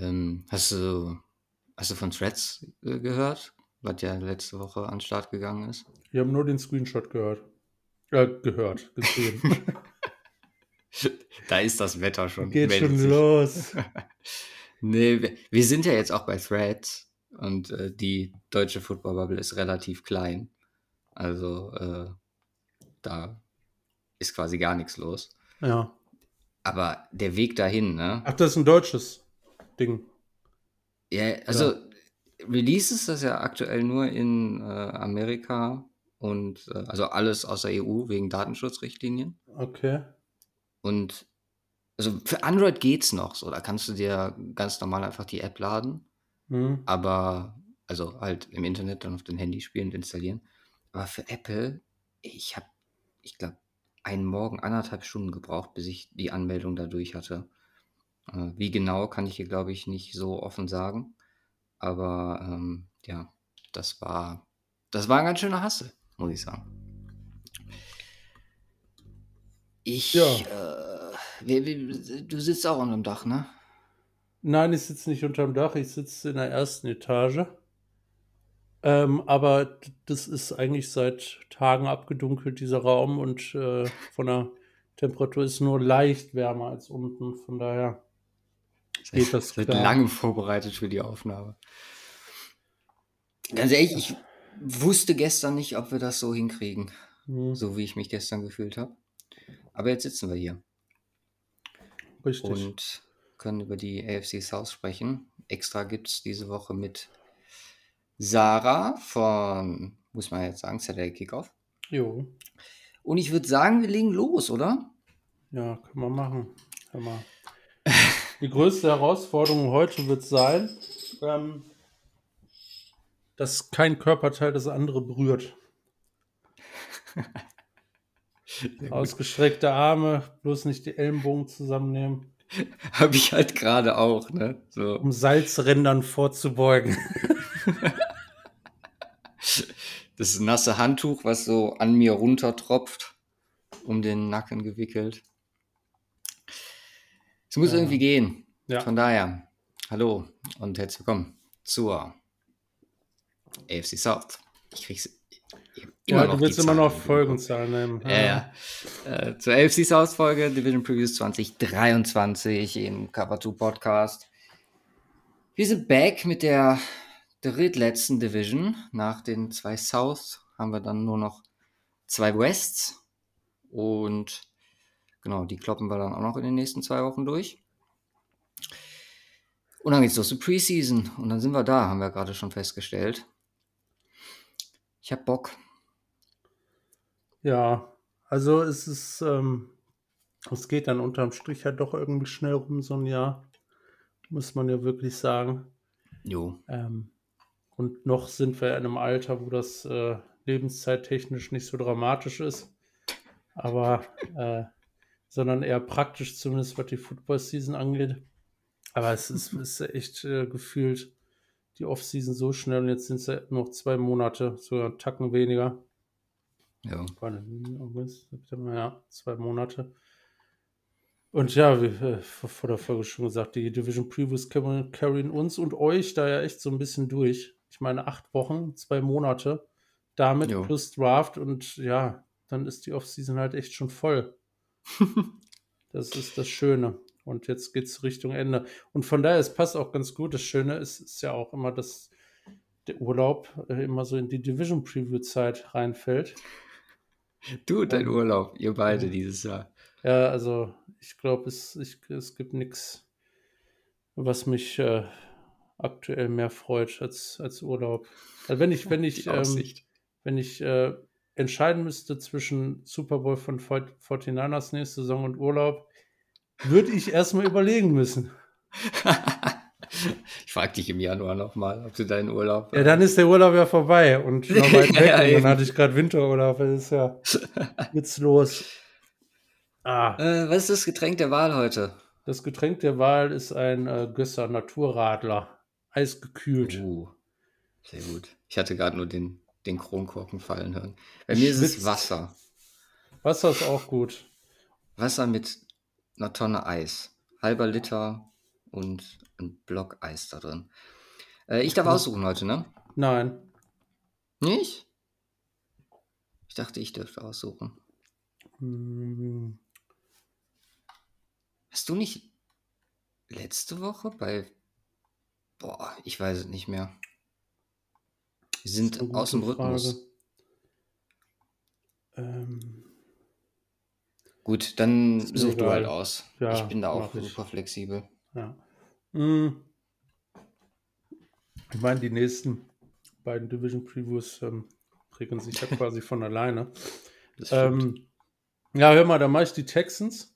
Ähm, hast du, hast du von Threads äh, gehört, was ja letzte Woche an den Start gegangen ist? Wir haben nur den Screenshot gehört. Äh, gehört, gesehen. da ist das Wetter schon. Geht schon sich. los. nee, wir, wir, sind ja jetzt auch bei Threads und äh, die deutsche Football Bubble ist relativ klein. Also äh, da ist quasi gar nichts los. Ja. Aber der Weg dahin, ne? Ach, das ist ein deutsches Ding. Ja, also ja. Release ist das ja aktuell nur in äh, Amerika und äh, also alles außer EU wegen Datenschutzrichtlinien. Okay. Und also für Android geht's noch so, da kannst du dir ganz normal einfach die App laden. Mhm. Aber also halt im Internet dann auf dem Handy spielen und installieren. Aber für Apple, ich habe, ich glaube, einen Morgen anderthalb Stunden gebraucht, bis ich die Anmeldung da durch hatte. Äh, wie genau kann ich hier, glaube ich, nicht so offen sagen. Aber ähm, ja, das war, das war ein ganz schöner Hassel, muss ich sagen. Ich, ja. äh, wie, wie, du sitzt auch unterm Dach, ne? Nein, ich sitze nicht unterm Dach, ich sitze in der ersten Etage. Ähm, aber das ist eigentlich seit Tagen abgedunkelt, dieser Raum, und äh, von der Temperatur ist nur leicht wärmer als unten. Von daher geht das. Wird lange vorbereitet für die Aufnahme. Ganz ehrlich, ich wusste gestern nicht, ob wir das so hinkriegen, mhm. so wie ich mich gestern gefühlt habe. Aber jetzt sitzen wir hier. Richtig. Und können über die AFC South sprechen. Extra gibt es diese Woche mit Sarah von, muss man jetzt sagen, Saturday Kickoff. Jo. Und ich würde sagen, wir legen los, oder? Ja, können wir machen. Können wir. Die größte Herausforderung heute wird sein, ähm, dass kein Körperteil das andere berührt. Ausgestreckte Arme, bloß nicht die Ellenbogen zusammennehmen. Habe ich halt gerade auch, ne? So. Um Salzrändern vorzubeugen. das nasse Handtuch, was so an mir runtertropft, um den Nacken gewickelt. Es muss ja. irgendwie gehen. Ja. Von daher, hallo und herzlich willkommen zur AFC South. Ich krieg's immer ja, noch du willst immer noch Folgenzahlen nehmen. Ja, ja. Äh, zur AFC South Folge Division Previews 2023 im Cover 2 Podcast. Wir sind back mit der drittletzten Division. Nach den zwei South haben wir dann nur noch zwei Wests. Und genau, die kloppen wir dann auch noch in den nächsten zwei Wochen durch. Und dann geht's los zur Preseason. Und dann sind wir da, haben wir gerade schon festgestellt. Ich hab Bock. Ja, also es ist, ähm, es geht dann unterm Strich halt doch irgendwie schnell rum, so ein Jahr. Muss man ja wirklich sagen. Jo. Ähm, und noch sind wir in einem Alter, wo das äh, lebenszeittechnisch nicht so dramatisch ist. Aber, äh, sondern eher praktisch, zumindest was die Football-Season angeht. Aber es ist, ist echt äh, gefühlt die Off-Season so schnell und jetzt sind es ja noch zwei Monate, sogar einen Tacken weniger. Ja. August, September, ja, zwei Monate. Und ja, wie äh, vor der Folge schon gesagt, die Division Previews carryen uns und euch da ja echt so ein bisschen durch ich meine, acht Wochen, zwei Monate damit jo. plus Draft und ja, dann ist die Offseason halt echt schon voll. das ist das Schöne. Und jetzt geht es Richtung Ende. Und von daher, es passt auch ganz gut. Das Schöne ist, ist ja auch immer, dass der Urlaub äh, immer so in die Division Preview Zeit reinfällt. Du und dein Urlaub, ihr beide ja. dieses Jahr. Ja, also ich glaube, es, es gibt nichts, was mich äh, aktuell mehr freut als, als Urlaub. Also wenn ich, wenn ich, ähm, wenn ich äh, entscheiden müsste zwischen Super Bowl von 49ers nächste Saison und Urlaub, würde ich erstmal überlegen müssen. ich frage dich im Januar nochmal, ob du deinen Urlaub. Ja, dann ist der Urlaub ja vorbei und noch weit weg. ja, und dann hatte ich gerade Winterurlaub. Das ist ja jetzt los. Ah. Äh, was ist das Getränk der Wahl heute? Das Getränk der Wahl ist ein äh, Gösser Naturradler eisgekühlt. Uh, sehr gut. Ich hatte gerade nur den, den Kronkorken fallen hören. Bei mir Schwitzt. ist es Wasser. Wasser ist auch gut. Wasser mit einer Tonne Eis. Halber Liter und ein Block Eis da drin. Äh, ich darf aussuchen heute, ne? Nein. Nicht? Ich dachte, ich dürfte aussuchen. Hm. Hast du nicht letzte Woche bei. Boah, ich weiß es nicht mehr. Wir sind aus dem Rhythmus. Ähm, Gut, dann such du halt aus. Ja, ich bin da auch super ich. flexibel. Ja. Hm. Ich meine, die nächsten beiden Division Previews ähm, regeln sich ja quasi von alleine. Ähm, ja, hör mal, da mache ich die Texans.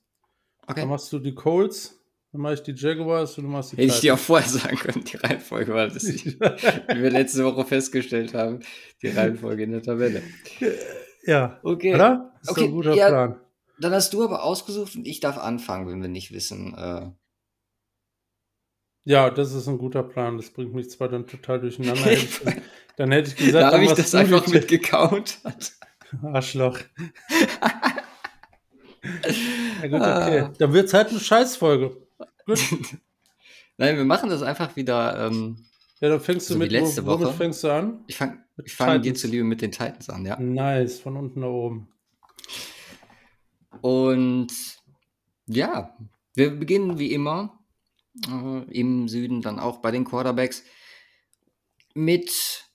Okay. Dann machst du die Colts. Dann mache ich die Jaguars und du machst die Hätte ich dir auch vorher sagen können, die Reihenfolge war das, wie wir letzte Woche festgestellt haben, die Reihenfolge in der Tabelle. Ja. Okay. Oder? Ist okay. ein guter ja, Plan. Dann hast du aber ausgesucht und ich darf anfangen, wenn wir nicht wissen. Äh... Ja, das ist ein guter Plan. Das bringt mich zwar dann total durcheinander. dann hätte ich gesagt, da habe ich das einfach mitgekaut. Arschloch. ja gut, okay. Ah. Dann wird es halt eine Scheißfolge. Gut. Nein, wir machen das einfach wieder. Ähm, ja, dann fängst du so mit, letzte wo, womit fängst du an? Ich fange fang dir zuliebe mit den Titans an, ja. Nice, von unten nach oben. Und ja, wir beginnen wie immer äh, im Süden dann auch bei den Quarterbacks mit,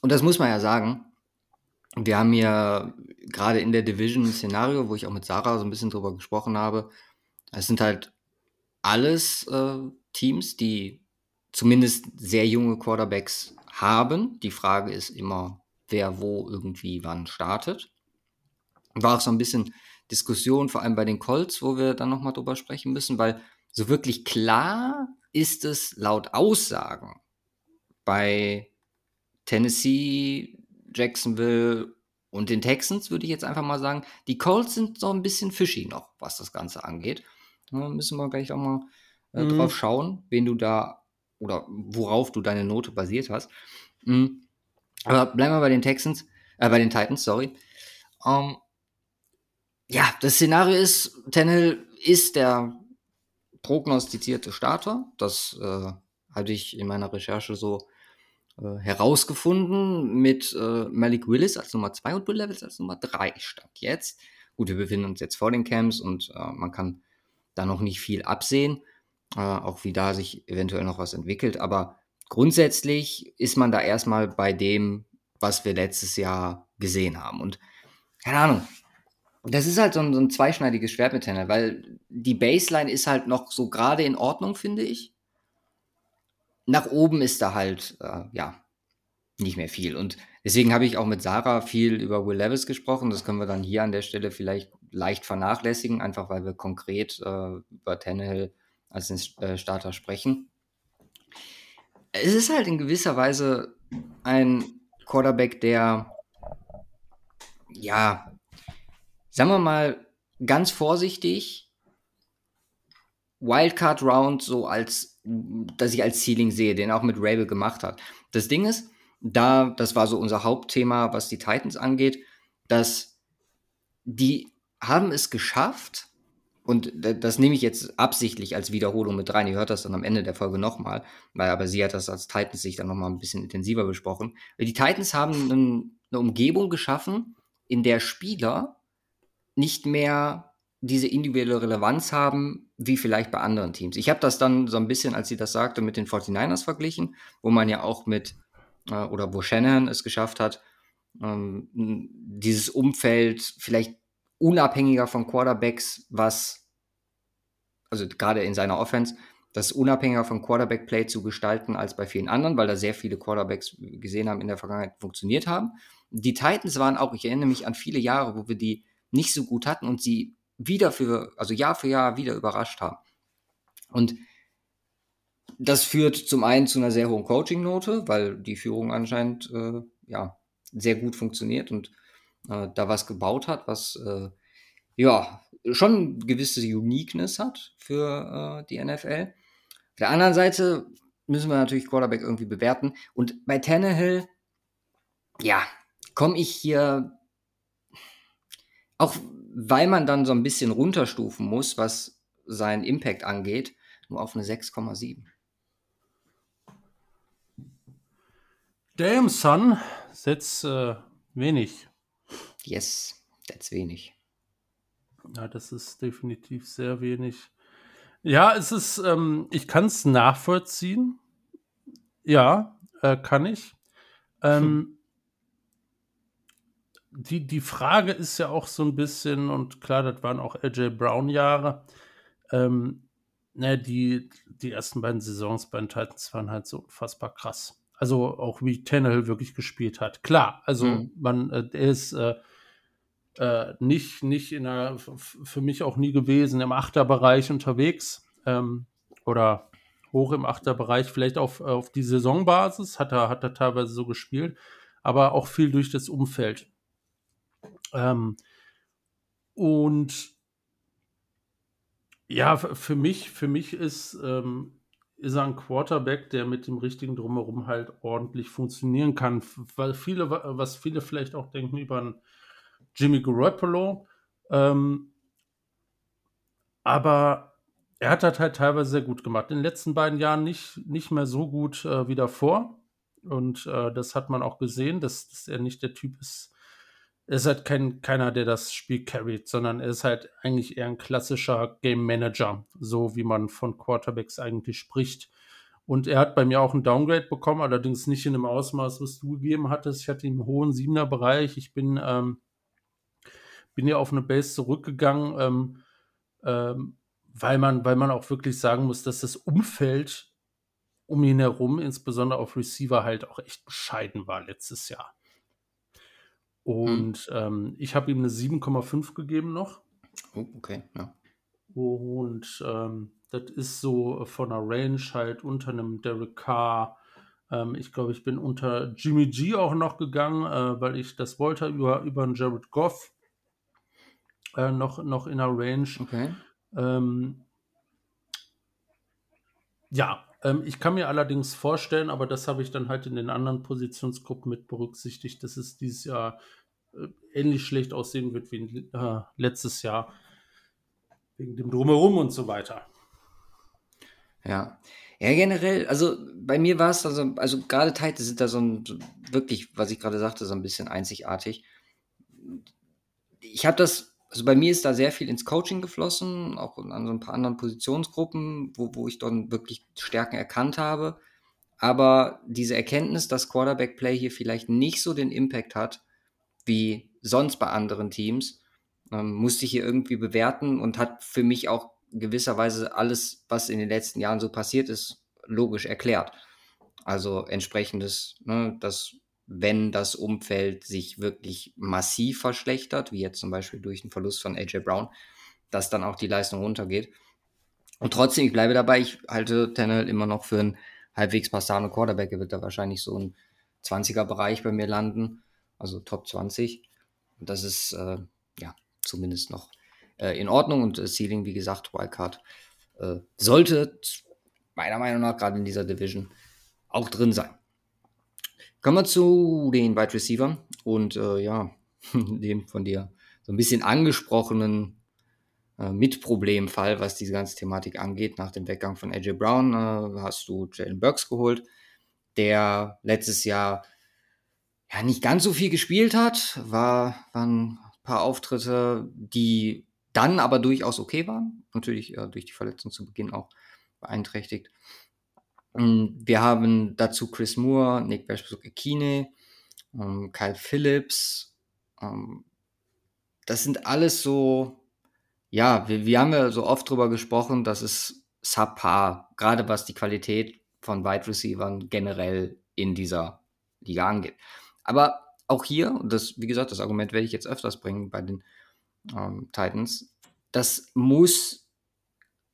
und das muss man ja sagen, wir haben ja gerade in der Division ein Szenario, wo ich auch mit Sarah so ein bisschen drüber gesprochen habe. Es sind halt alles äh, Teams, die zumindest sehr junge Quarterbacks haben. Die Frage ist immer, wer wo irgendwie wann startet. War auch so ein bisschen Diskussion, vor allem bei den Colts, wo wir dann nochmal drüber sprechen müssen, weil so wirklich klar ist es laut Aussagen bei Tennessee, Jacksonville und den Texans, würde ich jetzt einfach mal sagen. Die Colts sind so ein bisschen fishy noch, was das Ganze angeht. Da müssen wir gleich auch mal äh, mhm. drauf schauen, wen du da oder worauf du deine Note basiert hast. Mhm. Aber bleiben wir bei den Texans, äh, bei den Titans, sorry. Ähm, ja, das Szenario ist, Tannehill ist der prognostizierte Starter. Das äh, hatte ich in meiner Recherche so äh, herausgefunden mit äh, Malik Willis als Nummer 2 und Bill Levels als Nummer 3 stand jetzt. Gut, wir befinden uns jetzt vor den Camps und äh, man kann da noch nicht viel absehen, äh, auch wie da sich eventuell noch was entwickelt. Aber grundsätzlich ist man da erstmal bei dem, was wir letztes Jahr gesehen haben. Und keine Ahnung, das ist halt so ein, so ein zweischneidiges Schwert mit Tanner, weil die Baseline ist halt noch so gerade in Ordnung, finde ich. Nach oben ist da halt, äh, ja, nicht mehr viel. Und deswegen habe ich auch mit Sarah viel über Will Levis gesprochen. Das können wir dann hier an der Stelle vielleicht leicht vernachlässigen, einfach weil wir konkret äh, über Tannehill als den äh, Starter sprechen. Es ist halt in gewisser Weise ein Quarterback, der ja sagen wir mal ganz vorsichtig, Wildcard Round so als, dass ich als Ceiling sehe, den auch mit Rabel gemacht hat. Das Ding ist, da, das war so unser Hauptthema, was die Titans angeht, dass die haben es geschafft, und das nehme ich jetzt absichtlich als Wiederholung mit rein. Ihr hört das dann am Ende der Folge nochmal, weil aber sie hat das als Titans sich dann nochmal ein bisschen intensiver besprochen. Die Titans haben eine Umgebung geschaffen, in der Spieler nicht mehr diese individuelle Relevanz haben, wie vielleicht bei anderen Teams. Ich habe das dann so ein bisschen, als sie das sagte, mit den 49ers verglichen, wo man ja auch mit, äh, oder wo Shannon es geschafft hat, ähm, dieses Umfeld vielleicht unabhängiger von Quarterbacks, was, also gerade in seiner Offense, das unabhängiger von Quarterback-Play zu gestalten als bei vielen anderen, weil da sehr viele Quarterbacks gesehen haben in der Vergangenheit funktioniert haben. Die Titans waren auch, ich erinnere mich an viele Jahre, wo wir die nicht so gut hatten und sie wieder für, also Jahr für Jahr wieder überrascht haben. Und das führt zum einen zu einer sehr hohen Coaching-Note, weil die Führung anscheinend äh, ja, sehr gut funktioniert und äh, da was gebaut hat, was äh, ja schon gewisse Uniqueness hat für äh, die NFL. Auf der anderen Seite müssen wir natürlich Quarterback irgendwie bewerten. Und bei Tannehill, ja, komme ich hier auch weil man dann so ein bisschen runterstufen muss, was seinen Impact angeht, nur auf eine 6,7. Damn, Son, setzt äh, wenig. Yes, that's wenig. Ja, das ist definitiv sehr wenig. Ja, es ist, ähm, ich kann es nachvollziehen. Ja, äh, kann ich. Ähm, hm. die, die Frage ist ja auch so ein bisschen, und klar, das waren auch AJ Brown-Jahre. Ähm, ne, die, die ersten beiden Saisons bei den Titans waren halt so unfassbar krass. Also auch wie Tannehill wirklich gespielt hat. Klar, also mhm. man, äh, er ist äh, äh, nicht, nicht in der, für mich auch nie gewesen, im Achterbereich unterwegs ähm, oder hoch im Achterbereich, vielleicht auf, auf die Saisonbasis, hat er, hat er teilweise so gespielt, aber auch viel durch das Umfeld. Ähm, und ja, für mich, für mich ist ähm, ist er ein Quarterback, der mit dem richtigen Drumherum halt ordentlich funktionieren kann. Weil viele, was viele vielleicht auch denken über einen Jimmy Garoppolo. Ähm, aber er hat das halt teilweise sehr gut gemacht. In den letzten beiden Jahren nicht, nicht mehr so gut äh, wie davor. Und äh, das hat man auch gesehen, dass, dass er nicht der Typ ist, er ist halt kein, keiner, der das Spiel carried, sondern er ist halt eigentlich eher ein klassischer Game Manager, so wie man von Quarterbacks eigentlich spricht. Und er hat bei mir auch ein Downgrade bekommen, allerdings nicht in dem Ausmaß, was du gegeben hattest. Ich hatte ihn im hohen Siebener Bereich. Ich bin, ähm, bin ja auf eine Base zurückgegangen, ähm, ähm, weil, man, weil man auch wirklich sagen muss, dass das Umfeld um ihn herum, insbesondere auf Receiver, halt auch echt bescheiden war letztes Jahr. Und hm. ähm, ich habe ihm eine 7,5 gegeben noch. Oh, okay, ja. Und ähm, das ist so von der Range halt unter einem Derek Carr. Ähm, ich glaube, ich bin unter Jimmy G auch noch gegangen, äh, weil ich das wollte über, über einen Jared Goff äh, noch, noch in der Range. Okay. Ähm, ja, ähm, ich kann mir allerdings vorstellen, aber das habe ich dann halt in den anderen Positionsgruppen mit berücksichtigt, dass es dieses Jahr äh, ähnlich schlecht aussehen wird wie äh, letztes Jahr. Wegen dem Drumherum und so weiter. Ja. Ja, generell, also bei mir war es also, also gerade Titans sind da so ein, so wirklich, was ich gerade sagte, so ein bisschen einzigartig. Ich habe das, also bei mir ist da sehr viel ins Coaching geflossen, auch an so ein paar anderen Positionsgruppen, wo, wo ich dann wirklich Stärken erkannt habe. Aber diese Erkenntnis, dass Quarterback-Play hier vielleicht nicht so den Impact hat, wie sonst bei anderen Teams. Ähm, musste ich hier irgendwie bewerten und hat für mich auch gewisserweise alles, was in den letzten Jahren so passiert ist, logisch erklärt. Also entsprechendes, ne, dass wenn das Umfeld sich wirklich massiv verschlechtert, wie jetzt zum Beispiel durch den Verlust von AJ Brown, dass dann auch die Leistung runtergeht. Und trotzdem, ich bleibe dabei, ich halte Tannehill immer noch für einen halbwegs passablen Quarterback. Er wird da wahrscheinlich so ein 20er-Bereich bei mir landen also Top 20. Und das ist äh, ja zumindest noch äh, in Ordnung und äh, Ceiling, wie gesagt, Wildcard äh, sollte meiner Meinung nach gerade in dieser Division auch drin sein. Kommen wir zu den Wide Receiver und äh, ja, dem von dir so ein bisschen angesprochenen äh, Mitproblemfall, was diese ganze Thematik angeht. Nach dem Weggang von AJ Brown äh, hast du Jalen Burks geholt, der letztes Jahr ja, nicht ganz so viel gespielt hat, war, waren ein paar Auftritte, die dann aber durchaus okay waren. Natürlich äh, durch die Verletzung zu Beginn auch beeinträchtigt. Ähm, wir haben dazu Chris Moore, Nick Westbrook-Ekine, ähm, Kyle Phillips. Ähm, das sind alles so, ja, wir, wir haben ja so oft drüber gesprochen, das ist subpar, gerade was die Qualität von Wide Receivern generell in dieser Liga angeht. Aber auch hier, und das, wie gesagt, das Argument werde ich jetzt öfters bringen bei den ähm, Titans, das muss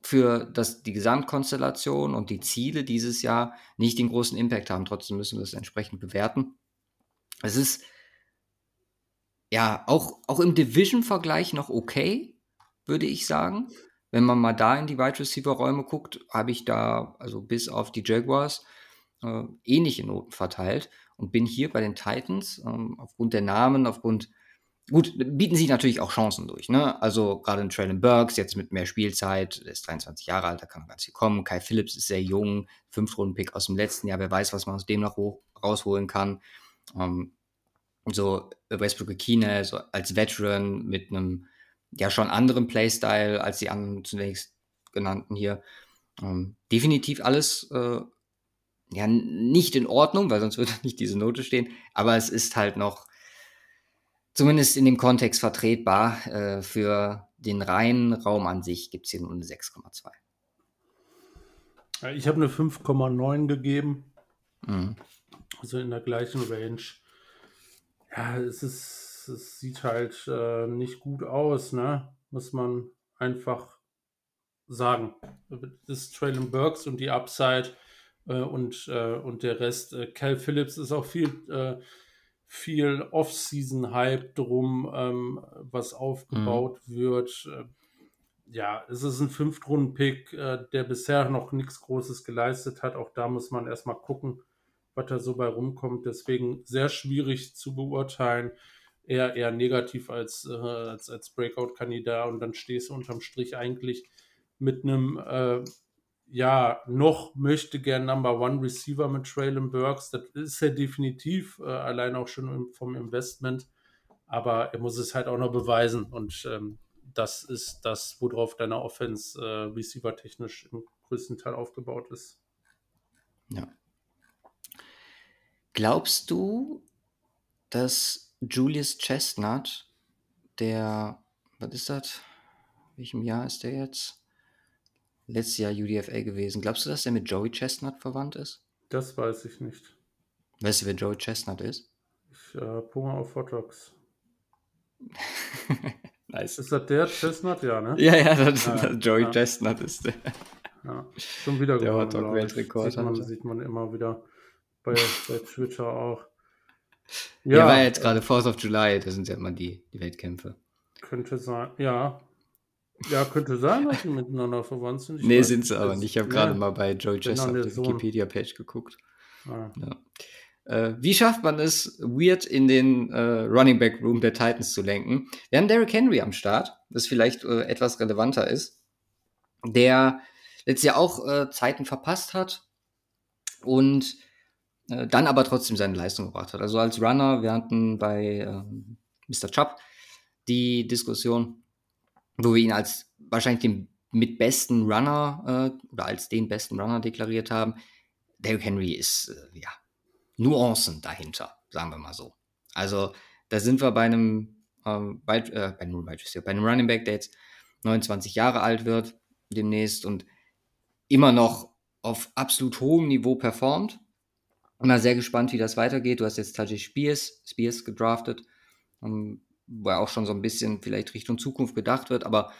für das, die Gesamtkonstellation und die Ziele dieses Jahr nicht den großen Impact haben. Trotzdem müssen wir es entsprechend bewerten. Es ist ja auch, auch im Division-Vergleich noch okay, würde ich sagen. Wenn man mal da in die Wide Receiver-Räume guckt, habe ich da, also bis auf die Jaguars, äh, ähnliche Noten verteilt und bin hier bei den Titans ähm, aufgrund der Namen, aufgrund gut, bieten sich natürlich auch Chancen durch. Ne? Also gerade in Traylon Burks, jetzt mit mehr Spielzeit, der ist 23 Jahre alt, da kann man ganz viel kommen. Kai Phillips ist sehr jung, Fünftrunden-Pick aus dem letzten Jahr, wer weiß, was man aus dem noch hoch, rausholen kann. Ähm, so Westbrook Akine, so als Veteran mit einem ja schon anderen Playstyle als die anderen zunächst genannten hier. Ähm, definitiv alles äh, ja nicht in Ordnung, weil sonst würde nicht diese Note stehen, aber es ist halt noch zumindest in dem Kontext vertretbar. Äh, für den reinen Raum an sich gibt es hier nur eine 6,2. Ich habe eine 5,9 gegeben. Mhm. Also in der gleichen Range. Ja, es ist, es sieht halt äh, nicht gut aus, ne? Muss man einfach sagen. Das ist Traylon Burks und die Upside äh, und, äh, und der Rest. Äh, Cal Phillips ist auch viel, äh, viel Off-Season-Hype drum, ähm, was aufgebaut mhm. wird. Äh, ja, es ist ein Fünftrunden-Pick, der bisher noch nichts Großes geleistet hat. Auch da muss man erstmal gucken, was da so bei rumkommt. Deswegen sehr schwierig zu beurteilen. Eher, eher negativ als, als, als Breakout-Kandidat. Und dann stehst du unterm Strich eigentlich mit einem äh, ja, noch möchte gern Number One Receiver mit Traylon Burks. Das ist er definitiv, äh, allein auch schon vom Investment. Aber er muss es halt auch noch beweisen. Und ähm, das ist das, worauf deine Offense äh, Receiver-technisch im größten Teil aufgebaut ist. Ja. Glaubst du, dass Julius Chestnut, der, was ist das? Welchem Jahr ist der jetzt? Letztes Jahr UDFA gewesen. Glaubst du, dass er mit Joey Chestnut verwandt ist? Das weiß ich nicht. Weißt du, wer Joey Chestnut ist? Ich äh, Puma auf Hot Dogs. nice. Ist das der Chestnut? Ja, ne? Ja, ja, das, ja, das Joey ja. Chestnut ist der. Ja, schon wieder der Hot Dog Weltrekord. Sieht man, sieht man immer wieder bei, bei Twitter auch. Ja, ja war jetzt gerade 4th of July, das sind ja immer die, die Wettkämpfe. Könnte sein, ja. Ja, könnte sein, dass sie miteinander verwandt sind. Ich nee, weiß, sind sie aber nicht. Ich habe gerade mal bei Joey Chester auf der Wikipedia-Page geguckt. Ah. Ja. Äh, wie schafft man es, weird in den äh, Running Back Room der Titans zu lenken? Wir haben Derrick Henry am Start, das vielleicht äh, etwas relevanter ist, der letztes Jahr auch äh, Zeiten verpasst hat und äh, dann aber trotzdem seine Leistung gebracht hat. Also als Runner, wir hatten bei ähm, Mr. Chubb die Diskussion, wo wir ihn als wahrscheinlich den mit besten Runner äh, oder als den besten Runner deklariert haben. Derrick Henry ist äh, ja Nuancen dahinter, sagen wir mal so. Also da sind wir bei einem, ähm, äh, bei, einem bei einem Running Back, der jetzt 29 Jahre alt wird demnächst und immer noch auf absolut hohem Niveau performt. Immer sehr gespannt, wie das weitergeht. Du hast jetzt Tajay Spears, Spears gedraftet. Um, wo ja auch schon so ein bisschen vielleicht Richtung Zukunft gedacht wird, aber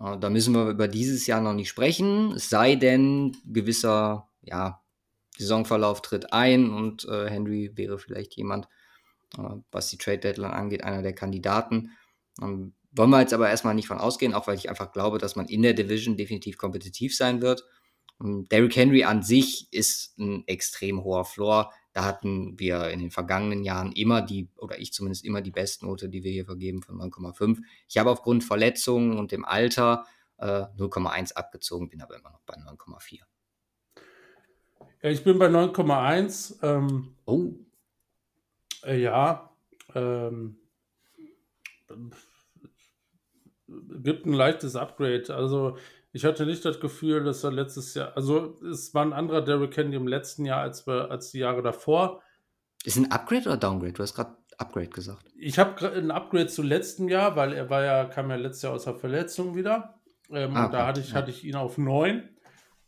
äh, da müssen wir über dieses Jahr noch nicht sprechen, es sei denn, gewisser ja, Saisonverlauf tritt ein und äh, Henry wäre vielleicht jemand, äh, was die Trade Deadline angeht, einer der Kandidaten. Ähm, wollen wir jetzt aber erstmal nicht von ausgehen, auch weil ich einfach glaube, dass man in der Division definitiv kompetitiv sein wird. Ähm, Derrick Henry an sich ist ein extrem hoher Floor. Da hatten wir in den vergangenen Jahren immer die, oder ich zumindest immer die Bestnote, die wir hier vergeben von 9,5. Ich habe aufgrund Verletzungen und dem Alter äh, 0,1 abgezogen, bin aber immer noch bei 9,4. Ja, ich bin bei 9,1. Ähm, oh. Äh, ja. Ähm, gibt ein leichtes Upgrade. Also ich hatte nicht das Gefühl, dass er letztes Jahr, also es war ein anderer Derrick Henry im letzten Jahr als, als die Jahre davor. Ist ein Upgrade oder Downgrade? Du hast gerade Upgrade gesagt. Ich habe ein Upgrade zu letztem Jahr, weil er war ja, kam ja letztes Jahr aus der Verletzung wieder. Ähm, ah, und da hatte ich, ja. hatte ich ihn auf 9.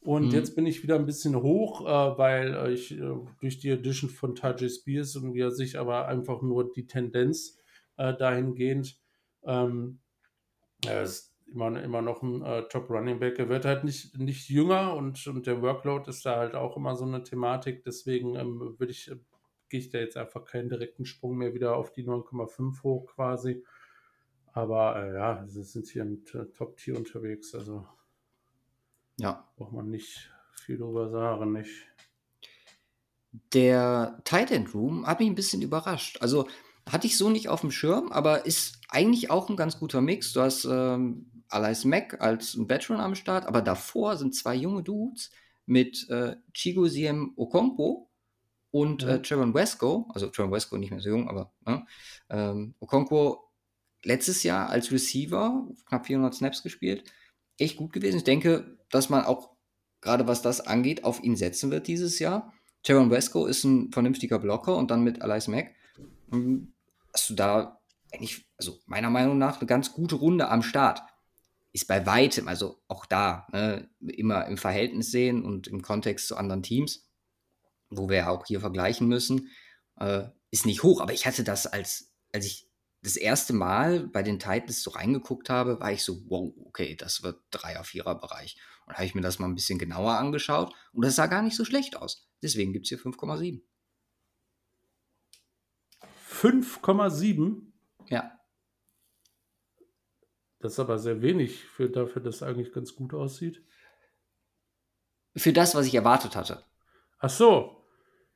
Und mhm. jetzt bin ich wieder ein bisschen hoch, äh, weil äh, ich äh, durch die Edition von Tajay Spears und wie er sich aber einfach nur die Tendenz äh, dahingehend ähm, ist immer, immer noch ein äh, Top Running Back. Er wird halt nicht, nicht jünger und, und der Workload ist da halt auch immer so eine Thematik. Deswegen ähm, würde ich, äh, gehe ich da jetzt einfach keinen direkten Sprung mehr wieder auf die 9,5 hoch quasi. Aber äh, ja, sie sind hier im Top-Tier unterwegs. Also ja. braucht man nicht viel drüber sagen, nicht. Der Tight End Room hat mich ein bisschen überrascht. Also hatte ich so nicht auf dem Schirm, aber ist eigentlich auch ein ganz guter Mix. Du hast ähm, Alice Mack als ein Veteran am Start, aber davor sind zwei junge Dudes mit äh, Chigoziem Okonkwo und äh, Trevor Wesco, also Trevor Wesco nicht mehr so jung, aber ne, ähm, Okonkwo letztes Jahr als Receiver knapp 400 Snaps gespielt, echt gut gewesen. Ich denke, dass man auch gerade was das angeht, auf ihn setzen wird dieses Jahr. Teron Wesco ist ein vernünftiger Blocker und dann mit Alice Mack hm, hast du da eigentlich, also meiner Meinung nach, eine ganz gute Runde am Start. Ist bei weitem, also auch da, ne, immer im Verhältnis sehen und im Kontext zu anderen Teams, wo wir ja auch hier vergleichen müssen, äh, ist nicht hoch. Aber ich hatte das als, als ich das erste Mal bei den Titans so reingeguckt habe, war ich so, wow, okay, das wird Dreier-, Vierer-Bereich. Und habe ich mir das mal ein bisschen genauer angeschaut und das sah gar nicht so schlecht aus. Deswegen gibt es hier 5,7. 5,7? Ja. Das ist aber sehr wenig für dafür, dass es eigentlich ganz gut aussieht. Für das, was ich erwartet hatte. Ach so.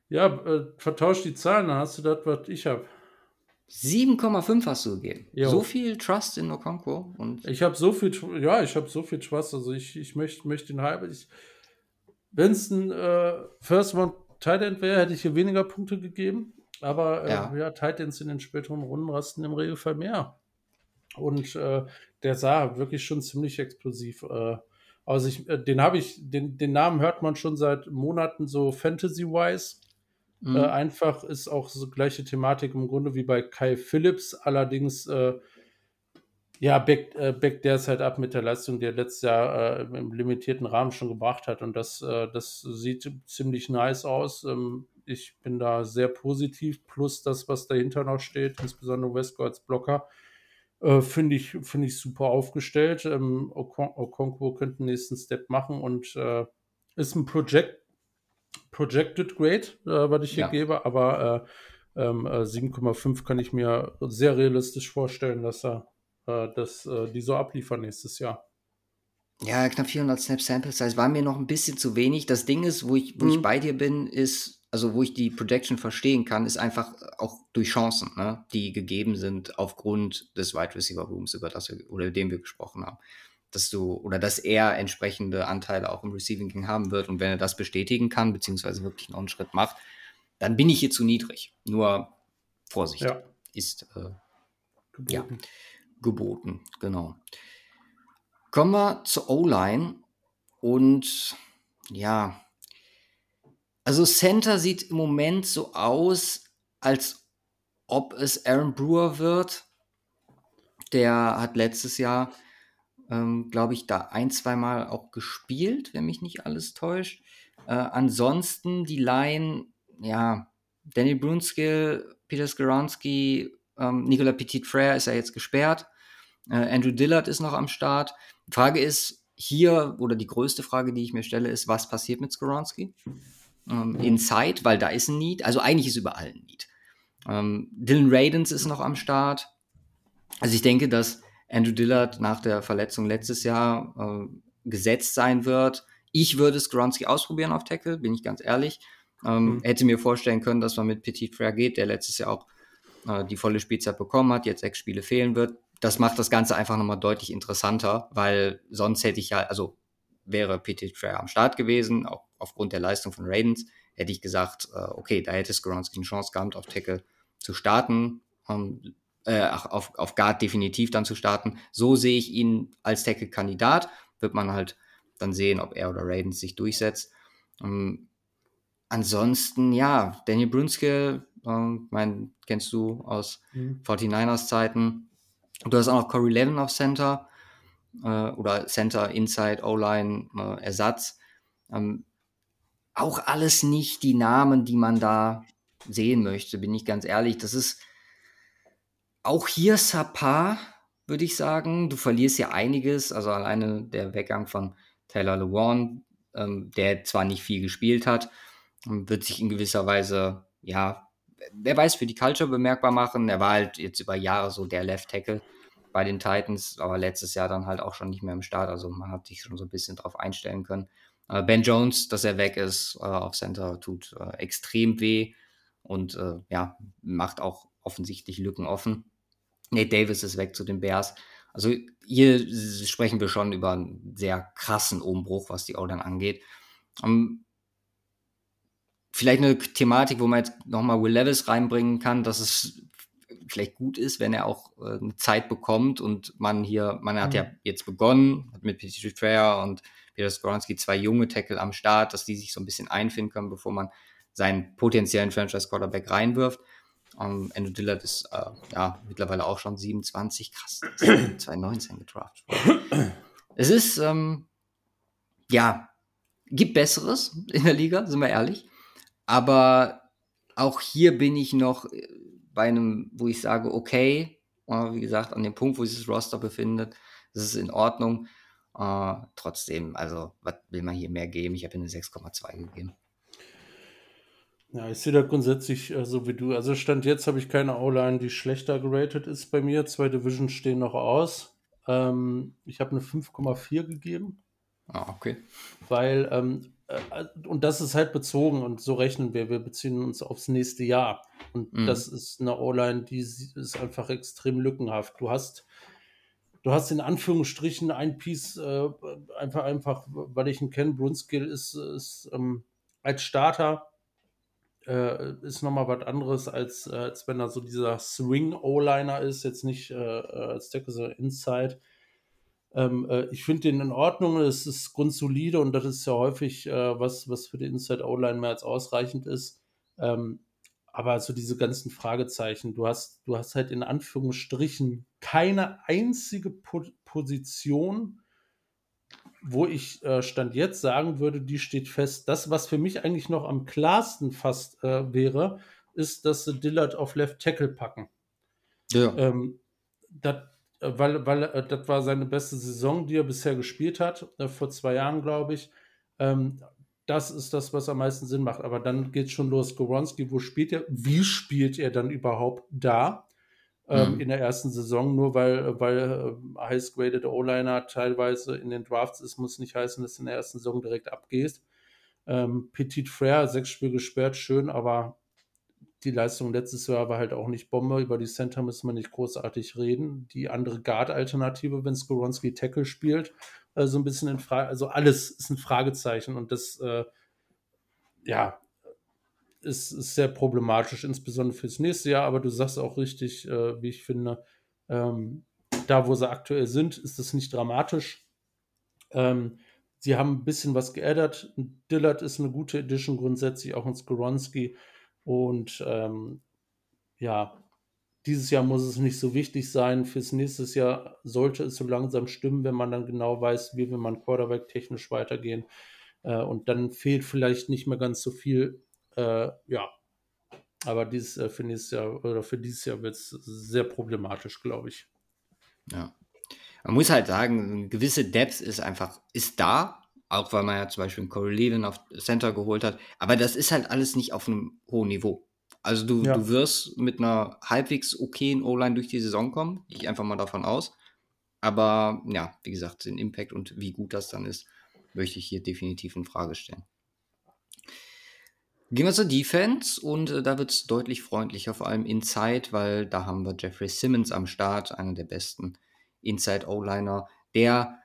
Ja, äh, vertausch die Zahlen, dann hast du das, was ich habe. 7,5 hast du gegeben. Jo. So viel Trust in Okonkwo. Und ich habe so viel, ja, ich habe so viel Trust. Also ich, ich möchte, möchte den Hype. Wenn es ein äh, First One Tight End wäre, hätte ich hier weniger Punkte gegeben. Aber äh, ja. ja, Tight Ends in den späteren Runden rasten im Regelfall mehr. Und äh, der sah wirklich schon ziemlich explosiv äh, also ich, äh, den habe ich, den, den Namen hört man schon seit Monaten so Fantasy-wise. Mhm. Äh, einfach ist auch so gleiche Thematik im Grunde wie bei Kai Phillips. Allerdings, äh, ja, backt, äh, backt der es halt ab mit der Leistung, die er letztes Jahr äh, im limitierten Rahmen schon gebracht hat. Und das, äh, das sieht ziemlich nice aus. Ähm, ich bin da sehr positiv. Plus das, was dahinter noch steht, insbesondere Wesco als Blocker. Äh, Finde ich, find ich super aufgestellt. Ähm, Okon Okonkwo könnte einen nächsten Step machen und äh, ist ein Projekt, Projected Grade, äh, was ich hier ja. gebe, aber äh, ähm, 7,5 äh, kann ich mir sehr realistisch vorstellen, dass er äh, dass, die so abliefern nächstes Jahr. Ja, knapp 400 Snap Sample Size war mir noch ein bisschen zu wenig. Das Ding ist, wo ich, wo mhm. ich bei dir bin, ist, also wo ich die Projection verstehen kann, ist einfach auch durch Chancen, ne, die gegeben sind aufgrund des Wide Receiver Rooms, über das wir, oder dem wir gesprochen haben dass du oder dass er entsprechende Anteile auch im Receiving King haben wird und wenn er das bestätigen kann, beziehungsweise wirklich noch einen Schritt macht, dann bin ich hier zu niedrig. Nur Vorsicht ja. ist äh, geboten. Ja, geboten, genau. Kommen wir zur O-Line und ja, also Center sieht im Moment so aus, als ob es Aaron Brewer wird. Der hat letztes Jahr ähm, glaube ich, da ein, zweimal auch gespielt, wenn mich nicht alles täuscht. Äh, ansonsten die Line, ja, Danny Brunskill, Peter Skaronski, ähm, Nicolas Petit-Frère ist ja jetzt gesperrt. Äh, Andrew Dillard ist noch am Start. Frage ist hier, oder die größte Frage, die ich mir stelle, ist, was passiert mit Skaronski? Ähm, Inside, weil da ist ein Need. Also eigentlich ist überall ein Need. Ähm, Dylan Radens ist noch am Start. Also ich denke, dass Andrew Dillard nach der Verletzung letztes Jahr äh, gesetzt sein wird. Ich würde Skronski ausprobieren auf Tackle, bin ich ganz ehrlich. Ähm, mhm. Hätte mir vorstellen können, dass man mit Petit Frere geht, der letztes Jahr auch äh, die volle Spielzeit bekommen hat, jetzt sechs Spiele fehlen wird. Das macht das Ganze einfach nochmal deutlich interessanter, weil sonst hätte ich ja, also wäre Petit Frere am Start gewesen, auch aufgrund der Leistung von Raidens, hätte ich gesagt, äh, okay, da hätte Skronski eine Chance gehabt, auf Tackle zu starten. Ähm, äh, auf, auf Guard definitiv dann zu starten. So sehe ich ihn als Tackle-Kandidat. Wird man halt dann sehen, ob er oder Raiden sich durchsetzt. Ähm, ansonsten, ja, Daniel Brunske, ähm, mein, kennst du aus mhm. 49ers Zeiten. Du hast auch noch Corey Levin auf Center äh, oder Center, Inside, O-Line, äh, Ersatz. Ähm, auch alles nicht die Namen, die man da sehen möchte, bin ich ganz ehrlich. Das ist auch hier Sapa, würde ich sagen. Du verlierst ja einiges. Also alleine der Weggang von Taylor Lewan, ähm, der zwar nicht viel gespielt hat, ähm, wird sich in gewisser Weise, ja, wer weiß, für die Culture bemerkbar machen. Er war halt jetzt über Jahre so der Left Tackle bei den Titans, aber letztes Jahr dann halt auch schon nicht mehr im Start. Also man hat sich schon so ein bisschen drauf einstellen können. Äh, ben Jones, dass er weg ist äh, auf Center, tut äh, extrem weh und äh, ja, macht auch offensichtlich Lücken offen. Nate Davis ist weg zu den Bears. Also hier sprechen wir schon über einen sehr krassen Umbruch, was die O-Line angeht. Um, ähm, vielleicht eine Thematik, wo man jetzt nochmal Will Levis reinbringen kann, dass es vielleicht gut ist, wenn er auch äh, eine Zeit bekommt und man hier, man hat mhm. ja jetzt begonnen, hat mit Peter Fair und Peter Skoronski zwei junge Tackle am Start, dass die sich so ein bisschen einfinden können, bevor man seinen potenziellen Franchise-Quarterback reinwirft. Um, Andrew Dillard ist äh, ja mittlerweile auch schon 27, krass, 2019 gedraftet worden. Es ist, ähm, ja, gibt Besseres in der Liga, sind wir ehrlich. Aber auch hier bin ich noch äh, bei einem, wo ich sage, okay, äh, wie gesagt, an dem Punkt, wo sich das Roster befindet, das ist in Ordnung. Äh, trotzdem, also, was will man hier mehr geben? Ich habe eine 6,2 gegeben. Ja, ich sehe da grundsätzlich so wie du. Also Stand jetzt habe ich keine O-Line, die schlechter geratet ist bei mir. Zwei Divisions stehen noch aus. Ähm, ich habe eine 5,4 gegeben. Ah, okay. Weil, ähm, äh, und das ist halt bezogen und so rechnen wir. Wir beziehen uns aufs nächste Jahr. Und mhm. das ist eine O-Line, die ist einfach extrem lückenhaft. Du hast, du hast in Anführungsstrichen ein Piece, äh, einfach, einfach, weil ich ihn kenne, Brunskill ist, ist ähm, als Starter äh, ist nochmal was anderes, als, äh, als wenn er so dieser Swing-O-Liner ist, jetzt nicht äh, äh als Tackle, sondern Inside. Ähm, äh, ich finde den in Ordnung, es ist grundsolide und das ist ja häufig äh, was, was für die Inside-O-Line mehr als ausreichend ist. Ähm, aber so diese ganzen Fragezeichen, du hast, du hast halt in Anführungsstrichen keine einzige po Position, wo ich äh, Stand jetzt sagen würde, die steht fest. Das, was für mich eigentlich noch am klarsten fast äh, wäre, ist, dass sie Dillard auf Left Tackle packen. Ja. Ähm, dat, weil weil äh, das war seine beste Saison, die er bisher gespielt hat, äh, vor zwei Jahren, glaube ich. Ähm, das ist das, was am meisten Sinn macht. Aber dann geht es schon los. Goronski, wo spielt er? Wie spielt er dann überhaupt da? ähm, mhm. in der ersten Saison, nur weil, weil äh, Highest-Graded O-Liner teilweise in den Drafts ist, muss nicht heißen, dass du in der ersten Saison direkt abgehst. Ähm, Petit Frère, sechs Spiele gesperrt, schön, aber die Leistung letztes Jahr war halt auch nicht Bombe. Über die Center müssen wir nicht großartig reden. Die andere Guard-Alternative, wenn Skoronski Tackle spielt, äh, so ein bisschen in Frage, also alles ist ein Fragezeichen und das, äh, ja, ist, ist sehr problematisch, insbesondere fürs nächste Jahr. Aber du sagst auch richtig, äh, wie ich finde, ähm, da wo sie aktuell sind, ist das nicht dramatisch. Ähm, sie haben ein bisschen was geändert. Dillard ist eine gute Edition grundsätzlich, auch in Skoronski. Und ähm, ja, dieses Jahr muss es nicht so wichtig sein. Fürs nächste Jahr sollte es so langsam stimmen, wenn man dann genau weiß, wie will man Quarterback technisch weitergehen. Äh, und dann fehlt vielleicht nicht mehr ganz so viel äh, ja, aber dies äh, für nächstes Jahr oder für dieses Jahr wird es sehr problematisch, glaube ich. Ja. Man muss halt sagen, eine gewisse Depth ist einfach, ist da, auch weil man ja zum Beispiel einen Corey Levin auf Center geholt hat, aber das ist halt alles nicht auf einem hohen Niveau. Also du, ja. du wirst mit einer halbwegs okayen O-Line durch die Saison kommen, gehe ich einfach mal davon aus. Aber ja, wie gesagt, den Impact und wie gut das dann ist, möchte ich hier definitiv in Frage stellen. Gehen wir zur Defense und äh, da wird es deutlich freundlicher, vor allem Inside, weil da haben wir Jeffrey Simmons am Start, einer der besten Inside-O-Liner, der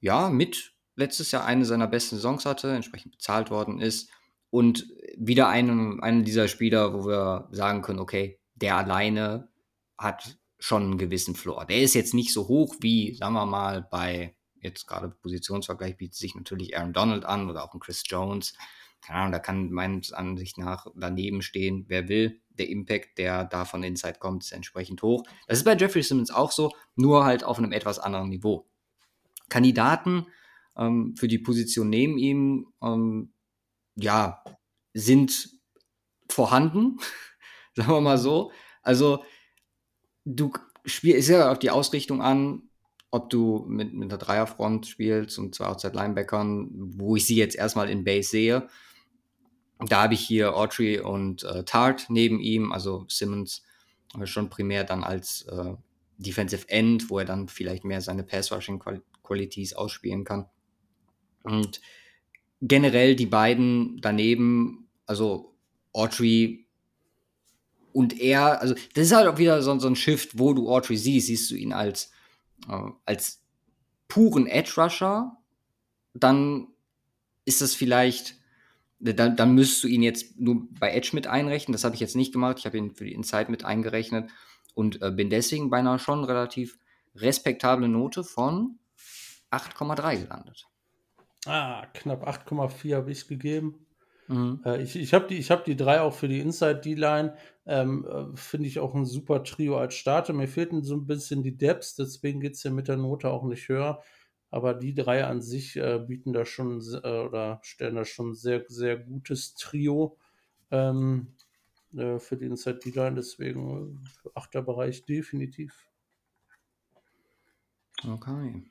ja mit letztes Jahr eine seiner besten Saisons hatte, entsprechend bezahlt worden ist und wieder einen, einen dieser Spieler, wo wir sagen können, okay, der alleine hat schon einen gewissen Floor. Der ist jetzt nicht so hoch wie, sagen wir mal, bei jetzt gerade Positionsvergleich bietet sich natürlich Aaron Donald an oder auch ein Chris Jones keine Ahnung, da kann meines Ansicht nach daneben stehen, wer will. Der Impact, der da von Inside kommt, ist entsprechend hoch. Das ist bei Jeffrey Simmons auch so, nur halt auf einem etwas anderen Niveau. Kandidaten ähm, für die Position neben ihm, ähm, ja, sind vorhanden, sagen wir mal so. Also, du spielst ja auf die Ausrichtung an, ob du mit, mit einer Dreierfront spielst und zwar Outside Linebackern, wo ich sie jetzt erstmal in Base sehe. Da habe ich hier Autry und äh, Tart neben ihm, also Simmons äh, schon primär dann als äh, Defensive End, wo er dann vielleicht mehr seine Pass-Rushing-Qualities ausspielen kann. Und generell die beiden daneben, also Autry und er, also das ist halt auch wieder so, so ein Shift, wo du Autry siehst, siehst du ihn als, äh, als puren Edge-Rusher, dann ist das vielleicht, dann, dann müsstest du ihn jetzt nur bei Edge mit einrechnen. Das habe ich jetzt nicht gemacht. Ich habe ihn für die Inside mit eingerechnet und äh, bin deswegen bei einer schon relativ respektable Note von 8,3 gelandet. Ah, knapp 8,4 habe ich gegeben. Mhm. Äh, ich ich habe die, hab die drei auch für die Inside D-Line. Ähm, äh, Finde ich auch ein super Trio als Starter. Mir fehlten so ein bisschen die Depths, deswegen geht es ja mit der Note auch nicht höher. Aber die drei an sich äh, bieten da schon äh, oder stellen da schon ein sehr, sehr gutes Trio ähm, äh, für die Inside D-Line. Deswegen äh, achter Bereich definitiv. Okay.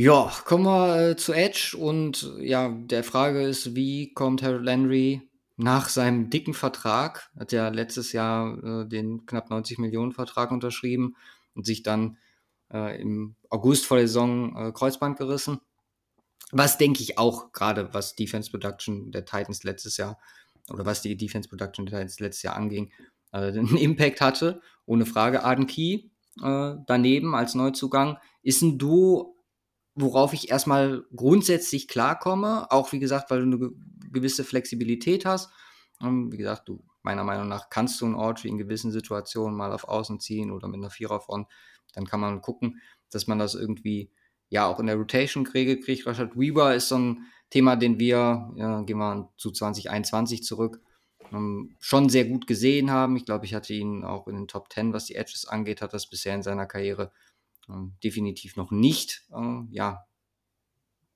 Ja, kommen wir äh, zu Edge und ja, der Frage ist, wie kommt Harold Landry nach seinem dicken Vertrag, hat ja letztes Jahr äh, den knapp 90 Millionen Vertrag unterschrieben und sich dann äh, im August vor der Saison äh, Kreuzband gerissen. Was denke ich auch gerade, was Defense Production der Titans letztes Jahr oder was die Defense Production der Titans letztes Jahr anging, äh, einen Impact hatte. Ohne Frage. Arden Key äh, daneben als Neuzugang ist ein Duo, worauf ich erstmal grundsätzlich klarkomme, auch wie gesagt, weil du eine gewisse Flexibilität hast. Und wie gesagt, du meiner Meinung nach kannst du einen Audrey in gewissen Situationen mal auf Außen ziehen oder mit einer Viererfront. Dann kann man gucken, dass man das irgendwie ja auch in der Rotation kriegt. Rashad Weaver ist so ein Thema, den wir, ja, gehen wir zu 2021 zurück, ähm, schon sehr gut gesehen haben. Ich glaube, ich hatte ihn auch in den Top 10, was die Edges angeht, hat das bisher in seiner Karriere ähm, definitiv noch nicht äh, ja,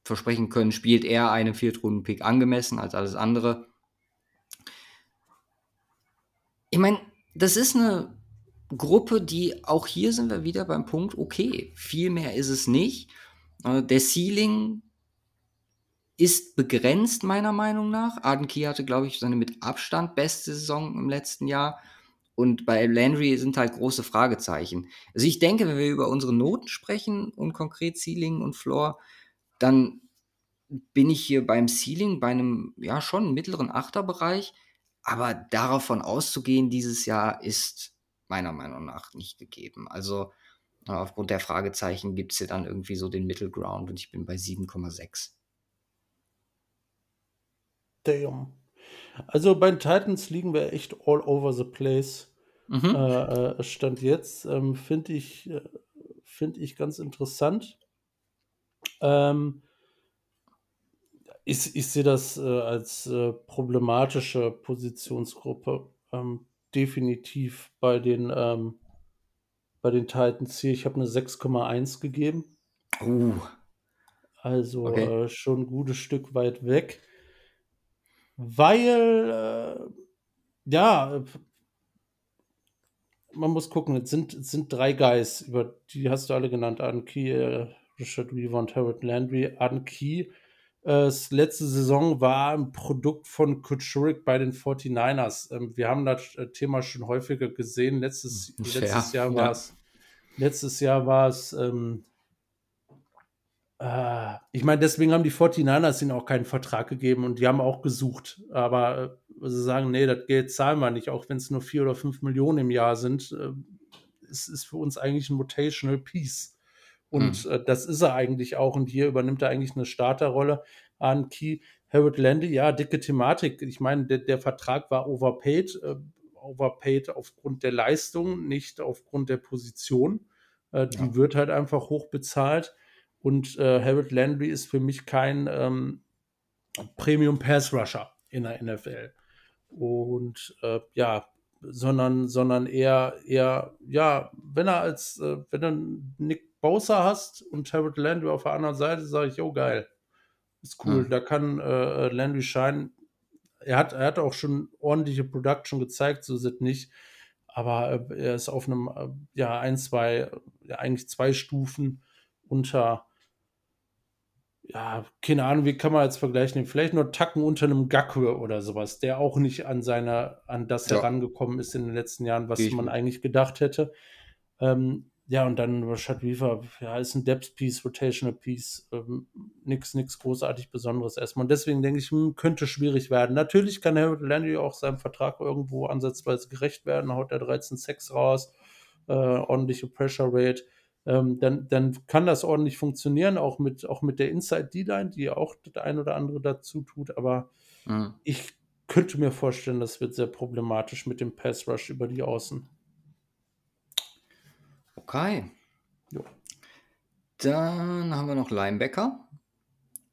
versprechen können, spielt er einen Viertrunden-Pick angemessen als alles andere. Ich meine, das ist eine Gruppe, die auch hier sind wir wieder beim Punkt, okay, viel mehr ist es nicht. Äh, der Ceiling ist begrenzt, meiner Meinung nach. Arden Key hatte, glaube ich, seine mit Abstand beste Saison im letzten Jahr. Und bei Landry sind halt große Fragezeichen. Also ich denke, wenn wir über unsere Noten sprechen und konkret Ceiling und Floor, dann bin ich hier beim Ceiling bei einem, ja, schon mittleren Achterbereich. Aber davon auszugehen dieses Jahr ist meiner Meinung nach nicht gegeben. Also aufgrund der Fragezeichen gibt es hier dann irgendwie so den Middle Ground und ich bin bei 7,6. Damn. Also bei den Titans liegen wir echt all over the place. Mhm. Äh, äh Stand jetzt ähm, finde ich, äh, find ich ganz interessant. Ähm, ich, ich sehe das äh, als äh, problematische Positionsgruppe. Ähm, definitiv bei den, ähm, bei den Titans hier. Ich habe eine 6,1 gegeben. Uh. Also okay. äh, schon ein gutes Stück weit weg weil, äh, ja, man muss gucken, es sind, es sind drei Guys, über die hast du alle genannt, Adam Key, äh, Richard Weaver und Harold Landry. Adam Key, äh, letzte Saison war ein Produkt von Kuchurik bei den 49ers. Ähm, wir haben das äh, Thema schon häufiger gesehen. Letztes, letztes Jahr war es, letztes Jahr war es ähm, äh, ich meine, deswegen haben die 49ers ihnen auch keinen Vertrag gegeben und die haben auch gesucht. Aber äh, sie sagen, nee, das Geld zahlen wir nicht, auch wenn es nur vier oder fünf Millionen im Jahr sind. Äh, es ist für uns eigentlich ein Motational Piece. Und hm. äh, das ist er eigentlich auch. Und hier übernimmt er eigentlich eine Starterrolle an Key. Harold Landy, ja, dicke Thematik. Ich meine, der, der Vertrag war overpaid. Äh, overpaid aufgrund der Leistung, nicht aufgrund der Position. Äh, die ja. wird halt einfach hoch bezahlt. Und äh, Harold Landry ist für mich kein ähm, Premium Pass Rusher in der NFL. Und äh, ja, sondern, sondern eher, eher, ja, wenn er als, äh, wenn du Nick Bowser hast und Harold Landry auf der anderen Seite, sage ich, oh geil, ist cool, hm. da kann äh, Landry scheinen. Er hat, er hat auch schon ordentliche Production gezeigt, so ist es nicht. Aber äh, er ist auf einem, äh, ja, ein, zwei, ja, eigentlich zwei Stufen unter ja, keine Ahnung, wie kann man jetzt vergleichen? Vielleicht nur Tacken unter einem Gakwe oder sowas, der auch nicht an seiner, an das ja. herangekommen ist in den letzten Jahren, was man eigentlich gedacht hätte. Ähm, ja, und dann Rashad Weaver, ja, ist ein Depth-Piece, Rotational Piece, ähm, nichts nix großartig Besonderes erstmal. Und deswegen denke ich, hm, könnte schwierig werden. Natürlich kann Harold Landry auch seinem Vertrag irgendwo ansatzweise gerecht werden, haut er 13 Sex raus, äh, ordentliche Pressure Rate. Ähm, dann, dann kann das ordentlich funktionieren, auch mit, auch mit der Inside D-Line, die auch das ein oder andere dazu tut. Aber mhm. ich könnte mir vorstellen, das wird sehr problematisch mit dem Pass Rush über die Außen. Okay. Jo. Dann haben wir noch Linebacker.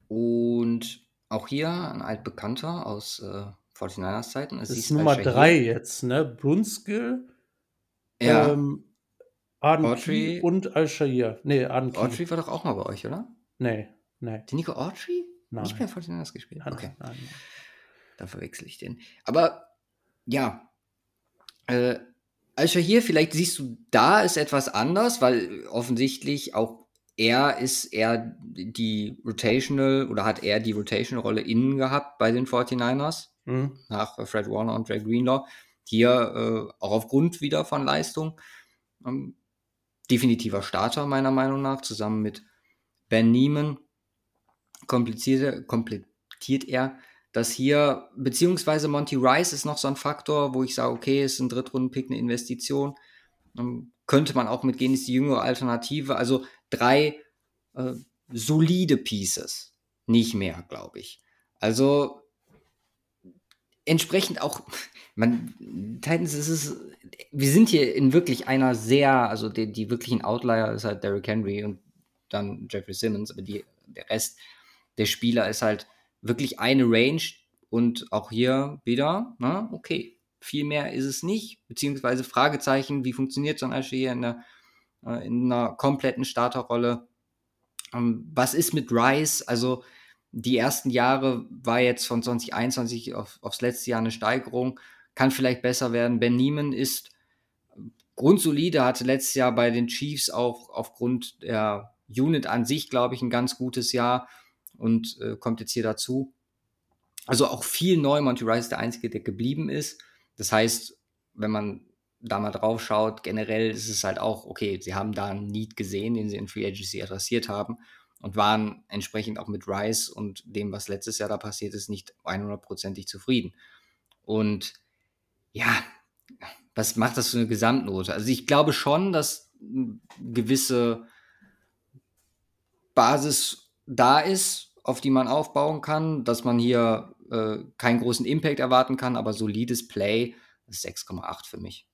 Und auch hier ein altbekannter aus äh, 49ers Zeiten. Es das ist Nummer 3 jetzt, ne? Brunskill, ja. ähm, Aden Key und Al-Shahir. Nee, Aden. Autry war doch auch mal bei euch, oder? Nee, nee. Die Nico Autry? Nein. Nicht bei 49ers gespielt? Nein, okay. Nein, nein. Da verwechsel ich den. Aber ja, äh, hier, vielleicht siehst du, da ist etwas anders, weil offensichtlich auch er ist eher die Rotational oder hat er die Rotational-Rolle innen gehabt bei den 49ers mhm. nach Fred Warner und Dre Greenlaw. Hier äh, auch aufgrund wieder von Leistung. Ähm, definitiver Starter meiner Meinung nach, zusammen mit Ben Neiman komplettiert er dass hier, beziehungsweise Monty Rice ist noch so ein Faktor, wo ich sage, okay, ist ein Drittrunden-Pick eine Investition. Ähm, könnte man auch mitgehen, ist die jüngere Alternative. Also drei äh, solide Pieces, nicht mehr, glaube ich. Also entsprechend auch, man, Titans ist es, wir sind hier in wirklich einer sehr, also die, die wirklichen Outlier ist halt Derrick Henry und dann Jeffrey Simmons, aber die, der Rest der Spieler ist halt wirklich eine Range und auch hier wieder, na, okay, viel mehr ist es nicht, beziehungsweise Fragezeichen, wie funktioniert so ein Asche hier in, der, äh, in einer kompletten Starterrolle? Ähm, was ist mit Rice? Also die ersten Jahre war jetzt von 2021 auf, aufs letzte Jahr eine Steigerung, kann vielleicht besser werden. Ben Neiman ist grundsolide, hatte letztes Jahr bei den Chiefs auch aufgrund der Unit an sich, glaube ich, ein ganz gutes Jahr und äh, kommt jetzt hier dazu. Also auch viel neu. Monty Rice ist der Einzige, der geblieben ist. Das heißt, wenn man da mal drauf schaut, generell ist es halt auch, okay, sie haben da einen Need gesehen, den sie in Free Agency adressiert haben und waren entsprechend auch mit Rice und dem, was letztes Jahr da passiert ist, nicht 100%ig zufrieden. Und ja, was macht das für eine Gesamtnote? Also ich glaube schon, dass eine gewisse Basis da ist, auf die man aufbauen kann, dass man hier äh, keinen großen Impact erwarten kann, aber solides Play ist 6,8 für mich.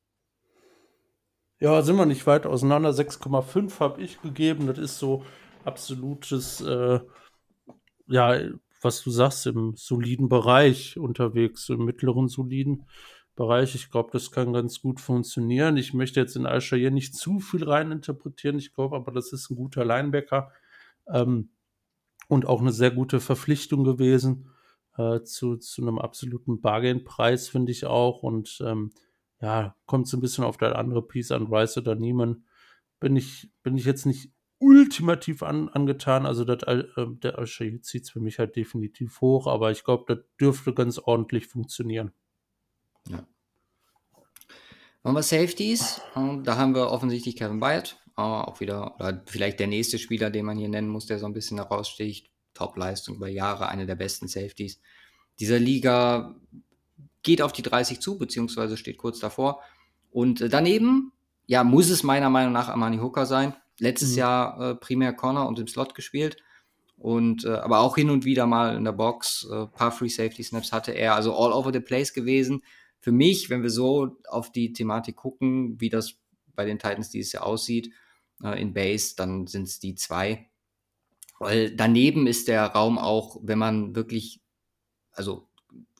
Ja, sind wir nicht weit auseinander. 6,5 habe ich gegeben. Das ist so absolutes, äh, ja, was du sagst, im soliden Bereich unterwegs, im mittleren soliden Bereich. Ich glaube, das kann ganz gut funktionieren. Ich möchte jetzt in Aisha hier nicht zu viel reininterpretieren. Ich glaube aber, das ist ein guter Linebacker. Ähm, und auch eine sehr gute Verpflichtung gewesen äh, zu, zu einem absoluten Bargain-Preis, finde ich auch. Und ähm, ja, kommt so ein bisschen auf der andere Piece an, Rice oder Neiman. Bin ich, bin ich jetzt nicht ultimativ an, angetan. Also das, äh, der Alshahid zieht für mich halt definitiv hoch, aber ich glaube, das dürfte ganz ordentlich funktionieren. Ja. Machen wir Safeties. Da haben wir offensichtlich Kevin Byard, auch wieder, oder vielleicht der nächste Spieler, den man hier nennen muss, der so ein bisschen heraussticht. Top-Leistung über Jahre, eine der besten Safeties dieser Liga. Geht auf die 30 zu, beziehungsweise steht kurz davor. Und äh, daneben, ja, muss es meiner Meinung nach Amani Hooker sein. Letztes mhm. Jahr äh, primär Corner und im Slot gespielt. Und äh, aber auch hin und wieder mal in der Box, äh, paar Free Safety Snaps hatte er, also all over the place gewesen. Für mich, wenn wir so auf die Thematik gucken, wie das bei den Titans dieses Jahr aussieht, äh, in Base, dann sind es die zwei. Weil daneben ist der Raum auch, wenn man wirklich, also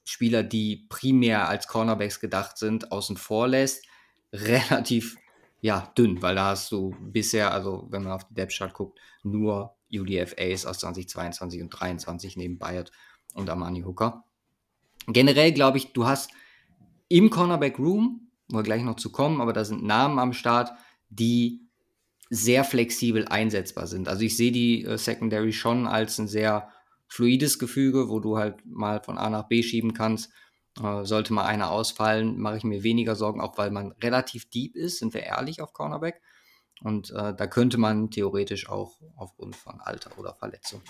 Spieler, die primär als Cornerbacks gedacht sind, außen vor lässt, relativ ja, dünn, weil da hast du bisher, also wenn man auf die Depth Chart guckt, nur UDFAs aus 2022 und 2023 neben Bayard und Armani Hooker. Generell glaube ich, du hast im Cornerback Room, wo wir gleich noch zu kommen, aber da sind Namen am Start, die sehr flexibel einsetzbar sind. Also ich sehe die äh, Secondary schon als ein sehr fluides Gefüge, wo du halt mal von A nach B schieben kannst. Äh, sollte mal einer ausfallen, mache ich mir weniger Sorgen, auch weil man relativ deep ist, sind wir ehrlich auf Cornerback. Und äh, da könnte man theoretisch auch aufgrund von Alter oder Verletzung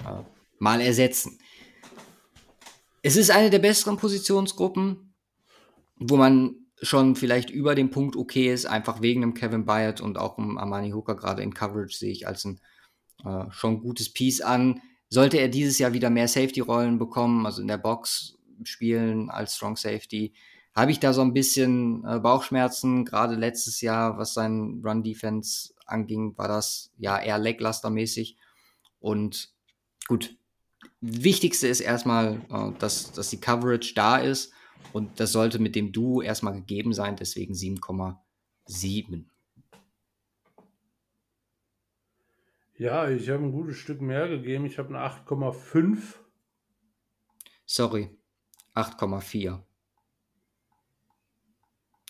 äh, mal ersetzen. Es ist eine der besseren Positionsgruppen, wo man schon vielleicht über dem Punkt okay ist, einfach wegen dem Kevin Byard und auch dem Armani Hooker gerade in Coverage sehe ich als ein äh, schon gutes Piece an. Sollte er dieses Jahr wieder mehr Safety-Rollen bekommen, also in der Box spielen als Strong Safety, habe ich da so ein bisschen äh, Bauchschmerzen. Gerade letztes Jahr, was sein Run-Defense anging, war das ja eher lacklustermäßig. Und gut, Wichtigste ist erstmal, äh, dass, dass die Coverage da ist. Und das sollte mit dem Duo erstmal gegeben sein, deswegen 7,7. Ja, ich habe ein gutes Stück mehr gegeben. Ich habe eine 8,5. Sorry, 8,4.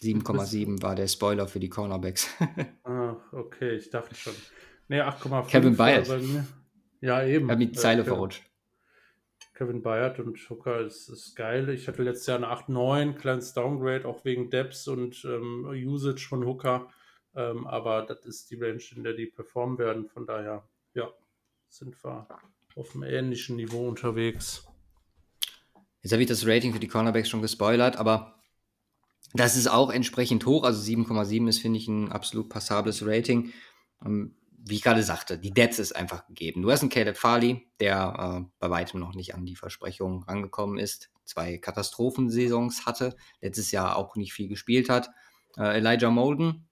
7,7 war der Spoiler für die Cornerbacks. Ach, okay, ich dachte schon. Nee, 8,5. Kevin Byard. Ja, eben. Hat mir die Zeile äh, verrutscht. Kevin Byard und Hooker ist, ist geil. Ich hatte letztes Jahr eine 8,9, kleines Downgrade, auch wegen Depths und ähm, Usage von Hooker. Ähm, aber das ist die Range, in der die performen werden. Von daher, ja, sind wir auf einem ähnlichen Niveau unterwegs. Jetzt habe ich das Rating für die Cornerbacks schon gespoilert, aber das ist auch entsprechend hoch. Also 7,7 ist, finde ich, ein absolut passables Rating. Ähm, wie ich gerade sagte, die Depth ist einfach gegeben. Du hast einen Caleb Farley, der äh, bei weitem noch nicht an die Versprechungen rangekommen ist, zwei Katastrophensaisons hatte, letztes Jahr auch nicht viel gespielt hat. Äh, Elijah Molden,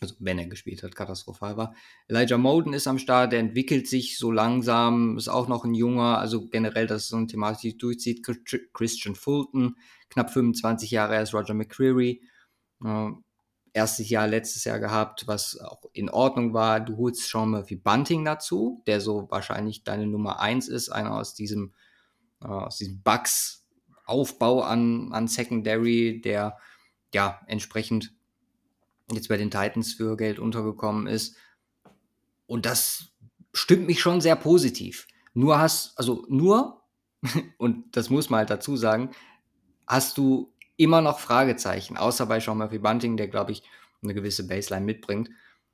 also wenn er gespielt hat, katastrophal war. Elijah Molden ist am Start, der entwickelt sich so langsam, ist auch noch ein junger, also generell, das ist so eine Thematik, durchzieht. Christian Fulton, knapp 25 Jahre, er ist Roger McCreary. Äh, erstes Jahr letztes Jahr gehabt, was auch in Ordnung war. Du holst Sean Murphy Bunting dazu, der so wahrscheinlich deine Nummer eins ist, einer aus diesem, äh, diesem Bugs Aufbau an, an Secondary, der ja entsprechend jetzt bei den Titans für Geld untergekommen ist. Und das stimmt mich schon sehr positiv. Nur hast, also nur, und das muss man halt dazu sagen, hast du immer noch Fragezeichen, außer bei Sean Murphy Bunting, der, glaube ich, eine gewisse Baseline mitbringt.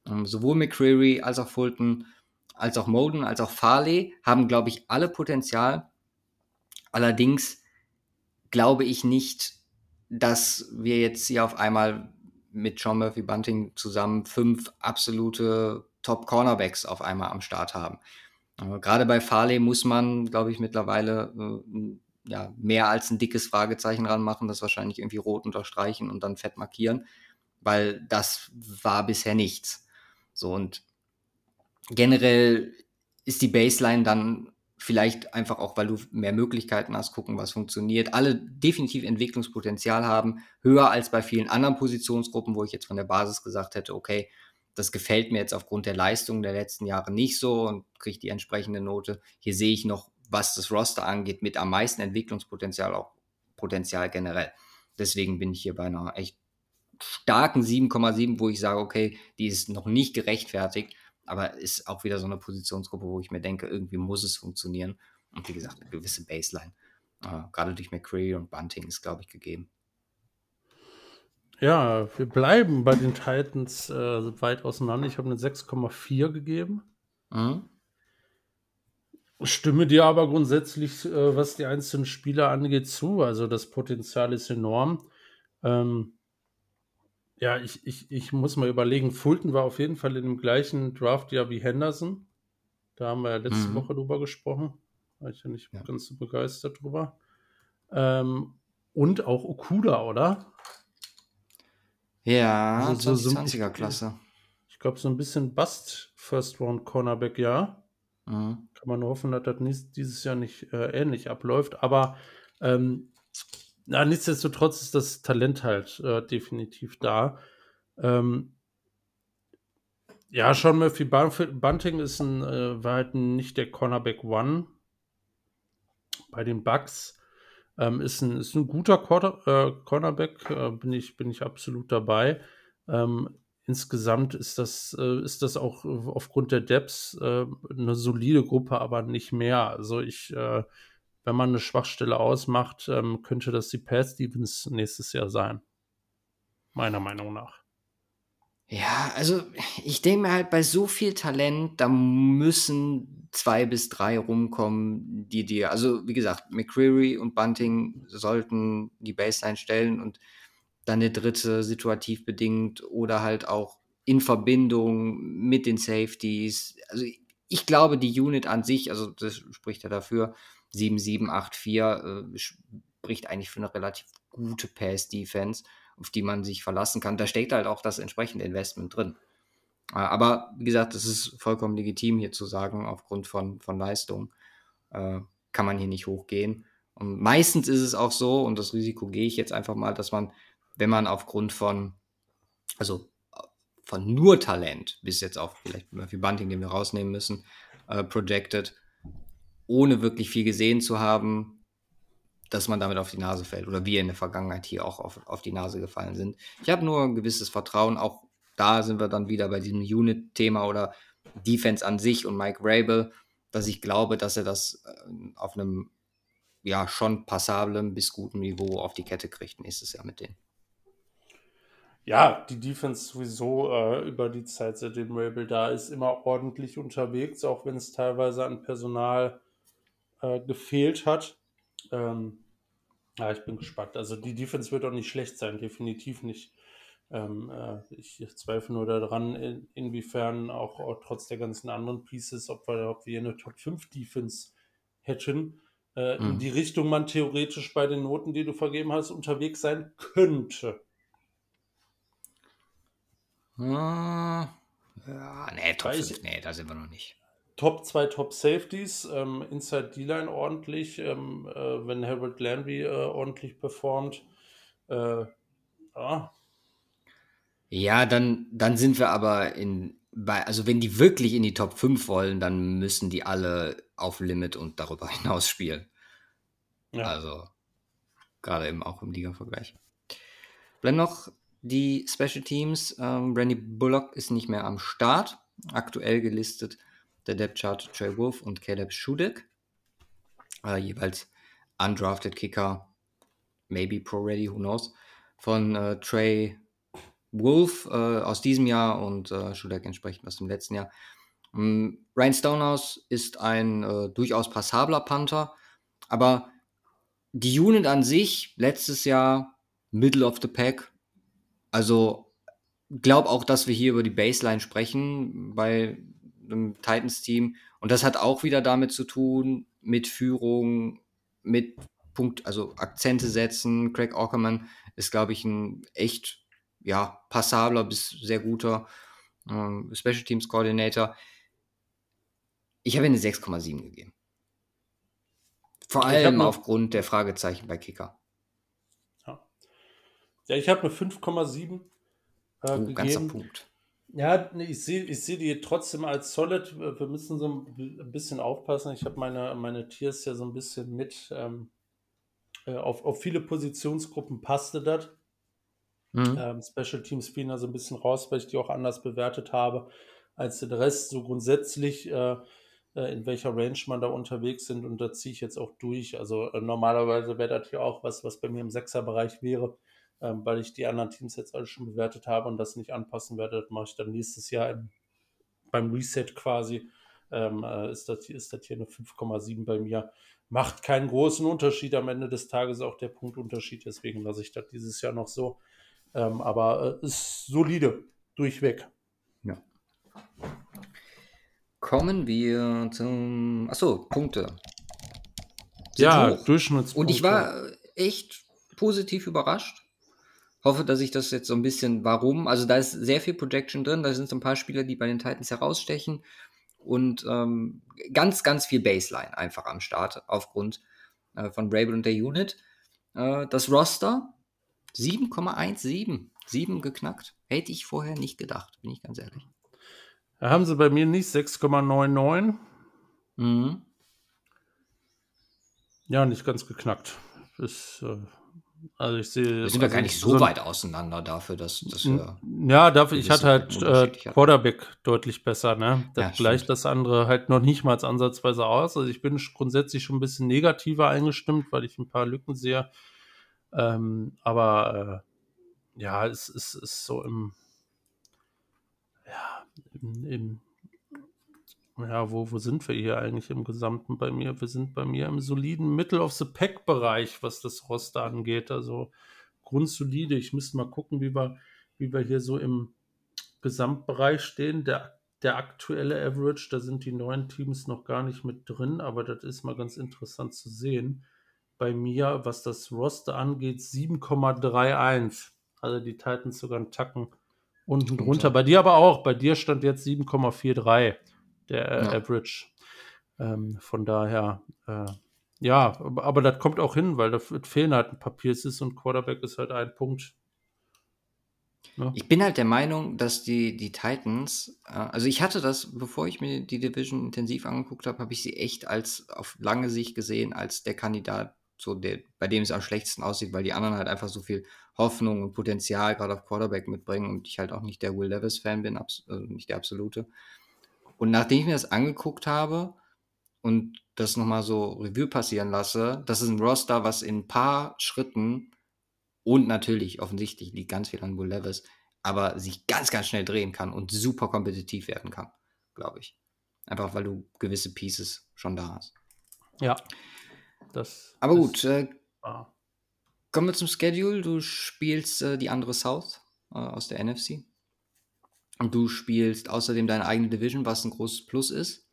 Ähm, sowohl McCreary als auch Fulton, als auch Moden, als auch Farley haben, glaube ich, alle Potenzial. Allerdings glaube ich nicht, dass wir jetzt hier auf einmal mit Sean Murphy Bunting zusammen fünf absolute Top-Cornerbacks auf einmal am Start haben. Aber gerade bei Farley muss man, glaube ich, mittlerweile äh, ja, mehr als ein dickes Fragezeichen ranmachen, das wahrscheinlich irgendwie rot unterstreichen und dann fett markieren, weil das war bisher nichts. So und generell ist die Baseline dann vielleicht einfach auch, weil du mehr Möglichkeiten hast, gucken, was funktioniert, alle definitiv Entwicklungspotenzial haben, höher als bei vielen anderen Positionsgruppen, wo ich jetzt von der Basis gesagt hätte, okay, das gefällt mir jetzt aufgrund der Leistung der letzten Jahre nicht so und kriege die entsprechende Note. Hier sehe ich noch was das Roster angeht, mit am meisten Entwicklungspotenzial, auch Potenzial generell. Deswegen bin ich hier bei einer echt starken 7,7, wo ich sage, okay, die ist noch nicht gerechtfertigt, aber ist auch wieder so eine Positionsgruppe, wo ich mir denke, irgendwie muss es funktionieren. Und wie gesagt, eine gewisse Baseline. Äh, gerade durch McCree und Bunting ist, glaube ich, gegeben. Ja, wir bleiben bei den Titans äh, weit auseinander. Ich habe eine 6,4 gegeben. Mhm. Stimme dir aber grundsätzlich, äh, was die einzelnen Spieler angeht, zu. Also das Potenzial ist enorm. Ähm, ja, ich, ich, ich muss mal überlegen, Fulton war auf jeden Fall in dem gleichen Draftjahr wie Henderson. Da haben wir ja letzte mhm. Woche drüber gesprochen. War ich ja nicht ja. ganz so begeistert drüber. Ähm, und auch Okuda, oder? Ja, also so 2020er-Klasse. Ich, ich glaube, so ein bisschen Bust First Round Cornerback, ja. Mhm. Kann man nur hoffen, dass das nicht, dieses Jahr nicht äh, ähnlich abläuft. Aber ähm, na, nichtsdestotrotz ist das Talent halt äh, definitiv da. Ähm, ja, Sean Murphy Bunting ist ein, äh, war halt nicht der Cornerback One bei den Bucks. Ähm, ist, ein, ist ein guter Quarter, äh, Cornerback, äh, bin, ich, bin ich absolut dabei. Ähm, insgesamt ist das, äh, ist das auch aufgrund der Depths äh, eine solide Gruppe, aber nicht mehr. Also ich, äh, wenn man eine Schwachstelle ausmacht, ähm, könnte das die Pat Stevens nächstes Jahr sein. Meiner Meinung nach. Ja, also ich denke mir halt, bei so viel Talent, da müssen zwei bis drei rumkommen, die dir, also wie gesagt, McCreary und Bunting sollten die Baseline stellen und dann der dritte situativ bedingt oder halt auch in Verbindung mit den Safeties. Also ich glaube, die Unit an sich, also das spricht ja dafür, 7784 äh, spricht eigentlich für eine relativ gute Pass-Defense, auf die man sich verlassen kann. Da steckt halt auch das entsprechende Investment drin. Äh, aber wie gesagt, es ist vollkommen legitim hier zu sagen, aufgrund von, von Leistung äh, kann man hier nicht hochgehen. Und meistens ist es auch so, und das Risiko gehe ich jetzt einfach mal, dass man, wenn man aufgrund von, also von nur Talent, bis jetzt auch vielleicht Murphy Bunting, den wir rausnehmen müssen, äh, projected, ohne wirklich viel gesehen zu haben, dass man damit auf die Nase fällt oder wir in der Vergangenheit hier auch auf, auf die Nase gefallen sind. Ich habe nur ein gewisses Vertrauen, auch da sind wir dann wieder bei diesem Unit-Thema oder Defense an sich und Mike Rabel, dass ich glaube, dass er das äh, auf einem ja schon passablen bis guten Niveau auf die Kette kriegt nächstes Jahr mit denen. Ja, die Defense sowieso äh, über die Zeit, seitdem Rabel da ist, immer ordentlich unterwegs, auch wenn es teilweise an Personal äh, gefehlt hat. Ähm, ja, ich bin gespannt. Also die Defense wird auch nicht schlecht sein, definitiv nicht. Ähm, äh, ich zweifle nur daran, in, inwiefern auch, auch, trotz der ganzen anderen Pieces, ob wir, ob wir eine Top 5 Defense hätten, äh, mhm. in die Richtung man theoretisch bei den Noten, die du vergeben hast, unterwegs sein könnte. Hm, ja, nee, Top 5, nee, da sind wir noch nicht. Top 2 Top Safeties, ähm, Inside D-Line ordentlich, ähm, äh, wenn Harold Landry äh, ordentlich performt. Äh, ja. ja, dann, dann sind wir aber in, bei, also wenn die wirklich in die Top 5 wollen, dann müssen die alle auf Limit und darüber hinaus spielen. Ja. Also, gerade eben auch im Liga-Vergleich. Bleiben noch die Special Teams. Ähm, Randy Bullock ist nicht mehr am Start. Aktuell gelistet der Depth Chart Trey Wolf und Caleb Schudek. Äh, jeweils undrafted Kicker, maybe pro ready, who knows, von äh, Trey Wolf äh, aus diesem Jahr und äh, Schudek entsprechend aus dem letzten Jahr. Ähm, Ryan Stonehouse ist ein äh, durchaus passabler Panther, aber die Unit an sich letztes Jahr Middle of the Pack, also glaube auch, dass wir hier über die Baseline sprechen bei einem Titans-Team. Und das hat auch wieder damit zu tun, mit Führung, mit Punkt, also Akzente setzen. Craig Ockerman ist, glaube ich, ein echt ja, passabler bis sehr guter ähm, Special Teams Coordinator. Ich habe eine 6,7 gegeben. Vor allem aufgrund der Fragezeichen bei Kicker. Ja, ich habe eine 5,7 äh, oh, gegeben. Ganzer Punkt. Ja, ich sehe ich seh die trotzdem als solid. Wir müssen so ein bisschen aufpassen. Ich habe meine, meine Tiers ja so ein bisschen mit. Ähm, äh, auf, auf viele Positionsgruppen passte das. Mhm. Ähm, Special Teams fielen da so ein bisschen raus, weil ich die auch anders bewertet habe als der Rest. So grundsätzlich, äh, äh, in welcher Range man da unterwegs sind. Und da ziehe ich jetzt auch durch. Also äh, normalerweise wäre das hier auch was, was bei mir im Sechserbereich wäre ähm, weil ich die anderen Teams jetzt alle schon bewertet habe und das nicht anpassen werde. Das mache ich dann nächstes Jahr im, beim Reset quasi. Ähm, äh, ist, das, ist das hier eine 5,7 bei mir. Macht keinen großen Unterschied. Am Ende des Tages auch der Punktunterschied. Deswegen lasse ich das dieses Jahr noch so. Ähm, aber äh, ist solide, durchweg. Ja. Kommen wir zum. Achso, Punkte. Sind ja, Durchschnittspunkte. Und ich war echt positiv überrascht hoffe, dass ich das jetzt so ein bisschen, warum, also da ist sehr viel Projection drin, da sind so ein paar Spieler, die bei den Titans herausstechen und ähm, ganz, ganz viel Baseline einfach am Start aufgrund äh, von Rabel und der Unit. Äh, das Roster 7,17, 7 geknackt. Hätte ich vorher nicht gedacht, bin ich ganz ehrlich. Da haben sie bei mir nicht 6,99. Mhm. Ja, nicht ganz geknackt. Ist äh, also ich sehe. Wir sind ja gar nicht so, so weit auseinander dafür, dass, dass wir. Ja, dafür, ich hatte halt äh, Quarterback deutlich besser, ne? Das ja, gleicht das andere halt noch nicht mal ansatzweise aus. Also ich bin grundsätzlich schon ein bisschen negativer eingestimmt, weil ich ein paar Lücken sehe. Ähm, aber äh, ja, es ist, ist so im ja, im, im ja, wo, wo sind wir hier eigentlich im Gesamten bei mir? Wir sind bei mir im soliden Middle of the Pack-Bereich, was das Roster angeht. Also grundsolide. Ich müsste mal gucken, wie wir, wie wir hier so im Gesamtbereich stehen. Der, der aktuelle Average, da sind die neuen Teams noch gar nicht mit drin, aber das ist mal ganz interessant zu sehen. Bei mir, was das Roster angeht, 7,31. Also die Titans sogar einen Tacken unten drunter. Bei dir aber auch. Bei dir stand jetzt 7,43 der äh, ja. Average. Ähm, von daher, äh, ja, aber, aber, das kommt auch hin, weil da fehlen halt ein paar Pieces und Quarterback ist halt ein Punkt. Ja. Ich bin halt der Meinung, dass die, die Titans, äh, also ich hatte das, bevor ich mir die Division intensiv angeguckt habe, habe ich sie echt als auf lange Sicht gesehen, als der Kandidat, so der, bei dem es am schlechtesten aussieht, weil die anderen halt einfach so viel Hoffnung und Potenzial gerade auf Quarterback mitbringen und ich halt auch nicht der Will Levis-Fan bin, also nicht der absolute. Und nachdem ich mir das angeguckt habe und das nochmal so Revue passieren lasse, das ist ein Roster, was in ein paar Schritten und natürlich offensichtlich liegt ganz viel an Bull Levis, aber sich ganz, ganz schnell drehen kann und super kompetitiv werden kann, glaube ich. Einfach weil du gewisse Pieces schon da hast. Ja. Das aber gut, äh, kommen wir zum Schedule. Du spielst äh, die andere South äh, aus der NFC. Du spielst außerdem deine eigene Division, was ein großes Plus ist.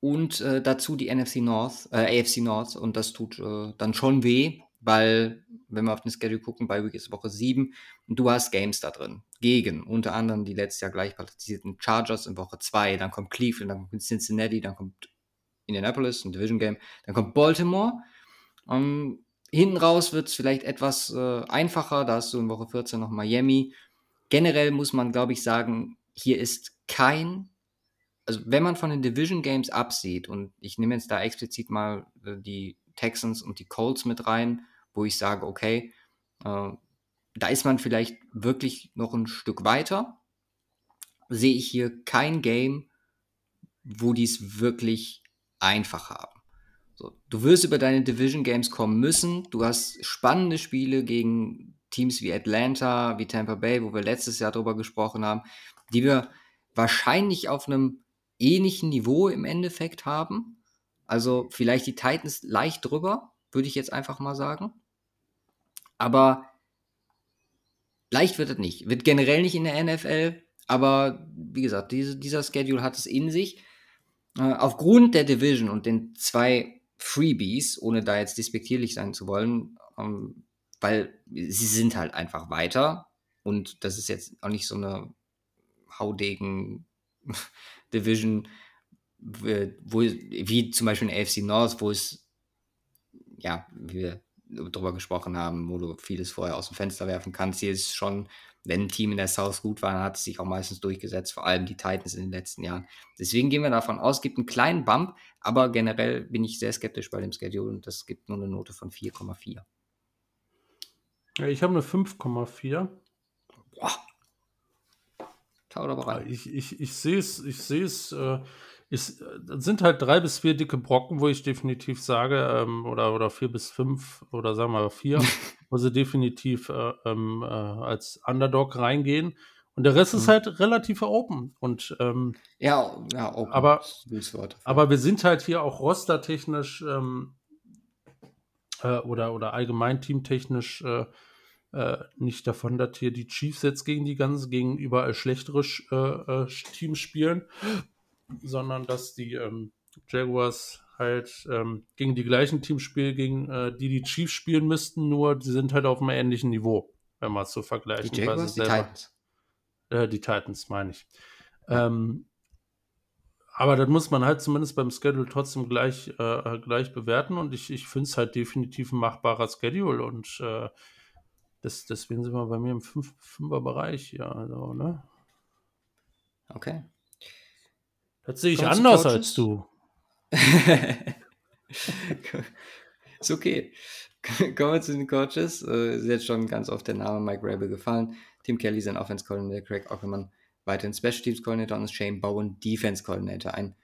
Und äh, dazu die NFC North, äh, AFC North. Und das tut äh, dann schon weh, weil, wenn wir auf den Schedule gucken, bei Week ist Woche 7 und du hast Games da drin. Gegen unter anderem die letztes Jahr gleich platzierten Chargers in Woche 2. Dann kommt Cleveland, dann kommt Cincinnati, dann kommt Indianapolis, ein Division Game. Dann kommt Baltimore. Um, ähm, hinten raus wird es vielleicht etwas äh, einfacher. Da hast du in Woche 14 noch Miami generell muss man, glaube ich, sagen, hier ist kein, also wenn man von den Division Games absieht, und ich nehme jetzt da explizit mal äh, die Texans und die Colts mit rein, wo ich sage, okay, äh, da ist man vielleicht wirklich noch ein Stück weiter, sehe ich hier kein Game, wo die es wirklich einfach haben. So, du wirst über deine Division Games kommen müssen. Du hast spannende Spiele gegen Teams wie Atlanta, wie Tampa Bay, wo wir letztes Jahr drüber gesprochen haben, die wir wahrscheinlich auf einem ähnlichen Niveau im Endeffekt haben. Also vielleicht die Titans leicht drüber, würde ich jetzt einfach mal sagen. Aber leicht wird es nicht. Wird generell nicht in der NFL. Aber wie gesagt, diese, dieser Schedule hat es in sich. Äh, aufgrund der Division und den zwei Freebies, ohne da jetzt despektierlich sein zu wollen, ähm, weil sie sind halt einfach weiter und das ist jetzt auch nicht so eine Haudegen Division, wo, wie zum Beispiel in AFC North, wo es, ja, wie wir darüber gesprochen haben, wo du vieles vorher aus dem Fenster werfen kannst. Hier ist schon, wenn ein Team in der South gut war, hat es sich auch meistens durchgesetzt, vor allem die Titans in den letzten Jahren. Deswegen gehen wir davon aus, es gibt einen kleinen Bump, aber generell bin ich sehr skeptisch bei dem Schedule und das gibt nur eine Note von 4,4. Ja, ich habe eine 5,4. Boah. Tau aber rein. Ich, ich, ich sehe es, ich sehe es, äh, es sind halt drei bis vier dicke Brocken, wo ich definitiv sage, ähm, oder, oder vier bis fünf oder sagen wir vier, wo sie definitiv äh, ähm, äh, als Underdog reingehen. Und der Rest mhm. ist halt relativ open. Und, ähm, ja, ja, open. Aber, aber wir sind halt hier auch rostertechnisch ähm, äh, oder, oder allgemein teamtechnisch äh, äh, nicht davon, dass hier die Chiefs jetzt gegen die ganzen, gegen überall schlechtere äh, äh, Teams spielen, sondern dass die ähm, Jaguars halt ähm, gegen die gleichen Teams spielen, gegen äh, die die Chiefs spielen müssten, nur die sind halt auf einem ähnlichen Niveau, wenn man es so vergleicht. Die Jaguars, die Titans. Äh, die Titans, meine ich. Ähm, aber das muss man halt zumindest beim Schedule trotzdem gleich, äh, gleich bewerten und ich, ich finde es halt definitiv ein machbarer Schedule und äh, das, deswegen sind wir bei mir im 5er Bereich, ja, also, ne? Okay. Das sehe ich Kommst anders als du. ist okay. Kommen wir zu den Coaches. Äh, ist jetzt schon ganz oft der Name Mike Rabel gefallen. Tim Kelly, sein Offense Coordinator, Craig Ockerman, weiterhin Special Teams Coordinator und Shane Bowen Defense Coordinator. Ein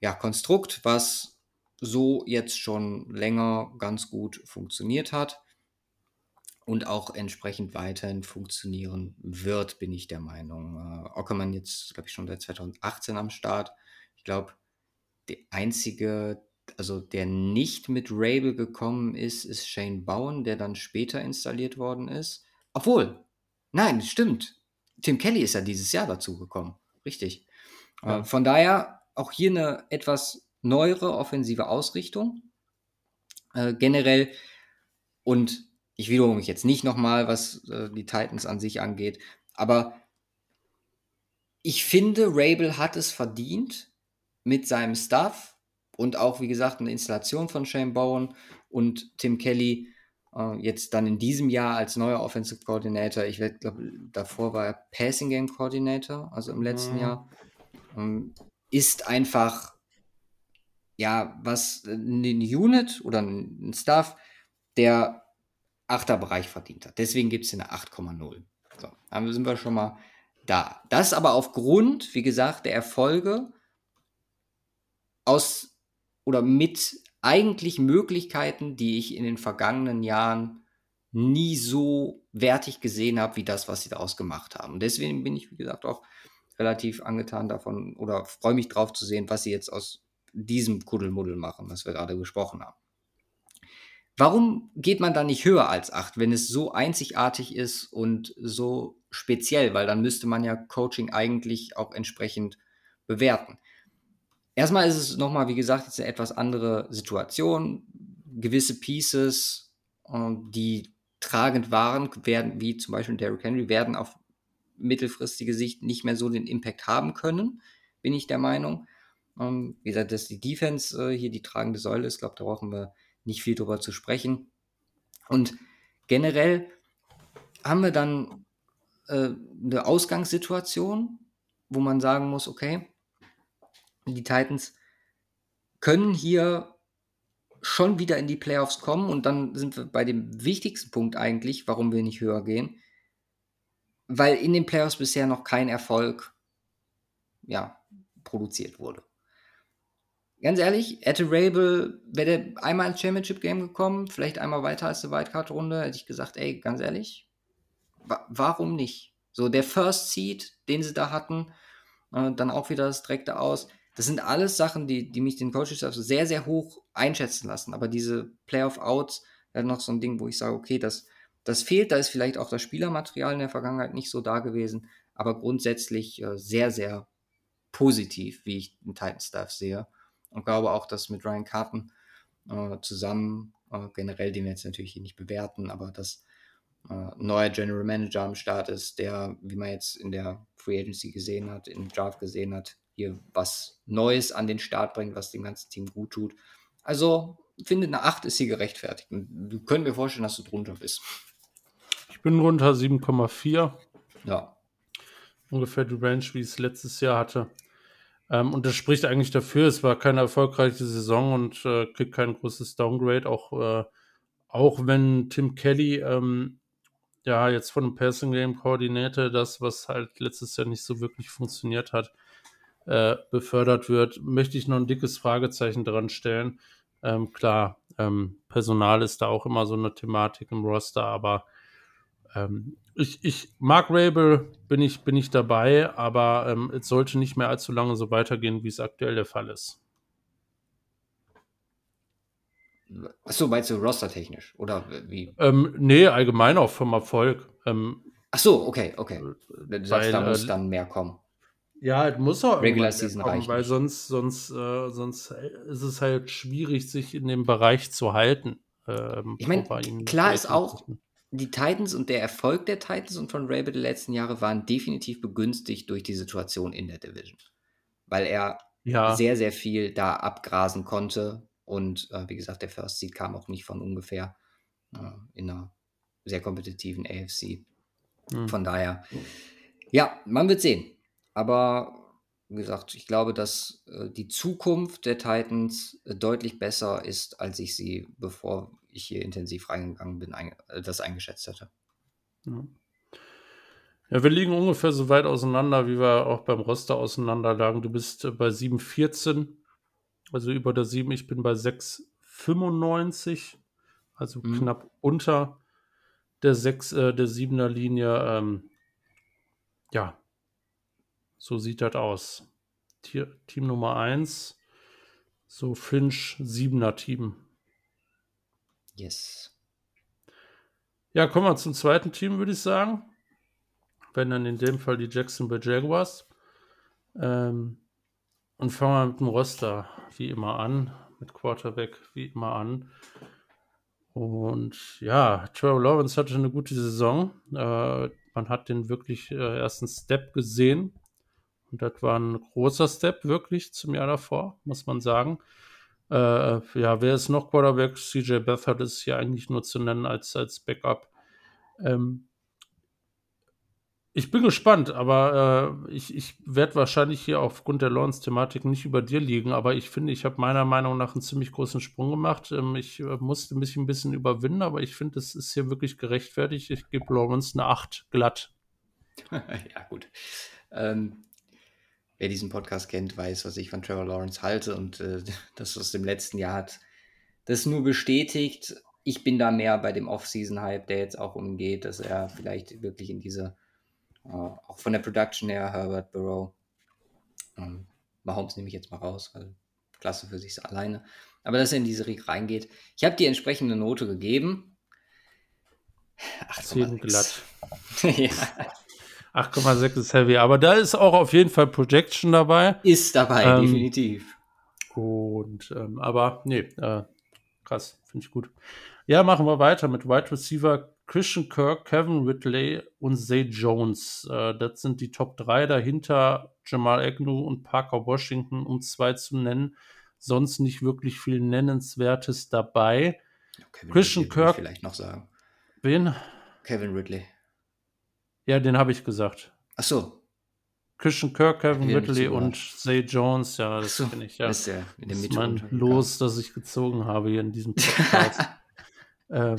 ja, Konstrukt, was so jetzt schon länger ganz gut funktioniert hat. und auch entsprechend weiterhin funktionieren wird, bin ich der Meinung. Äh, Ockermann jetzt, glaube ich, schon seit 2018 am Start. Ich glaube, der einzige, also der nicht mit Rabel gekommen ist, ist Shane Bowen, der dann später installiert worden ist. Obwohl, nein, stimmt. Tim Kelly ist ja dieses Jahr dazu gekommen. Richtig. Äh, ja. Äh, von daher auch hier eine etwas neuere offensive Ausrichtung. Äh, generell und ich wiederhole mich jetzt nicht nochmal, was äh, die Titans an sich angeht, aber ich finde, Rabel hat es verdient mit seinem Stuff und auch, wie gesagt, eine Installation von Shane Bowen und Tim Kelly äh, jetzt dann in diesem Jahr als neuer Offensive Coordinator. Ich glaube, davor war er Passing Game Coordinator, also im letzten mhm. Jahr. Ähm, ist einfach, ja, was eine Unit oder ein Stuff, der Achterbereich verdient hat. Deswegen gibt es eine 8,0. So, dann sind wir schon mal da. Das aber aufgrund, wie gesagt, der Erfolge aus oder mit eigentlich Möglichkeiten, die ich in den vergangenen Jahren nie so wertig gesehen habe, wie das, was sie daraus gemacht haben. Und deswegen bin ich, wie gesagt, auch relativ angetan davon oder freue mich drauf zu sehen, was sie jetzt aus diesem Kuddelmuddel machen, was wir gerade gesprochen haben. Warum geht man da nicht höher als 8, wenn es so einzigartig ist und so speziell? Weil dann müsste man ja Coaching eigentlich auch entsprechend bewerten. Erstmal ist es nochmal, wie gesagt, jetzt eine etwas andere Situation. Gewisse Pieces, ähm, die tragend waren, werden, wie zum Beispiel Derrick Henry, werden auf mittelfristige Sicht nicht mehr so den Impact haben können, bin ich der Meinung. Ähm, wie gesagt, dass die Defense äh, hier die tragende Säule ist, glaube da brauchen wir nicht viel drüber zu sprechen. Und generell haben wir dann äh, eine Ausgangssituation, wo man sagen muss, okay, die Titans können hier schon wieder in die Playoffs kommen und dann sind wir bei dem wichtigsten Punkt eigentlich, warum wir nicht höher gehen, weil in den Playoffs bisher noch kein Erfolg ja, produziert wurde ganz ehrlich, hätte Rabel, wäre der einmal ins Championship-Game gekommen, vielleicht einmal weiter als die Wildcard-Runde, hätte ich gesagt, ey, ganz ehrlich, wa warum nicht? So, der First Seed, den sie da hatten, äh, dann auch wieder das direkte Aus. Das sind alles Sachen, die, die mich den Coaches sehr, sehr hoch einschätzen lassen. Aber diese Playoff-Outs wäre noch so ein Ding, wo ich sage, okay, das, das fehlt. Da ist vielleicht auch das Spielermaterial in der Vergangenheit nicht so da gewesen. Aber grundsätzlich äh, sehr, sehr positiv, wie ich den Titan-Staff sehe und glaube auch, dass mit Ryan Carton äh, zusammen, äh, generell, den wir jetzt natürlich hier nicht bewerten, aber dass äh, neuer General Manager am Start ist, der, wie man jetzt in der Free Agency gesehen hat, im Draft gesehen hat, hier was Neues an den Start bringt, was dem ganzen Team gut tut. Also, ich finde, eine 8 ist hier gerechtfertigt. Und du könntest mir vorstellen, dass du drunter bist. Ich bin runter 7,4. Ja. Ungefähr die Range, wie ich es letztes Jahr hatte. Ähm, und das spricht eigentlich dafür, es war keine erfolgreiche Saison und äh, kriegt kein großes Downgrade, auch, äh, auch wenn Tim Kelly ähm, ja jetzt von einem Passing Game Koordinator das, was halt letztes Jahr nicht so wirklich funktioniert hat, äh, befördert wird, möchte ich noch ein dickes Fragezeichen dran stellen. Ähm, klar, ähm, Personal ist da auch immer so eine Thematik im Roster, aber ähm, ich, ich mag Rabel, bin ich, bin ich dabei, aber ähm, es sollte nicht mehr allzu lange so weitergehen, wie es aktuell der Fall ist. Achso, meinst du rostertechnisch? Oder wie? Ähm, nee, allgemein auch vom Erfolg. Ähm, Ach okay, okay. Du sagst, da muss äh, dann mehr kommen. Ja, es muss auch Regular Season kommen, reichen. weil sonst, sonst, äh, sonst ist es halt schwierig, sich in dem Bereich zu halten. Ähm, ich meine, klar ist auch, die Titans und der Erfolg der Titans und von Rabel der letzten Jahre waren definitiv begünstigt durch die Situation in der Division. Weil er ja. sehr, sehr viel da abgrasen konnte. Und äh, wie gesagt, der First Seed kam auch nicht von ungefähr äh, in einer sehr kompetitiven AFC. Mhm. Von daher, ja, man wird sehen. Aber wie gesagt, ich glaube, dass äh, die Zukunft der Titans äh, deutlich besser ist, als ich sie, bevor ich hier intensiv reingegangen bin, ein, äh, das eingeschätzt hätte. Ja. ja. wir liegen ungefähr so weit auseinander, wie wir auch beim Roster auseinander lagen. Du bist äh, bei 7,14, also über der 7. Ich bin bei 6,95, also mhm. knapp unter der sechs, äh, der siebener Linie. Ähm, ja, so sieht das aus. Tier, Team Nummer 1, so Finch, siebener Team. Yes. Ja, kommen wir zum zweiten Team, würde ich sagen. Wenn dann in dem Fall die Jacksonville Jaguars. Ähm, und fangen wir mit dem Roster wie immer an, mit Quarterback wie immer an. Und ja, Trevor Lawrence hatte eine gute Saison. Äh, man hat den wirklich äh, ersten Step gesehen. Und das war ein großer Step wirklich zum Jahr davor, muss man sagen. Äh, ja, wer ist noch Quarterback? CJ Beathard ist hier eigentlich nur zu nennen als, als Backup. Ähm, ich bin gespannt, aber äh, ich, ich werde wahrscheinlich hier aufgrund der Lawrence-Thematik nicht über dir liegen, aber ich finde, ich habe meiner Meinung nach einen ziemlich großen Sprung gemacht. Ähm, ich äh, musste mich ein bisschen überwinden, aber ich finde, es ist hier wirklich gerechtfertigt. Ich gebe Lawrence eine 8 glatt. ja, gut. Ähm, wer diesen Podcast kennt, weiß, was ich von Trevor Lawrence halte und äh, das aus dem letzten Jahr hat das nur bestätigt. Ich bin da mehr bei dem Off-Season-Hype, der jetzt auch umgeht, dass er vielleicht wirklich in diese äh, auch von der Production her, Herbert Burrow. Ähm, Mahomes nehme ich jetzt mal raus, weil klasse für sich alleine. Aber dass er in diese Riege reingeht. Ich habe die entsprechende Note gegeben. 8,6 glatt. ja. 8,6 ist heavy, aber da ist auch auf jeden Fall Projection dabei. Ist dabei, ähm, definitiv. Und, ähm, aber nee, äh, krass, finde ich gut. Ja, machen wir weiter mit Wide Receiver Christian Kirk, Kevin Ridley und Zay Jones. Äh, das sind die Top 3 dahinter. Jamal Agnew und Parker Washington, um zwei zu nennen. Sonst nicht wirklich viel Nennenswertes dabei. Kevin Christian Ridley Kirk. vielleicht noch sagen. Wen? Kevin Ridley. Ja, den habe ich gesagt. Ach so. Christian Kirk, Kevin Ridley und Zay Jones. Ja, das so, kenne ich. Ja. Ist ja in Mitte das ist mein Los, das ich gezogen habe hier in diesem Podcast. Ähm,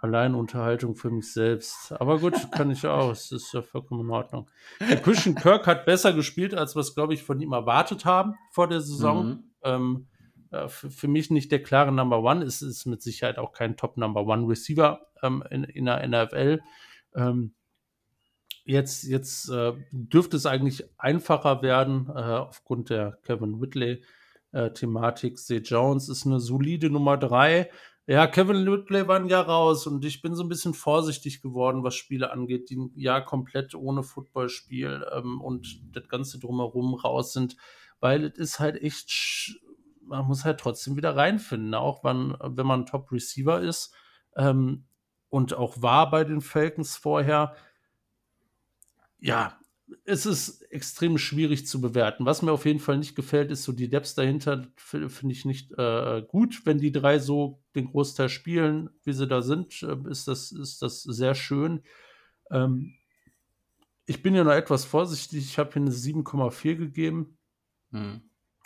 Alleinunterhaltung für mich selbst. Aber gut, kann ich auch. Es ist ja vollkommen in Ordnung. Der Christian Kirk hat besser gespielt, als wir es, glaube ich, von ihm erwartet haben vor der Saison. Mhm. Ähm, äh, für, mich nicht der klare Number One. Es ist mit Sicherheit auch kein Top Number One Receiver ähm, in, in der NFL. Ähm, jetzt jetzt äh, dürfte es eigentlich einfacher werden äh, aufgrund der Kevin Whitley. Äh. Zay Jones ist eine solide Nummer drei. Ja, Kevin Ridley war ein Jahr raus und ich bin so ein bisschen vorsichtig geworden, was Spiele angeht, die ein Jahr komplett ohne Footballspiel ähm, und das Ganze drumherum raus sind, weil es ist halt echt, man muss halt trotzdem wieder reinfinden, auch wenn, wenn man Top Receiver ist ähm, und auch war bei den Falcons vorher. Ja, es ist extrem schwierig zu bewerten. Was mir auf jeden Fall nicht gefällt, ist so die Depths dahinter, finde ich nicht äh, gut. Wenn die drei so den Großteil spielen, wie sie da sind, äh, ist, das, ist das sehr schön. Ähm, ich bin ja noch etwas vorsichtig. Ich habe hier eine 7,4 gegeben hm.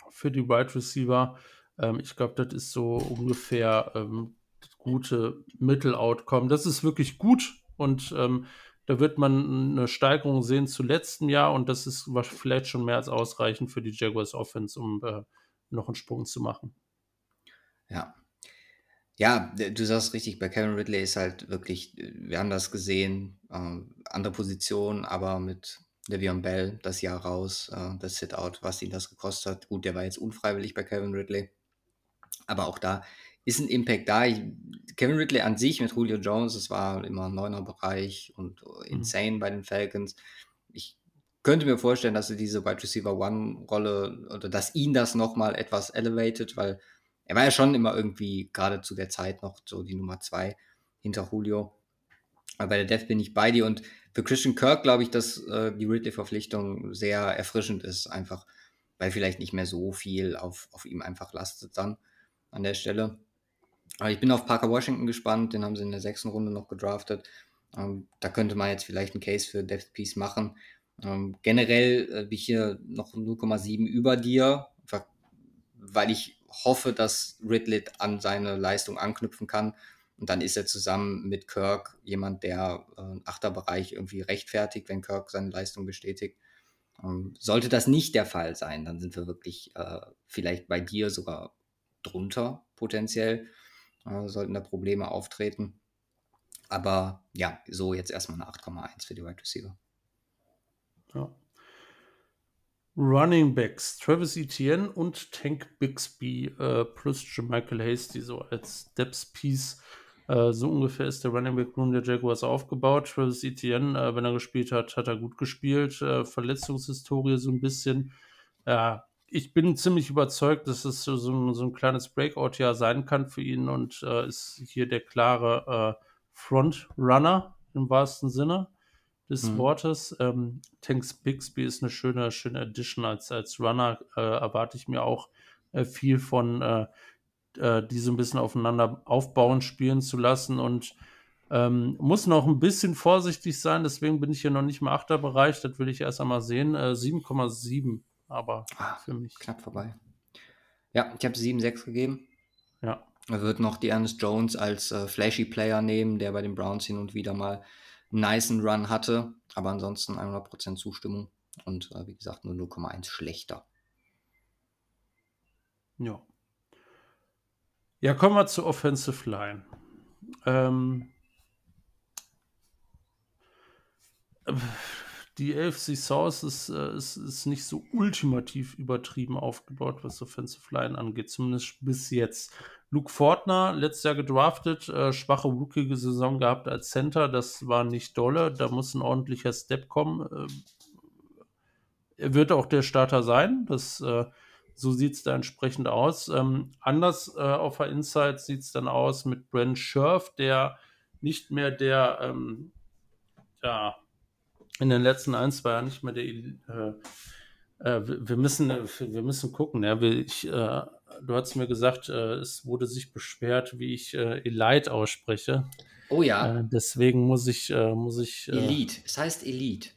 für die Wide Receiver. Ähm, ich glaube, das ist so ungefähr ähm, gute Mittel-Outcome. Das ist wirklich gut und ähm, da wird man eine Steigerung sehen zu letztem Jahr und das ist vielleicht schon mehr als ausreichend für die Jaguars Offense, um äh, noch einen Sprung zu machen. Ja. Ja, du sagst richtig, bei Kevin Ridley ist halt wirklich, wir haben das gesehen, äh, andere Position, aber mit Le'Veon Bell das Jahr raus, äh, das Sit-Out, was ihn das gekostet hat. Gut, der war jetzt unfreiwillig bei Kevin Ridley, aber auch da ist ein Impact da. Ich, Kevin Ridley an sich mit Julio Jones, das war immer ein neuner Bereich und mhm. insane mhm. bei den Falcons. Ich könnte mir vorstellen, dass er diese Wide Receiver One-Rolle oder dass ihn das nochmal etwas elevated, weil er war ja schon immer irgendwie gerade zu der Zeit noch so die Nummer zwei hinter Julio. Aber bei der Death bin ich bei dir und für Christian Kirk glaube ich, dass äh, die Ridley-Verpflichtung sehr erfrischend ist, einfach weil vielleicht nicht mehr so viel auf, auf ihm einfach lastet dann an der Stelle. Aber ich bin auf Parker Washington gespannt, den haben sie in der sechsten Runde noch gedraftet. Ähm, da könnte man jetzt vielleicht einen Case für Depth Piece machen. Ähm, generell äh, bin ich hier noch 0,7 über dir, weil ich hoffe, dass Ridley an seine Leistung anknüpfen kann. Und dann ist er zusammen mit Kirk jemand, der äh, Achterbereich irgendwie rechtfertigt, wenn Kirk seine Leistung bestätigt. Ähm, sollte das nicht der Fall sein, dann sind wir wirklich äh, vielleicht bei dir sogar drunter potenziell äh, sollten da Probleme auftreten. Aber ja, so jetzt erstmal eine 8,1 für die Wide Receiver. Ja. Running Backs, Travis Etienne und Tank Bixby äh, plus Michael Hasty so als Depth Piece. Äh, so ungefähr ist der Running Back Room der Jaguars aufgebaut. Travis Etienne, äh, wenn er gespielt hat, hat er gut gespielt. Äh, Verletzungshistorie so ein bisschen. Ja, ich bin ziemlich überzeugt, dass es so, ein, so ein kleines Breakout-Jahr sein kann für ihn und äh, ist hier der klare äh, Frontrunner im wahrsten Sinne des mhm. Wortes. Ähm, Tanks Bixby ist eine schöne, schöne Addition als, als Runner. Äh, erwarte ich mir auch äh, viel von, äh, äh, die so ein bisschen aufeinander aufbauen, spielen zu lassen und ähm, muss noch ein bisschen vorsichtig sein, deswegen bin ich hier noch nicht im Achterbereich. Das will ich erst einmal sehen. 7,7, äh, aber ah, für mich. Knapp vorbei. Ja, ich habe 7,6 gegeben. Ja. Er wird noch die Ernest Jones als äh, flashy Player nehmen, der bei den Browns hin und wieder mal nice Run hatte, aber ansonsten 100% Zustimmung und äh, wie gesagt nur 0,1 schlechter. Ja. Ja, kommen wir zur Offensive Line. Ähm, die AFC South ist, äh, ist, ist nicht so ultimativ übertrieben aufgebaut, was Offensive Line angeht, zumindest bis jetzt. Luke Fortner, letztes Jahr gedraftet, äh, schwache Rookie-Saison gehabt als Center, das war nicht dolle, da muss ein ordentlicher Step kommen. Äh, er wird auch der Starter sein, das, äh, so sieht es da entsprechend aus. Ähm, anders äh, auf der Inside sieht es dann aus mit Brent Scherf, der nicht mehr der, ähm, ja, in den letzten ein, zwei Jahren nicht mehr der, äh, äh, wir müssen, wir müssen gucken. Ja, ich, äh, du hast mir gesagt, äh, es wurde sich beschwert, wie ich äh, Elite ausspreche. Oh ja. Äh, deswegen muss ich, äh, muss ich. Elite. Es heißt Elite.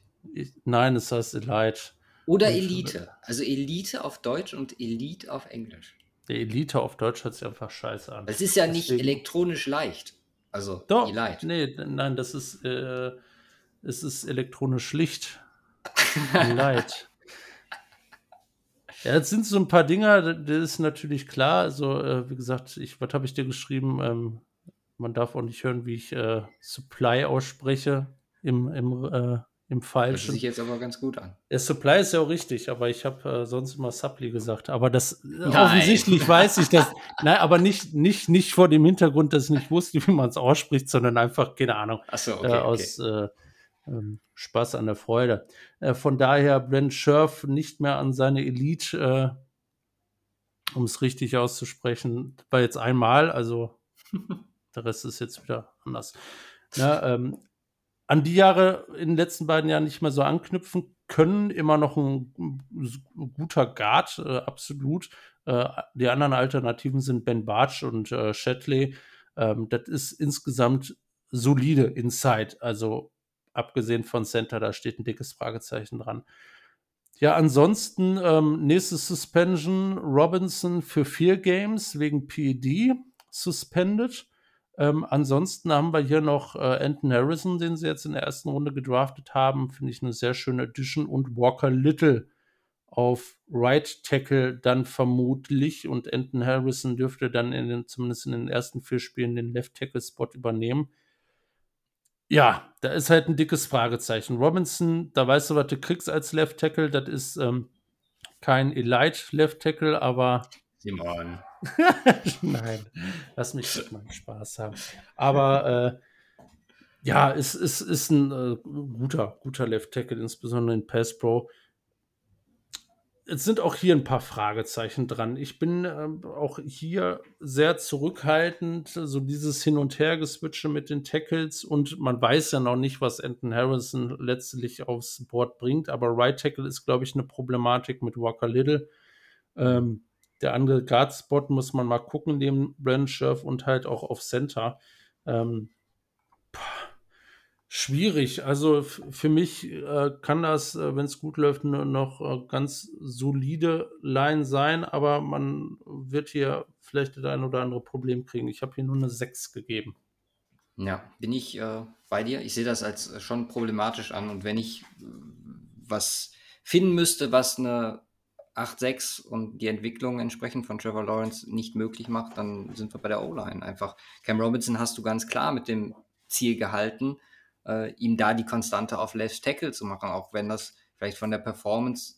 Nein, es heißt Elite. Oder und, Elite. Also Elite auf Deutsch und Elite auf Englisch. Der Elite auf Deutsch hört sich einfach scheiße an. Es ist ja deswegen, nicht elektronisch leicht. Also Doch, Elite. Nee, nein, das ist, äh, es ist elektronisch schlicht. Elite. Ja, jetzt sind so ein paar Dinger, das ist natürlich klar. Also, äh, wie gesagt, ich, was habe ich dir geschrieben? Ähm, man darf auch nicht hören, wie ich äh, Supply ausspreche im, im, äh, im Falschen. Das sich jetzt aber ganz gut an. Der Supply ist ja auch richtig, aber ich habe äh, sonst immer Supply gesagt. Aber das Nein. offensichtlich weiß ich das. Nein, aber nicht, nicht, nicht vor dem Hintergrund, dass ich nicht wusste, wie man es ausspricht, sondern einfach, keine Ahnung, Ach so, okay, äh, aus okay. Äh, ähm, Spaß an der Freude. Äh, von daher Brent Scherf nicht mehr an seine Elite, äh, um es richtig auszusprechen, war jetzt einmal, also der Rest ist jetzt wieder anders. Ja, ähm, an die Jahre in den letzten beiden Jahren nicht mehr so anknüpfen können, immer noch ein guter Guard, äh, absolut. Äh, die anderen Alternativen sind Ben Bartsch und äh, Shatley. Ähm, das ist insgesamt solide Inside, also abgesehen von Center, da steht ein dickes Fragezeichen dran. Ja, ansonsten ähm, nächste Suspension, Robinson für vier Games wegen PED suspended. Ähm, ansonsten haben wir hier noch äh, Anton Harrison, den sie jetzt in der ersten Runde gedraftet haben. Finde ich eine sehr schöne Addition. Und Walker Little auf Right Tackle dann vermutlich. Und Anton Harrison dürfte dann in den, zumindest in den ersten vier Spielen den Left Tackle Spot übernehmen. Ja, da ist halt ein dickes Fragezeichen. Robinson, da weißt du, was du kriegst als Left Tackle. Das ist ähm, kein Elite Left Tackle, aber. Simon. Nein, lass mich mal Spaß haben. Aber äh, ja, es, es ist ein äh, guter, guter Left Tackle, insbesondere in Pass Pro es sind auch hier ein paar Fragezeichen dran. Ich bin äh, auch hier sehr zurückhaltend, so dieses Hin- und Her-Geswitche mit den Tackles und man weiß ja noch nicht, was Anton Harrison letztlich aufs Board bringt, aber Right Tackle ist, glaube ich, eine Problematik mit Walker Little. Ähm, der andere Guard-Spot muss man mal gucken, neben Brandon Scherf und halt auch auf Center. Ähm, schwierig. Also für mich äh, kann das, äh, wenn es gut läuft, noch äh, ganz solide Line sein, aber man wird hier vielleicht das ein oder andere Problem kriegen. Ich habe hier nur eine 6 gegeben. Ja, bin ich äh, bei dir. Ich sehe das als äh, schon problematisch an und wenn ich äh, was finden müsste, was eine 8-6 und die Entwicklung entsprechend von Trevor Lawrence nicht möglich macht, dann sind wir bei der O-Line einfach. Cam Robinson hast du ganz klar mit dem Ziel gehalten, äh, ihm da die Konstante auf Left Tackle zu machen, auch wenn das vielleicht von der Performance,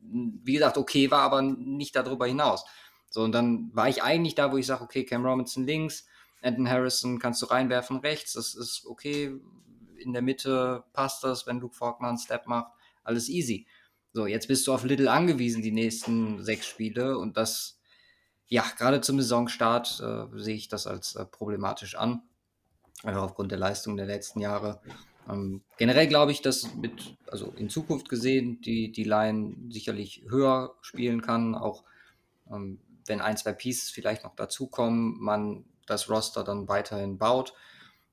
wie gesagt, okay war, aber nicht darüber hinaus. So, und dann war ich eigentlich da, wo ich sage, okay, Cam Robinson links, Anton Harrison kannst du reinwerfen rechts, das ist okay, in der Mitte passt das, wenn Luke Faulkner einen Step macht, alles easy. So, jetzt bist du auf Little angewiesen, die nächsten sechs Spiele und das, ja, gerade zum Saisonstart äh, sehe ich das als äh, problematisch an, einfach aufgrund der Leistung der letzten Jahre. Ähm, generell glaube ich, dass mit, also in Zukunft gesehen, die, die Line sicherlich höher spielen kann, auch ähm, wenn ein, zwei Pieces vielleicht noch dazukommen, man das Roster dann weiterhin baut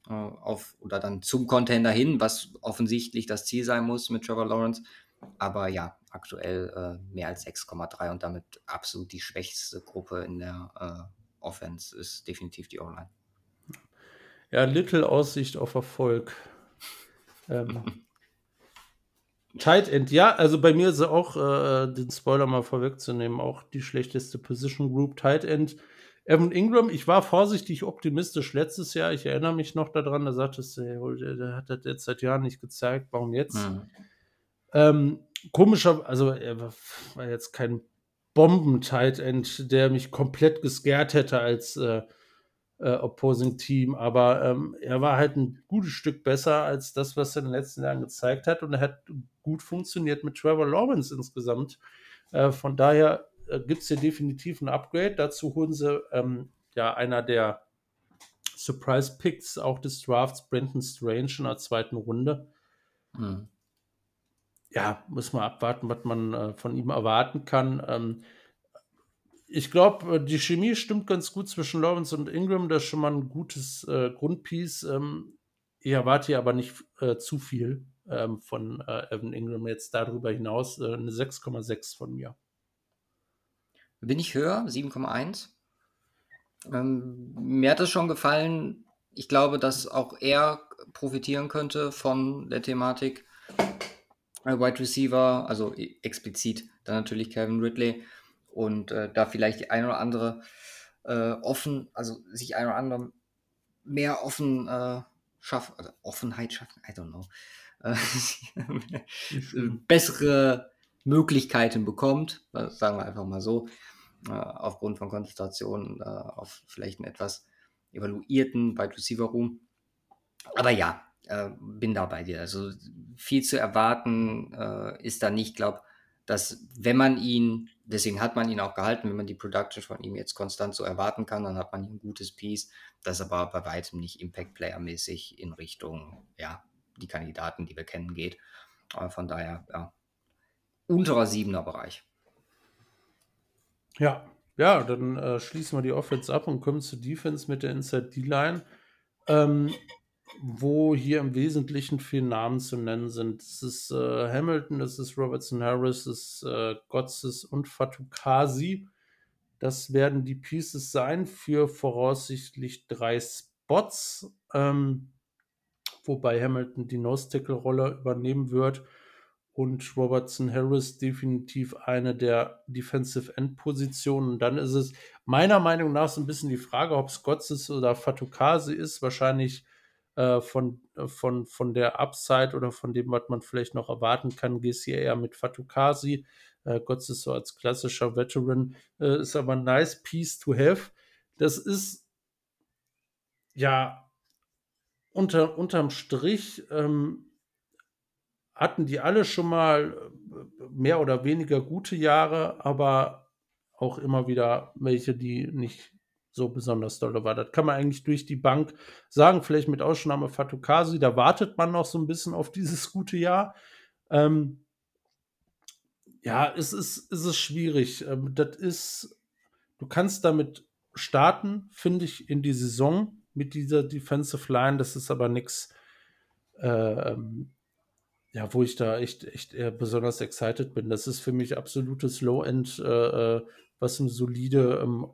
äh, auf oder dann zum Contender hin, was offensichtlich das Ziel sein muss mit Trevor Lawrence. Aber ja, aktuell äh, mehr als 6,3 und damit absolut die schwächste Gruppe in der äh, Offense ist definitiv die O-Line. Ja, Little Aussicht auf Erfolg. Ähm, Tight End, ja, also bei mir ist auch, äh, den Spoiler mal vorwegzunehmen, auch die schlechteste Position Group. Tight End, Evan Ingram, ich war vorsichtig optimistisch letztes Jahr. Ich erinnere mich noch daran, da sagtest du, der, der hat das jetzt seit Jahren nicht gezeigt, warum jetzt? Mhm. Ähm, komischer, also er war jetzt kein Bomben-Tight End, der mich komplett gescared hätte als äh, äh, Opposing Team, aber ähm, er war halt ein gutes Stück besser als das, was er in den letzten Jahren gezeigt hat und er hat gut funktioniert mit Trevor Lawrence insgesamt. Äh, von daher äh, gibt es hier definitiv ein Upgrade. Dazu holen sie ähm, ja einer der Surprise Picks auch des Drafts, Brenton Strange in der zweiten Runde. Mhm. Ja, muss man abwarten, was man äh, von ihm erwarten kann. Ähm, ich glaube, äh, die Chemie stimmt ganz gut zwischen Lawrence und Ingram. Das ist schon mal ein gutes äh, Grundpiece. Ähm, ich erwarte hier aber nicht äh, zu viel ähm, von äh, Evan Ingram jetzt darüber hinaus. Äh, eine 6,6 von mir. Bin ich höher, 7,1. Ähm, mir hat es schon gefallen. Ich glaube, dass auch er profitieren könnte von der Thematik äh, Wide Receiver, also e, explizit dann natürlich Kevin Ridley und äh, da vielleicht die eine oder andere äh, offen, also sich ein oder andere mehr offen äh, schaffen, also Offenheit schaffen, I don't know, äh, bessere Möglichkeiten bekommt, sagen wir einfach mal so, äh, aufgrund von Konzentration äh, auf vielleicht einen etwas evaluierten Wide Receiver Room. Aber ja, bin da bei dir. Also viel zu erwarten ist da nicht. Ich glaube, dass wenn man ihn, deswegen hat man ihn auch gehalten, wenn man die Production von ihm jetzt konstant so erwarten kann, dann hat man ein gutes Piece, das aber bei weitem nicht Impact-Player-mäßig in Richtung, ja, die Kandidaten, die wir kennen, geht. Aber von daher, ja, unterer siebener Bereich. Ja, ja, dann äh, schließen wir die Offense ab und kommen zur Defense mit der Inside D-Line. Ähm, wo hier im Wesentlichen vier Namen zu nennen sind. Das ist äh, Hamilton, das ist Robertson Harris, das ist äh, Gotzes und Fatukasi. Das werden die Pieces sein für voraussichtlich drei Spots, ähm, wobei Hamilton die Nose-Tackle-Rolle übernehmen wird und Robertson Harris definitiv eine der Defensive End-Positionen. dann ist es meiner Meinung nach so ein bisschen die Frage, ob es Gotzes oder Fatukasi ist. Wahrscheinlich äh, von, äh, von, von der Upside oder von dem, was man vielleicht noch erwarten kann, gehst hier eher mit Fatukasi. Äh, Gott ist so als klassischer Veteran, äh, ist aber ein nice piece to have. Das ist ja unter, unterm Strich ähm, hatten die alle schon mal äh, mehr oder weniger gute Jahre, aber auch immer wieder welche, die nicht so besonders dolle war. Das kann man eigentlich durch die Bank sagen, vielleicht mit Ausnahme Fatukasi, da wartet man noch so ein bisschen auf dieses gute Jahr. Ähm, ja, es ist, es ist schwierig. Ähm, das ist, du kannst damit starten, finde ich, in die Saison mit dieser Defensive Line. Das ist aber nichts, äh, ja, wo ich da echt, echt besonders excited bin. Das ist für mich absolutes Low-End, äh, äh was eine solide ähm,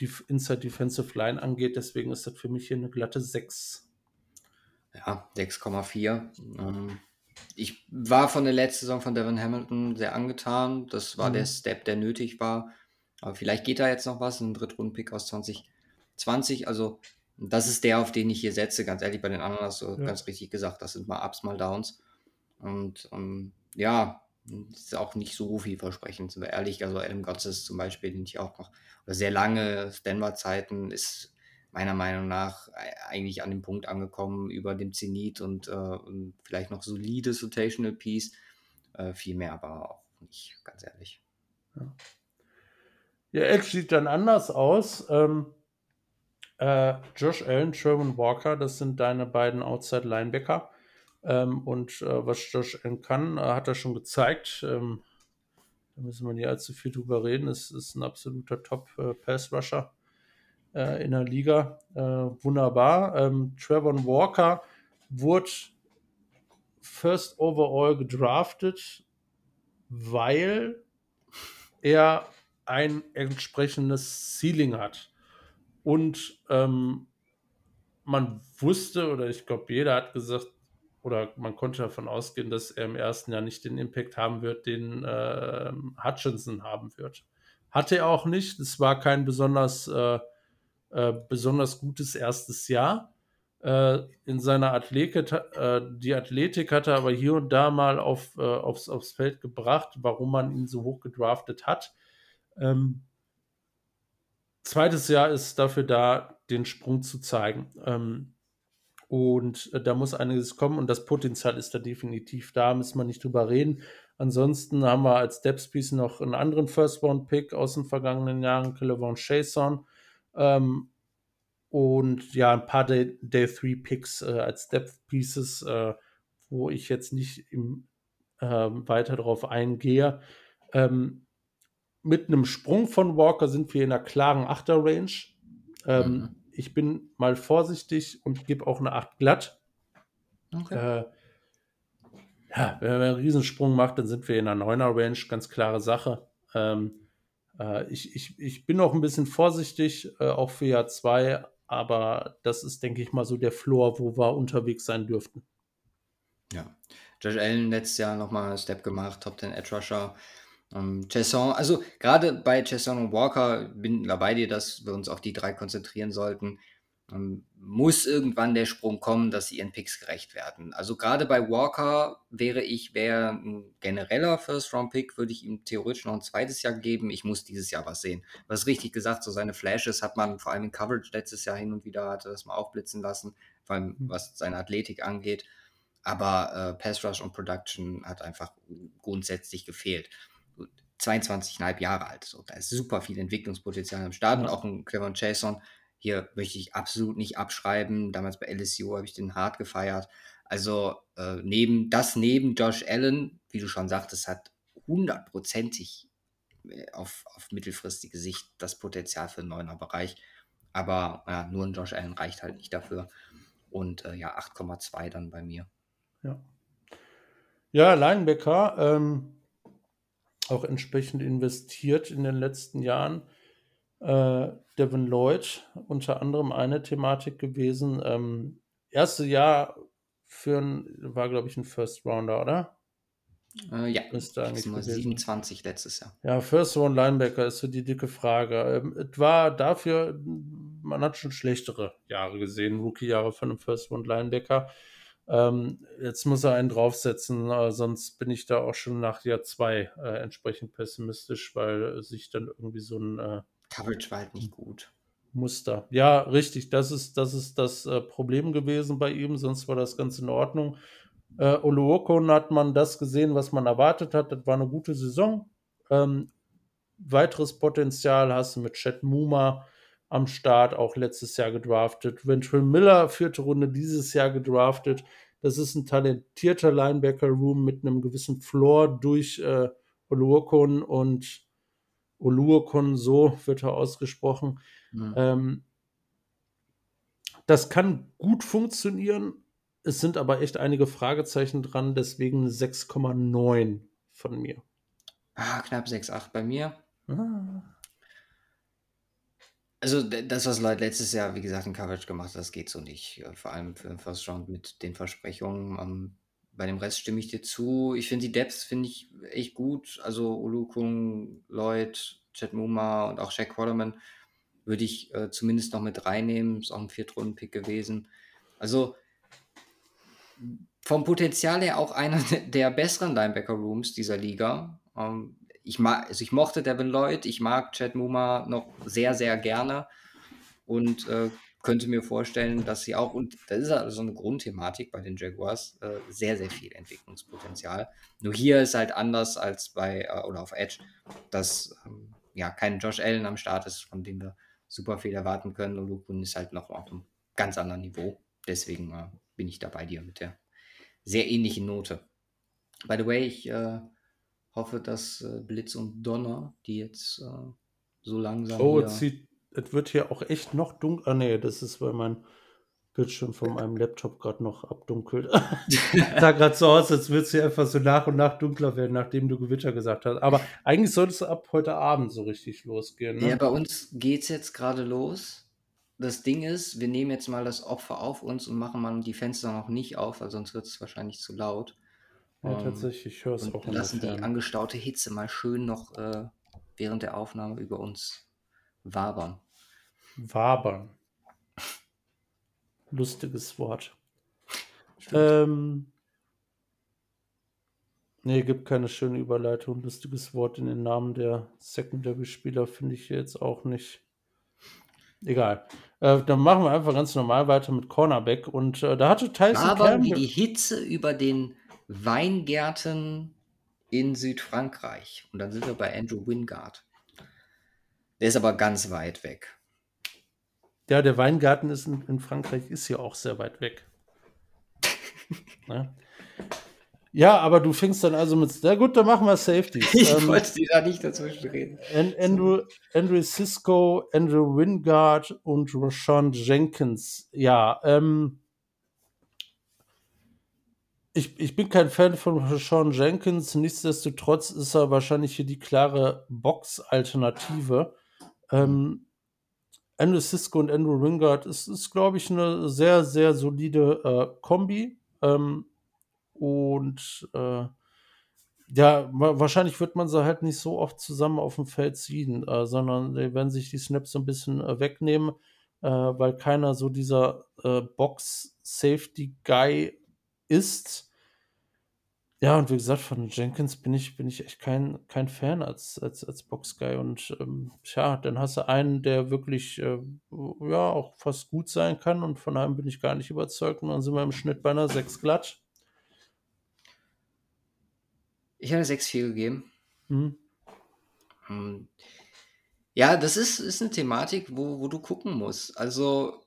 die Inside Defensive Line angeht. Deswegen ist das für mich hier eine glatte 6. Ja, 6,4. Ähm, ich war von der letzten Saison von Devin Hamilton sehr angetan. Das war mhm. der Step, der nötig war. Aber vielleicht geht da jetzt noch was. Ein Drittrunden-Pick aus 2020. Also Das ist der, auf den ich hier setze, ganz ehrlich, bei den anderen hast du ja. ganz richtig gesagt, das sind mal Ups, mal Downs. Und ähm, ja, ist auch nicht so vielversprechend, sind wir ehrlich. Also Adam Gotts zum Beispiel, den ich auch noch, oder sehr lange Denver-Zeiten, ist meiner Meinung nach eigentlich an dem Punkt angekommen über dem Zenit und, äh, und vielleicht noch solides Rotational Piece. Äh, viel mehr aber auch nicht, ganz ehrlich. Ja, ja Edge sieht dann anders aus. Ähm, äh, Josh Allen, Sherman Walker, das sind deine beiden Outside-Linebacker. Ähm, und äh, was Josh Allen kann, äh, hat er schon gezeigt. Ähm, da müssen wir nicht allzu viel drüber reden. Es ist ein absoluter Top-Pass-Rusher äh, in der Liga. Äh, wunderbar. Ähm, Trevor Walker wurde first overall gedraftet, weil er ein entsprechendes Ceiling hat. Und ähm, man wusste, oder ich glaube, jeder hat gesagt, oder man konnte davon ausgehen, dass er im ersten Jahr nicht den Impact haben wird, den äh, Hutchinson haben wird. Hatte er auch nicht. Es war kein besonders äh, äh, besonders gutes erstes Jahr. Äh, in seiner Athletik, äh, die Athletik hat er aber hier und da mal auf, äh, aufs, aufs Feld gebracht, warum man ihn so hoch gedraftet hat. Ähm, zweites Jahr ist dafür da, den Sprung zu zeigen. Ähm, und äh, da muss einiges kommen und das Potenzial ist da definitiv da, müssen wir nicht drüber reden. Ansonsten haben wir als Depth Piece noch einen anderen First-Round-Pick aus den vergangenen Jahren, Kelevon Chason. Ähm, und ja, ein paar Day, 3 Picks äh, als Depth Pieces, äh, wo ich jetzt nicht im, äh, weiter darauf eingehe. Ähm, mit einem Sprung von Walker sind wir in einer klaren Achter-Range. Ähm, mhm. Ich bin mal vorsichtig und gebe auch eine 8 glatt. Okay. Äh, ja, wenn man einen Riesensprung macht, dann sind wir in einer 9er-Range, ganz klare Sache. Ähm, äh, ich, ich, ich bin auch ein bisschen vorsichtig, äh, auch für Jahr 2, aber das ist, denke ich mal, so der Floor, wo wir unterwegs sein dürften. Ja. Josh Allen letztes Jahr nochmal einen Step gemacht, Top 10 Edge Rusher. Ähm, Chesson, also gerade bei Chesson und Walker bin da bei dir, dass wir uns auf die drei konzentrieren sollten. Ähm, muss irgendwann der Sprung kommen, dass sie ihren Picks gerecht werden. Also gerade bei Walker wäre ich, wäre ein genereller First-Round-Pick, würde ich ihm theoretisch noch ein zweites Jahr geben. Ich muss dieses Jahr was sehen. Was richtig gesagt, so seine Flashes hat man vor allem in Coverage letztes Jahr hin und wieder hatte das mal aufblitzen lassen, vor allem mhm. was seine Athletik angeht. Aber äh, Pass Rush und Production hat einfach grundsätzlich gefehlt. 22,5 Jahre alt. So, da ist super viel Entwicklungspotenzial am Start und auch ein Clevon Chason hier möchte ich absolut nicht abschreiben. Damals bei LSU habe ich den hart gefeiert. Also äh, neben das neben Josh Allen, wie du schon sagtest, hat hundertprozentig äh, auf, auf mittelfristige Sicht das Potenzial für einen neuner Bereich. Aber ja, nur ein Josh Allen reicht halt nicht dafür. Und äh, ja, 8,2 dann bei mir. Ja. Ja, Linebacker, ähm, auch entsprechend investiert in den letzten Jahren. Äh, Devin Lloyd unter anderem eine Thematik gewesen. Ähm, erste Jahr für ein, war, glaube ich, ein First Rounder, oder? Äh, ja, Müsste eigentlich 27 letztes Jahr. Ja, First Round Linebacker ist so die dicke Frage. Ähm, es war dafür, man hat schon schlechtere Jahre gesehen, Rookie-Jahre von einem First Round Linebacker. Ähm, jetzt muss er einen draufsetzen, äh, sonst bin ich da auch schon nach Jahr zwei äh, entsprechend pessimistisch, weil sich dann irgendwie so ein äh, Coverage war halt nicht gut. Muster. Ja, richtig. Das ist das, ist das äh, Problem gewesen bei ihm, sonst war das ganz in Ordnung. Äh, Oluokon hat man das gesehen, was man erwartet hat. Das war eine gute Saison. Ähm, weiteres Potenzial hast du mit Chet Muma am Start, auch letztes Jahr gedraftet. Ventrell Miller, vierte Runde dieses Jahr gedraftet. Das ist ein talentierter Linebacker-Room mit einem gewissen Floor durch äh, Oluokon und Oluokon, so wird er ausgesprochen. Mhm. Ähm, das kann gut funktionieren. Es sind aber echt einige Fragezeichen dran, deswegen 6,9 von mir. Ah, knapp 6,8 bei mir. Ah. Also das, was Leute letztes Jahr, wie gesagt, in Coverage gemacht hat, das geht so nicht. Vor allem für den First Round mit den Versprechungen. Um, bei dem Rest stimme ich dir zu. Ich finde die Depths finde ich echt gut. Also Olukung, Lloyd, Chet Muma und auch Shaq Waterman. würde ich äh, zumindest noch mit reinnehmen. Ist auch ein Viertrunden-Pick gewesen. Also vom Potenzial her auch einer der besseren Linebacker-Rooms dieser Liga. Ähm, ich, mag, also ich mochte Devin Lloyd, ich mag Chad Muma noch sehr, sehr gerne und äh, könnte mir vorstellen, dass sie auch, und das ist also eine Grundthematik bei den Jaguars, äh, sehr, sehr viel Entwicklungspotenzial. Nur hier ist halt anders als bei, äh, oder auf Edge, dass ähm, ja kein Josh Allen am Start ist, von dem wir super viel erwarten können. Und Lukun ist halt noch auf einem ganz anderen Niveau. Deswegen äh, bin ich da bei dir mit der sehr ähnlichen Note. By the way, ich äh, hoffe, dass äh, Blitz und Donner, die jetzt äh, so langsam. Oh, es, sieht, es wird hier auch echt noch dunkel. Ah, nee, das ist, weil mein Bildschirm von meinem Laptop gerade noch abdunkelt. da gerade so aus, als würde es hier einfach so nach und nach dunkler werden, nachdem du Gewitter gesagt hast. Aber eigentlich sollte es ab heute Abend so richtig losgehen. Ne? Ja, bei uns geht es jetzt gerade los. Das Ding ist, wir nehmen jetzt mal das Opfer auf uns und machen mal die Fenster noch nicht auf, weil sonst wird es wahrscheinlich zu laut. Ja, ähm, tatsächlich, ich höre es auch. Wir lassen die angestaute Hitze mal schön noch äh, während der Aufnahme über uns wabern. Wabern. Lustiges Wort. Ähm, nee, gibt keine schöne Überleitung. Lustiges Wort in den Namen der Secondary-Spieler finde ich jetzt auch nicht. Egal. Äh, dann machen wir einfach ganz normal weiter mit Cornerback. Und äh, da hatte Tyson Aber Campbell wie die Hitze über den Weingärten in Südfrankreich. Und dann sind wir bei Andrew Wingard. Der ist aber ganz weit weg. Ja, der Weingarten ist in, in Frankreich ist ja auch sehr weit weg. ne? Ja, aber du fängst dann also mit. Na gut, dann machen wir Safety. Ich ähm, wollte dir da nicht dazwischen reden. Andrew, Andrew Cisco, Andrew Wingard und Rashawn Jenkins. Ja, ähm, ich, ich bin kein Fan von Rashawn Jenkins. Nichtsdestotrotz ist er wahrscheinlich hier die klare Box-Alternative. Ähm, Andrew Cisco und Andrew Wingard ist, ist glaube ich, eine sehr, sehr solide äh, Kombi. Ähm, und äh, ja, wahrscheinlich wird man sie halt nicht so oft zusammen auf dem Feld ziehen, äh, sondern die werden sich die Snaps so ein bisschen äh, wegnehmen, äh, weil keiner so dieser äh, Box-Safety-Guy ist. Ja, und wie gesagt, von Jenkins bin ich, bin ich echt kein, kein Fan als, als, als Box-Guy. Und ähm, tja, dann hast du einen, der wirklich äh, ja auch fast gut sein kann und von einem bin ich gar nicht überzeugt. Und dann sind wir im Schnitt bei einer 6 glatt. Ich habe 6-4 gegeben. Mhm. Ja, das ist, ist eine Thematik, wo, wo du gucken musst. Also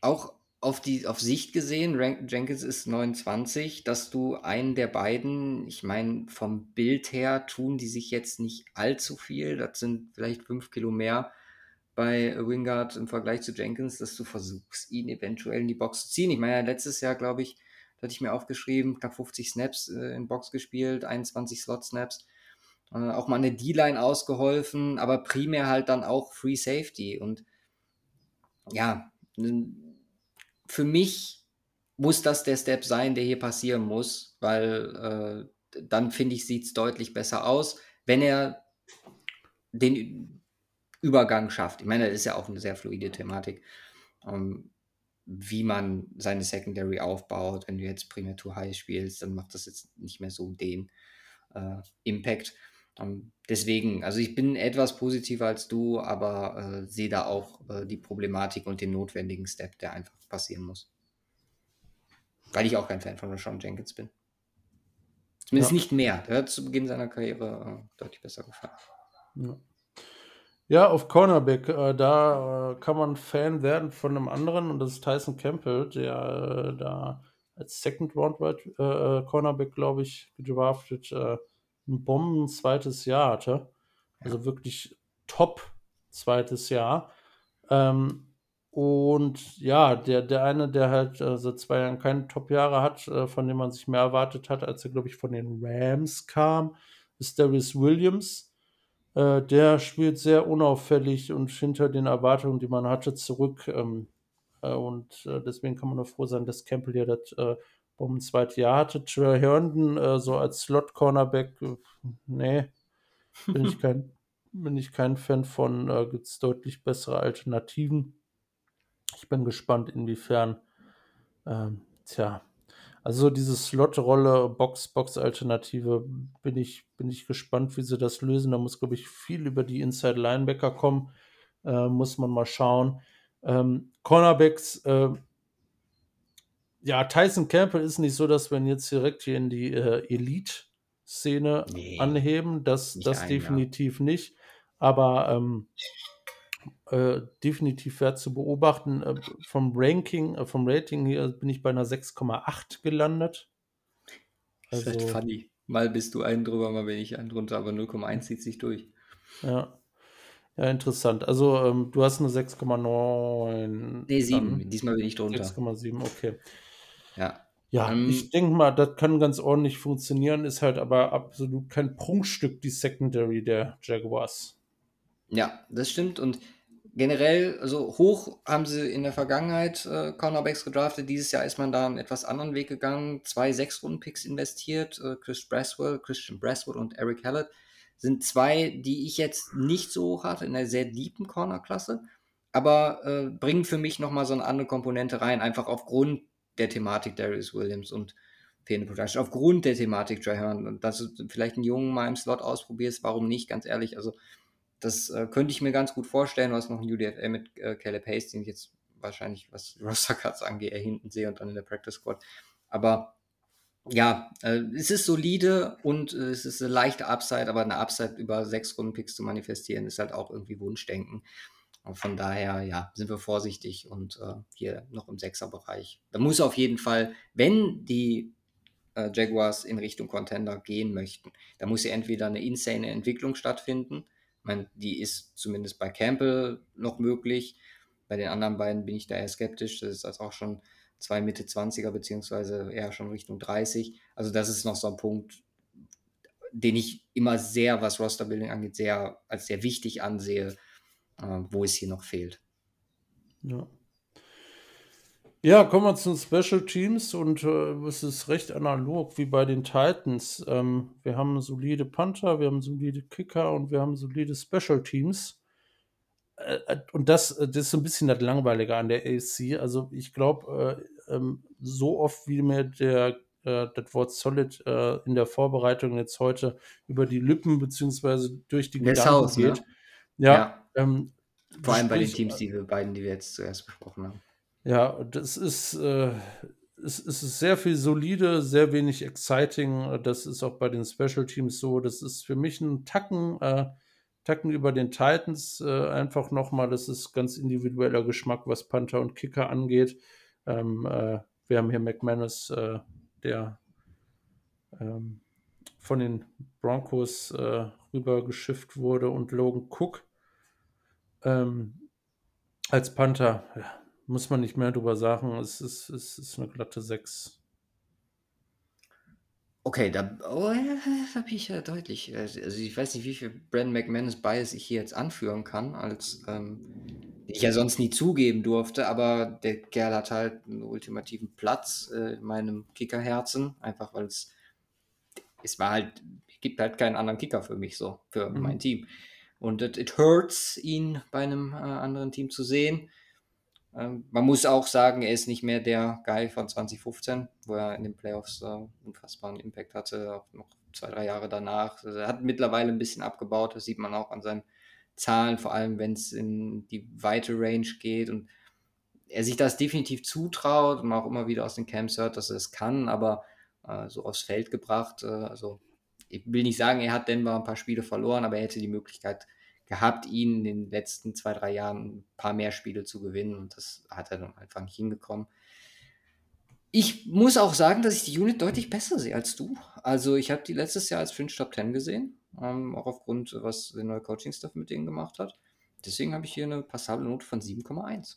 auch auf die auf Sicht gesehen, Rank Jenkins ist 29, dass du einen der beiden, ich meine, vom Bild her tun die sich jetzt nicht allzu viel. Das sind vielleicht fünf Kilo mehr bei Wingard im Vergleich zu Jenkins, dass du versuchst, ihn eventuell in die Box zu ziehen. Ich meine, letztes Jahr, glaube ich, hatte ich mir aufgeschrieben, knapp 50 Snaps äh, in Box gespielt, 21 Slot-Snaps. Äh, auch mal eine D-Line ausgeholfen, aber primär halt dann auch Free Safety. Und ja, für mich muss das der Step sein, der hier passieren muss, weil äh, dann finde ich, sieht es deutlich besser aus, wenn er den Übergang schafft. Ich meine, das ist ja auch eine sehr fluide Thematik. Ähm, wie man seine Secondary aufbaut. Wenn du jetzt primär Too High spielst, dann macht das jetzt nicht mehr so den äh, Impact. Ähm, deswegen, also ich bin etwas positiver als du, aber äh, sehe da auch äh, die Problematik und den notwendigen Step, der einfach passieren muss. Weil ich auch kein Fan von Rashawn Jenkins bin. Zumindest ja. nicht mehr. Der hat zu Beginn seiner Karriere äh, deutlich besser gefallen. Ja. Ja, auf Cornerback, äh, da äh, kann man Fan werden von einem anderen und das ist Tyson Campbell, der äh, da als Second Round Cornerback, glaube ich, gedraftet, äh, ein Bomben zweites Jahr hatte. Also wirklich top zweites Jahr. Ähm, und ja, der, der eine, der halt äh, seit zwei Jahren keine Top-Jahre hat, äh, von dem man sich mehr erwartet hat, als er, glaube ich, von den Rams kam, ist Darius Williams äh, der spielt sehr unauffällig und hinter den Erwartungen, die man hatte, zurück. Ähm, äh, und äh, deswegen kann man nur froh sein, dass Campbell ja das um ein zweites Jahr hatte. Trey Herndon äh, so als Slot-Cornerback, äh, nee, bin ich kein, bin ich kein Fan von. Äh, Gibt es deutlich bessere Alternativen. Ich bin gespannt, inwiefern, ähm, tja, also diese Slot-Rolle, Box-Box-Alternative, bin ich, bin ich gespannt, wie sie das lösen. Da muss, glaube ich, viel über die Inside-Linebacker kommen. Äh, muss man mal schauen. Ähm, Cornerbacks, äh, ja, Tyson Campbell ist nicht so, dass wir ihn jetzt direkt hier in die äh, Elite-Szene nee, anheben. Das, das definitiv nicht. Aber ähm, äh, definitiv wert zu beobachten. Äh, vom Ranking, äh, vom Rating hier bin ich bei einer 6,8 gelandet. Also, das ist echt funny. Mal bist du einen drüber, mal bin ich einen drunter, aber 0,1 zieht sich durch. Ja. Ja, interessant. Also, ähm, du hast eine 6,9. Nee, 7. Diesmal bin ich drunter. 6,7, okay. Ja. Ja, ähm, ich denke mal, das kann ganz ordentlich funktionieren, ist halt aber absolut kein Prunkstück, die Secondary der Jaguars. Ja, das stimmt. Und generell, also hoch haben sie in der Vergangenheit äh, Cornerbacks gedraftet. Dieses Jahr ist man da einen etwas anderen Weg gegangen. Zwei Sechs-Runden-Picks investiert. Äh, Chris Braswell, Christian Braswood und Eric Hallett sind zwei, die ich jetzt nicht so hoch hatte, in einer sehr deepen Corner-Klasse. Aber äh, bringen für mich nochmal so eine andere Komponente rein, einfach aufgrund der Thematik Darius Williams und fehlende Production, aufgrund der Thematik Und dass du vielleicht einen Jungen mal im Slot ausprobierst, warum nicht, ganz ehrlich. Also das äh, könnte ich mir ganz gut vorstellen. Du hast noch ein UDFL mit äh, Caleb Hayes, den ich jetzt wahrscheinlich, was Roster Cuts angeht, eher hinten sehe und dann in der Practice Squad. Aber ja, äh, es ist solide und äh, es ist eine leichte Upside, aber eine Upside über sechs Rundenpicks zu manifestieren, ist halt auch irgendwie Wunschdenken. Von daher, ja, sind wir vorsichtig und äh, hier noch im Sechserbereich. Da muss auf jeden Fall, wenn die äh, Jaguars in Richtung Contender gehen möchten, da muss ja entweder eine insane Entwicklung stattfinden meine, die ist zumindest bei Campbell noch möglich. Bei den anderen beiden bin ich da eher skeptisch. Das ist also auch schon zwei Mitte 20er, beziehungsweise eher schon Richtung 30. Also, das ist noch so ein Punkt, den ich immer sehr, was Rosterbuilding angeht, sehr als sehr wichtig ansehe, wo es hier noch fehlt. Ja. Ja, kommen wir zu den Special Teams und äh, es ist recht analog wie bei den Titans. Ähm, wir haben solide Panther, wir haben solide Kicker und wir haben solide Special Teams. Äh, äh und das, äh, das ist so ein bisschen das Langweilige an der AC. Also ich glaube, äh, ähm, so oft wie mir der äh, das Wort Solid in der Vorbereitung jetzt heute über die Lippen beziehungsweise durch die Gedanken Haus, ne? geht. Ne? Ja. ja. Ähm, Vor allem bei den Teams, die wir beiden, die wir jetzt zuerst besprochen haben. Ja, das ist, äh, es, es ist sehr viel solide, sehr wenig exciting. Das ist auch bei den Special Teams so. Das ist für mich ein Tacken, äh, Tacken über den Titans äh, einfach nochmal. Das ist ganz individueller Geschmack, was Panther und Kicker angeht. Ähm, äh, wir haben hier McManus, äh, der ähm, von den Broncos äh, rübergeschifft wurde und Logan Cook ähm, als Panther. Ja, muss man nicht mehr drüber sagen. Es ist, es ist eine glatte 6. Okay, da, oh, ja, da bin ich ja deutlich. Äh, also ich weiß nicht, wie viel Brandon McManus Bias ich hier jetzt anführen kann, als ähm, ich ja sonst nie zugeben durfte, aber der Kerl hat halt einen ultimativen Platz äh, in meinem Kickerherzen, einfach weil es es war halt, es gibt halt keinen anderen Kicker für mich so, für mhm. mein Team. Und it, it hurts, ihn bei einem äh, anderen Team zu sehen. Ähm, man muss auch sagen, er ist nicht mehr der Guy von 2015, wo er in den Playoffs äh, unfassbaren Impact hatte, auch noch zwei, drei Jahre danach. Also er hat mittlerweile ein bisschen abgebaut, das sieht man auch an seinen Zahlen, vor allem wenn es in die weite Range geht und er sich das definitiv zutraut und auch immer wieder aus den Camps hört, dass er es kann, aber äh, so aufs Feld gebracht. Äh, also ich will nicht sagen, er hat Denver ein paar Spiele verloren, aber er hätte die Möglichkeit gehabt, ihn in den letzten zwei, drei Jahren ein paar mehr Spiele zu gewinnen und das hat er dann einfach nicht hingekommen. Ich muss auch sagen, dass ich die Unit deutlich besser sehe als du. Also ich habe die letztes Jahr als Fringe Top 10 gesehen, ähm, auch aufgrund, was der neue Coaching-Stuff mit denen gemacht hat. Deswegen habe ich hier eine passable Note von 7,1.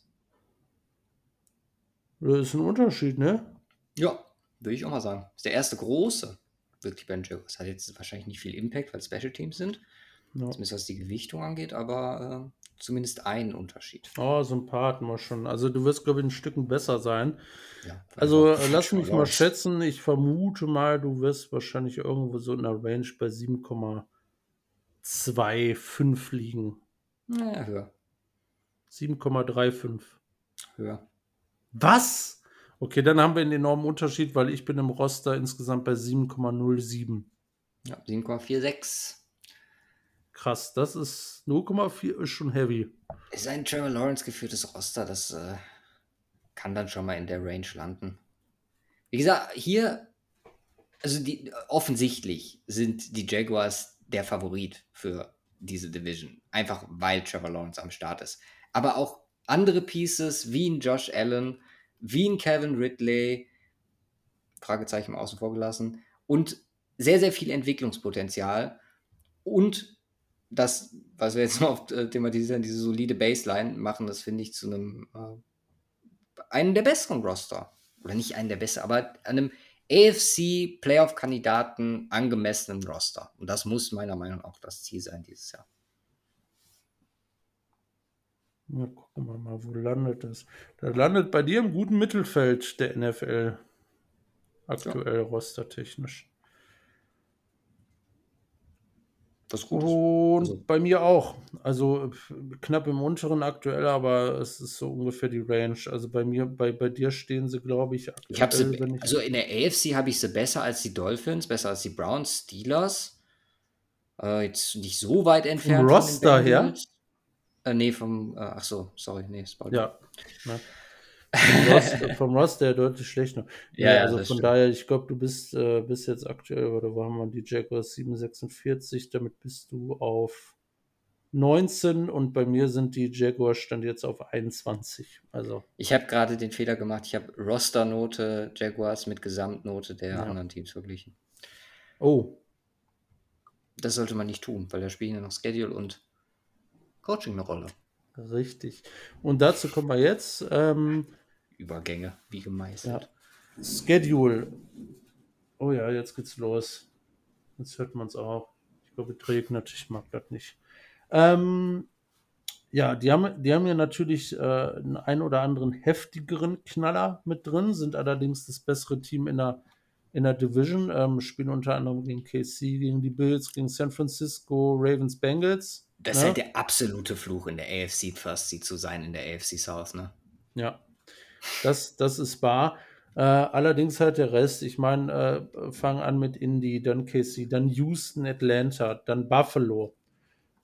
Das ist ein Unterschied, ne? Ja, würde ich auch mal sagen. Das ist der erste große, wirklich Ben Jaguars. Hat jetzt wahrscheinlich nicht viel Impact, weil Special Teams sind. Ja. Zumindest was die Gewichtung angeht, aber äh, zumindest ein Unterschied. Oh, so ein paar hatten wir schon. Also du wirst, glaube ich, ein Stück besser sein. Ja, also äh, lass mich mal schätzen. Ich vermute mal, du wirst wahrscheinlich irgendwo so in der Range bei 7,5 7,25 liegen. Naja, höher. 7,35. Höher. Was? Okay, dann haben wir einen enormen Unterschied, weil ich bin im Roster insgesamt bei 7,07. Ja, 7,46. Krass, das ist 0,4 ist schon heavy. Ist ein Trevor Lawrence geführtes Roster, das äh, kann dann schon mal in der Range landen. Wie gesagt, hier, also die, offensichtlich sind die Jaguars der Favorit für diese Division. Einfach weil Trevor Lawrence am Start ist. Aber auch andere Pieces wie ein Josh Allen, wie ein Kevin Ridley, Fragezeichen außen vor gelassen, und sehr, sehr viel Entwicklungspotenzial. Und das, was wir jetzt noch oft äh, thematisieren, diese solide Baseline machen, das finde ich zu einem äh, einen der besseren Roster. Oder nicht einen der besseren, aber einem AFC Playoff-Kandidaten angemessenen Roster. Und das muss meiner Meinung nach auch das Ziel sein dieses Jahr. Na, gucken wir mal, wo landet das? Da landet bei dir im guten Mittelfeld der NFL. Aktuell ja. rostertechnisch. Was gut Und also. bei mir auch. Also knapp im unteren aktuell, aber es ist so ungefähr die Range. Also bei mir, bei, bei dir stehen sie, glaube ich, aktuell. Ich habe sie, ich also in der AFC habe ich sie besser als die Dolphins, besser als die Browns, Steelers. Äh, jetzt nicht so weit entfernt. Vom Roster her? Äh, nee, vom, äh, ach so, sorry, nee, Spoiler. Ja. Ne? Vom Roster, vom Roster deutlich schlechter. Ja, ja, also von stimmt. daher, ich glaube, du bist, äh, bist jetzt aktuell, oder wo haben wir die Jaguars 746, damit bist du auf 19 und bei mir sind die Jaguars stand jetzt auf 21. Also. Ich habe gerade den Fehler gemacht, ich habe Rosternote Jaguars mit Gesamtnote der ja. anderen Teams verglichen. Oh. Das sollte man nicht tun, weil da spielen ja noch Schedule und Coaching eine Rolle. Richtig. Und dazu kommen wir jetzt. Ähm, Übergänge, wie gemeistert. Ja. Schedule. Oh ja, jetzt geht's los. Jetzt hört man es auch. Ich glaube, es regnet. Ich mag das nicht. Ähm, ja, die haben, die haben ja natürlich äh, einen ein oder anderen heftigeren Knaller mit drin, sind allerdings das bessere Team in der, in der Division, ähm, spielen unter anderem gegen KC, gegen die Bills, gegen San Francisco, Ravens, Bengals. Das ist ja? halt der absolute Fluch in der AFC First Seed zu sein, in der AFC South, ne? Ja, das, das ist wahr. Äh, allerdings halt der Rest, ich meine, äh, fang an mit Indy, dann Casey, dann Houston, Atlanta, dann Buffalo,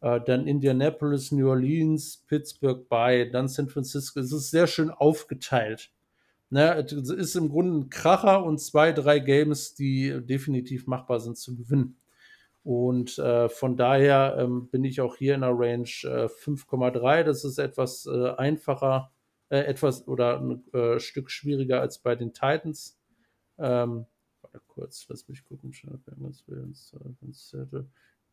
äh, dann Indianapolis, New Orleans, Pittsburgh bei, dann San Francisco. Es ist sehr schön aufgeteilt. Ne, es ist im Grunde ein Kracher und zwei, drei Games, die definitiv machbar sind zu gewinnen. Und äh, von daher ähm, bin ich auch hier in der Range äh, 5,3. Das ist etwas äh, einfacher, äh, etwas oder ein äh, Stück schwieriger als bei den Titans. Ähm, warte kurz, lass mich gucken.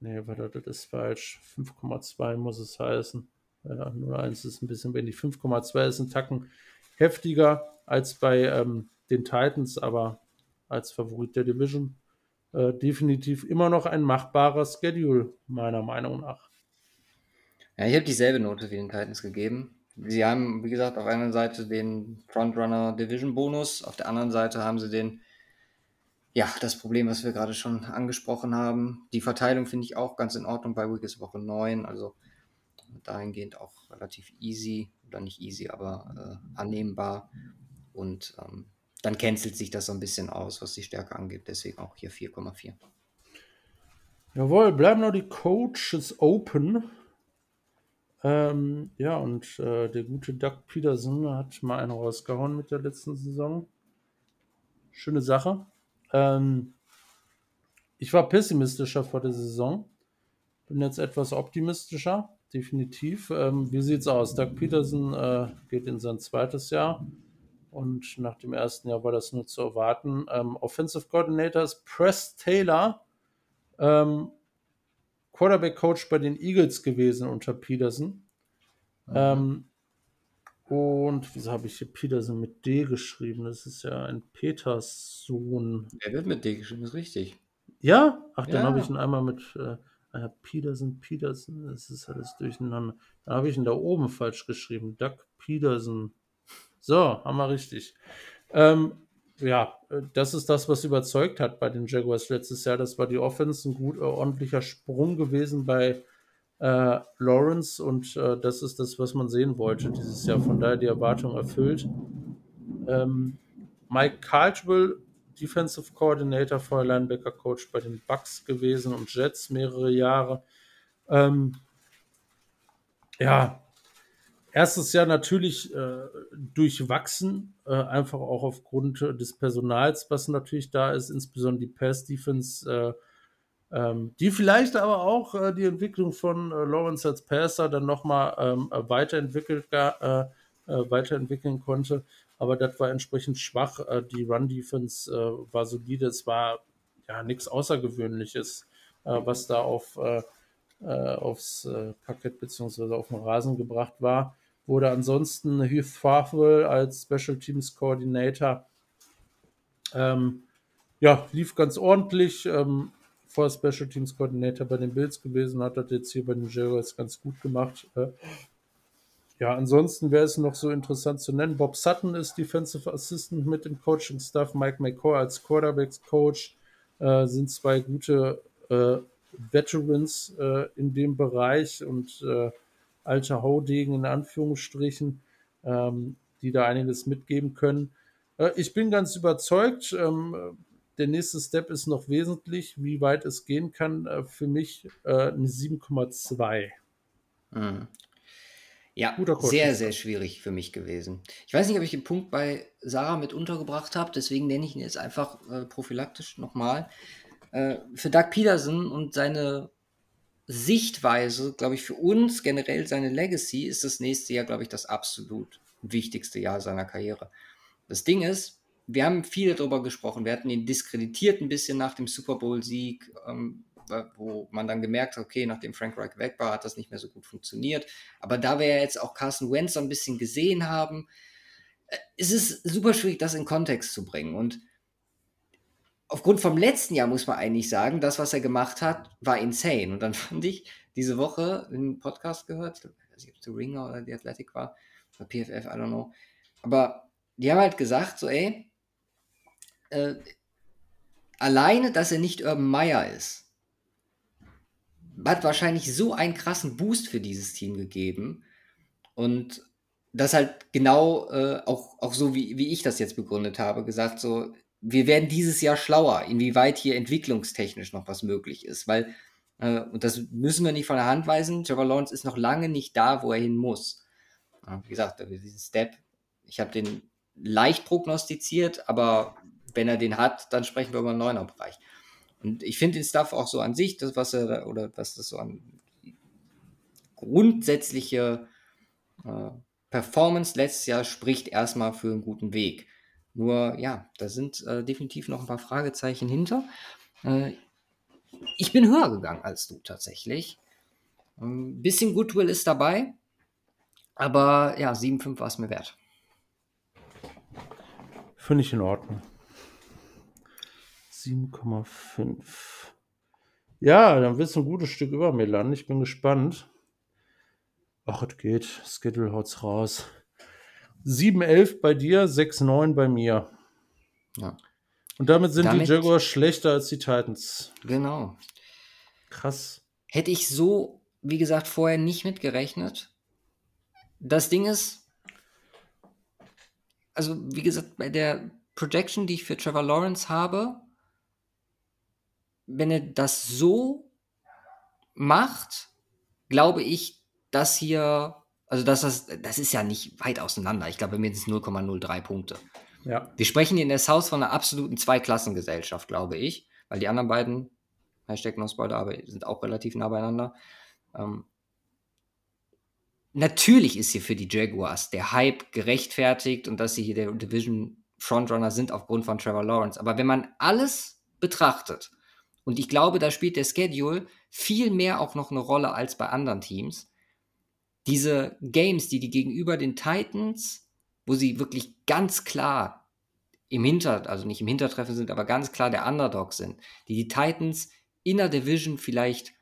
Nee, warte, das ist falsch. 5,2 muss es heißen. Ja, 0,1 ist ein bisschen wenig. 5,2 ist ein Tacken heftiger als bei ähm, den Titans, aber als Favorit der Division äh, definitiv immer noch ein machbarer Schedule, meiner Meinung nach. Ja, ich habe dieselbe Note wie den Titans gegeben. Sie haben, wie gesagt, auf einer Seite den Frontrunner Division Bonus, auf der anderen Seite haben sie den, ja, das Problem, was wir gerade schon angesprochen haben. Die Verteilung finde ich auch ganz in Ordnung. Bei Week ist Woche 9, also dahingehend auch relativ easy, oder nicht easy, aber äh, annehmbar. Und ähm, dann cancelt sich das so ein bisschen aus, was die Stärke angeht. Deswegen auch hier 4,4. Jawohl, bleiben noch die Coaches open. Ähm, ja, und äh, der gute Doug Peterson hat mal einen rausgehauen mit der letzten Saison. Schöne Sache. Ähm, ich war pessimistischer vor der Saison. Bin jetzt etwas optimistischer, definitiv. Ähm, wie sieht's aus? Doug Peterson äh, geht in sein zweites Jahr. Und nach dem ersten Jahr war das nur zu erwarten. Ähm, Offensive Coordinator ist Press Taylor, ähm, Quarterback Coach bei den Eagles gewesen unter Peterson. Mhm. Ähm, und wieso habe ich hier Peterson mit D geschrieben? Das ist ja ein Peters Sohn. Er wird mit D geschrieben, ist richtig. Ja? Ach, dann ja. habe ich ihn einmal mit äh, ah Peterson, Peterson, das ist alles durcheinander. Dann habe ich ihn da oben falsch geschrieben. Doug Peterson. So, haben wir richtig. Ähm, ja, das ist das, was überzeugt hat bei den Jaguars letztes Jahr. Das war die Offense, ein gut, äh, ordentlicher Sprung gewesen bei äh, Lawrence und äh, das ist das, was man sehen wollte dieses Jahr. Von daher die Erwartung erfüllt. Ähm, Mike Caldwell, Defensive Coordinator, vorher Linebacker Coach bei den Bucks gewesen und Jets mehrere Jahre. Ähm, ja, erstes Jahr natürlich äh, durchwachsen, äh, einfach auch aufgrund des Personals, was natürlich da ist, insbesondere die Pass-Defense, äh, ähm, die vielleicht aber auch äh, die Entwicklung von äh, Lawrence als Passer dann nochmal ähm, weiterentwickelt, äh, weiterentwickeln konnte. Aber das war entsprechend schwach. die Run-Defense war solide. Es war ja nichts Außergewöhnliches, was da auf, aufs Parkett bzw. auf den Rasen gebracht war wurde ansonsten Heath Farwell als Special Teams Coordinator. Ähm, ja, lief ganz ordentlich. Ähm, vor Special Teams Coordinator bei den Bills gewesen, hat das jetzt hier bei den Jaguars ganz gut gemacht. Äh, ja, ansonsten wäre es noch so interessant zu nennen. Bob Sutton ist Defensive Assistant mit dem Coaching-Staff. Mike McCoy als Quarterbacks-Coach äh, sind zwei gute äh, Veterans äh, in dem Bereich und alter Haudegen in Anführungsstrichen, ähm, die da einiges mitgeben können. Äh, ich bin ganz überzeugt. Ähm, der nächste Step ist noch wesentlich, wie weit es gehen kann. Äh, für mich äh, eine 7,2. Mhm. Ja, sehr, sehr schwierig für mich gewesen. Ich weiß nicht, ob ich den Punkt bei Sarah mit untergebracht habe, deswegen nenne ich ihn jetzt einfach äh, prophylaktisch nochmal. Äh, für Doug Peterson und seine Sichtweise, glaube ich, für uns generell seine Legacy ist das nächste Jahr, glaube ich, das absolut wichtigste Jahr seiner Karriere. Das Ding ist, wir haben viel darüber gesprochen. Wir hatten ihn diskreditiert ein bisschen nach dem Super Bowl-Sieg, ähm, wo man dann gemerkt hat, okay, nachdem Frank Reich weg war, hat das nicht mehr so gut funktioniert. Aber da wir ja jetzt auch Carson Wentz so ein bisschen gesehen haben, äh, ist es super schwierig, das in Kontext zu bringen. Und aufgrund vom letzten Jahr muss man eigentlich sagen, das, was er gemacht hat, war insane. Und dann fand ich diese Woche einen Podcast gehört, ich weiß nicht, ob es The Ringer oder The Athletic war, oder PFF, I don't know. Aber die haben halt gesagt, so, ey, äh, alleine, dass er nicht Urban Meyer ist, hat wahrscheinlich so einen krassen Boost für dieses Team gegeben. Und das halt genau äh, auch, auch so, wie, wie ich das jetzt begründet habe, gesagt, so, wir werden dieses Jahr schlauer, inwieweit hier entwicklungstechnisch noch was möglich ist, weil, äh, und das müssen wir nicht von der Hand weisen, Trevor Lawrence ist noch lange nicht da, wo er hin muss. Wie gesagt, diesen Step, ich habe den leicht prognostiziert, aber wenn er den hat, dann sprechen wir über einen neuner Bereich. Und ich finde den Stuff auch so an sich, das, was er, oder was das so an grundsätzliche äh, Performance letztes Jahr spricht erstmal für einen guten Weg. Nur ja, da sind äh, definitiv noch ein paar Fragezeichen hinter. Äh, ich bin höher gegangen als du tatsächlich. Ein ähm, bisschen Goodwill ist dabei, aber ja, 7,5 war es mir wert. Finde ich in Ordnung. 7,5. Ja, dann wirst du ein gutes Stück über mir landen. Ich bin gespannt. Ach, es geht. Schedule haut's raus. 7-11 bei dir, 6-9 bei mir. Ja. Und damit sind damit, die Jaguars schlechter als die Titans. Genau. Krass. Hätte ich so, wie gesagt, vorher nicht mitgerechnet. Das Ding ist, also wie gesagt, bei der Projection, die ich für Trevor Lawrence habe, wenn er das so macht, glaube ich, dass hier also das, das, das ist ja nicht weit auseinander. Ich glaube, mindestens 0,03 Punkte. Ja. Wir sprechen hier in der South von einer absoluten Zweiklassengesellschaft, glaube ich, weil die anderen beiden, Hashtag No Spoiler, aber sind auch relativ nah beieinander. Ähm, natürlich ist hier für die Jaguars der Hype gerechtfertigt und dass sie hier der Division Frontrunner sind aufgrund von Trevor Lawrence. Aber wenn man alles betrachtet, und ich glaube, da spielt der Schedule viel mehr auch noch eine Rolle als bei anderen Teams, diese Games, die die gegenüber den Titans, wo sie wirklich ganz klar im Hinter, also nicht im Hintertreffen sind, aber ganz klar der Underdog sind, die die Titans in der Division vielleicht,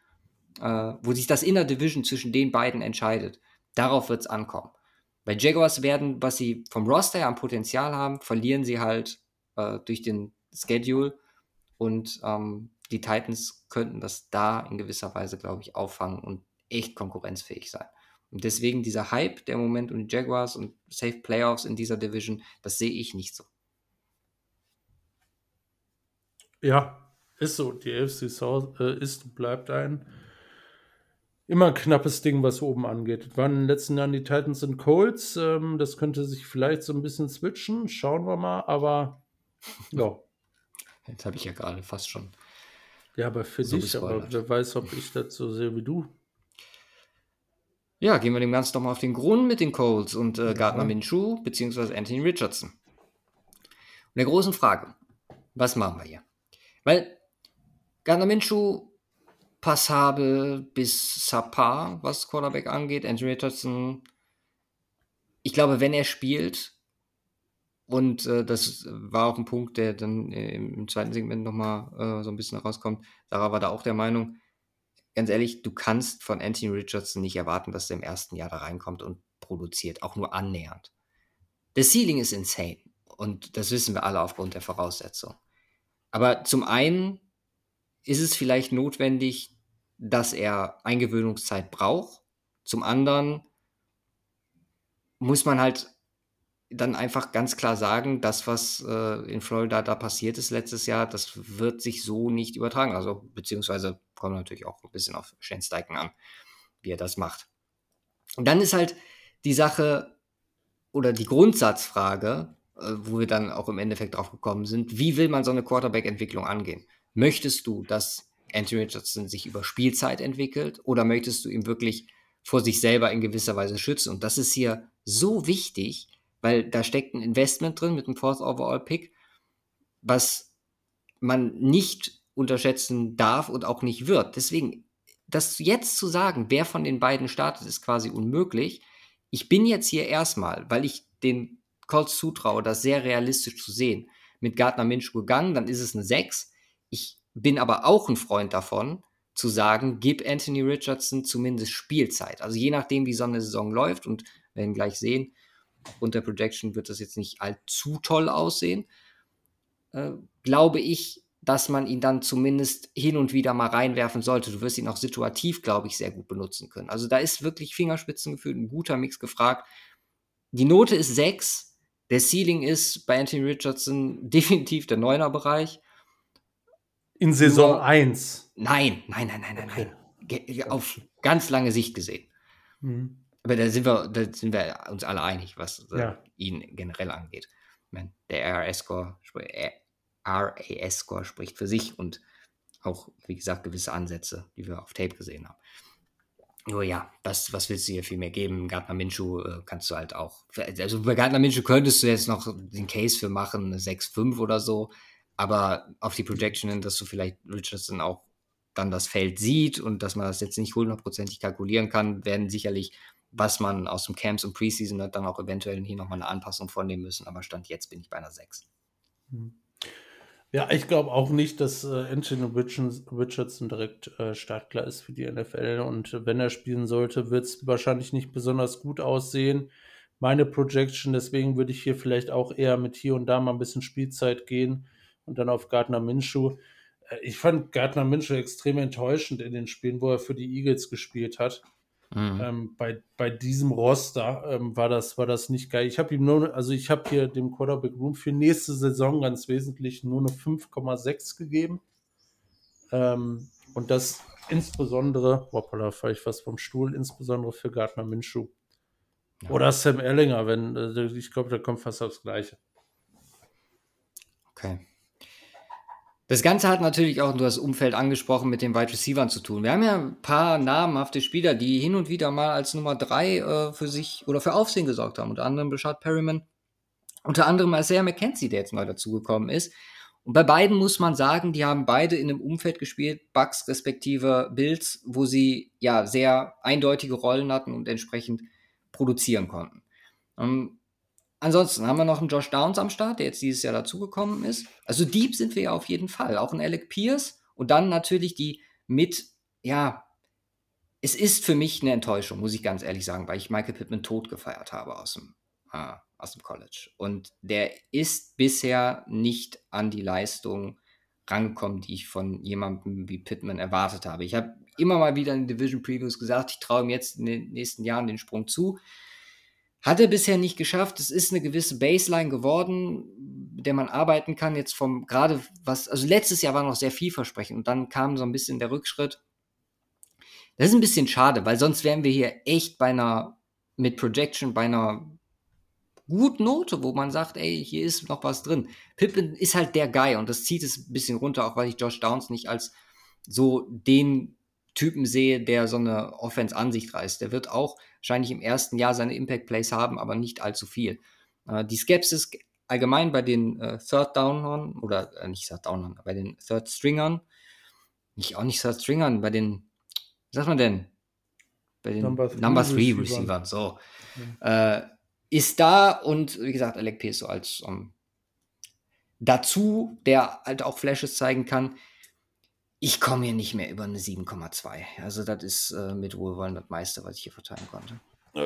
äh, wo sich das in der Division zwischen den beiden entscheidet, darauf wird es ankommen. Bei Jaguars werden, was sie vom Roster her am Potenzial haben, verlieren sie halt äh, durch den Schedule und ähm, die Titans könnten das da in gewisser Weise, glaube ich, auffangen und echt konkurrenzfähig sein. Und deswegen dieser Hype, der Moment um die Jaguars und Safe Playoffs in dieser Division, das sehe ich nicht so. Ja, ist so. Die AFC South äh, ist und bleibt ein immer knappes Ding, was oben angeht. Das waren in den letzten Jahren die Titans und Colts. Ähm, das könnte sich vielleicht so ein bisschen switchen. Schauen wir mal. Aber ja. Jetzt habe ich ja gerade fast schon. Ja, aber für so dich, aber wer weiß, ob ich das so sehe wie du. Ja, gehen wir dem Ganzen doch mal auf den Grund mit den Colts und äh, Gardner. Minshew bzw. Anthony Richardson. Und der großen Frage, was machen wir hier? Weil Gardner Minshew passabel bis subpar, was Quarterback angeht. Andrew Richardson, ich glaube, wenn er spielt, und äh, das war auch ein Punkt, der dann im zweiten Segment nochmal äh, so ein bisschen rauskommt. Sarah war da auch der Meinung, ganz ehrlich, du kannst von Anthony Richardson nicht erwarten, dass er im ersten Jahr da reinkommt und produziert, auch nur annähernd. Der Ceiling ist insane und das wissen wir alle aufgrund der Voraussetzungen. Aber zum einen ist es vielleicht notwendig, dass er Eingewöhnungszeit braucht. Zum anderen muss man halt dann einfach ganz klar sagen, das, was äh, in Florida da passiert ist letztes Jahr, das wird sich so nicht übertragen. Also, beziehungsweise kommt natürlich auch ein bisschen auf Shane Steichen an, wie er das macht. Und dann ist halt die Sache oder die Grundsatzfrage, äh, wo wir dann auch im Endeffekt drauf gekommen sind, wie will man so eine Quarterback-Entwicklung angehen? Möchtest du, dass Anthony Richardson sich über Spielzeit entwickelt oder möchtest du ihn wirklich vor sich selber in gewisser Weise schützen? Und das ist hier so wichtig, weil da steckt ein Investment drin mit dem Fourth Overall Pick, was man nicht unterschätzen darf und auch nicht wird. Deswegen, das jetzt zu sagen, wer von den beiden startet, ist quasi unmöglich. Ich bin jetzt hier erstmal, weil ich den Colts zutraue, das sehr realistisch zu sehen, mit Gardner Minshew gegangen, dann ist es eine 6. Ich bin aber auch ein Freund davon, zu sagen, gib Anthony Richardson zumindest Spielzeit. Also je nachdem, wie so eine Saison läuft und wir werden gleich sehen, unter Projection wird das jetzt nicht allzu toll aussehen, äh, glaube ich, dass man ihn dann zumindest hin und wieder mal reinwerfen sollte. Du wirst ihn auch situativ, glaube ich, sehr gut benutzen können. Also da ist wirklich Fingerspitzengefühl, ein guter Mix gefragt. Die Note ist 6. Der Ceiling ist bei Anthony Richardson definitiv der Neuner-Bereich. In Saison 1. Nein, nein, nein, nein, nein, okay. nein. Auf ganz lange Sicht gesehen. Mhm. Aber da sind, wir, da sind wir uns alle einig, was äh, ja. ihn generell angeht. Der RAS-Score RAS-Score spricht für sich und auch, wie gesagt, gewisse Ansätze, die wir auf Tape gesehen haben. Nur ja, was, was willst du hier viel mehr geben? Gardner Minshew äh, kannst du halt auch. Also bei Gardner Minshew könntest du jetzt noch den Case für machen, eine 6-5 oder so. Aber auf die Projection hin, dass du vielleicht Richardson auch dann das Feld sieht und dass man das jetzt nicht hundertprozentig kalkulieren kann, werden sicherlich, was man aus dem Camps und Preseason hat, dann auch eventuell hier nochmal eine Anpassung vornehmen müssen. Aber Stand jetzt bin ich bei einer 6. Hm. Ja, ich glaube auch nicht, dass äh, Anthony Richardson direkt äh, startklar ist für die NFL. Und wenn er spielen sollte, wird es wahrscheinlich nicht besonders gut aussehen. Meine Projection, deswegen würde ich hier vielleicht auch eher mit hier und da mal ein bisschen Spielzeit gehen und dann auf Gardner Minshew. Äh, ich fand Gardner Minshew extrem enttäuschend in den Spielen, wo er für die Eagles gespielt hat. Mhm. Ähm, bei, bei diesem Roster ähm, war, das, war das nicht geil. Ich habe ihm nur, also ich habe hier dem Quarterback Room für nächste Saison ganz wesentlich nur eine 5,6 gegeben. Ähm, und das insbesondere, hoppala, fahre ich fast vom Stuhl, insbesondere für Gardner Minshew. Ja. Oder Sam Ellinger, wenn, äh, ich glaube, da kommt fast aufs Gleiche. Okay. Das Ganze hat natürlich auch das Umfeld angesprochen mit den Wide Receivers zu tun. Wir haben ja ein paar namhafte Spieler, die hin und wieder mal als Nummer 3 äh, für sich oder für Aufsehen gesorgt haben. Unter anderem Bashad Perryman, unter anderem Isaiah McKenzie, der jetzt neu dazugekommen ist. Und bei beiden muss man sagen, die haben beide in einem Umfeld gespielt, Bucks respektive Bills, wo sie ja sehr eindeutige Rollen hatten und entsprechend produzieren konnten. Um, ähm, Ansonsten haben wir noch einen Josh Downs am Start, der jetzt dieses Jahr dazugekommen ist. Also Deep sind wir ja auf jeden Fall. Auch ein Alec Pierce und dann natürlich die mit, ja, es ist für mich eine Enttäuschung, muss ich ganz ehrlich sagen, weil ich Michael Pittman tot gefeiert habe aus dem, äh, aus dem College. Und der ist bisher nicht an die Leistung rangekommen, die ich von jemandem wie Pittman erwartet habe. Ich habe immer mal wieder in Division Previews gesagt, ich traue ihm jetzt in den nächsten Jahren den Sprung zu. Hat er bisher nicht geschafft. Es ist eine gewisse Baseline geworden, der man arbeiten kann. Jetzt vom, gerade was, also letztes Jahr war noch sehr vielversprechend und dann kam so ein bisschen der Rückschritt. Das ist ein bisschen schade, weil sonst wären wir hier echt bei einer, mit Projection, bei einer guten Note, wo man sagt, ey, hier ist noch was drin. Pippen ist halt der Guy und das zieht es ein bisschen runter, auch weil ich Josh Downs nicht als so den Typen sehe, der so eine Offense an sich reißt. Der wird auch wahrscheinlich im ersten Jahr seine Impact Plays haben, aber nicht allzu viel. Äh, die Skepsis allgemein bei den äh, Third Downern oder äh, nicht Third Downern, bei den Third Stringern, nicht auch nicht Third Stringern, bei den, was sagt man denn? Bei den Number 3 Receiver. Receivern, so. Ja. Äh, ist da und wie gesagt, Alec Pierce so als um, ähm, dazu, der halt auch Flashes zeigen kann. Ich komme hier nicht mehr über eine 7,2. Also, das ist äh, mit Wohlwollen das meiste, was ich hier verteilen konnte.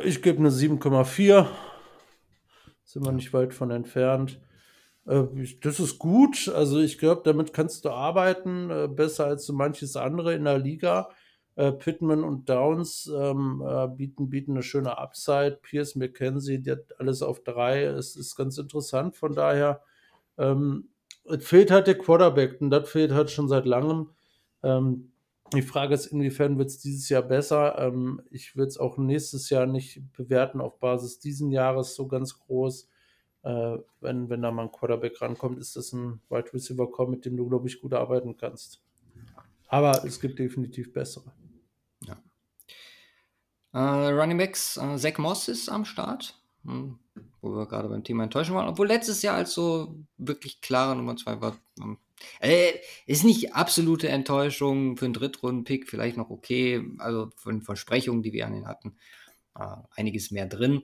Ich gebe eine 7,4. Sind wir nicht weit von entfernt. Äh, das ist gut. Also, ich glaube, damit kannst du arbeiten. Äh, besser als so manches andere in der Liga. Äh, Pittman und Downs ähm, äh, bieten, bieten eine schöne Upside. Pierce McKenzie, die hat alles auf drei. Es ist ganz interessant. Von daher, ähm, fehlt halt der Quarterback und das fehlt halt schon seit langem. Ähm, die Frage ist, inwiefern wird es dieses Jahr besser? Ähm, ich würde es auch nächstes Jahr nicht bewerten auf Basis diesen Jahres so ganz groß. Äh, wenn, wenn da mal ein Quarterback rankommt, ist das ein Wide Receiver Core, mit dem du, glaube ich, gut arbeiten kannst. Aber es gibt definitiv bessere. Ja. Äh, Running Backs, äh, Zach Moss ist am Start. Hm, wo wir gerade beim Thema Enttäuschung waren. Obwohl letztes Jahr als so wirklich klare Nummer zwei war. Äh, ist nicht absolute Enttäuschung für einen Drittrunden-Pick, vielleicht noch okay. Also von Versprechungen, die wir an ihn hatten, äh, einiges mehr drin.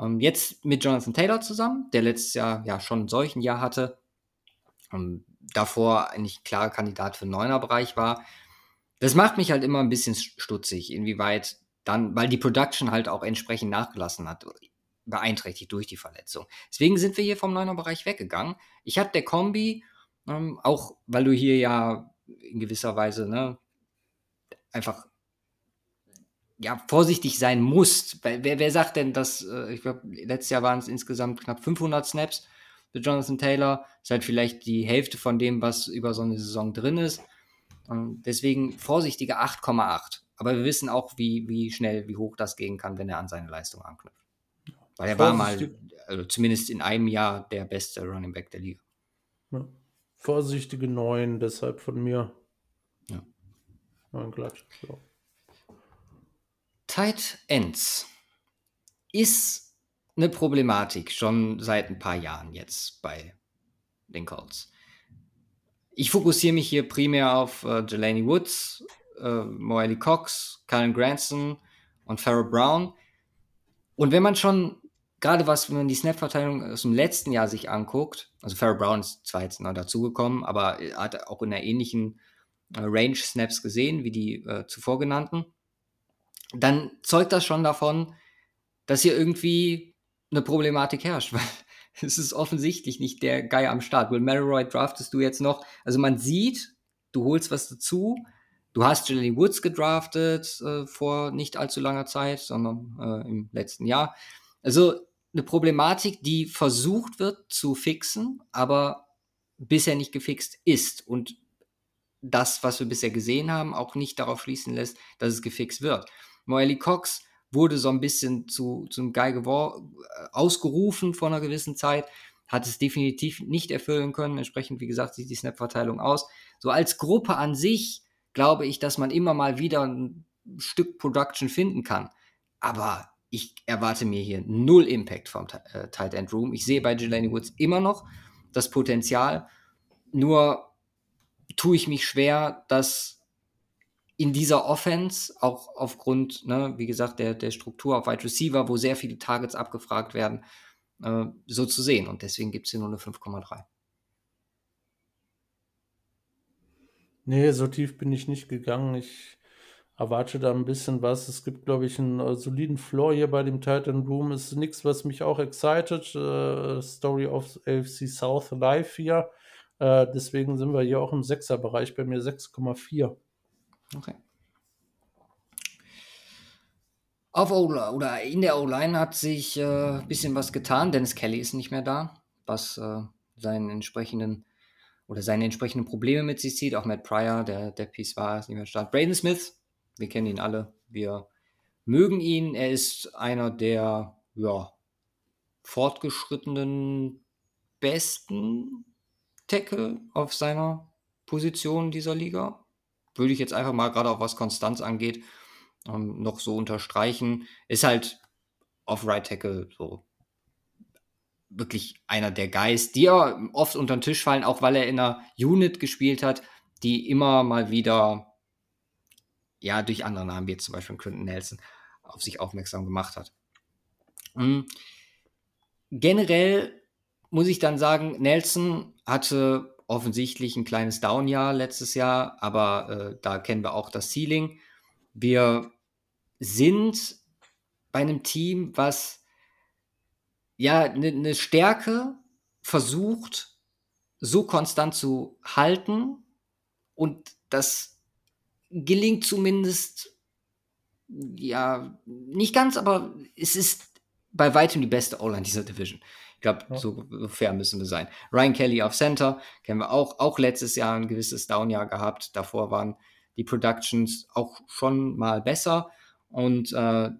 Ähm, jetzt mit Jonathan Taylor zusammen, der letztes Jahr ja schon ein solchen Jahr hatte. Ähm, davor eigentlich klarer Kandidat für den Neuner-Bereich war. Das macht mich halt immer ein bisschen stutzig, inwieweit dann, weil die Production halt auch entsprechend nachgelassen hat, beeinträchtigt durch die Verletzung. Deswegen sind wir hier vom Neuner-Bereich weggegangen. Ich hatte der Kombi ähm, auch weil du hier ja in gewisser Weise ne, einfach ja, vorsichtig sein musst. Wer, wer sagt denn, dass, äh, ich glaube, letztes Jahr waren es insgesamt knapp 500 Snaps für Jonathan Taylor. Ist halt vielleicht die Hälfte von dem, was über so eine Saison drin ist. Und deswegen vorsichtige 8,8. Aber wir wissen auch, wie, wie schnell, wie hoch das gehen kann, wenn er an seine Leistung anknüpft. Weil er war mal, also zumindest in einem Jahr, der beste Running Back der Liga. Ja vorsichtige 9, deshalb von mir. Ja. 9 glatt. So. Tight Ends ist eine Problematik schon seit ein paar Jahren jetzt bei den Colts. Ich fokussiere mich hier primär auf äh, Jelani Woods, äh, Moelle Cox, Karen Granson und Farrell Brown. Und wenn man schon gerade was, wenn man die Snap-Verteilung aus dem letzten Jahr sich anguckt, also Farrell Brown ist zwar jetzt neu dazugekommen, aber er hat auch in einer ähnlichen äh, Range Snaps gesehen wie die äh, zuvor genannten, dann zeugt das schon davon, dass hier irgendwie eine Problematik herrscht, weil es ist offensichtlich nicht der Guy am Start. Will Maroy draftest du jetzt noch, also man sieht, du holst was dazu, Du hast Jelly Woods gedraftet äh, vor nicht allzu langer Zeit, sondern äh, im letzten Jahr. Also eine Problematik, die versucht wird zu fixen, aber bisher nicht gefixt ist. Und das, was wir bisher gesehen haben, auch nicht darauf schließen lässt, dass es gefixt wird. Moelle Cox wurde so ein bisschen zu, zum Guy ausgerufen vor einer gewissen Zeit, hat es definitiv nicht erfüllen können. Entsprechend, wie gesagt, sieht die Snap-Verteilung aus. So als Gruppe an sich glaube ich, dass man immer mal wieder ein Stück Production finden kann. Aber ich erwarte mir hier null Impact vom äh, Tight End Room. Ich sehe bei Jelani Woods immer noch das Potenzial, nur tue ich mich schwer, dass in dieser Offense, auch aufgrund, ne, wie gesagt, der, der Struktur auf Wide Receiver, wo sehr viele Targets abgefragt werden, äh, so zu sehen. Und deswegen gibt es hier nur eine 5,3. Nee, so tief bin ich nicht gegangen. Ich erwarte da ein bisschen was. Es gibt, glaube ich, einen äh, soliden Floor hier bei dem Titan Room. Ist nichts, was mich auch excited. Äh, Story of AFC South Live hier. Äh, deswegen sind wir hier auch im Sechser-Bereich, bei mir 6,4. Okay. Auf o oder in der O-Line hat sich ein äh, bisschen was getan. Dennis Kelly ist nicht mehr da, was äh, seinen entsprechenden oder seine entsprechenden Probleme mit sich zieht. Auch Matt Pryor, der, der Piece war, ist nicht mehr stark. Braden Smith, wir kennen ihn alle. Wir mögen ihn. Er ist einer der ja, fortgeschrittenen besten Tackle auf seiner Position dieser Liga. Würde ich jetzt einfach mal gerade auch was Konstanz angeht, ähm, noch so unterstreichen. Ist halt auf Right Tackle so wirklich einer der Guys, die ja oft unter den Tisch fallen, auch weil er in einer Unit gespielt hat, die immer mal wieder, ja, durch andere Namen, wie zum Beispiel Quentin Nelson, auf sich aufmerksam gemacht hat. Mhm. Generell muss ich dann sagen, Nelson hatte offensichtlich ein kleines Down-Jahr letztes Jahr, aber äh, da kennen wir auch das Ceiling. Wir sind bei einem Team, was ja eine ne Stärke versucht, so konstant zu halten und das gelingt zumindest ja nicht ganz, aber es ist bei weitem die beste O-Line dieser Division. Ich glaube, ja. so, fair müssen wir sein. Ryan Kelly auf Center kennen wir auch, auch letztes Jahr ein gewisses Downjahr gehabt. Davor waren die Productions auch schon mal besser. Und äh,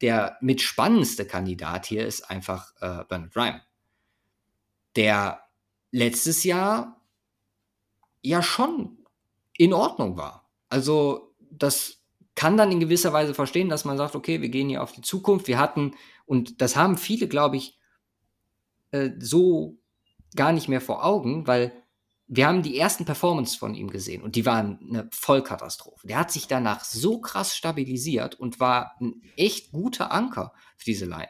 der mit spannendste Kandidat hier ist einfach äh, Bernard Rhyme, der letztes Jahr ja schon in Ordnung war. Also das kann dann in gewisser Weise verstehen, dass man sagt, okay, wir gehen hier auf die Zukunft. Wir hatten, und das haben viele, glaube ich, äh, so gar nicht mehr vor Augen, weil wir haben die ersten Performance von ihm gesehen und die waren eine Vollkatastrophe. Der hat sich danach so krass stabilisiert und war ein echt guter Anker für diese Line.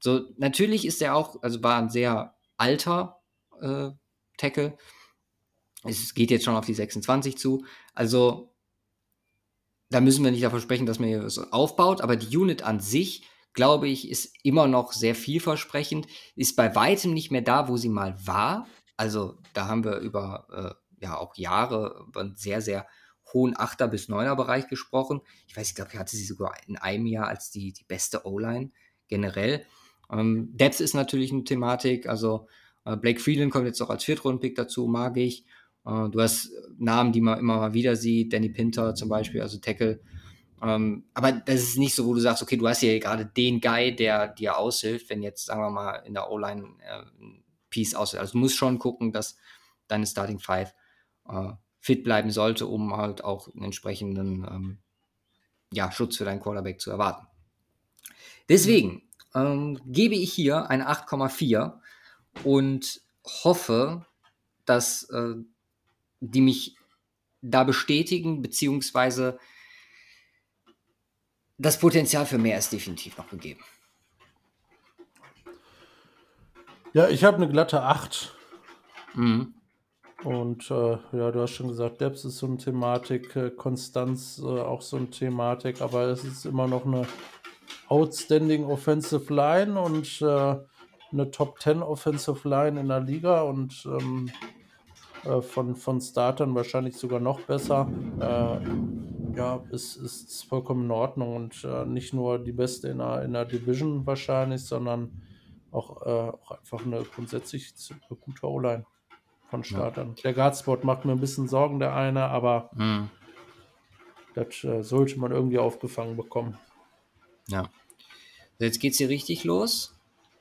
So, natürlich ist er auch, also war ein sehr alter äh, Tackle. Es geht jetzt schon auf die 26 zu. Also, da müssen wir nicht davon sprechen, dass man hier so aufbaut, aber die Unit an sich glaube ich, ist immer noch sehr vielversprechend, ist bei weitem nicht mehr da, wo sie mal war. Also da haben wir über äh, ja auch Jahre über einen sehr, sehr hohen Achter- bis Neuner-Bereich gesprochen. Ich weiß, ich glaube, ich hatte sie sogar in einem Jahr als die, die beste O-Line generell. Ähm, Depth ist natürlich eine Thematik, also äh, Blake Freeland kommt jetzt auch als Viertrunden-Pick dazu, mag ich. Äh, du hast Namen, die man immer mal wieder sieht, Danny Pinter zum Beispiel, also Tackle, ähm, aber das ist nicht so, wo du sagst, okay, du hast hier gerade den Guy, der dir aushilft, wenn jetzt, sagen wir mal, in der O-Line äh, ein Piece aushilft. Also du musst schon gucken, dass deine Starting Five äh, fit bleiben sollte, um halt auch einen entsprechenden ähm, ja, Schutz für deinen Quarterback zu erwarten. Deswegen ähm, gebe ich hier eine 8,4 und hoffe, dass äh, die mich da bestätigen, beziehungsweise das Potenzial für mehr ist definitiv noch gegeben. Ja, ich habe eine glatte 8. Mhm. Und äh, ja, du hast schon gesagt, Depth ist so eine Thematik, äh, Konstanz äh, auch so eine Thematik, aber es ist immer noch eine outstanding Offensive Line und äh, eine Top 10 Offensive Line in der Liga und ähm, äh, von, von Startern wahrscheinlich sogar noch besser. Äh, ja, ist, ist vollkommen in Ordnung und äh, nicht nur die beste in der, in der Division wahrscheinlich, sondern auch, äh, auch einfach eine grundsätzlich gute O-Line von Startern. Ja. Der Guardspot macht mir ein bisschen Sorgen, der eine, aber mhm. das äh, sollte man irgendwie aufgefangen bekommen. Ja. Jetzt geht es hier richtig los.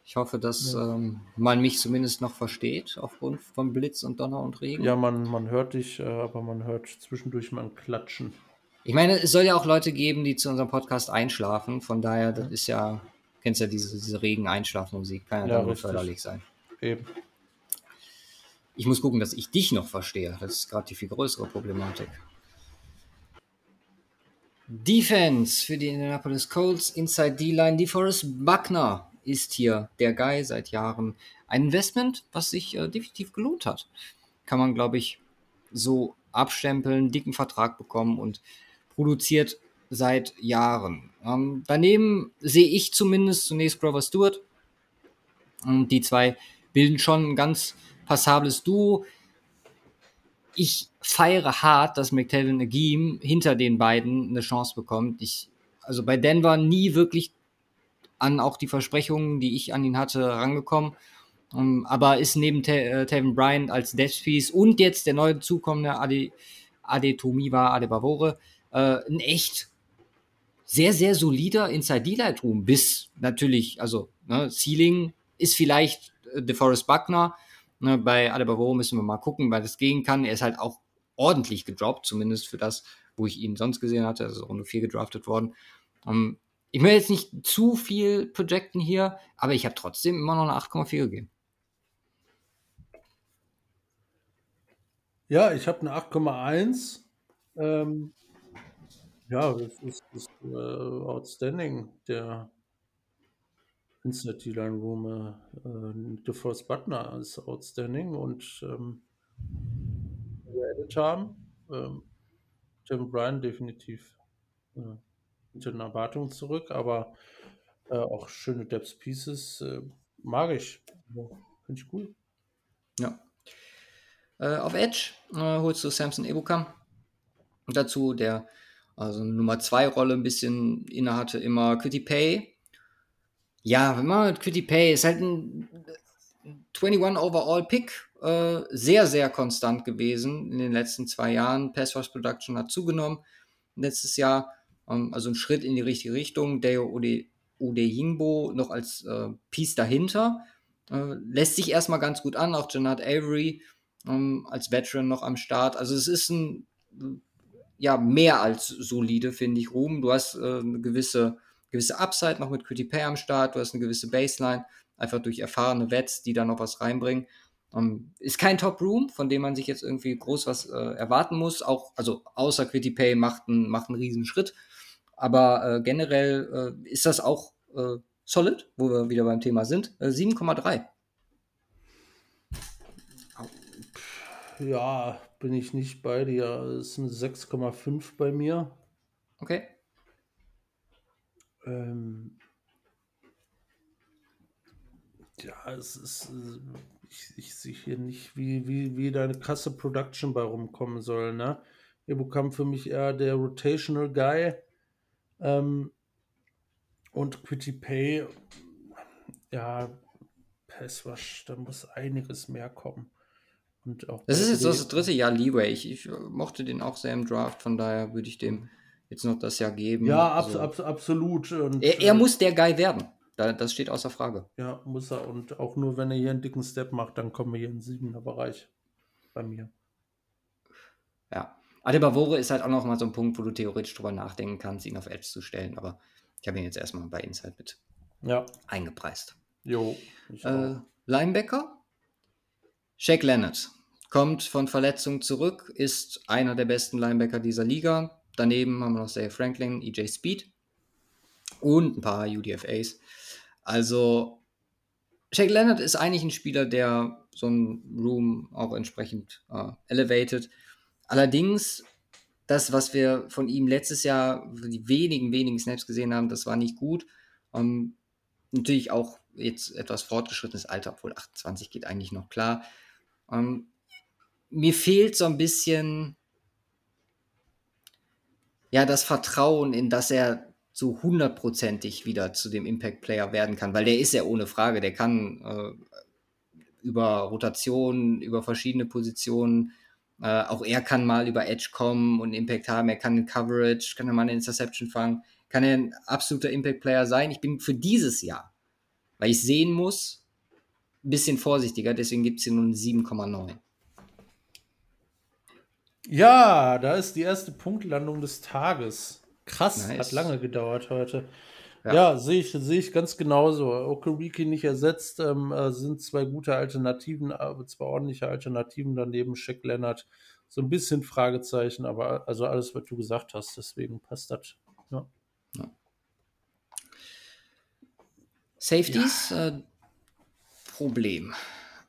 Ich hoffe, dass ja. ähm, man mich zumindest noch versteht, aufgrund von Blitz und Donner und Regen. Ja, man, man hört dich, äh, aber man hört zwischendurch mal ein Klatschen. Ich meine, es soll ja auch Leute geben, die zu unserem Podcast einschlafen. Von daher, das ist ja, kennst ja diese, diese Regen-Einschlafmusik, kann ja, ja dann förderlich sein. Eben. Ich muss gucken, dass ich dich noch verstehe. Das ist gerade die viel größere Problematik. Defense für die Indianapolis Colts, Inside D-Line, DeForest Buckner ist hier der Guy seit Jahren. Ein Investment, was sich äh, definitiv gelohnt hat. Kann man, glaube ich, so abstempeln, dicken Vertrag bekommen und produziert seit Jahren. Ähm, daneben sehe ich zumindest zunächst Grover Stewart. Und die zwei bilden schon ein ganz passables Duo. Ich feiere hart, dass McTavish Agim hinter den beiden eine Chance bekommt. Ich, also bei Denver nie wirklich an auch die Versprechungen, die ich an ihn hatte, rangekommen. Um, aber ist neben äh, Tevin Bryant als Deathpiece und jetzt der neue zukommende Ade, Adetomiwa Adebavore äh, ein echt sehr, sehr solider Inside D-Light Room bis natürlich, also ne, Ceiling ist vielleicht äh, DeForest Buckner. Ne, bei Adebavore müssen wir mal gucken, weil das gehen kann. Er ist halt auch ordentlich gedroppt, zumindest für das, wo ich ihn sonst gesehen hatte. Also Runde 4 gedraftet worden. Um, ich will jetzt nicht zu viel projecten hier, aber ich habe trotzdem immer noch eine 8,4 gegeben. Ja, ich habe eine 8,1. Ähm, ja, das ist, ist äh, outstanding. Der Insert Line Room, äh, äh, The First Butler ist outstanding und ähm, geaddet haben. Ähm, Tim Bryan definitiv äh, den Erwartungen zurück, aber äh, auch schöne Depth Pieces äh, mag ich. Ja, Finde ich cool. Ja. Äh, auf Edge äh, holst du Samson Ebukam dazu, der also Nummer 2 Rolle ein bisschen innehatte, immer Quitty Pay. Ja, wenn man mit Quitty Pay ist halt ein 21 Overall Pick, äh, sehr, sehr konstant gewesen in den letzten zwei Jahren. Pass Rush Production hat zugenommen letztes Jahr. Ähm, also ein Schritt in die richtige Richtung. Deo Ode, Ode Yingbo noch als äh, Piece dahinter. Äh, lässt sich erstmal ganz gut an. Auch Janat Avery ähm, als Veteran noch am Start. Also es ist ein ja mehr als solide, finde ich, Ruhm. Du hast äh, eine gewisse, gewisse Upside noch mit Quitty Pay am Start, du hast eine gewisse Baseline, einfach durch erfahrene Vets, die da noch was reinbringen. Ähm, ist kein Top-Room, von dem man sich jetzt irgendwie groß was äh, erwarten muss. Auch, also außer Quitty Pay macht, ein, macht einen riesen Schritt. Aber äh, generell äh, ist das auch äh, solid, wo wir wieder beim Thema sind. 7,3. Äh, ja, bin ich nicht bei dir. Es ist eine 6,5 bei mir. Okay. Ähm, ja, es ist. Äh, ich, ich sehe hier nicht, wie, wie, wie deine krasse Production bei rumkommen soll, ne? Ebukam für mich eher der Rotational Guy. Ähm, und Quitty Pay, ja, Passwash, da muss einiges mehr kommen. Und auch das ist jetzt das dritte Jahr Leeway. Ich, ich, mochte den auch sehr im Draft, von daher würde ich dem jetzt noch das Jahr geben. Ja, abs also, abs absolut. Und, er, er, äh, muss der Guy werden. das steht außer Frage. Ja, muss er. Und auch nur, wenn er hier einen dicken Step macht, dann kommen wir hier in den siebener Bereich bei mir. Ja. Adebavore ist halt auch noch mal so ein Punkt, wo du theoretisch drüber nachdenken kannst, ihn auf Edge zu stellen. Aber ich habe ihn jetzt erstmal bei Inside mit ja. eingepreist. Jo. Äh, Linebacker? Shaq Leonard kommt von Verletzung zurück, ist einer der besten Linebacker dieser Liga. Daneben haben wir noch Zay Franklin, EJ Speed und ein paar UDFAs. Also Shaq Leonard ist eigentlich ein Spieler, der so ein Room auch entsprechend äh, elevated. Allerdings, das, was wir von ihm letztes Jahr, die wenigen, wenigen Snaps gesehen haben, das war nicht gut. Ähm, natürlich auch jetzt etwas fortgeschrittenes Alter, obwohl 28 geht eigentlich noch klar. Ähm, mir fehlt so ein bisschen ja das Vertrauen in, dass er so hundertprozentig wieder zu dem Impact Player werden kann, weil der ist ja ohne Frage, der kann äh, über Rotationen, über verschiedene Positionen, äh, auch er kann mal über Edge kommen und Impact haben, er kann in Coverage, kann er mal eine Interception fangen, kann er ein absoluter Impact Player sein. Ich bin für dieses Jahr, weil ich sehen muss, ein bisschen vorsichtiger, deswegen gibt es hier nur eine 7,9. Ja, da ist die erste Punktlandung des Tages. Krass, nice. hat lange gedauert heute. Ja, ja sehe ich, seh ich ganz genauso. Okeriki nicht ersetzt, ähm, äh, sind zwei gute Alternativen, aber zwei ordentliche Alternativen daneben. Shaq Leonard, so ein bisschen Fragezeichen, aber also alles, was du gesagt hast, deswegen passt das. Ja. ja. Safeties, ja. Äh, Problem.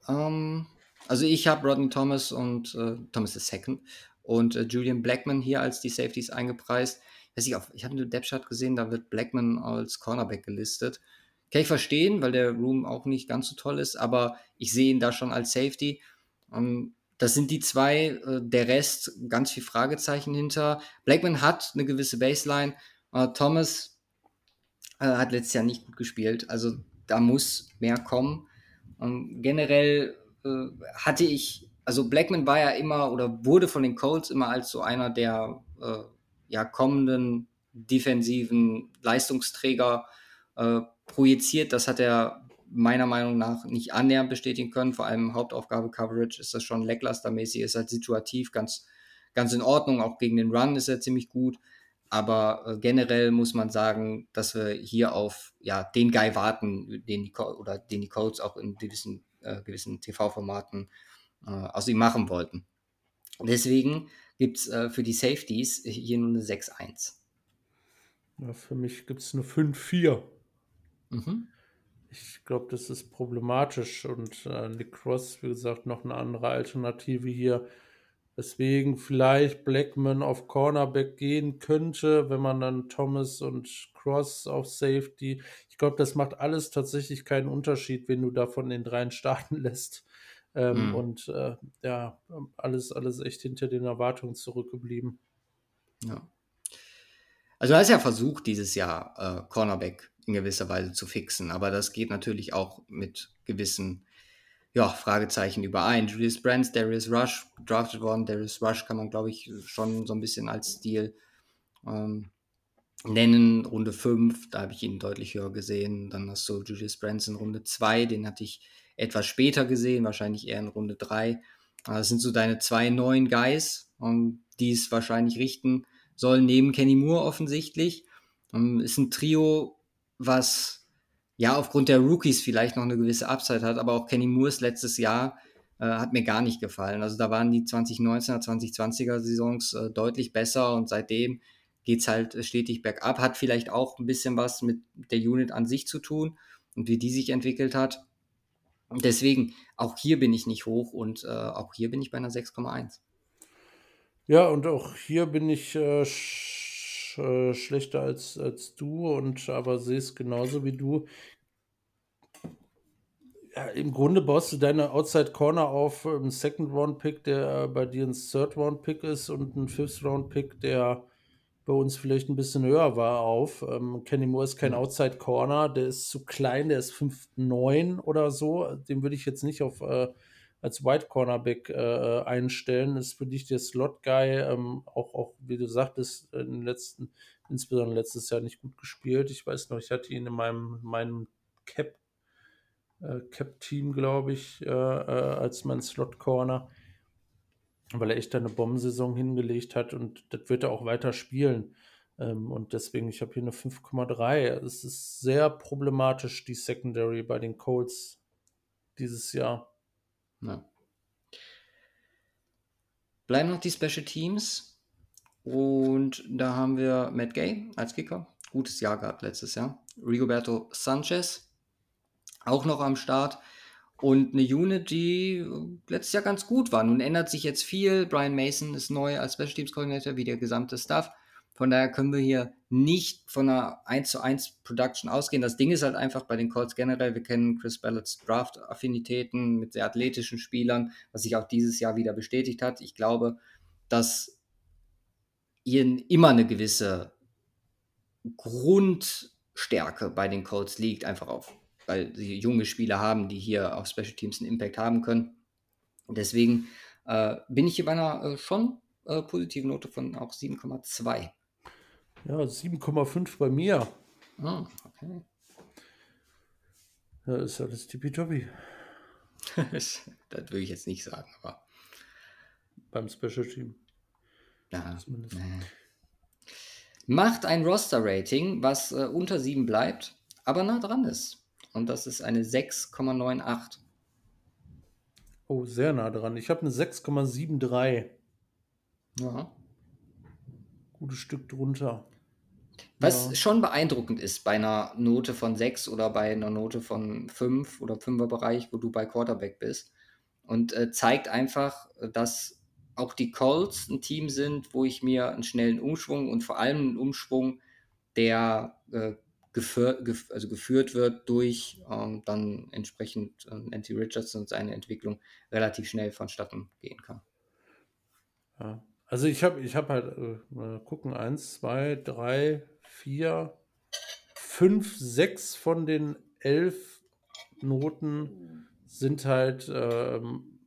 Ähm, also ich habe Rodney Thomas und äh, Thomas II und äh, Julian Blackman hier als die Safeties eingepreist. Weiß ich, auf, ich habe eine Depth gesehen, da wird Blackman als Cornerback gelistet. Kann ich verstehen, weil der Room auch nicht ganz so toll ist, aber ich sehe ihn da schon als Safety. Um, ähm, das sind die zwei, äh, der Rest ganz viel Fragezeichen hinter. Blackman hat eine gewisse Baseline. Uh, Thomas äh, hat letztes Jahr nicht gut gespielt, also da muss mehr kommen. Um, generell äh, hatte ich, also Blackman war ja immer oder wurde von den Colts immer als so einer der äh, ja, kommenden defensiven Leistungsträger äh, projiziert. Das hat er meiner Meinung nach nicht annähernd bestätigen können. Vor allem Hauptaufgabe Coverage ist das schon lacklustermäßig, ist halt situativ ganz, ganz in Ordnung. Auch gegen den Run ist er ziemlich gut. Aber äh, generell muss man sagen, dass wir hier auf ja, den Guy warten, den die, oder den die Colts auch in gewissen, äh, gewissen TV-Formaten äh, aus ihm machen wollten. Deswegen gibt es äh, für die Safeties hier nur eine 6-1. Ja, für mich gibt es eine 5-4. Mhm. Ich glaube, das ist problematisch und äh, Nick Cross, wie gesagt, noch eine andere Alternative hier. Deswegen vielleicht Blackman auf Cornerback gehen könnte, wenn man dann Thomas und Cross auf Safety. Ich glaube, das macht alles tatsächlich keinen Unterschied, wenn du davon den dreien starten lässt. Ähm, mhm. Und äh, ja, alles, alles echt hinter den Erwartungen zurückgeblieben. Ja. Also du hast ja versucht, dieses Jahr äh, Cornerback in gewisser Weise zu fixen, aber das geht natürlich auch mit gewissen ja, Fragezeichen überein. Julius Brands, Darius Rush, drafted worden. Darius Rush kann man, glaube ich, schon so ein bisschen als Stil ähm, nennen. Runde 5, da habe ich ihn deutlich höher gesehen. Dann hast du Julius Brands in Runde 2, den hatte ich etwas später gesehen, wahrscheinlich eher in Runde 3. Das sind so deine zwei neuen Guys, die es wahrscheinlich richten sollen, neben Kenny Moore offensichtlich. Ist ein Trio, was ja aufgrund der Rookies vielleicht noch eine gewisse Upside hat, aber auch Kenny Moores letztes Jahr äh, hat mir gar nicht gefallen. Also da waren die 2019er, 2020er Saisons äh, deutlich besser und seitdem geht es halt stetig bergab. Hat vielleicht auch ein bisschen was mit der Unit an sich zu tun und wie die sich entwickelt hat. Deswegen, auch hier bin ich nicht hoch und äh, auch hier bin ich bei einer 6,1. Ja, und auch hier bin ich äh, sch äh, schlechter als, als du und aber sehe es genauso wie du. Ja, Im Grunde baust du deine Outside Corner auf einen Second Round Pick, der bei dir ein Third Round Pick ist und ein Fifth Round Pick, der bei uns vielleicht ein bisschen höher war, auf. Ähm, Kenny Moore ist kein Outside Corner, der ist zu klein, der ist 5'9 oder so. Den würde ich jetzt nicht auf äh, als White Cornerback äh, einstellen. Das ist für dich der Slot Guy, ähm, auch, auch wie du sagtest, in den letzten, insbesondere letztes Jahr nicht gut gespielt. Ich weiß noch, ich hatte ihn in meinem, meinem Cap, äh, Cap-Team, glaube ich, äh, äh als mein Slot Corner weil er echt eine Bombensaison hingelegt hat und das wird er auch weiter spielen. Ähm, und deswegen, ich habe hier eine 5,3. Es ist sehr problematisch, die Secondary bei den Colts dieses Jahr. Ja. Bleiben noch die Special Teams. Und da haben wir Matt Gay als Kicker. Gutes Jahr gehabt letztes Jahr. Rigoberto Sanchez auch noch am Start und eine Unit, die letztes Jahr ganz gut war. Nun ändert sich jetzt viel. Brian Mason ist neu als Special Teams Coordinator, wie der gesamte Staff. Von daher können wir hier nicht von einer 1 zu 1 Production ausgehen. Das Ding ist halt einfach bei den Colts generell, wir kennen Chris Ballots Draft-Affinitäten mit sehr athletischen Spielern, was sich auch dieses Jahr wieder bestätigt hat. Ich glaube, dass hier immer eine gewisse Grundstärke bei den Colts liegt, einfach auf weil sie junge Spieler haben, die hier auf Special Teams einen Impact haben können. deswegen äh, bin ich hier bei einer äh, schon äh, positiven Note von auch 7,2. Ja, 7,5 bei mir. Ah, okay. Ja, ist alles tippitoppi. das würde ich jetzt nicht sagen, aber. Beim Special Team. Ja. Macht ein Roster-Rating, was äh, unter 7 bleibt, aber nah dran ist und das ist eine 6,98. Oh, sehr nah dran. Ich habe eine 6,73. Ja. Gutes Stück drunter. Was ja. schon beeindruckend ist bei einer Note von 6 oder bei einer Note von 5 oder 5er Bereich, wo du bei Quarterback bist. Und äh, zeigt einfach, dass auch die Colts ein Team sind, wo ich mir einen schnellen Umschwung und vor allem einen Umschwung, der äh, geführ, gef also geführt wird durch ähm, dann entsprechend äh, Nancy Richardson und seine Entwicklung relativ schnell vonstatten gehen kann. Ja. Also ich habe ich hab halt, äh, gucken, eins, zwei, drei, vier, fünf, sechs von den elf Noten sind halt ähm,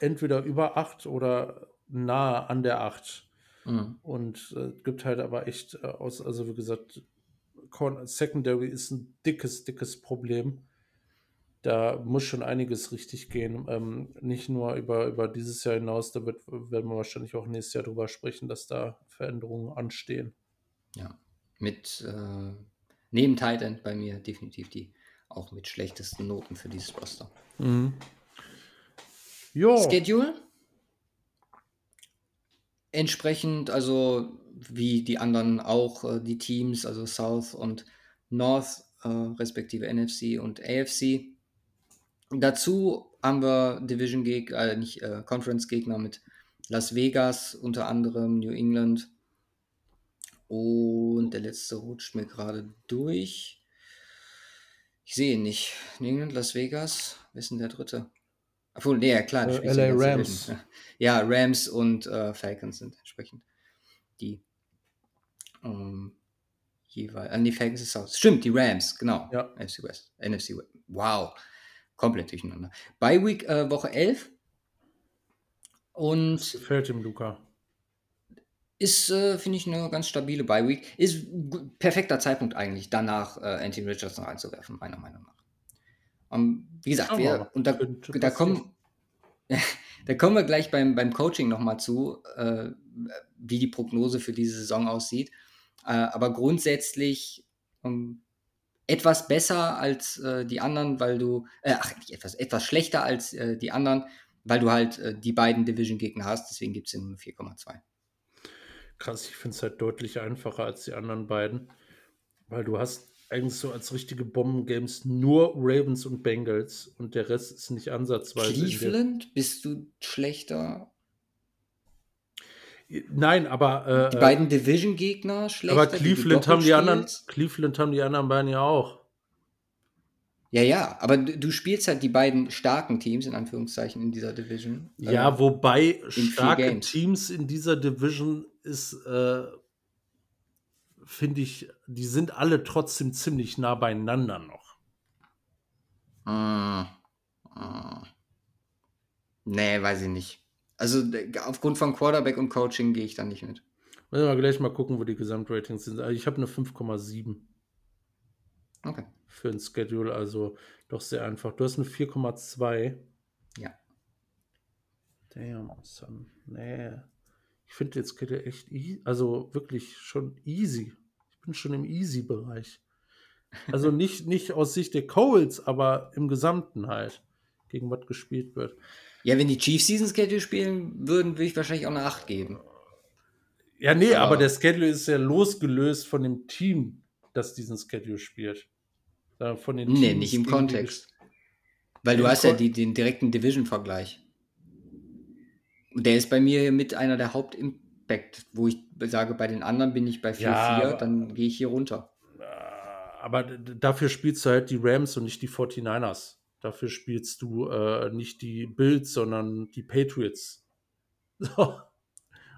entweder über acht oder nahe an der acht. Mhm. Und äh, gibt halt aber echt äh, aus, also wie gesagt, Secondary ist ein dickes, dickes Problem. Da muss schon einiges richtig gehen. Ähm, nicht nur über, über dieses Jahr hinaus, da wird, werden wir wahrscheinlich auch nächstes Jahr drüber sprechen, dass da Veränderungen anstehen. Ja, mit äh, neben Titan bei mir definitiv die auch mit schlechtesten Noten für dieses Roster. Mhm. Schedule? Entsprechend, also wie die anderen auch, äh, die Teams, also South und North, äh, respektive NFC und AFC. Dazu haben wir Division-Gegner, äh, nicht äh, Conference-Gegner mit Las Vegas, unter anderem New England. Und der letzte rutscht mir gerade durch. Ich sehe ihn nicht. New England, Las Vegas. Wer ist denn der dritte? Obwohl, nee, ja, klar. Äh, LA Rams. Ja, Rams und äh, Falcons sind entsprechend die ähm, jeweils. An die Falcons ist aus. Stimmt, die Rams, genau. Ja. NFC West. NFC West. Wow. Komplett durcheinander. Bei Week äh, Woche 11. Und. Das gefällt dem Luca. Ist, äh, finde ich, eine ganz stabile Bye Week. Ist perfekter Zeitpunkt eigentlich, danach äh, Anthony Richardson reinzuwerfen, meiner Meinung nach. Ähm, wie gesagt, wir, und da, da kommen, da kommen wir gleich beim, beim Coaching nochmal zu, äh, wie die Prognose für diese Saison aussieht. Äh, aber grundsätzlich um, ähm, etwas besser als äh, die anderen, weil du, äh, ach, nicht etwas, etwas schlechter als äh, die anderen, weil du halt äh, die beiden Division-Gegner hast. Deswegen gibt es nur 4,2. Krass, ich finde es halt deutlich einfacher als die anderen beiden, weil du hast eigentlich so als richtige Bomben-Games nur Ravens und Bengals und der Rest ist nicht ansatzweise. Cleveland? Bist du schlechter? Nein, aber äh, die beiden Division-Gegner schlechter. Aber Cleveland haben die anderen, Cleveland haben die anderen beiden ja auch. Ja, ja, aber du spielst halt die beiden starken Teams in Anführungszeichen in dieser Division. Ja, äh, wobei starke Teams in dieser Division ist äh, finde ich, die sind alle trotzdem ziemlich nah beieinander noch. Mm, mm. Nee, weiß ich nicht. Also aufgrund von Quarterback und Coaching gehe ich da nicht mit. Wollen wir gleich mal gucken, wo die Gesamtratings sind. Also ich habe eine 5,7. Okay. Für ein Schedule, also doch sehr einfach. Du hast eine 4,2. Ja. Damn, son. Nee. Ich finde jetzt Kette echt, easy, also wirklich schon easy. Ich bin schon im Easy-Bereich. Also nicht, nicht aus Sicht der Coles, aber im Gesamten halt, gegen was gespielt wird. Ja, wenn die Chiefs Season Schedule spielen würden, würde ich wahrscheinlich auch eine 8 geben. Ja, nee, aber, aber der Schedule ist ja losgelöst von dem Team, das diesen Schedule spielt. Von den Teams, nee, nicht im Kontext. Weil du hast ja die, den direkten Division-Vergleich. Und der ist bei mir mit einer der Hauptimpact, wo ich sage, bei den anderen bin ich bei 4-4, ja, dann gehe ich hier runter. Aber dafür spielst du halt die Rams und nicht die 49ers. Dafür spielst du äh, nicht die Bills, sondern die Patriots. So.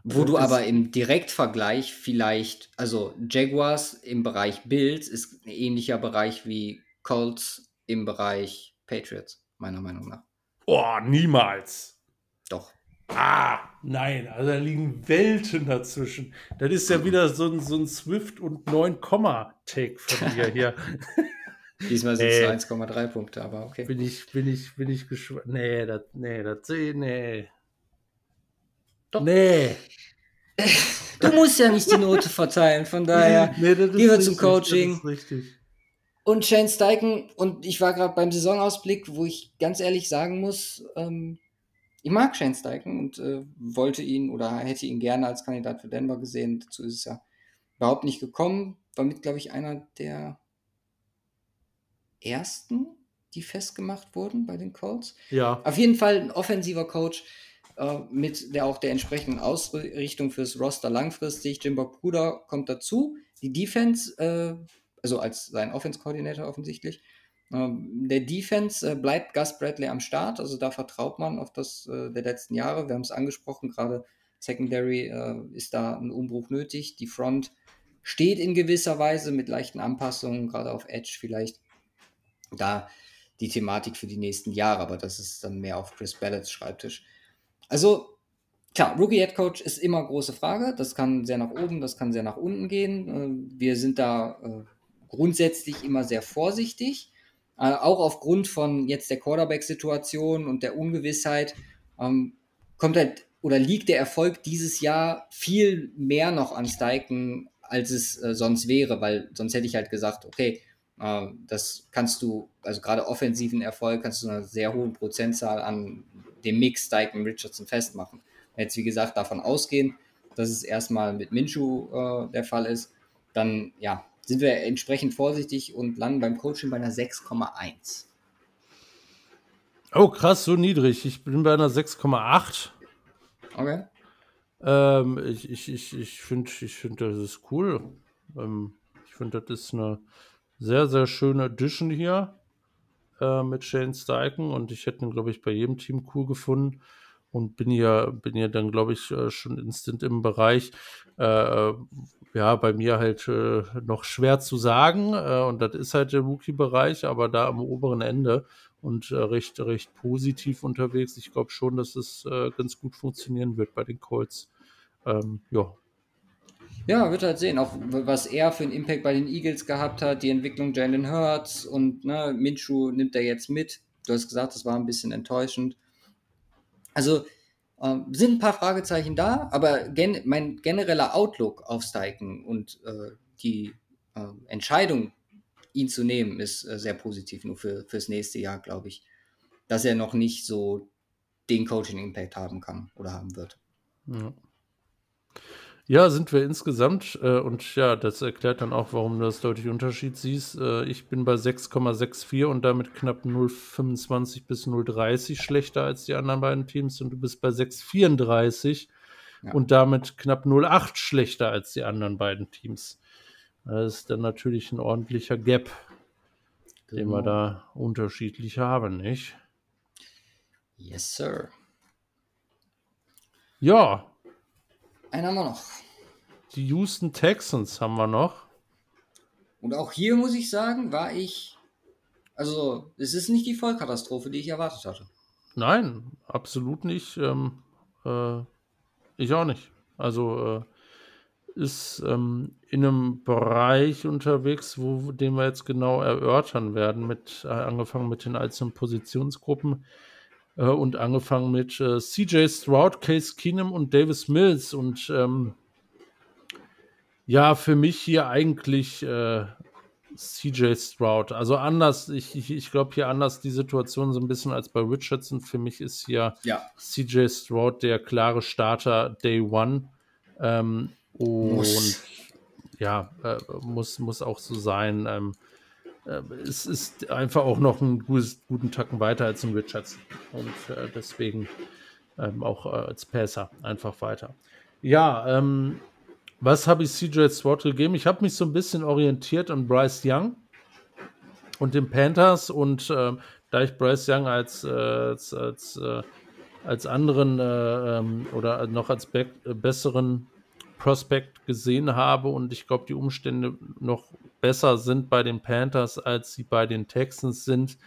Wo du aber im Direktvergleich vielleicht, also Jaguars im Bereich Bills ist ein ähnlicher Bereich wie Colts im Bereich Patriots, meiner Meinung nach. Oh, niemals. Doch. Ah, nein, also da liegen Welten dazwischen. Das ist ja wieder so ein, so ein Swift und 9 take von dir hier. Diesmal sind es 1,3 Punkte, aber okay. Bin ich, bin ich, bin ich gespannt. Nee, das, nee, das, nee. Doch. Nee. Du musst ja nicht die Note verteilen, von daher nee, gehen wir richtig, zum Coaching. Richtig. Und Shane Steichen, und ich war gerade beim Saisonausblick, wo ich ganz ehrlich sagen muss, ähm, ich mag Shane Steichen und äh, wollte ihn oder hätte ihn gerne als Kandidat für Denver gesehen. Dazu ist es ja überhaupt nicht gekommen. War mit, glaube ich, einer der ersten, die festgemacht wurden bei den Colts. Ja. Auf jeden Fall ein offensiver Coach. äh, mit der auch der entsprechenden Ausrichtung fürs Roster langfristig. Jimbo Bruder kommt dazu. Die Defense, äh, also als sein Offense-Koordinator offensichtlich. Ähm, der Defense äh, bleibt Gus Bradley am Start, also da vertraut man auf das äh, der letzten Jahre. Wir haben es angesprochen, gerade Secondary äh, ist da ein Umbruch nötig. Die Front steht in gewisser Weise mit leichten Anpassungen, gerade auf Edge vielleicht. Da die Thematik für die nächsten Jahre, aber das ist dann mehr auf Chris Ballots Schreibtisch. Also, klar, Rookie Head Coach ist immer große Frage. Das kann sehr nach oben, das kann sehr nach unten gehen. Wir sind da grundsätzlich immer sehr vorsichtig. Äh, auch aufgrund von jetzt der Quarterback-Situation und der Ungewissheit ähm, kommt halt oder liegt der Erfolg dieses Jahr viel mehr noch an Steichen, als es äh, sonst wäre, weil sonst hätte ich halt gesagt, okay, äh, das kannst du, also gerade offensiven Erfolg, kannst du eine sehr hohe Prozentzahl an dem Mix Steichen Richardson festmachen. Jetzt, wie gesagt, davon ausgehen, dass es erstmal mit Minshu äh, der Fall ist, dann ja, sind wir entsprechend vorsichtig und landen beim Coaching bei einer 6,1. Oh, krass, so niedrig. Ich bin bei einer 6,8. Okay. Ähm, ich ich, ich, ich finde, ich find, das ist cool. Ähm, ich finde, das ist eine sehr, sehr schöne Edition hier äh, mit Shane Steichen und ich hätte ihn, glaube ich, bei jedem Team cool gefunden und bin ja, bin ja dann, glaube ich, äh, schon instant im Bereich. Äh, ja, bei mir halt äh, noch schwer zu sagen äh, und das ist halt der Rookie-Bereich, aber da am oberen Ende und äh, recht, recht positiv unterwegs. Ich glaube schon, dass es äh, ganz gut funktionieren wird bei den Colts. Ähm, ja. Ja, wird halt sehen, auch was er für einen Impact bei den Eagles gehabt hat, die Entwicklung Jalen Hurts und ne, Minshew nimmt er jetzt mit. Du hast gesagt, das war ein bisschen enttäuschend. Also äh, sind ein paar Fragezeichen da, aber gen mein genereller Outlook auf Steichen und äh, die äh, Entscheidung, ihn zu nehmen, ist äh, sehr positiv, nur für, fürs nächste Jahr, glaube ich, dass er noch nicht so den Coaching-Impact haben kann oder haben wird. Ja. Ja, sind wir insgesamt. Äh, und ja, das erklärt dann auch, warum du das deutlich Unterschied siehst. Äh, ich bin bei 6,64 und damit knapp 0,25 bis 0,30 schlechter als die anderen beiden Teams. Und du bist bei 6,34 ja. und damit knapp 0,8 schlechter als die anderen beiden Teams. Das ist dann natürlich ein ordentlicher Gap, genau. den wir genau. da unterschiedlich haben, nicht? Yes, sir. Ja, einen haben wir noch. Die Houston Texans haben wir noch. Und auch hier muss ich sagen, war ich. Also, es ist nicht die Vollkatastrophe, die ich erwartet hatte. Nein, absolut nicht. Ähm, äh, ich auch nicht. Also, äh, ist ähm, in einem Bereich unterwegs, wo den wir jetzt genau erörtern werden, mit äh, angefangen mit den einzelnen Positionsgruppen äh, und angefangen mit äh, CJ Stroud, Case Keenum und Davis Mills. Und ähm, ja, für mich hier eigentlich äh, CJ Stroud. Also anders, ich, ich, ich glaube hier anders die Situation so ein bisschen als bei Richardson. Für mich ist hier ja. CJ Stroud der klare Starter Day One. Ähm, und muss. ja, äh, muss, muss auch so sein. Ähm, äh, es ist einfach auch noch einen guten Tacken weiter als ein Richardson. Und äh, deswegen ähm, auch äh, als Passer einfach weiter. Ja, ähm, was habe ich CJ Stroud gegeben? Ich habe mich so ein bisschen orientiert an Bryce Young und den Panthers und äh, da ich Bryce Young als, äh, als, als, äh, als anderen äh, ähm, oder noch als be besseren Prospect gesehen habe und ich glaube, die Umstände noch besser sind bei den Panthers, als sie bei den Texans sind,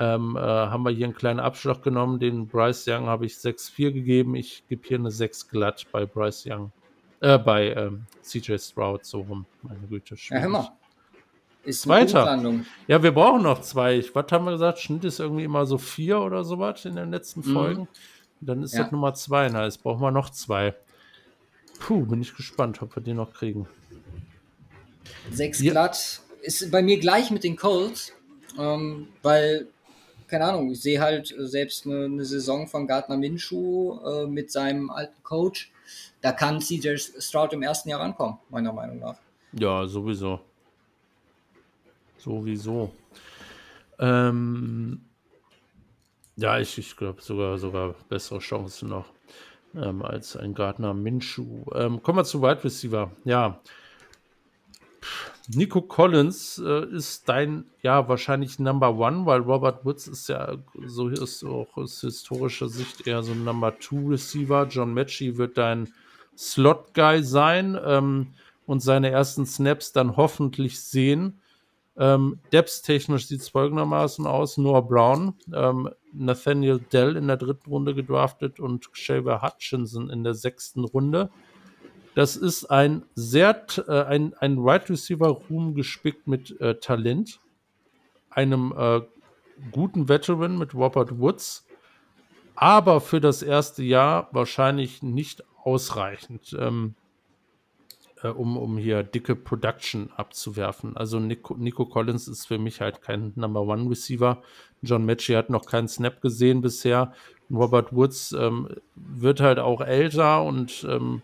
ähm, äh, haben wir hier einen kleinen Abschlag genommen. Den Bryce Young habe ich 6-4 gegeben. Ich gebe hier eine 6 glatt bei Bryce Young. Äh, bei ähm, CJ Stroud, so rum. Meine Güte. Ja, hör mal. Ist Weiter. Ja, wir brauchen noch zwei. Was haben wir gesagt? Schnitt ist irgendwie immer so vier oder sowas in den letzten mhm. Folgen. Dann ist ja. das Nummer zwei. Na, jetzt brauchen wir noch zwei. Puh, bin ich gespannt, ob wir den noch kriegen. Sechs ja. glatt ist bei mir gleich mit den Colts, ähm, weil, keine Ahnung, ich sehe halt selbst eine, eine, Saison von Gardner Minshew äh, mit seinem alten Coach. Da kann CJ Stroud im ersten Jahr rankommen, meiner Meinung nach. Ja, sowieso. Sowieso. Ähm, Ja, ich, ich glaube sogar, sogar bessere Chancen noch ähm, als ein Gardner Minshew. Ähm, kommen wir zu Wide Receiver. Ja. Nico Collins äh, ist dein, ja, wahrscheinlich Number One, weil Robert Woods ist ja, so ist auch aus historischer Sicht eher so ein Number Two Receiver. John Matchy wird dein Slot Guy sein ähm, und seine ersten Snaps dann hoffentlich sehen. Ähm, Depths-technisch sieht es folgendermaßen aus: Noah Brown, ähm, Nathaniel Dell in der dritten Runde gedraftet und Shaver Hutchinson in der sechsten Runde. Das ist ein sehr, äh, ein, ein Wide Receiver Room gespickt mit äh, Talent, einem äh, guten Veteran mit Robert Woods, aber für das erste Jahr wahrscheinlich nicht ausreichend. Ähm, äh, um, um hier dicke Production abzuwerfen. Also Nico, Nico, Collins ist für mich halt kein Number One Receiver. John Matchy hat noch keinen Snap gesehen bisher. Robert Woods ähm, wird halt auch älter und ähm,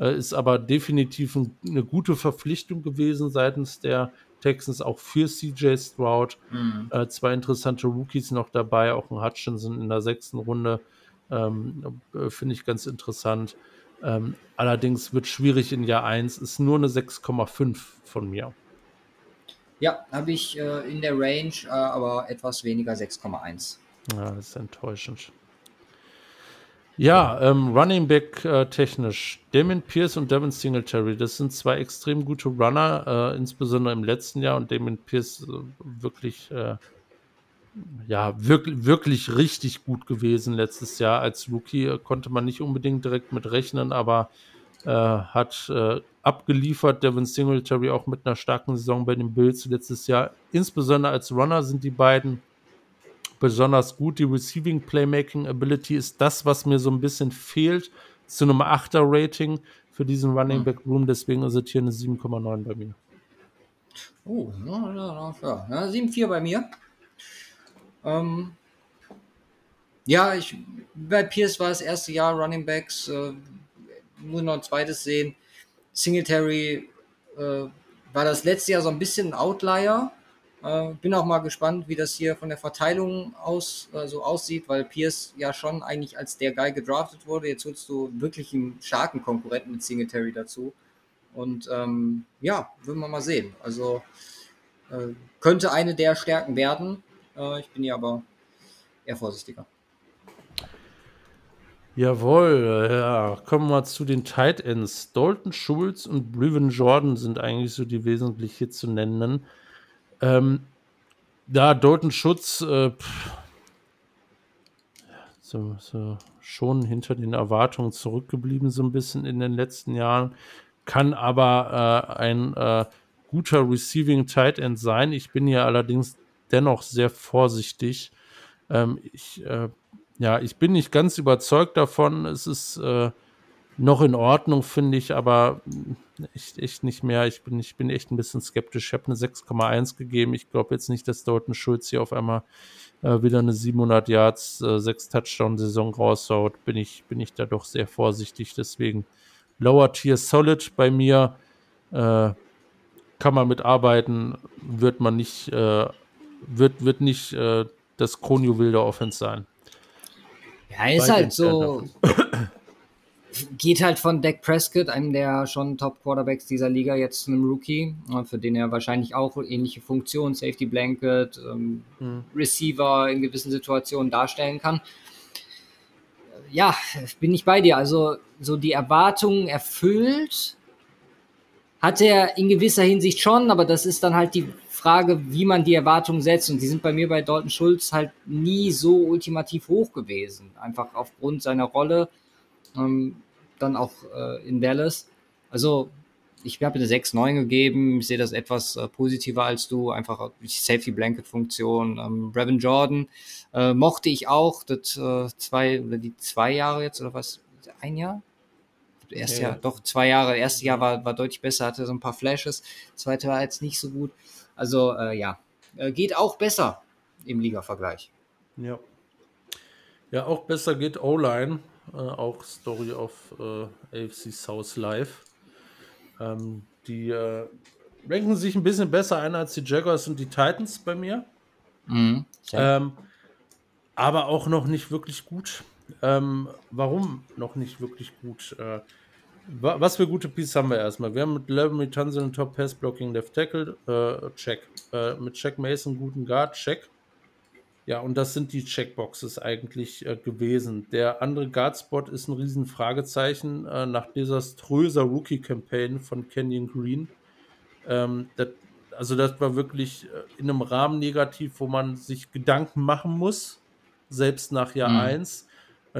äh, ist aber definitiv ein, eine gute Verpflichtung gewesen seitens der Texans, auch für CJ Stroud. Mhm. Äh, zwei interessante Rookies noch dabei, auch ein Hutchinson in der sechsten Runde. Ähm, äh, Finde ich ganz interessant. Ähm, allerdings wird schwierig in Jahr 1, ist nur eine 6,5 von mir. Ja, habe ich äh, in der Range, äh, aber etwas weniger 6,1. Ja, das ist enttäuschend. Ja, ähm, Running Back äh, technisch. Damon Pierce und Devin Singletary, das sind zwei extrem gute Runner, äh, insbesondere im letzten Jahr und Damon Pierce äh, wirklich äh, ja, wirklich, wirklich richtig gut gewesen letztes Jahr. Als Rookie äh, konnte man nicht unbedingt direkt mit rechnen, aber äh, hat abgeliefert. Devin Singletary auch mit einer starken Saison bei den Bills letztes Jahr. Insbesondere als Runner sind die beiden besonders gut. Die Receiving Playmaking Ability ist das, was mir so ein bisschen fehlt zu einem 8er Rating für diesen Running hm. Back Room. Deswegen ist es hier eine 7,9 bei mir. Oh, ja, ja, ja. ja 7,4 bei mir. Ähm, ja, ich, bei Pierce war das erste Jahr Running Backs, äh, muss noch ein zweites sehen. Singletary äh, war das letzte Jahr so ein bisschen ein Outlier. Äh, bin auch mal gespannt, wie das hier von der Verteilung aus äh, so aussieht, weil Pierce ja schon eigentlich als der Guy gedraftet wurde. Jetzt holst du wirklich einen starken Konkurrenten mit Singletary dazu. Und ähm, ja, würden wir mal sehen. Also äh, könnte eine der Stärken werden. Äh, ich bin hier aber eher vorsichtiger. Jawohl, ja. Kommen wir zu den Tight Ends. Dalton Schulz und Brevin Jordan sind eigentlich so die wesentlich hier zu nennen. Ähm, da Dalton Schutz äh, so, so schon hinter den Erwartungen zurückgeblieben, so ein bisschen in den letzten Jahren, kann aber äh, ein äh, guter Receiving Tight End sein. Ich bin hier allerdings dennoch sehr vorsichtig. Ähm, ich, äh, ja, ich bin nicht ganz überzeugt davon. Es ist äh, noch in Ordnung, finde ich, aber echt, echt nicht mehr. Ich bin, ich bin echt ein bisschen skeptisch. Ich habe eine 6,1 gegeben. Ich glaube jetzt nicht, dass Dalton Schulz hier auf einmal äh, wieder eine 700 Yards, äh, 6 Touchdown-Saison raushaut. Bin ich, bin ich da doch sehr vorsichtig. Deswegen Lower Tier Solid bei mir. Äh, kann man mitarbeiten, wird man nicht äh, wird, wird nicht äh, das Kronjuwel der Offense sein. Ja, ist Bei halt so. Geht halt von Dak Prescott, einem der schon Top-Quarterbacks dieser Liga, jetzt zu einem Rookie, für den er wahrscheinlich auch ähnliche Funktionen, Safety Blanket, ähm, mhm. Receiver in gewissen Situationen darstellen kann. Ja, bin ich bei dir. Also, so die Erwartungen erfüllt hat er in gewisser Hinsicht schon, aber das ist dann halt die Frage, wie man die Erwartungen setzt. Und die sind bei mir bei Dalton Schulz halt nie so ultimativ hoch gewesen. Einfach aufgrund seiner Rolle, ähm, dann auch äh, in Dallas. Also ich habe eine 6-9 gegeben. Ich sehe das etwas äh, positiver als du. Einfach die Safety Blanket Funktion. Ähm, Brevin Jordan äh, mochte ich auch. Das äh, zwei oder die zwei Jahre jetzt oder was? Ein Jahr? Erste ja, Jahr, doch zwei Jahre. Erste Jahr war, war deutlich besser, hatte so ein paar Flashes. Zweite war jetzt nicht so gut. Also äh, ja, äh, geht auch besser im Liga-Vergleich. Ja. Ja, auch besser geht O-Line. Äh, auch Story of äh, AFC South Live. Ähm, die äh, ranken sich ein bisschen besser ein als die Jaguars und die Titans bei mir. Mhm, ähm, aber auch noch nicht wirklich gut. Ähm, warum noch nicht wirklich gut? Äh, was für gute Pieces haben wir erstmal? Wir haben mit Laramie Tunsil Top Pass Blocking Left Tackle, äh, check. Äh, mit Check Mason guten Guard, check. Ja, und das sind die Checkboxes eigentlich äh, gewesen. Der andere Guard-Spot ist ein riesen Fragezeichen äh, nach desaströser Rookie-Campaign von Kenyon Green. Ähm, das, also das war wirklich äh, in einem Rahmen negativ, wo man sich Gedanken machen muss, selbst nach Jahr mhm. 1.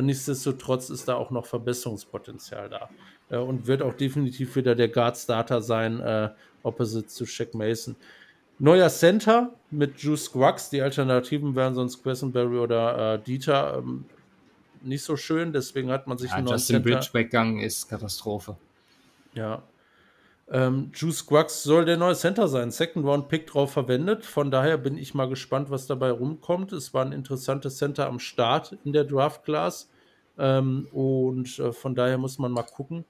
Nichtsdestotrotz ist da auch noch Verbesserungspotenzial da äh, und wird auch definitiv wieder der Guard-Starter sein, äh, opposite zu Shaq Mason. Neuer Center mit Juice Scruggs. Die Alternativen wären sonst Quessenberry oder äh, Dieter. Ähm, nicht so schön, deswegen hat man sich ja, einen neuen Justin Center. Bridge weggegangen ist Katastrophe. Ja. Ähm, Juice Scruggs soll der neue Center sein. Second Round Pick drauf verwendet. Von daher bin ich mal gespannt, was dabei rumkommt. Es war ein interessantes Center am Start in der Draft Class. Ähm, und äh, von daher muss man mal gucken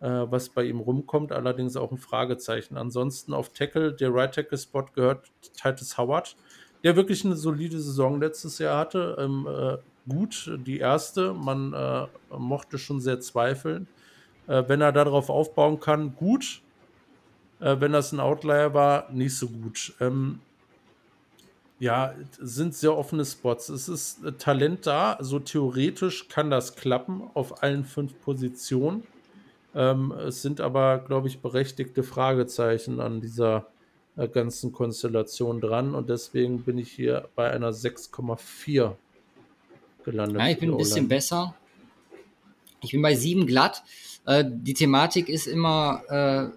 was bei ihm rumkommt, allerdings auch ein Fragezeichen. Ansonsten auf Tackle, der Right Tackle Spot gehört Titus Howard, der wirklich eine solide Saison letztes Jahr hatte. Ähm, äh, gut, die erste, man äh, mochte schon sehr zweifeln. Äh, wenn er darauf aufbauen kann, gut. Äh, wenn das ein Outlier war, nicht so gut. Ähm, ja, sind sehr offene Spots. Es ist äh, Talent da, so also theoretisch kann das klappen auf allen fünf Positionen. Ähm, es sind aber, glaube ich, berechtigte Fragezeichen an dieser äh, ganzen Konstellation dran und deswegen bin ich hier bei einer 6,4 gelandet. Ja, ich bin ein bisschen besser. Ich bin bei 7 glatt. Äh, die Thematik ist immer äh,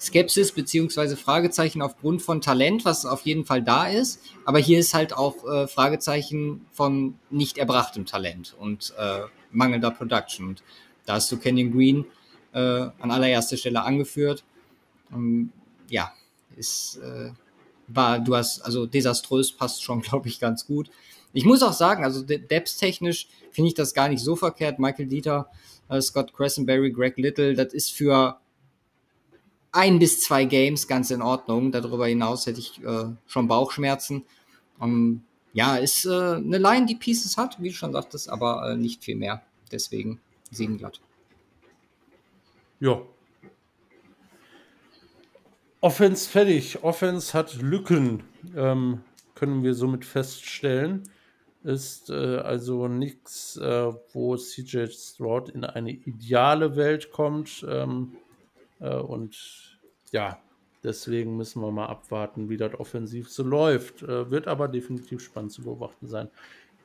Skepsis beziehungsweise Fragezeichen aufgrund von Talent, was auf jeden Fall da ist. Aber hier ist halt auch äh, Fragezeichen von nicht erbrachtem Talent und äh, mangelnder Production. Und da hast du Kenyon Green äh, an allererster Stelle angeführt. Ähm, ja, ist, äh, war, du hast, also desaströs passt schon, glaube ich, ganz gut. Ich muss auch sagen, also depth-technisch finde ich das gar nicht so verkehrt. Michael Dieter, äh, Scott Cressenberry, Greg Little, das ist für ein bis zwei Games ganz in Ordnung. Darüber hinaus hätte ich äh, schon Bauchschmerzen. Um, ähm, ja, ist äh, eine Line, die Pieces hat, wie du schon sagtest, aber äh, nicht viel mehr. Deswegen sieben glatt. Ja. Offense fertig. Offense hat Lücken, ähm, können wir somit feststellen. Ist äh, also nichts, äh, wo CJ Stroud in eine ideale Welt kommt. Ähm, äh, und ja, deswegen müssen wir mal abwarten, wie das offensiv so läuft. Äh, wird aber definitiv spannend zu beobachten sein.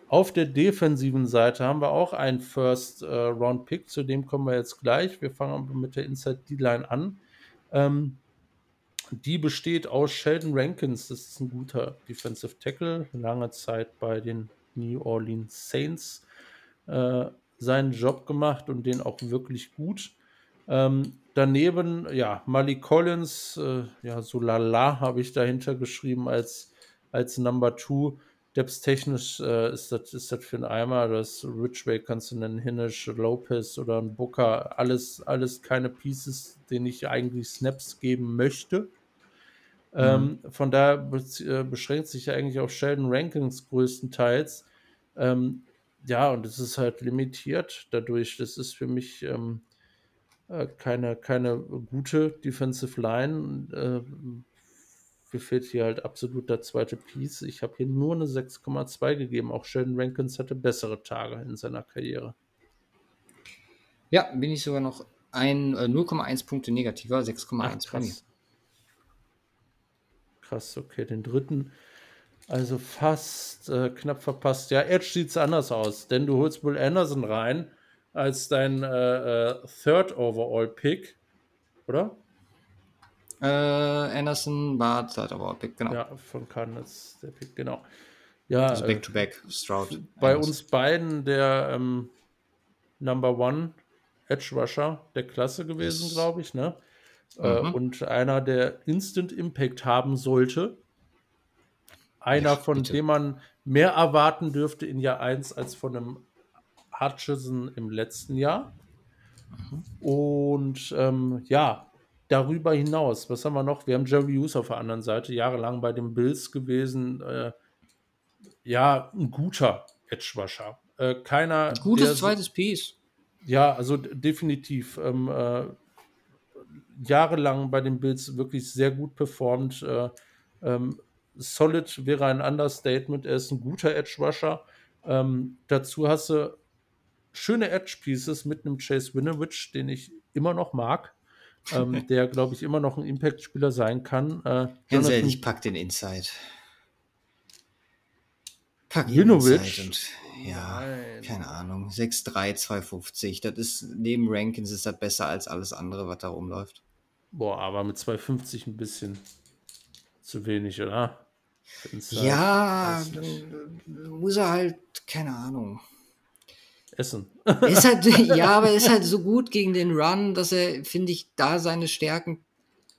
Auf der defensiven Seite haben wir auch einen First-Round-Pick, äh, zu dem kommen wir jetzt gleich. Wir fangen mit der Inside-D-Line an. Ähm, die besteht aus Sheldon Rankins, das ist ein guter Defensive Tackle, lange Zeit bei den New Orleans Saints äh, seinen Job gemacht und den auch wirklich gut. Ähm, daneben, ja, Malik Collins, äh, ja, so lala habe ich dahinter geschrieben als, als Number Two. Depth-technisch äh, ist, das, ist das für einen Eimer. Das Ridgeway kannst du nennen, Hinish, Lopez oder ein Booker. Alles, alles keine Pieces, denen ich eigentlich Snaps geben möchte. Ähm, mhm. von daher be äh, beschränkt sich ja eigentlich auf Sheldon Rankings größtenteils. Ähm, ja, und es ist halt limitiert dadurch. Das ist für mich ähm, äh, keine, keine gute Defensive Line. Mir fehlt hier halt absolut der zweite Piece. Ich habe hier nur eine 6,2 gegeben. Auch Sheldon Rankins hatte bessere Tage in seiner Karriere. Ja, bin ich sogar noch ein äh, 0,1 Punkte negativer, 6,1 bei mir. Krass, okay, den dritten. Also fast äh, knapp verpasst. Ja, jetzt sieht es anders aus, denn du holst Will Anderson rein als dein äh, äh, Third Overall Pick, oder? Äh, Anderson war Third Award Pick, genau. Ja, von Cardinals der Pick, genau. Ja, also Back-to-Back, -back, Stroud. Bei Anderson. uns beiden der ähm, Number One Edge Rusher der Klasse gewesen, glaube ich, ne? Äh, mhm. und einer, der Instant Impact haben sollte. Einer, ja, von dem man mehr erwarten dürfte in Jahr 1 als von einem Hutchison im letzten Jahr. Mhm. Und ähm, ja, darüber hinaus, was haben wir noch? Wir haben Jerry Hughes auf der anderen Seite, jahrelang bei den Bills gewesen. Äh, ja, ein guter Edge-Rusher. Äh, keiner. Gutes zweites so, Piece. Ja, also definitiv. Ähm, äh, jahrelang bei den Bills wirklich sehr gut performt. Äh, ähm, solid wäre ein Understatement. Er ist ein guter Edge-Rusher. Ähm, dazu hast du schöne Edge-Pieces mit einem Chase Winovich, den ich immer noch mag. Ähm, der, glaube ich, immer noch ein Impact-Spieler sein kann. Äh, Ganz ehrlich, ich pack den Inside. Pack Winovich. Ja, Nein. keine Ahnung. 6'3, 250. Das ist neben Rankins ist das besser als alles andere, was da rumläuft. Boah, aber mit 250 ein bisschen zu wenig, oder? Ja, dann muss er halt, keine Ahnung. Essen. Ist halt, ja, aber er ist halt so gut gegen den Run, dass er, finde ich, da seine Stärken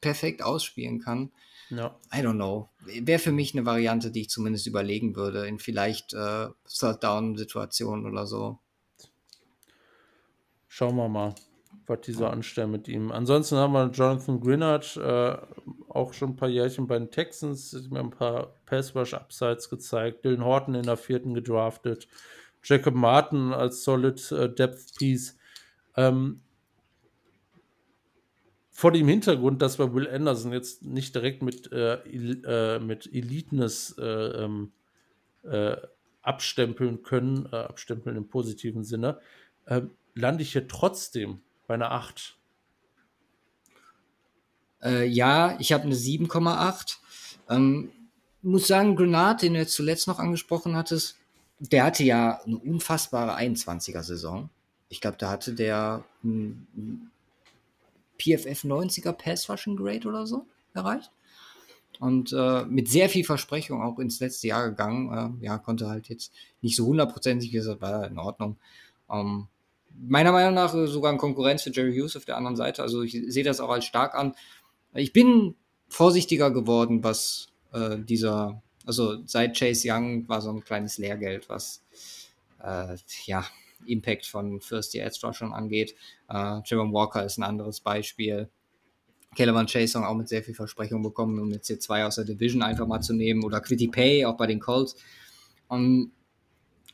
perfekt ausspielen kann. Ja. I don't know. Wäre für mich eine Variante, die ich zumindest überlegen würde, in vielleicht äh, Third-Down-Situationen oder so. Schauen wir mal, was die so anstellen mit ihm. Ansonsten haben wir Jonathan Grinnard, äh, auch schon ein paar Jährchen bei den Texans, mir ein paar Pass-Rush-Upsides gezeigt. Dylan Horton in der vierten gedraftet. Jacob Martin als Solid äh, Depth Piece. Ähm, vor dem Hintergrund, dass wir Will Anderson jetzt nicht direkt mit, äh, äh, mit Eliteness äh, ähm, äh, abstempeln können, äh, abstempeln im positiven Sinne, lande ich hier trotzdem bei einer 8. Äh, ja, ich habe eine 7,8. Ähm, muss sagen, Grenade, den du jetzt zuletzt noch angesprochen hattest, der hatte ja eine unfassbare 21er-Saison. Ich glaube, da hatte der ein, PFF 90er Pass Rushing Grade oder so erreicht. Und äh, mit sehr viel Versprechung auch ins letzte Jahr gegangen. Äh, ja, konnte halt jetzt nicht so hundertprozentig, wie gesagt, war in Ordnung. Ähm, meiner Meinung nach sogar ein Konkurrenz für Jerry Hughes auf der anderen Seite. Also ich sehe das auch als stark an. Ich bin vorsichtiger geworden, was äh, dieser, also seit Chase Young war so ein kleines Lehrgeld, was äh, ja Impact von First Year Edge Rushern angeht. Äh, Javon Walker ist ein anderes Beispiel. Kellerman Chase auch mit sehr viel Versprechung bekommen, um jetzt hier zwei aus der Division einfach mal zu nehmen. Oder Quitty Pay, auch bei den Colts. Und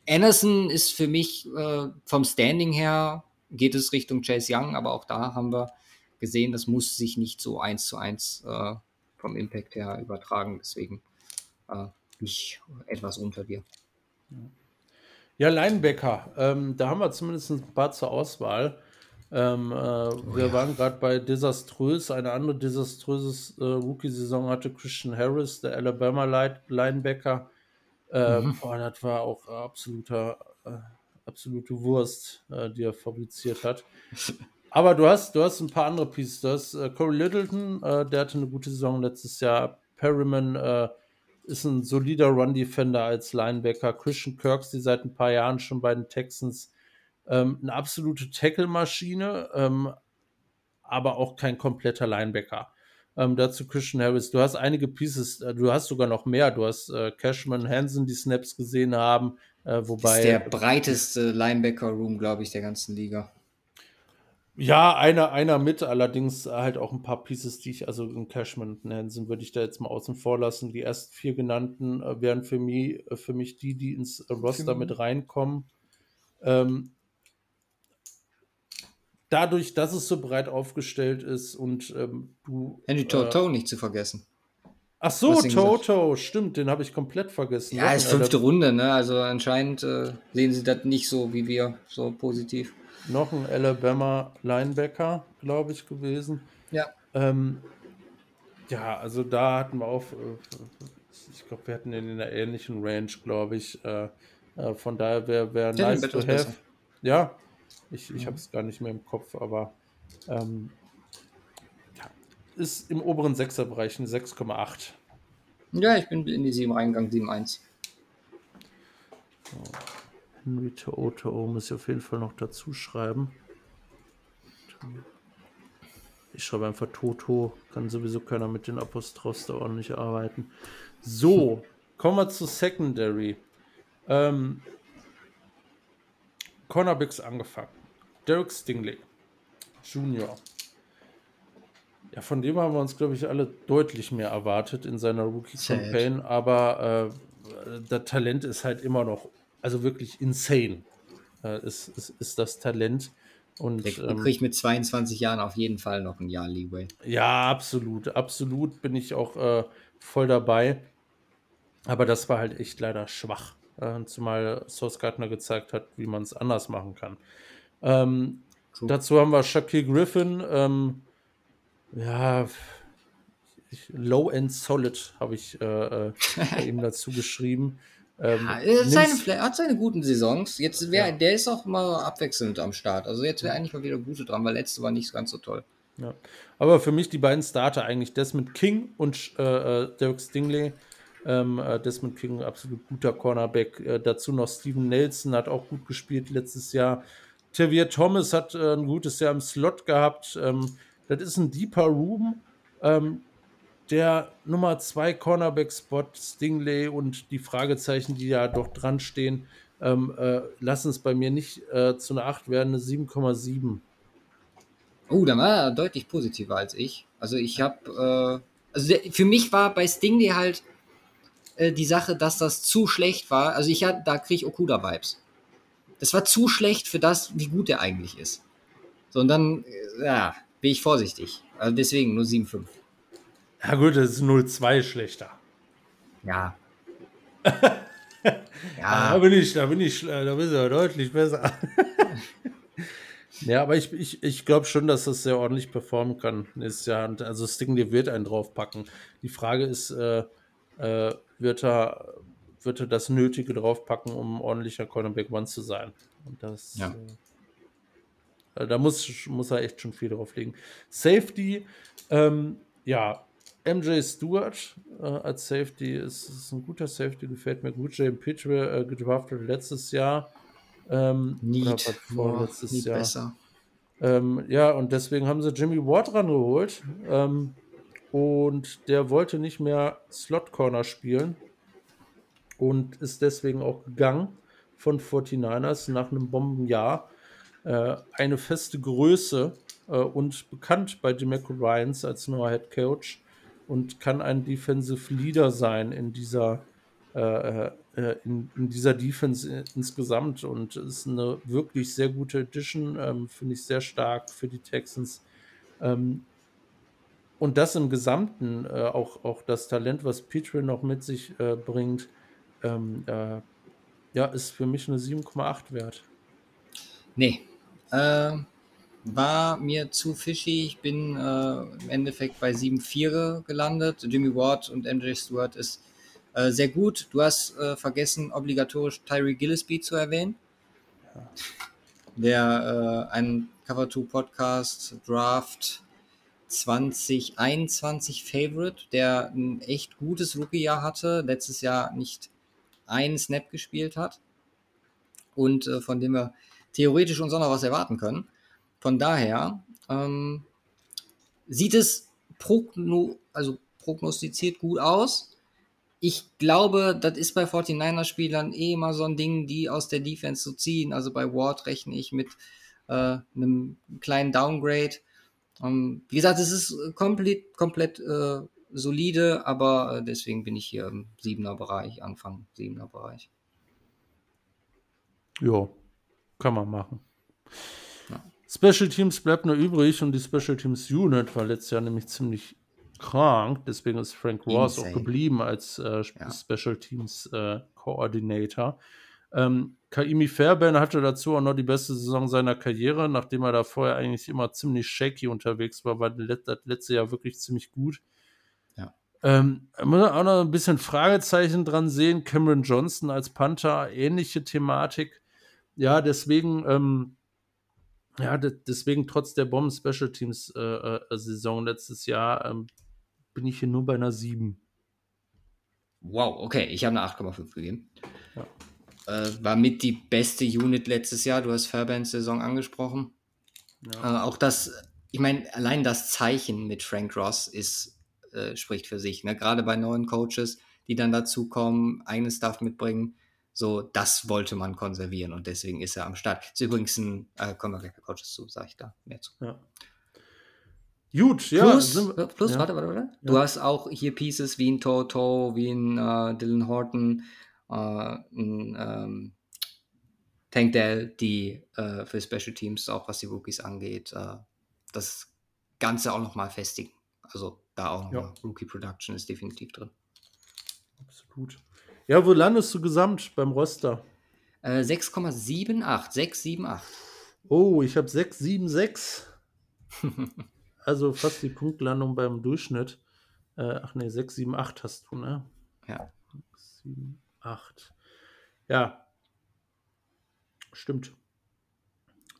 Anderson ist für mich äh, vom Standing her, geht es Richtung Chase Young, aber auch da haben wir gesehen, das muss sich nicht so eins zu eins äh, vom Impact her übertragen. Deswegen äh, ich etwas unter dir. Ja. Linebacker. Ähm, da haben wir zumindest ein paar zur Auswahl. Ähm, äh, oh, wir ja. waren gerade bei desaströs. Eine andere desaströse äh, Rookie-Saison hatte Christian Harris, der Alabama Linebacker. Äh, mhm. boah, das war auch absoluter, äh, absolute Wurst, äh, die er fabriziert hat. Aber du hast, du hast ein paar andere Pieces. Du hast äh, Corey Littleton, der hatte eine gute Saison letztes Jahr. Perryman, ist ein solider Run-Defender als Linebacker. Christian Kirks, die seit ein paar Jahren schon bei den Texans ähm, eine absolute Tackle-Maschine, ähm, aber auch kein kompletter Linebacker. Ähm, dazu Christian Harris. Du hast einige Pieces, äh, du hast sogar noch mehr. Du hast äh, Cashman, Hansen, die Snaps gesehen haben, äh, wobei. Das ist der breiteste Linebacker-Room, glaube ich, der ganzen Liga. Ja, einer, einer mit, allerdings halt auch ein paar Pieces, die ich, also in Cashman und Hansen würde ich da jetzt mal außen vor lassen. Die ersten vier genannten äh, wären für mich, äh, für mich die, die ins Roster mit reinkommen. Ähm, dadurch, dass es so breit aufgestellt ist und ähm, du. Henry Toto äh, nicht zu vergessen. Ach so, Toto, stimmt, den habe ich komplett vergessen. Ja, ist fünfte Runde, ne? Also anscheinend äh, sehen sie das nicht so wie wir, so positiv noch ein Alabama Linebacker, glaube ich, gewesen. Ja. Ähm, ja, also da hatten wir auch, äh, ich glaube, wir hatten den in einer ähnlichen Range, glaube ich. Äh, äh, von daher wäre wär nice to have. Besser. Ja, ich, ich mhm. habe es gar nicht mehr im Kopf, aber ähm, ja, ist im oberen Sechserbereich eine 6,8. Ja, ich bin in die 7 reingegangen, 7,1. So. Henry Toto muss ich auf jeden Fall noch dazu schreiben. Ich schreibe einfach Toto, kann sowieso keiner mit den Apostrophes da ordentlich arbeiten. So, kommen wir zu Secondary. Ähm, Cornerbacks angefangen. Derek Stingley, Junior. Ja, von dem haben wir uns, glaube ich, alle deutlich mehr erwartet in seiner Rookie-Campaign, aber äh, das Talent ist halt immer noch also wirklich insane äh, ist, ist, ist das Talent. Und, ähm, kriegt mit 22 Jahren auf jeden Fall noch ein Jahr Leeway. Ja, absolut. Absolut bin ich auch äh, voll dabei. Aber das war halt echt leider schwach. Äh, zumal Source Gardner gezeigt hat, wie man es anders machen kann. Ähm, dazu haben wir Shaquille Griffin. Ähm, ja, Low-End Solid habe ich äh, äh, eben dazu geschrieben. Ähm, ja, seine, hat seine guten Saisons. Jetzt wär, ja. Der ist auch mal abwechselnd am Start. Also jetzt wäre eigentlich mal wieder gute dran, weil letzte war nicht ganz so toll. Ja. Aber für mich die beiden Starter eigentlich Desmond King und äh, äh Dirk Stingley. Ähm, äh, Desmond King, absolut guter Cornerback. Äh, dazu noch Steven Nelson, hat auch gut gespielt letztes Jahr. Tavier Thomas hat äh, ein gutes Jahr im Slot gehabt. Ähm, das ist ein deeper Room. Ähm, der Nummer 2 Cornerback-Spot, Stingley und die Fragezeichen, die ja doch dran stehen, ähm, äh, lassen es bei mir nicht äh, zu einer 8 werden, eine 7,7. Oh, da war er deutlich positiver als ich. Also ich habe, äh, also der, für mich war bei Stingley halt äh, die Sache, dass das zu schlecht war. Also ich hatte, da kriege ich Okuda-Vibes. Das war zu schlecht für das, wie gut er eigentlich ist. So, und dann, äh, ja, bin ich vorsichtig. Also deswegen nur 7,5. Ja gut, das ist 0-2 schlechter. Ja. ja. Da bin ich, da bin ich, da bist du deutlich besser. ja, aber ich, ich, ich glaube schon, dass das sehr ordentlich performen kann nächstes Jahr. Und also Stingley wird einen draufpacken. Die Frage ist, äh, äh, wird er wird er das Nötige draufpacken, um ordentlicher Cornerback One zu sein. Und das ja. äh, da muss, muss er echt schon viel drauflegen. Safety, ähm, ja, MJ Stewart äh, als Safety ist, ist, ein guter Safety, gefällt mir gut. Jay Pitcher äh, gedraftet letztes Jahr. Ähm, Need, vor letztes Need Jahr. besser. Ähm, ja, und deswegen haben sie Jimmy Ward rangeholt. Ähm, und der wollte nicht mehr Slot Corner spielen und ist deswegen auch gegangen von 49ers nach einem Bombenjahr. Äh, eine feste Größe äh, und bekannt bei Demeco Ryans als neuer Head Coach und kann ein Defensive Leader sein in dieser, äh, äh, in, in, dieser Defense insgesamt und ist eine wirklich sehr gute Edition, ähm, finde ich sehr stark für die Texans. Ähm, und das im Gesamten, äh, auch, auch das Talent, was Petrie noch mit sich äh, bringt, ähm, äh, ja, ist für mich eine 7,8 wert. Nee. Äh, war mir zu fishy. Ich bin äh, im Endeffekt bei 7,4 gelandet. Jimmy Ward und MJ Stewart ist äh, sehr gut. Du hast äh, vergessen, obligatorisch Tyree Gillespie zu erwähnen. Ja. Der äh, ein Cover 2 Podcast Draft 2021 Favorite, der ein echt gutes Rookie-Jahr hatte, letztes Jahr nicht einen Snap gespielt hat und äh, von dem wir theoretisch uns auch noch was erwarten können. Von daher ähm, sieht es progno also prognostiziert gut aus. Ich glaube, das ist bei 49er-Spielern eh immer so ein Ding, die aus der Defense zu ziehen. Also bei Ward rechne ich mit äh, einem kleinen Downgrade. Ähm, wie gesagt, es ist komplett, komplett äh, solide, aber äh, deswegen bin ich hier im 7er Bereich, Anfang 7er Bereich. Ja, kann man machen. Special Teams bleibt nur übrig und die Special Teams Unit war letztes Jahr nämlich ziemlich krank. Deswegen ist Frank Ross auch geblieben als äh, ja. Special Teams äh, Coordinator. Ähm, Kaimi Fairbairn hatte dazu auch noch die beste Saison seiner Karriere, nachdem er da vorher eigentlich immer ziemlich shaky unterwegs war, war das letzte Jahr wirklich ziemlich gut. Ja. Ähm, muss auch noch ein bisschen Fragezeichen dran sehen. Cameron Johnson als Panther, ähnliche Thematik. Ja, deswegen ähm, ja, deswegen trotz der Bomben Special Teams äh, äh, Saison letztes Jahr ähm, bin ich hier nur bei einer 7. Wow, okay, ich habe eine 8,5 gegeben. Ja. Äh, war mit die beste Unit letztes Jahr. Du hast Fairbanks Saison angesprochen. Ja. Äh, auch das, ich meine, allein das Zeichen mit Frank Ross ist, äh, spricht für sich. Ne? Gerade bei neuen Coaches, die dann dazu kommen, eigenes Stuff mitbringen so, das wollte man konservieren und deswegen ist er am Start. Ist übrigens ein, äh, kommen wir gleich bei Coaches zu, sage ich da mehr zu. Ja. Gut, ja. Plus, plus ja. warte, warte, warte. Ja. Du hast auch hier Pieces wie ein Toto, wie ein äh, Dylan Horton, äh, ein ähm, Tank Dell, die äh, für Special Teams, auch was die Rookies angeht, äh, das Ganze auch nochmal festigen. Also da auch nochmal ja. Rookie Production ist definitiv drin. Absolut. Ja, wo landest du gesamt beim Roster? Äh, 6,78. 678. Oh, ich habe 676. also fast die Punktlandung beim Durchschnitt. Äh, ach nee, 678 hast du, ne? Ja. 6, 7, 8. Ja. Stimmt.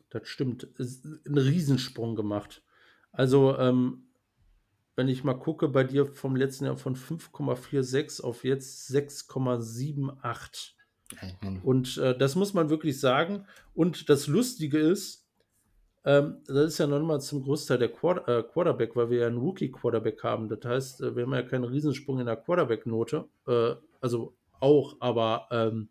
Das stimmt. Ist ein Riesensprung gemacht. Also, ähm, wenn ich mal gucke, bei dir vom letzten Jahr von 5,46 auf jetzt 6,78. Und äh, das muss man wirklich sagen. Und das Lustige ist, ähm, das ist ja noch mal zum Großteil der Quar äh, Quarterback, weil wir ja einen Rookie-Quarterback haben. Das heißt, äh, wir haben ja keinen Riesensprung in der Quarterback-Note. Äh, also auch, aber ähm,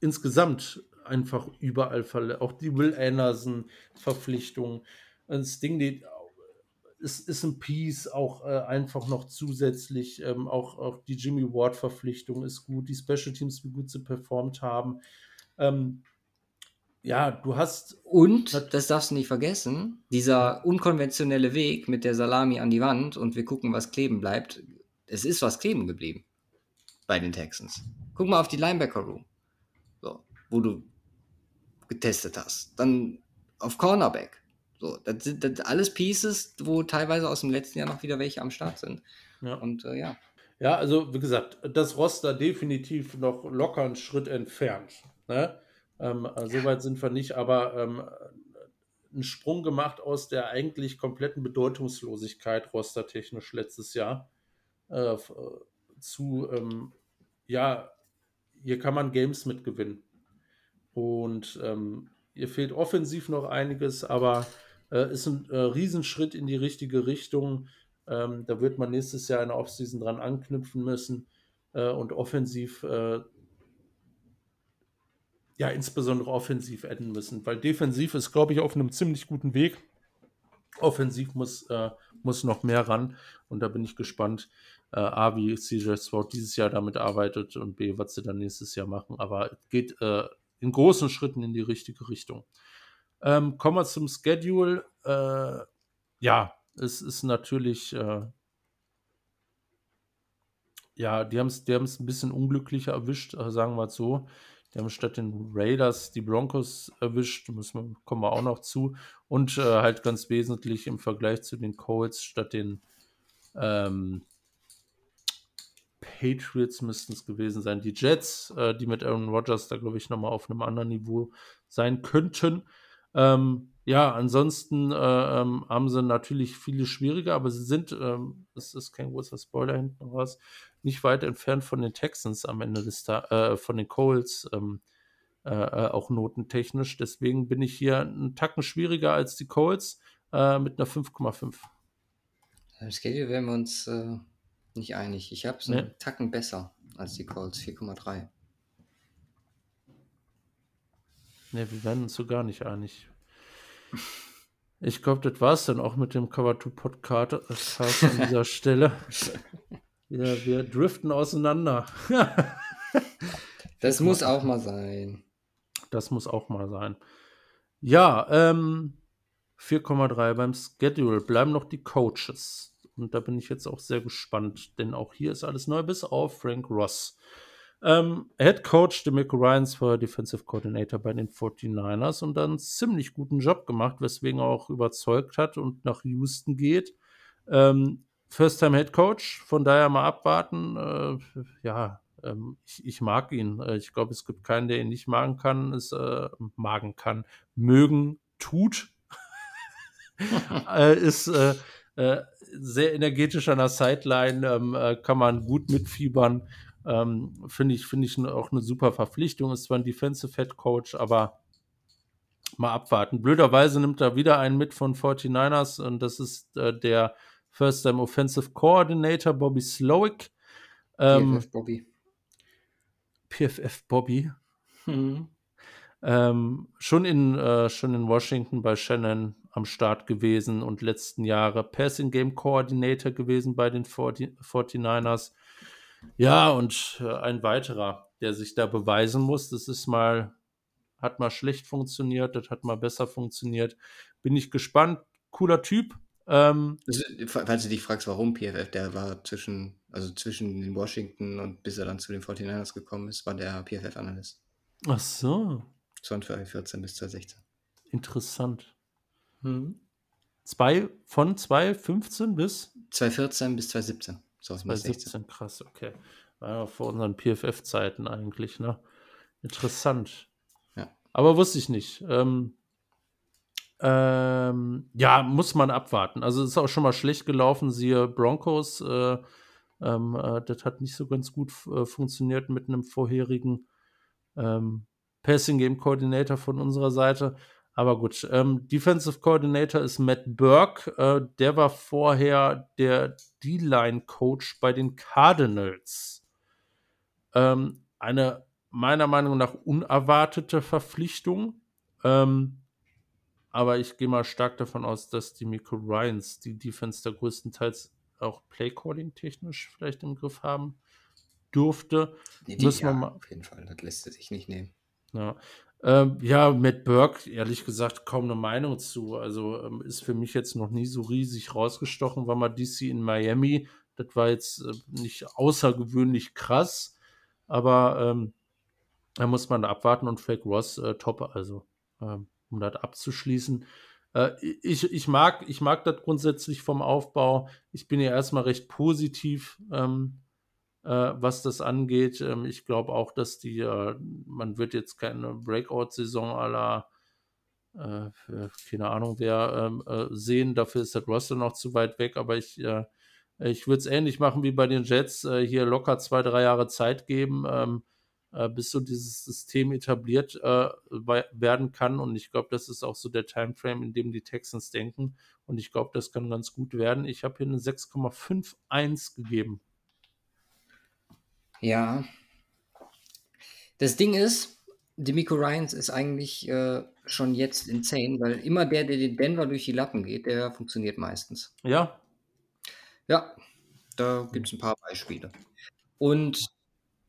insgesamt einfach überall Falle. Auch die Will Anderson-Verpflichtung. Das Ding, die ist, ist ein Piece auch äh, einfach noch zusätzlich. Ähm, auch, auch die Jimmy Ward-Verpflichtung ist gut, die Special Teams, wie gut sie performt haben. Ähm, ja, du hast. Und, das darfst du nicht vergessen, dieser unkonventionelle Weg mit der Salami an die Wand und wir gucken, was kleben bleibt. Es ist was kleben geblieben bei den Texans. Guck mal auf die Linebacker Room, so, wo du getestet hast. Dann auf Cornerback. So, das sind das alles Pieces, wo teilweise aus dem letzten Jahr noch wieder welche am Start sind. Ja. Und äh, ja. Ja, also wie gesagt, das Roster definitiv noch locker einen Schritt entfernt. Ne? Ähm, ja. Soweit sind wir nicht, aber ähm, einen Sprung gemacht aus der eigentlich kompletten Bedeutungslosigkeit rostertechnisch letztes Jahr äh, äh, zu, ähm, ja, hier kann man Games mitgewinnen. Und ähm, ihr fehlt offensiv noch einiges, aber äh, ist ein äh, Riesenschritt in die richtige Richtung. Ähm, da wird man nächstes Jahr in der Offseason dran anknüpfen müssen äh, und offensiv, äh, ja, insbesondere offensiv enden müssen, weil defensiv ist, glaube ich, auf einem ziemlich guten Weg. Offensiv muss, äh, muss noch mehr ran und da bin ich gespannt, äh, A, wie CJ Sword dieses Jahr damit arbeitet und B, was sie dann nächstes Jahr machen. Aber es geht in großen Schritten in die richtige Richtung. Ähm, kommen wir zum Schedule. Äh, ja, es ist natürlich, äh, ja, die haben es die ein bisschen unglücklicher erwischt, äh, sagen wir es so. Die haben statt den Raiders die Broncos erwischt, müssen wir, kommen wir auch noch zu. Und äh, halt ganz wesentlich im Vergleich zu den Colts statt den ähm, Patriots müssten es gewesen sein. Die Jets, äh, die mit Aaron Rodgers da, glaube ich, nochmal auf einem anderen Niveau sein könnten. Ähm, ja, ansonsten äh, ähm, haben sie natürlich viele schwieriger, aber sie sind, ähm, das ist kein großer Spoiler hinten raus, nicht weit entfernt von den Texans am Ende des Tages, äh, von den Coles, ähm, äh, äh, auch notentechnisch. Deswegen bin ich hier einen Tacken schwieriger als die Coles äh, mit einer 5,5. Im Schedule wären wir uns äh, nicht einig. Ich habe es einen nee. Tacken besser als die Colts, 4,3. Ne, wir werden uns so gar nicht einig. Ich glaube, das war es dann auch mit dem Cover 2 Podcast an dieser Stelle. Ja, wir driften auseinander. das muss auch mal sein. Das muss auch mal sein. Ja, ähm, 4,3 beim Schedule. Bleiben noch die Coaches. Und da bin ich jetzt auch sehr gespannt, denn auch hier ist alles neu, bis auf Frank Ross. Ähm, Head Coach DeMico Ryans war Defensive Coordinator bei den 49ers und dann ziemlich guten Job gemacht, weswegen er auch überzeugt hat und nach Houston geht. Ähm, First-Time Head Coach, von daher mal abwarten. Äh, ja, ähm, ich, ich, mag ihn. Äh, ich glaube, es gibt keinen, der ihn nicht magen kann, es äh, magen kann, mögen tut. äh, ist äh, äh, sehr energetisch an der Sideline, ähm, äh, kann man gut mitfiebern. Ähm, Finde ich, find ich auch eine super Verpflichtung. Ist zwar ein Defensive Head Coach, aber mal abwarten. Blöderweise nimmt er wieder einen mit von 49ers und das ist äh, der First Time Offensive Coordinator Bobby Slowick. Ähm, PFF Bobby. PFF Bobby. Mhm. Ähm, schon, in, äh, schon in Washington bei Shannon am Start gewesen und letzten Jahre Passing Game Coordinator gewesen bei den 49ers. Ja, und äh, ein weiterer, der sich da beweisen muss, das ist mal hat mal schlecht funktioniert, das hat mal besser funktioniert. Bin ich gespannt. Cooler Typ. Ähm, also, falls du dich fragst, warum PFF, der war zwischen, also zwischen den Washington und bis er dann zu den 49ers gekommen ist, war der PFF-Analyst. Ach so. 2014 bis 2016. Interessant. Hm. Zwei, von 2015 bis? 2014 bis 2017. 2017, krass, okay. Ja, vor unseren PFF-Zeiten eigentlich, ne? Interessant. Ja. Aber wusste ich nicht. Ähm, ähm, ja, muss man abwarten. Also es ist auch schon mal schlecht gelaufen, siehe Broncos. Äh, ähm, äh, das hat nicht so ganz gut äh, funktioniert mit einem vorherigen ähm, Passing Game Coordinator von unserer Seite. Aber gut, ähm, Defensive Coordinator ist Matt Burke. Äh, der war vorher der D-Line-Coach bei den Cardinals. Ähm, eine meiner Meinung nach unerwartete Verpflichtung. Ähm, aber ich gehe mal stark davon aus, dass die Miko Ryans die Defense da größtenteils auch Playcalling technisch vielleicht im Griff haben dürfte. Nee, die, Müssen ja, wir mal auf jeden Fall, das lässt sich nicht nehmen. Ja, ähm, ja, Matt Burke, ehrlich gesagt, kaum eine Meinung zu. Also ähm, ist für mich jetzt noch nie so riesig rausgestochen, war mal DC in Miami. Das war jetzt äh, nicht außergewöhnlich krass, aber ähm, da muss man abwarten und Fake Ross äh, top, also ähm, um das abzuschließen. Äh, ich, ich, mag, ich mag das grundsätzlich vom Aufbau. Ich bin ja erstmal recht positiv. Ähm, äh, was das angeht. Ähm, ich glaube auch, dass die, äh, man wird jetzt keine Breakout-Saison aller äh, keine Ahnung wer ähm, äh, sehen. Dafür ist das Roster noch zu weit weg, aber ich, äh, ich würde es ähnlich machen wie bei den Jets. Äh, hier locker zwei, drei Jahre Zeit geben, ähm, bis so dieses System etabliert werden kann. Und ich glaube, das ist auch so der Timeframe, in dem die Texans denken. Und ich glaube, das kann ganz gut werden. Ich habe hier eine 6,51 gegeben. Ja. Das Ding ist, Demico Ryans ist eigentlich äh, schon jetzt insane, weil immer der, der den Denver durch die Lappen geht, der funktioniert meistens. Ja. Ja, da gibt es ein paar Beispiele. Und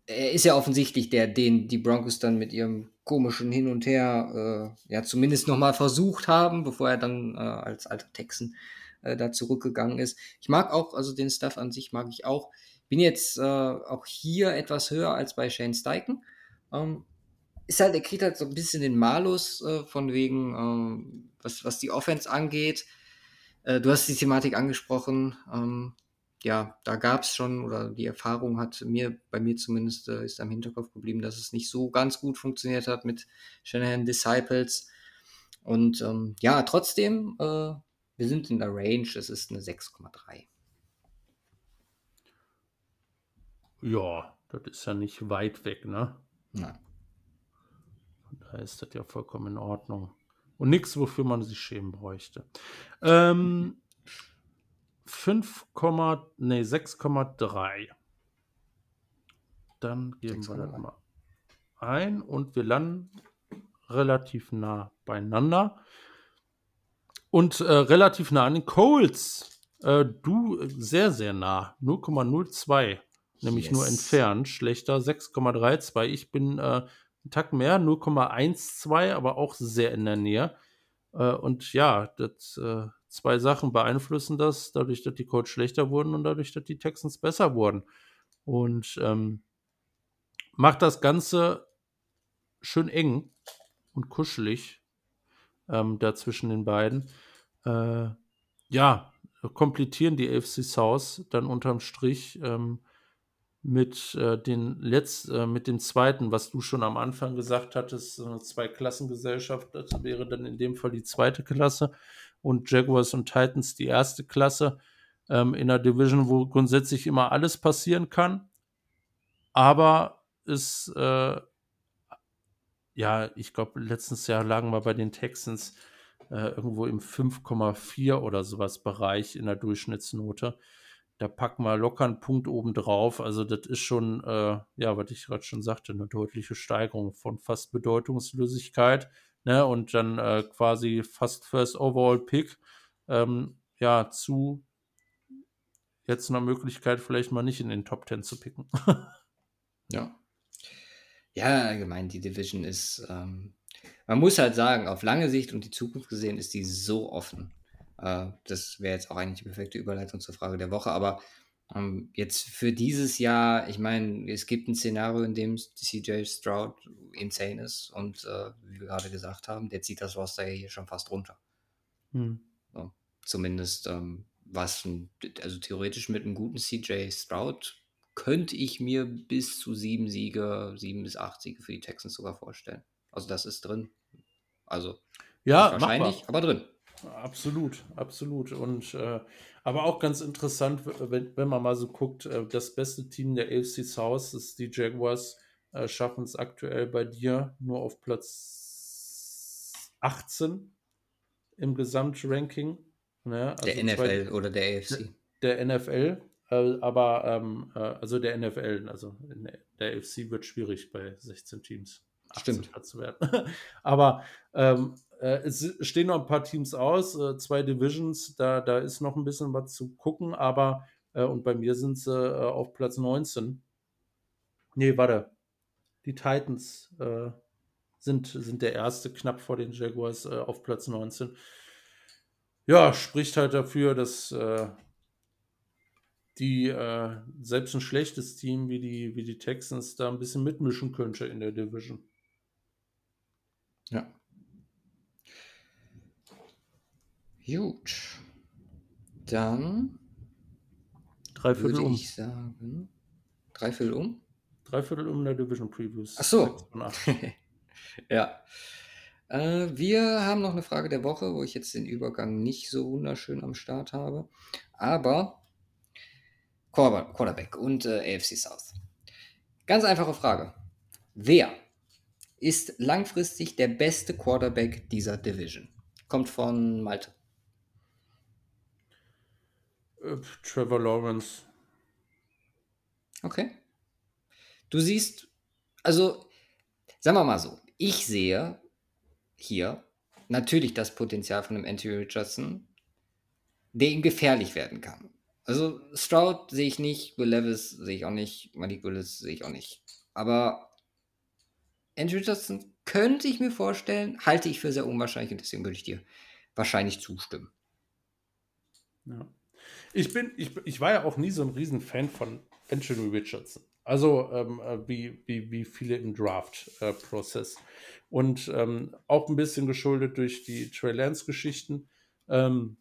er ist ja offensichtlich der, den die Broncos dann mit ihrem komischen Hin und Her äh, ja zumindest nochmal versucht haben, bevor er dann äh, als alter Texan äh, da zurückgegangen ist. Ich mag auch, also den Stuff an sich mag ich auch. Bin jetzt äh, auch hier etwas höher als bei Shane Steichen. Ähm, ist halt, er kriegt halt so ein bisschen den Malus äh, von wegen, ähm, was, was die Offense angeht. Äh, du hast die Thematik angesprochen. Ähm, ja, da gab es schon, oder die Erfahrung hat mir, bei mir zumindest, äh, ist am Hinterkopf geblieben, dass es nicht so ganz gut funktioniert hat mit Shanahan Disciples. Und ähm, ja, trotzdem, äh, wir sind in der Range, es ist eine 6,3. Ja, das ist ja nicht weit weg, ne? Nein. Von daher ist das ja vollkommen in Ordnung. Und nichts, wofür man sich schämen bräuchte. Ähm, 5, nee, 6,3. Dann geben 6, wir das mal ein und wir landen relativ nah beieinander. Und äh, relativ nah an den Coles. Äh, du sehr, sehr nah. 0,02 nämlich yes. nur entfernt. Schlechter 6,32. Ich bin äh, einen Tag mehr, 0,12, aber auch sehr in der Nähe. Äh, und ja, das, äh, zwei Sachen beeinflussen das, dadurch, dass die Codes schlechter wurden und dadurch, dass die Texans besser wurden. Und ähm, macht das Ganze schön eng und kuschelig ähm, da zwischen den beiden. Äh, ja, komplettieren die AFC South dann unterm Strich. Ähm, mit äh, den Letz äh, mit dem zweiten, was du schon am Anfang gesagt hattest, eine Zweiklassengesellschaft, das wäre dann in dem Fall die zweite Klasse und Jaguars und Titans die erste Klasse ähm, in einer Division, wo grundsätzlich immer alles passieren kann, aber ist äh, ja, ich glaube, letztes Jahr lagen wir bei den Texans äh, irgendwo im 5,4 oder sowas Bereich in der Durchschnittsnote da packen wir locker einen Punkt oben drauf. Also das ist schon, äh, ja, was ich gerade schon sagte, eine deutliche Steigerung von fast Bedeutungslosigkeit ne, und dann äh, quasi fast First Overall Pick ähm, ja, zu jetzt einer Möglichkeit, vielleicht mal nicht in den Top 10 zu picken. ja. Ja, allgemein, die Division ist, ähm, man muss halt sagen, auf lange Sicht und die Zukunft gesehen ist die so offen. Äh, das wäre jetzt auch eigentlich die perfekte Überleitung zur Frage der Woche, aber ähm, jetzt für dieses Jahr, ich meine, es gibt ein Szenario, in dem CJ Stroud insane ist und äh, wie wir gerade gesagt haben, der zieht das Roster ja hier schon fast runter. Hm. So, zumindest ähm, was, also theoretisch mit einem guten CJ Stroud könnte ich mir bis zu sieben Siege, sieben bis acht Siege für die Texans sogar vorstellen. Also das ist drin. Also ja, wahrscheinlich, aber drin. Absolut, absolut. Und äh, aber auch ganz interessant, wenn, wenn man mal so guckt, äh, das beste Team der AFC South ist die Jaguars, äh, schaffen es aktuell bei dir nur auf Platz 18 im Gesamtranking. Ne? Also der NFL zwei, oder der AFC? Der NFL, äh, aber ähm, äh, also der NFL, also der AFC wird schwierig bei 16 Teams. Stimmt. Zu werden. aber ähm, äh, es stehen noch ein paar Teams aus, äh, zwei Divisions, da, da ist noch ein bisschen was zu gucken, aber äh, und bei mir sind sie äh, auf Platz 19. Nee, warte. Die Titans äh, sind, sind der erste, knapp vor den Jaguars äh, auf Platz 19. Ja, spricht halt dafür, dass die selbst ein schlechtes Team wie die, wie die Texans da ein bisschen mitmischen könnte in der Division. Ja. Gut. Dann Dreiviertel würde um. ich sagen. Dreiviertel um? Dreiviertel um der Division Previews. Ach so. ja. Äh, wir haben noch eine Frage der Woche, wo ich jetzt den Übergang nicht so wunderschön am Start habe. Aber Quarterback und äh, AFC South. Ganz einfache Frage. Wer ist langfristig der beste Quarterback dieser Division? Kommt von Malte. Äh, Trevor Lawrence. Okay. Du siehst, also, sagen wir mal so, ich sehe hier natürlich das Potenzial von einem Anthony Richardson, der ihm gefährlich werden kann. Also Stroud sehe ich nicht, Will Levis sehe ich auch nicht, Malik Willis sehe ich auch nicht. Aber Andrew Richardson könnte ich mir vorstellen, halte ich für sehr unwahrscheinlich und deswegen würde ich dir wahrscheinlich zustimmen. Ja. Ich bin, ich, ich war ja auch nie so ein Riesenfan von Anthony Richardson. Also ähm, äh, wie, wie, wie viele im Draft-Prozess. Äh, und ähm, auch ein bisschen geschuldet durch die Trey Lance-Geschichten. Ähm,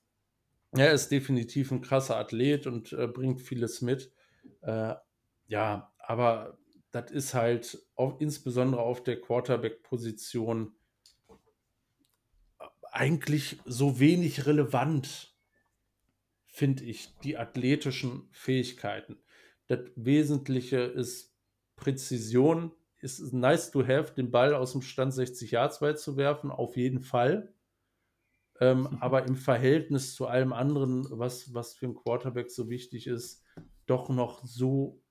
er ist definitiv ein krasser Athlet und äh, bringt vieles mit. Äh, ja, aber das ist halt auch insbesondere auf der Quarterback-Position eigentlich so wenig relevant finde ich, die athletischen Fähigkeiten. Das Wesentliche ist Präzision. Es ist nice to have, den Ball aus dem Stand 60 Yards weit zu werfen, auf jeden Fall. Ähm, mhm. Aber im Verhältnis zu allem anderen, was, was für einen Quarterback so wichtig ist, doch noch so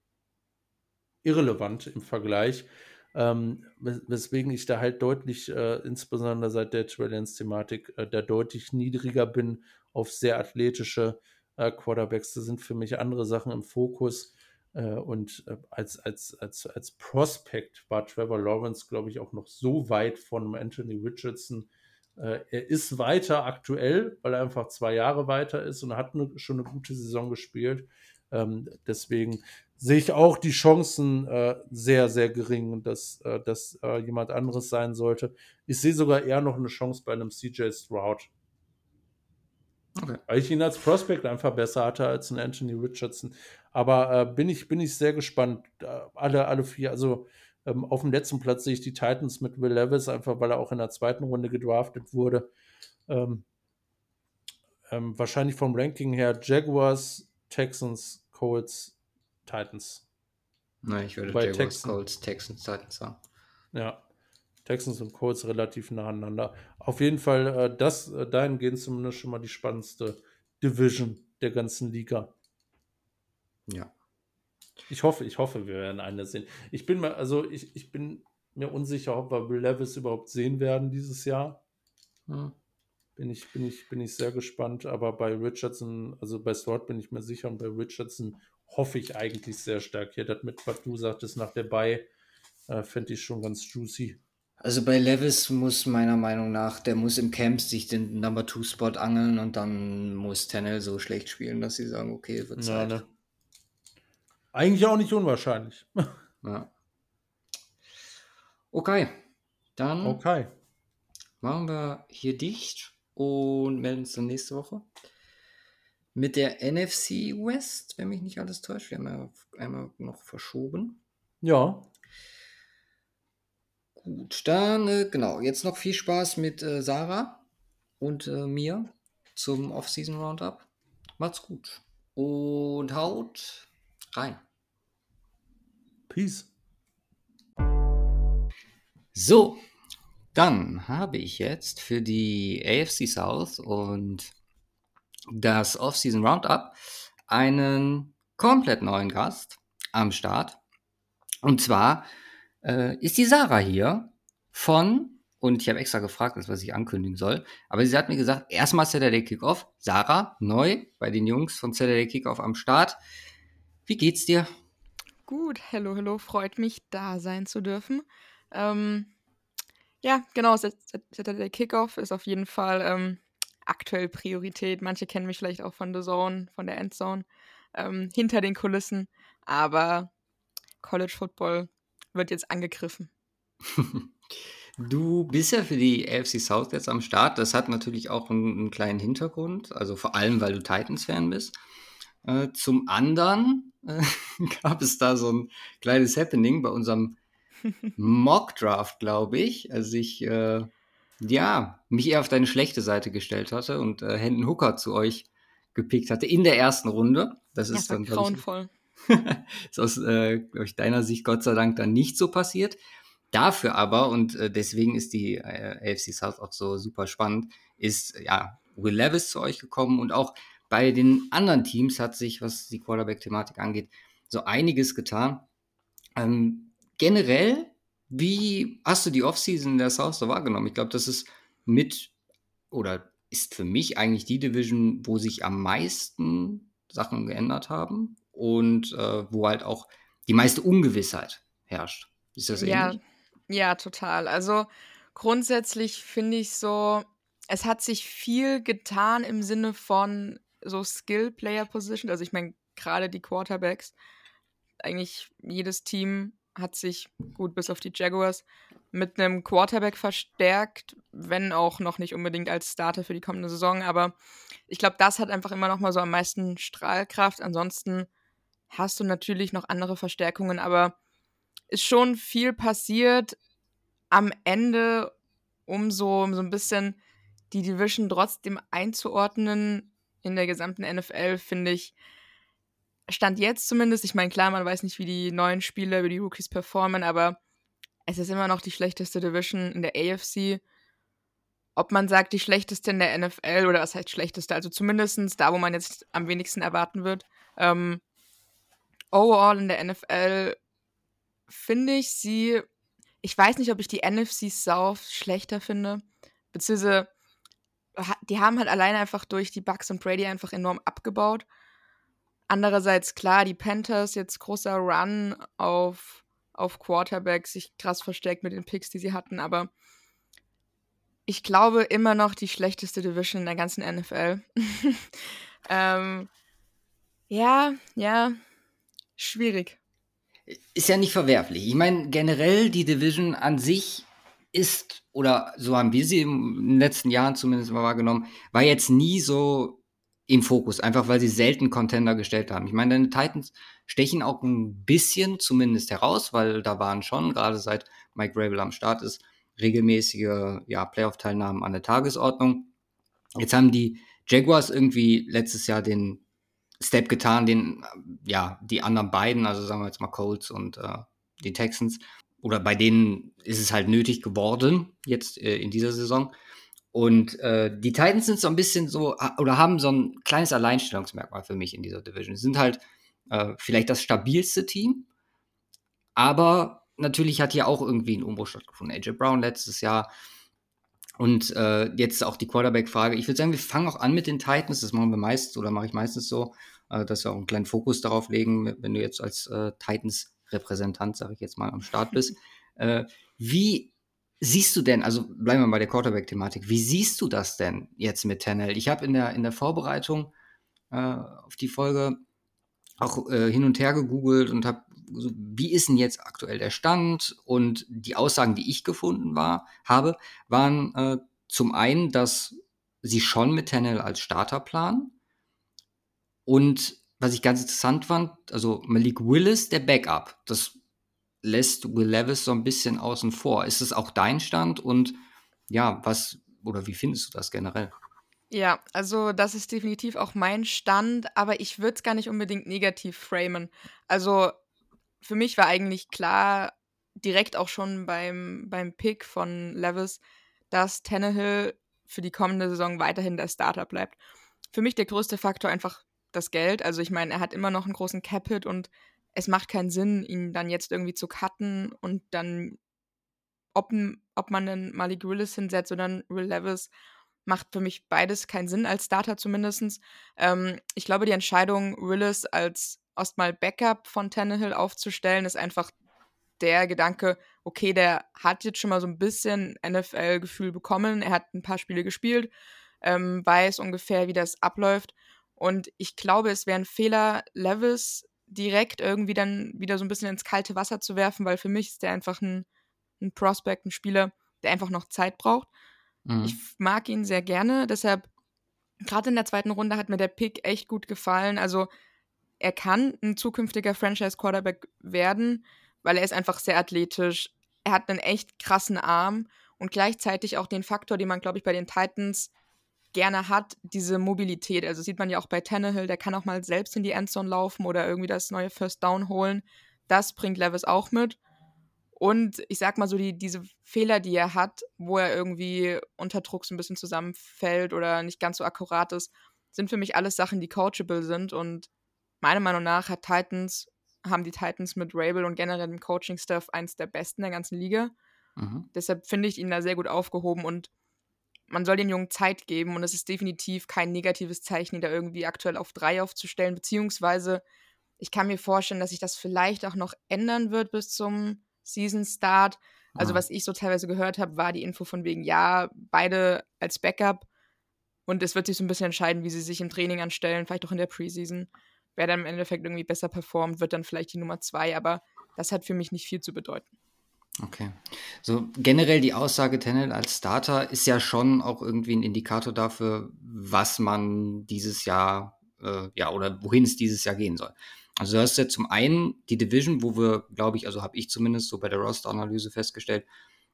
irrelevant im Vergleich. Ähm, weswegen ich da halt deutlich, äh, insbesondere seit der Trellens-Thematik, äh, da deutlich niedriger bin auf sehr athletische äh, Quarterbacks. Da sind für mich andere Sachen im Fokus. Äh, und äh, als, als, als, als Prospect war Trevor Lawrence, glaube ich, auch noch so weit von Anthony Richardson. Äh, er ist weiter aktuell, weil er einfach zwei Jahre weiter ist und hat eine, schon eine gute Saison gespielt. Ähm, deswegen sehe ich auch die Chancen äh, sehr, sehr gering, dass das äh, jemand anderes sein sollte. Ich sehe sogar eher noch eine Chance bei einem CJ Stroud. Okay. Weil ich ihn als Prospect einfach besser hatte als ein Anthony Richardson. Aber äh, bin, ich, bin ich sehr gespannt. Äh, alle, alle vier, also ähm, auf dem letzten Platz sehe ich die Titans mit Will Levis, einfach weil er auch in der zweiten Runde gedraftet wurde. Ähm, ähm, wahrscheinlich vom Ranking her Jaguars, Texans, Colts, Titans. Nein, ich würde Bei Jaguars, Texans. Colts, Texans, Titans sagen. Ja, Texans und Colts relativ nah aneinander. Auf jeden Fall, äh, das äh, dahingehend zumindest schon mal die spannendste Division der ganzen Liga. Ja. Ich hoffe, ich hoffe, wir werden eine sehen. Ich bin mir, also ich, ich bin mir unsicher, ob wir Will Levis überhaupt sehen werden dieses Jahr. Hm. Bin ich, bin ich, bin ich sehr gespannt. Aber bei Richardson, also bei Sword bin ich mir sicher und bei Richardson hoffe ich eigentlich sehr stark. Hier, das mit, was du sagtest, nach der Bay, äh, fände ich schon ganz juicy. Also bei Levis muss meiner Meinung nach, der muss im Camp sich den Number Two Spot angeln und dann muss Tennell so schlecht spielen, dass sie sagen, okay, wird Zeit. Ja, ne? Eigentlich auch nicht unwahrscheinlich. ja. Okay, dann okay. machen wir hier dicht und melden uns dann nächste Woche mit der NFC West, wenn mich nicht alles täuscht. Wir haben ja einmal noch verschoben. Ja. Gut, dann äh, genau, jetzt noch viel Spaß mit äh, Sarah und äh, mir zum Off-Season Roundup. Macht's gut und haut rein. Peace. So, dann habe ich jetzt für die AFC South und das Off-Season Roundup einen komplett neuen Gast am Start. Und zwar äh, ist die Sarah hier von, und ich habe extra gefragt, was ich ankündigen soll, aber sie hat mir gesagt, erstmal Saturday Kickoff. Sarah, neu bei den Jungs von Saturday Kickoff am Start. Wie geht's dir? Gut, hello, hello, freut mich, da sein zu dürfen. Ähm, ja, genau, Saturday Kickoff ist auf jeden Fall ähm, aktuell Priorität. Manche kennen mich vielleicht auch von The Zone, von der Endzone, ähm, hinter den Kulissen. Aber College Football wird jetzt angegriffen. Du bist ja für die AFC South jetzt am Start. Das hat natürlich auch einen, einen kleinen Hintergrund, also vor allem, weil du Titans-Fan bist. Äh, zum anderen äh, gab es da so ein kleines Happening bei unserem Mock-Draft, glaube ich, als ich äh, ja, mich eher auf deine schlechte Seite gestellt hatte und äh, Hendon Hooker zu euch gepickt hatte in der ersten Runde. Das ist ja, dann grauenvoll. ist aus äh, ich, deiner Sicht Gott sei Dank dann nicht so passiert. Dafür aber, und äh, deswegen ist die äh, AFC South auch so super spannend, ist ja Will Levis zu euch gekommen und auch bei den anderen Teams hat sich, was die Quarterback-Thematik angeht, so einiges getan. Ähm, generell, wie hast du die Offseason der South so wahrgenommen? Ich glaube, das ist mit oder ist für mich eigentlich die Division, wo sich am meisten Sachen geändert haben und äh, wo halt auch die meiste Ungewissheit herrscht. Ist das ja, ähnlich? Ja, total. Also grundsätzlich finde ich so, es hat sich viel getan im Sinne von so Skill-Player-Position. Also ich meine, gerade die Quarterbacks, eigentlich jedes Team hat sich, gut, bis auf die Jaguars, mit einem Quarterback verstärkt, wenn auch noch nicht unbedingt als Starter für die kommende Saison. Aber ich glaube, das hat einfach immer noch mal so am meisten Strahlkraft. Ansonsten hast du natürlich noch andere Verstärkungen, aber ist schon viel passiert am Ende, um so, um so ein bisschen die Division trotzdem einzuordnen in der gesamten NFL, finde ich, Stand jetzt zumindest, ich meine, klar, man weiß nicht, wie die neuen Spieler, wie die Rookies performen, aber es ist immer noch die schlechteste Division in der AFC. Ob man sagt, die schlechteste in der NFL oder was heißt schlechteste, also zumindest da, wo man jetzt am wenigsten erwarten wird. Ähm, overall in der NFL finde ich sie, ich weiß nicht, ob ich die NFC South schlechter finde, beziehungsweise die haben halt alleine einfach durch die Bucks und Brady einfach enorm abgebaut. Andererseits, klar, die Panthers jetzt großer Run auf, auf Quarterback, sich krass verstärkt mit den Picks, die sie hatten, aber ich glaube immer noch die schlechteste Division in der ganzen NFL. ähm, ja, ja, Schwierig. Ist ja nicht verwerflich. Ich meine, generell die Division an sich ist, oder so haben wir sie in den letzten Jahren zumindest mal wahrgenommen, war jetzt nie so im Fokus, einfach weil sie selten Contender gestellt haben. Ich meine, deine Titans stechen auch ein bisschen zumindest heraus, weil da waren schon, gerade seit Mike Rabel am Start ist, regelmäßige ja, Playoff-Teilnahmen an der Tagesordnung. Jetzt haben die Jaguars irgendwie letztes Jahr den Step getan, den ja die anderen beiden, also sagen wir jetzt mal Colts und äh, die Texans, oder bei denen ist es halt nötig geworden jetzt äh, in dieser Saison. Und äh, die Titans sind so ein bisschen so oder haben so ein kleines Alleinstellungsmerkmal für mich in dieser Division. Sie sind halt äh, vielleicht das stabilste Team, aber natürlich hat hier auch irgendwie ein Umbruch stattgefunden. AJ Brown letztes Jahr und äh, jetzt auch die Quarterback-Frage. Ich würde sagen, wir fangen auch an mit den Titans. Das machen wir meistens oder mache ich meistens so, äh, dass wir auch einen kleinen Fokus darauf legen, wenn du jetzt als äh, Titans-Repräsentant, sage ich jetzt mal, am Start bist. Äh, wie siehst du denn, also bleiben wir bei der Quarterback-Thematik, wie siehst du das denn jetzt mit Tannehill? Ich habe in der, in der Vorbereitung äh, auf die Folge auch äh, hin und her gegoogelt und habe so, wie ist denn jetzt aktuell der Stand? Und die Aussagen, die ich gefunden war, habe, waren äh, zum einen, dass sie schon mit Tannehill als Starter planen. Und was ich ganz interessant fand, also Malik Willis, der Backup, das lässt Will Levis so ein bisschen außen vor. Ist es auch dein Stand? Und ja, was oder wie findest du das generell? Ja, also das ist definitiv auch mein Stand, aber ich würde es gar nicht unbedingt negativ framen. Also für mich war eigentlich klar, direkt auch schon beim, beim Pick von Levis, dass Tannehill für die kommende Saison weiterhin der Starter bleibt. Für mich der größte Faktor einfach das Geld. Also ich meine, er hat immer noch einen großen Cap-Hit und es macht keinen Sinn, ihn dann jetzt irgendwie zu cutten und dann, ob, ob man einen Malik Willis hinsetzt oder einen Will Levis, macht für mich beides keinen Sinn, als Starter zumindest. Ähm, ich glaube, die Entscheidung, Willis als erstmal Backup von Tannehill aufzustellen, ist einfach der Gedanke, okay, der hat jetzt schon mal so ein bisschen NFL-Gefühl bekommen, er hat ein paar Spiele gespielt, ähm, weiß ungefähr, wie das abläuft. Und ich glaube, es wäre ein Fehler, Levis direkt irgendwie dann wieder so ein bisschen ins kalte Wasser zu werfen, weil für mich ist der einfach ein, ein Prospect, ein Spieler, der einfach noch Zeit braucht. Mhm. Ich mag ihn sehr gerne, deshalb, gerade in der zweiten Runde hat mir der Pick echt gut gefallen. Also, er kann ein zukünftiger Franchise-Quarterback werden, weil er ist einfach sehr athletisch. Er hat einen echt krassen Arm und gleichzeitig auch den Faktor, den man, glaube ich, bei den Titans gerne hat, diese Mobilität. Also sieht man ja auch bei Tannehill, der kann auch mal selbst in die Endzone laufen oder irgendwie das neue First Down holen. Das bringt Levis auch mit. Und ich sag mal so, die, diese Fehler, die er hat, wo er irgendwie unter Druck so ein bisschen zusammenfällt oder nicht ganz so akkurat ist, sind für mich alles Sachen, die coachable sind. Und meiner Meinung nach hat Titans, haben die Titans mit Rabel und generell dem Coaching-Staff eins der besten der ganzen Liga. Mhm. Deshalb finde ich ihn da sehr gut aufgehoben und man soll den Jungen Zeit geben und es ist definitiv kein negatives Zeichen, ihn da irgendwie aktuell auf drei aufzustellen, beziehungsweise ich kann mir vorstellen, dass sich das vielleicht auch noch ändern wird bis zum Season Start. Also, ah. was ich so teilweise gehört habe, war die Info von wegen, ja, beide als Backup. Und es wird sich so ein bisschen entscheiden, wie sie sich im Training anstellen, vielleicht auch in der Preseason. Wer dann im Endeffekt irgendwie besser performt, wird dann vielleicht die Nummer zwei, aber das hat für mich nicht viel zu bedeuten. Okay. So generell die Aussage Tenet als Starter ist ja schon auch irgendwie ein Indikator dafür, was man dieses Jahr, äh, ja, oder wohin es dieses Jahr gehen soll. Also du hast ja zum einen die Division, wo wir, glaube ich, also habe ich zumindest so bei der Roster-Analyse festgestellt,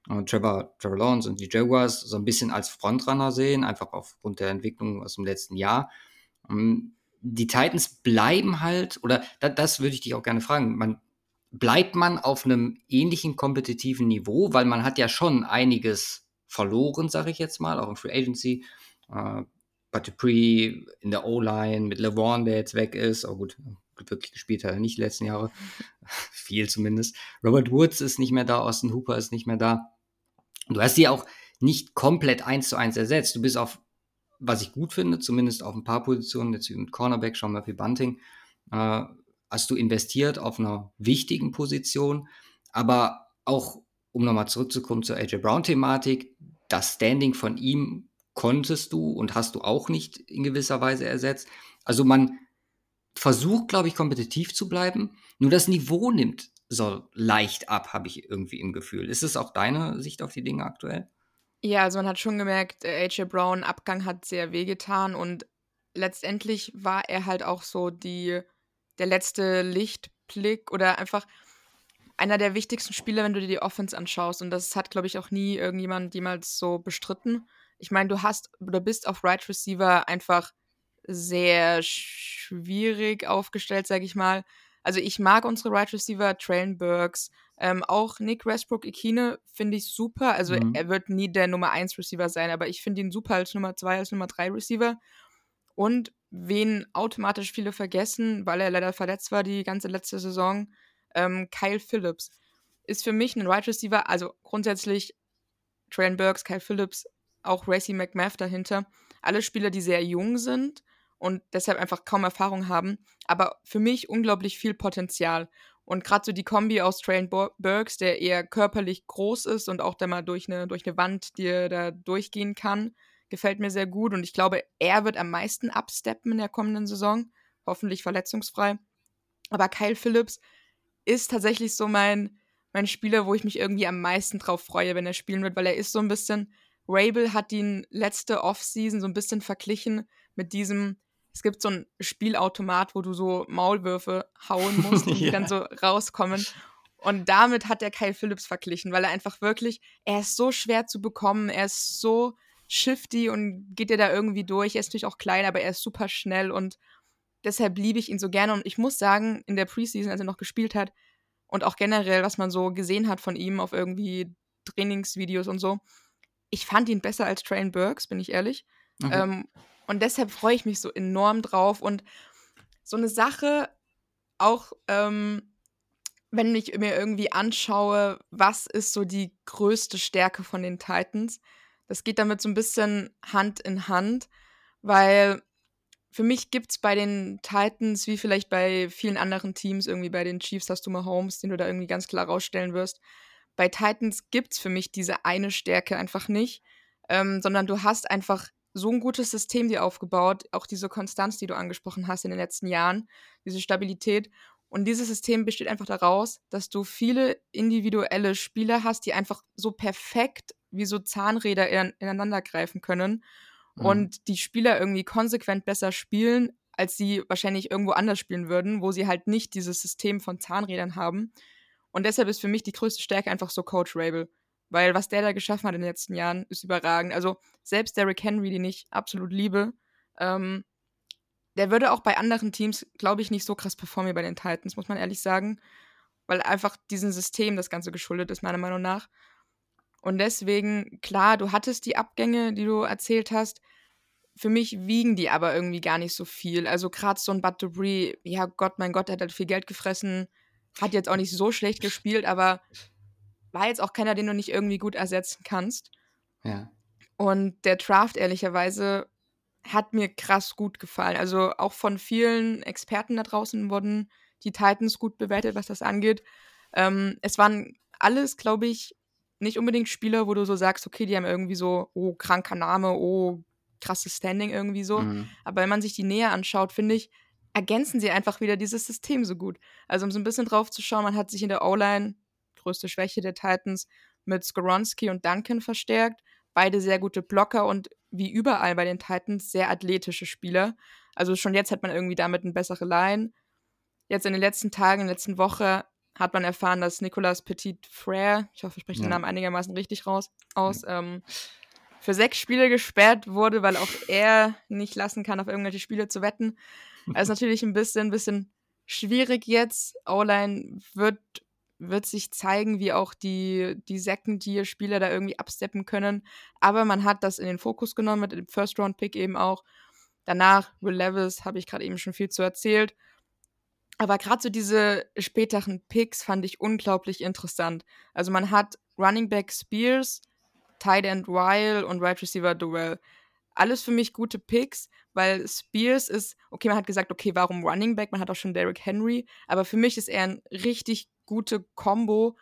äh, Trevor, Trevor Lawrence und die Jaguars so ein bisschen als Frontrunner sehen, einfach aufgrund der Entwicklung aus dem letzten Jahr. Ähm, die Titans bleiben halt, oder da, das würde ich dich auch gerne fragen, man, bleibt man auf einem ähnlichen kompetitiven Niveau, weil man hat ja schon einiges verloren, sage ich jetzt mal, auch im Free Agency. Äh, But Dupree in der O-Line mit LeVon, der jetzt weg ist. Oh gut, wirklich gespielt hat er nicht die letzten Jahre. Viel zumindest. Robert Woods ist nicht mehr da, Austin Hooper ist nicht mehr da. Du hast die auch nicht komplett eins zu eins ersetzt. Du bist auf, was ich gut finde, zumindest auf ein paar Positionen, jetzt mit Cornerback, Sean Murphy Bunting, äh, hast du investiert auf einer wichtigen Position. Aber auch, um nochmal zurückzukommen zur AJ Brown-Thematik, das Standing von ihm konntest du und hast du auch nicht in gewisser Weise ersetzt. Also man versucht, glaube ich, kompetitiv zu bleiben. Nur das Niveau nimmt so leicht ab, habe ich irgendwie im Gefühl. Ist es auch deine Sicht auf die Dinge aktuell? Ja, also man hat schon gemerkt, AJ Brown Abgang hat sehr wehgetan und letztendlich war er halt auch so die der letzte Lichtblick oder einfach einer der wichtigsten Spieler, wenn du dir die Offense anschaust. Und das hat, glaube ich, auch nie irgendjemand jemals so bestritten. Ich meine, du hast, du bist auf Right Receiver einfach sehr schwierig aufgestellt, sage ich mal. Also ich mag unsere Right Receiver, Traylon Burks, ähm, auch Nick Westbrook Ikine finde ich super. Also mhm. er wird nie der Nummer 1 Receiver sein, aber ich finde ihn super als Nummer 2, als Nummer 3 Receiver. Und wen automatisch viele vergessen, weil er leider verletzt war die ganze letzte Saison, ähm, Kyle Phillips. Ist für mich ein Right Receiver, also grundsätzlich Traylon Burks, Kyle Phillips, auch Racy McMath dahinter. Alle Spieler, die sehr jung sind und deshalb einfach kaum Erfahrung haben, aber für mich unglaublich viel Potenzial. Und gerade so die Kombi aus Train Burks, der eher körperlich groß ist und auch da mal durch eine, durch eine Wand, die er da durchgehen kann, gefällt mir sehr gut. Und ich glaube, er wird am meisten absteppen in der kommenden Saison. Hoffentlich verletzungsfrei. Aber Kyle Phillips ist tatsächlich so mein, mein Spieler, wo ich mich irgendwie am meisten drauf freue, wenn er spielen wird, weil er ist so ein bisschen. Rabel hat ihn letzte Offseason so ein bisschen verglichen mit diesem es gibt so ein Spielautomat, wo du so Maulwürfe hauen musst und ja. die dann so rauskommen. Und damit hat er Kyle Phillips verglichen, weil er einfach wirklich, er ist so schwer zu bekommen, er ist so shifty und geht dir da irgendwie durch. Er ist natürlich auch klein, aber er ist super schnell und deshalb liebe ich ihn so gerne. Und ich muss sagen, in der Preseason, als er noch gespielt hat und auch generell, was man so gesehen hat von ihm auf irgendwie Trainingsvideos und so, ich fand ihn besser als Train Burks, bin ich ehrlich. Okay. Ähm, und deshalb freue ich mich so enorm drauf. Und so eine Sache, auch ähm, wenn ich mir irgendwie anschaue, was ist so die größte Stärke von den Titans, das geht damit so ein bisschen Hand in Hand, weil für mich gibt es bei den Titans, wie vielleicht bei vielen anderen Teams, irgendwie bei den Chiefs hast du mal Holmes, den du da irgendwie ganz klar rausstellen wirst. Bei Titans gibt es für mich diese eine Stärke einfach nicht, ähm, sondern du hast einfach so ein gutes System dir aufgebaut, auch diese Konstanz, die du angesprochen hast in den letzten Jahren, diese Stabilität. Und dieses System besteht einfach daraus, dass du viele individuelle Spieler hast, die einfach so perfekt wie so Zahnräder in, ineinander greifen können mhm. und die Spieler irgendwie konsequent besser spielen, als sie wahrscheinlich irgendwo anders spielen würden, wo sie halt nicht dieses System von Zahnrädern haben. Und deshalb ist für mich die größte Stärke einfach so Coach Rabel. Weil was der da geschaffen hat in den letzten Jahren, ist überragend. Also selbst Derrick Henry, den ich absolut liebe, ähm, der würde auch bei anderen Teams, glaube ich, nicht so krass performen wie bei den Titans, muss man ehrlich sagen. Weil einfach diesem System das Ganze geschuldet ist, meiner Meinung nach. Und deswegen, klar, du hattest die Abgänge, die du erzählt hast. Für mich wiegen die aber irgendwie gar nicht so viel. Also gerade so ein Bud Debris, ja Gott, mein Gott, der hat halt viel Geld gefressen, hat jetzt auch nicht so schlecht gespielt, aber war jetzt auch keiner, den du nicht irgendwie gut ersetzen kannst. Ja. Und der Draft, ehrlicherweise, hat mir krass gut gefallen. Also auch von vielen Experten da draußen wurden die Titans gut bewertet, was das angeht. Ähm, es waren alles, glaube ich, nicht unbedingt Spieler, wo du so sagst, okay, die haben irgendwie so, oh, kranker Name, oh, krasses Standing irgendwie so. Mhm. Aber wenn man sich die näher anschaut, finde ich, ergänzen sie einfach wieder dieses System so gut. Also um so ein bisschen drauf zu schauen, man hat sich in der O-Line größte Schwäche der Titans, mit Skoronski und Duncan verstärkt. Beide sehr gute Blocker und wie überall bei den Titans sehr athletische Spieler. Also schon jetzt hat man irgendwie damit eine bessere Line. Jetzt in den letzten Tagen, in der letzten Woche hat man erfahren, dass Nicolas Petit Frère, ich hoffe, ich spreche ja. den Namen einigermaßen richtig raus, aus, ähm, für sechs Spiele gesperrt wurde, weil auch er nicht lassen kann, auf irgendwelche Spiele zu wetten. Also natürlich ein bisschen, ein bisschen schwierig jetzt. O-Line wird wird sich zeigen, wie auch die, die Second-Tier-Spieler da irgendwie absteppen können. Aber man hat das in den Fokus genommen mit dem First-Round-Pick eben auch. Danach, Will Levis, habe ich gerade eben schon viel zu erzählt. Aber gerade so diese späteren Picks fand ich unglaublich interessant. Also man hat Running Back Spears, Tight End Weil und Right Receiver Duell. Alles für mich gute Picks, weil Spears ist, okay, man hat gesagt, okay, warum Running Back? Man hat auch schon Derrick Henry, aber für mich ist er ein richtig gute Combo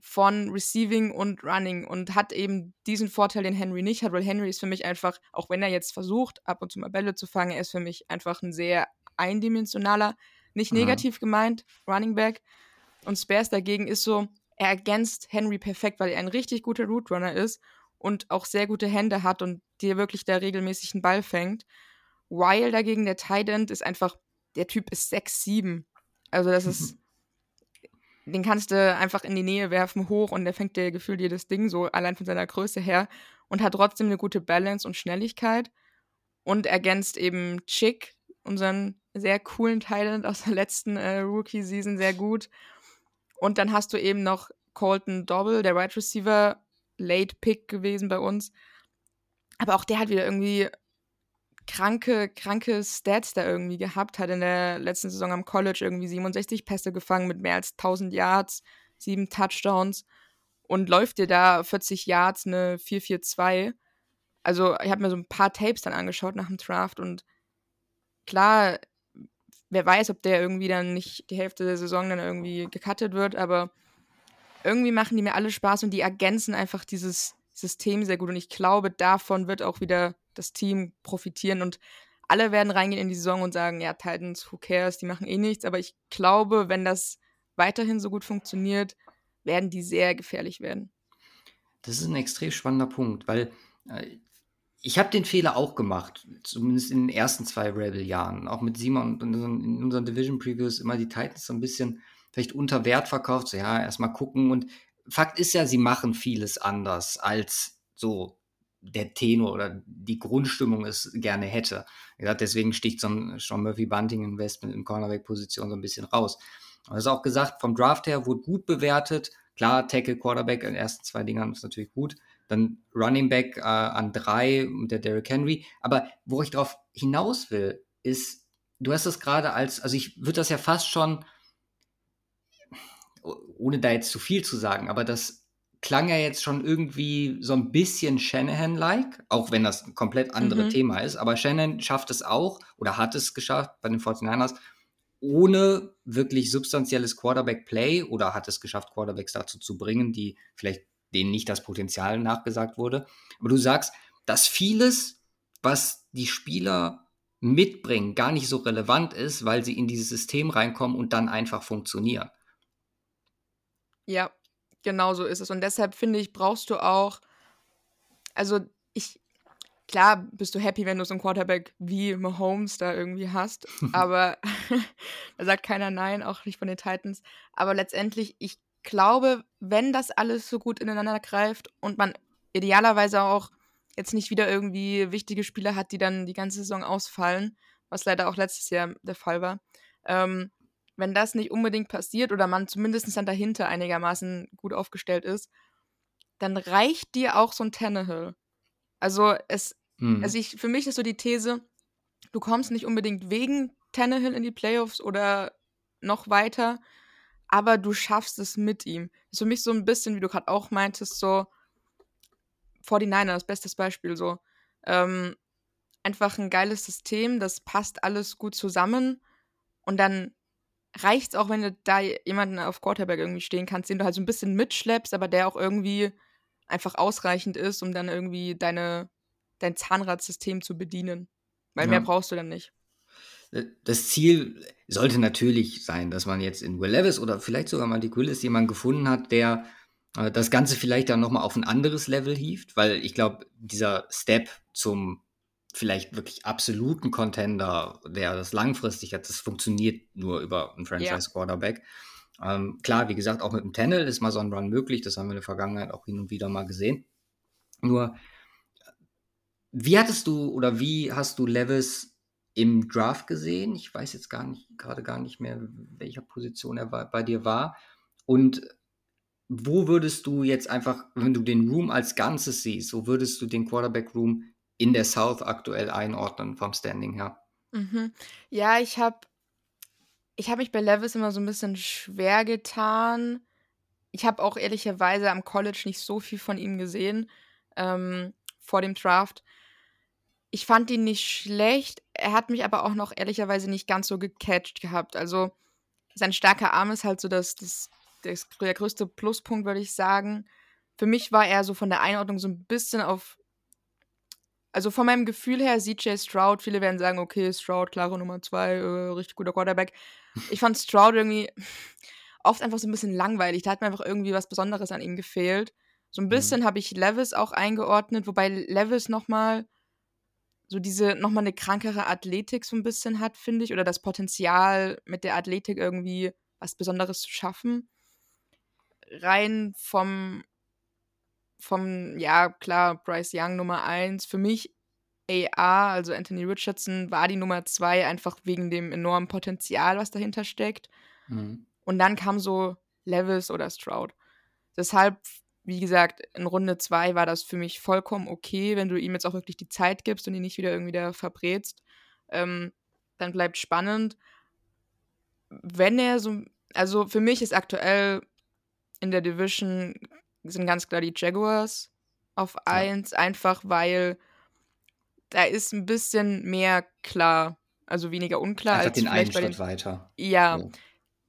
von Receiving und Running und hat eben diesen Vorteil, den Henry nicht hat, weil Henry ist für mich einfach, auch wenn er jetzt versucht, ab und zu mal Bälle zu fangen, er ist für mich einfach ein sehr eindimensionaler, nicht negativ mhm. gemeint, Running Back. Und Spears dagegen ist so, er ergänzt Henry perfekt, weil er ein richtig guter Root Runner ist und auch sehr gute Hände hat und dir wirklich da regelmäßig einen Ball fängt. Weil dagegen der Tight End ist einfach, der Typ ist 6'7. Also das ist den kannst du einfach in die Nähe werfen, hoch und der fängt dir gefühlt jedes Ding so allein von seiner Größe her und hat trotzdem eine gute Balance und Schnelligkeit und ergänzt eben Chick, unseren sehr coolen Talent aus der letzten äh, Rookie-Season, sehr gut. Und dann hast du eben noch Colton Dobble, der Wide right Receiver, Late Pick gewesen bei uns. Aber auch der hat wieder irgendwie kranke, kranke Stats da irgendwie gehabt, hat in der letzten Saison am College irgendwie 67 Pässe gefangen mit mehr als 1000 Yards, sieben Touchdowns und läuft dir da 40 Yards eine 4-4-2. Also ich habe mir so ein paar Tapes dann angeschaut nach dem Draft und klar wer weiß, ob der irgendwie dann nicht die Hälfte der Saison dann irgendwie gecuttet wird, aber irgendwie machen die mir alle Spaß und die ergänzen einfach dieses System sehr gut. Und ich glaube, davon wird auch wieder das Team profitieren und alle werden reingehen in die Saison und sagen, ja, Titans, who cares, die machen eh nichts. Aber ich glaube, wenn das weiterhin so gut funktioniert, werden die sehr gefährlich werden. Das ist ein extrem spannender Punkt, weil äh, ich habe den Fehler auch gemacht, zumindest in den ersten zwei Rebel-Jahren. Auch mit Simon und in unseren Division-Previews immer die Titans so ein bisschen vielleicht unter Wert verkauft. So, ja, erstmal gucken. Und Fakt ist ja, sie machen vieles anders als so der Tenor oder die Grundstimmung es gerne hätte. Ja, deswegen sticht so ein Sean Murphy Bunting Investment in Cornerback-Position so ein bisschen raus. Also auch gesagt, vom Draft her wurde gut bewertet. Klar, Tackle, Quarterback in den ersten zwei Dingern ist natürlich gut. Dann Running Back äh, an drei und der Derrick Henry. Aber wo ich darauf hinaus will, ist, du hast das gerade als, also ich würde das ja fast schon, ohne da jetzt zu viel zu sagen, aber das klang ja jetzt schon irgendwie so ein bisschen Shanahan-like, auch wenn das ein komplett anderes mhm. Thema ist. Aber Shanahan schafft es auch oder hat es geschafft bei den 49ers, ohne wirklich substanzielles Quarterback-Play oder hat es geschafft, Quarterbacks dazu zu bringen, die vielleicht denen nicht das Potenzial nachgesagt wurde. Aber du sagst, dass vieles, was die Spieler mitbringen, gar nicht so relevant ist, weil sie in dieses System reinkommen und dann einfach funktionieren. Ja, Genau so ist es. Und deshalb finde ich, brauchst du auch, also ich, klar bist du happy, wenn du so einen Quarterback wie Mahomes da irgendwie hast, aber da sagt keiner nein, auch nicht von den Titans. Aber letztendlich, ich glaube, wenn das alles so gut ineinander greift und man idealerweise auch jetzt nicht wieder irgendwie wichtige Spieler hat, die dann die ganze Saison ausfallen, was leider auch letztes Jahr der Fall war, ähm, wenn das nicht unbedingt passiert oder man zumindest dann dahinter einigermaßen gut aufgestellt ist, dann reicht dir auch so ein Tannehill. Also es, mhm. also ich, für mich ist so die These, du kommst nicht unbedingt wegen Tannehill in die Playoffs oder noch weiter, aber du schaffst es mit ihm. Das ist für mich so ein bisschen, wie du gerade auch meintest, so 49ers, bestes Beispiel so. Ähm, einfach ein geiles System, das passt alles gut zusammen und dann reicht es auch, wenn du da jemanden auf Quarterback irgendwie stehen kannst, den du halt so ein bisschen mitschleppst, aber der auch irgendwie einfach ausreichend ist, um dann irgendwie deine, dein Zahnradsystem zu bedienen. Weil ja. mehr brauchst du dann nicht. Äh, das Ziel sollte natürlich sein, dass man jetzt in Will Levis oder vielleicht sogar mal die Willis jemanden gefunden hat, der äh, das Ganze vielleicht dann nochmal auf ein anderes Level hieft, weil ich glaube, dieser Step zum vielleicht wirklich absoluten Contender, der das langfristig hat, das funktioniert nur über einen Franchise-Quarterback. Ja. Ähm, klar, wie gesagt, auch mit dem Tennel ist mal so ein Run möglich, das haben wir in der Vergangenheit auch hin und wieder mal gesehen. Nur, wie hattest du oder wie hast du Levis im Draft gesehen? Ich weiß jetzt gar nicht, gerade gar nicht mehr, welcher Position er bei dir war. Und wo würdest du jetzt einfach, wenn du den Room als Ganzes siehst, wo würdest du den Quarterback Room in der South aktuell einordnen vom Standing her? Mhm. Ja, ich habe ich habe mich bei Levis immer so ein bisschen schwer getan. Ich habe auch ehrlicherweise am College nicht so viel von ihm gesehen ähm, vor dem Draft. Ich fand ihn nicht schlecht. Er hat mich aber auch noch ehrlicherweise nicht ganz so gecatcht gehabt. Also sein starker Arm ist halt so das, das, das der größte Pluspunkt, würde ich sagen. Für mich war er so von der Einordnung so ein bisschen auf also von meinem Gefühl her, CJ Stroud, viele werden sagen, okay, Stroud, klare Nummer zwei, äh, richtig guter Quarterback. Ich fand Stroud irgendwie oft einfach so ein bisschen langweilig. Da hat mir einfach irgendwie was Besonderes an ihm gefehlt. So ein bisschen mhm. habe ich Levis auch eingeordnet, wobei Levis nochmal so diese, nochmal eine krankere Athletik so ein bisschen hat, finde ich, oder das Potenzial mit der Athletik irgendwie was Besonderes zu schaffen. Rein vom vom, ja, klar, Bryce Young Nummer 1. Für mich AR, also Anthony Richardson, war die Nummer 2, einfach wegen dem enormen Potenzial, was dahinter steckt. Mhm. Und dann kam so Levis oder Stroud. Deshalb, wie gesagt, in Runde 2 war das für mich vollkommen okay, wenn du ihm jetzt auch wirklich die Zeit gibst und ihn nicht wieder irgendwie da verbrätst. Ähm, dann bleibt spannend. Wenn er so, also für mich ist aktuell in der Division sind ganz klar die Jaguars auf 1, ja. einfach weil da ist ein bisschen mehr klar, also weniger unklar Einfach als den einen vielleicht bei Schritt den. weiter. Ja, Ja.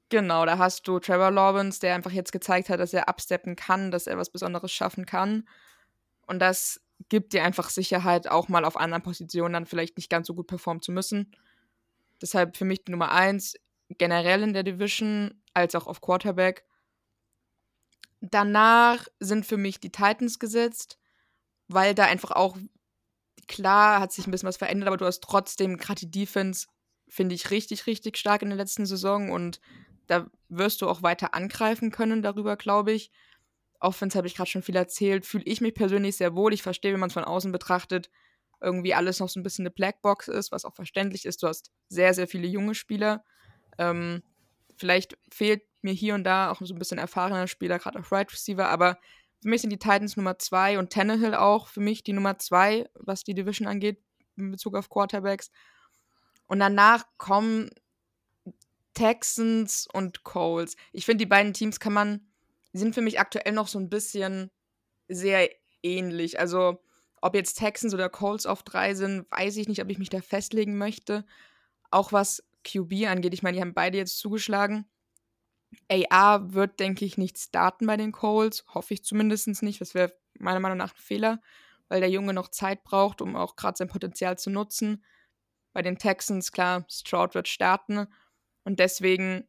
genau. Da hast du Trevor Lawrence, der einfach jetzt gezeigt hat, dass er absteppen kann, dass er was Besonderes schaffen kann. Und das gibt dir einfach Sicherheit, auch mal auf anderen Positionen dann vielleicht nicht ganz so gut performen zu müssen. Deshalb für mich die Nummer eins generell in der Division als auch auf Quarterback. Danach sind für mich die Titans gesetzt, weil da einfach auch klar hat sich ein bisschen was verändert, aber du hast trotzdem gerade die Defense, finde ich, richtig, richtig stark in der letzten Saison und da wirst du auch weiter angreifen können darüber, glaube ich. Offense habe ich gerade schon viel erzählt, fühle ich mich persönlich sehr wohl. Ich verstehe, wenn man es von außen betrachtet, irgendwie alles noch so ein bisschen eine Blackbox ist, was auch verständlich ist. Du hast sehr, sehr viele junge Spieler. Ähm, vielleicht fehlt mir hier und da auch so ein bisschen erfahrener Spieler, gerade auf Right Receiver, aber für mich sind die Titans Nummer zwei und Tannehill auch für mich die Nummer zwei, was die Division angeht, in Bezug auf Quarterbacks. Und danach kommen Texans und Coles. Ich finde, die beiden Teams kann man, sind für mich aktuell noch so ein bisschen sehr ähnlich. Also, ob jetzt Texans oder Coles auf drei sind, weiß ich nicht, ob ich mich da festlegen möchte. Auch was QB angeht, ich meine, die haben beide jetzt zugeschlagen. AR wird, denke ich, nicht starten bei den Coles. Hoffe ich zumindest nicht. Das wäre meiner Meinung nach ein Fehler, weil der Junge noch Zeit braucht, um auch gerade sein Potenzial zu nutzen. Bei den Texans, klar, Stroud wird starten und deswegen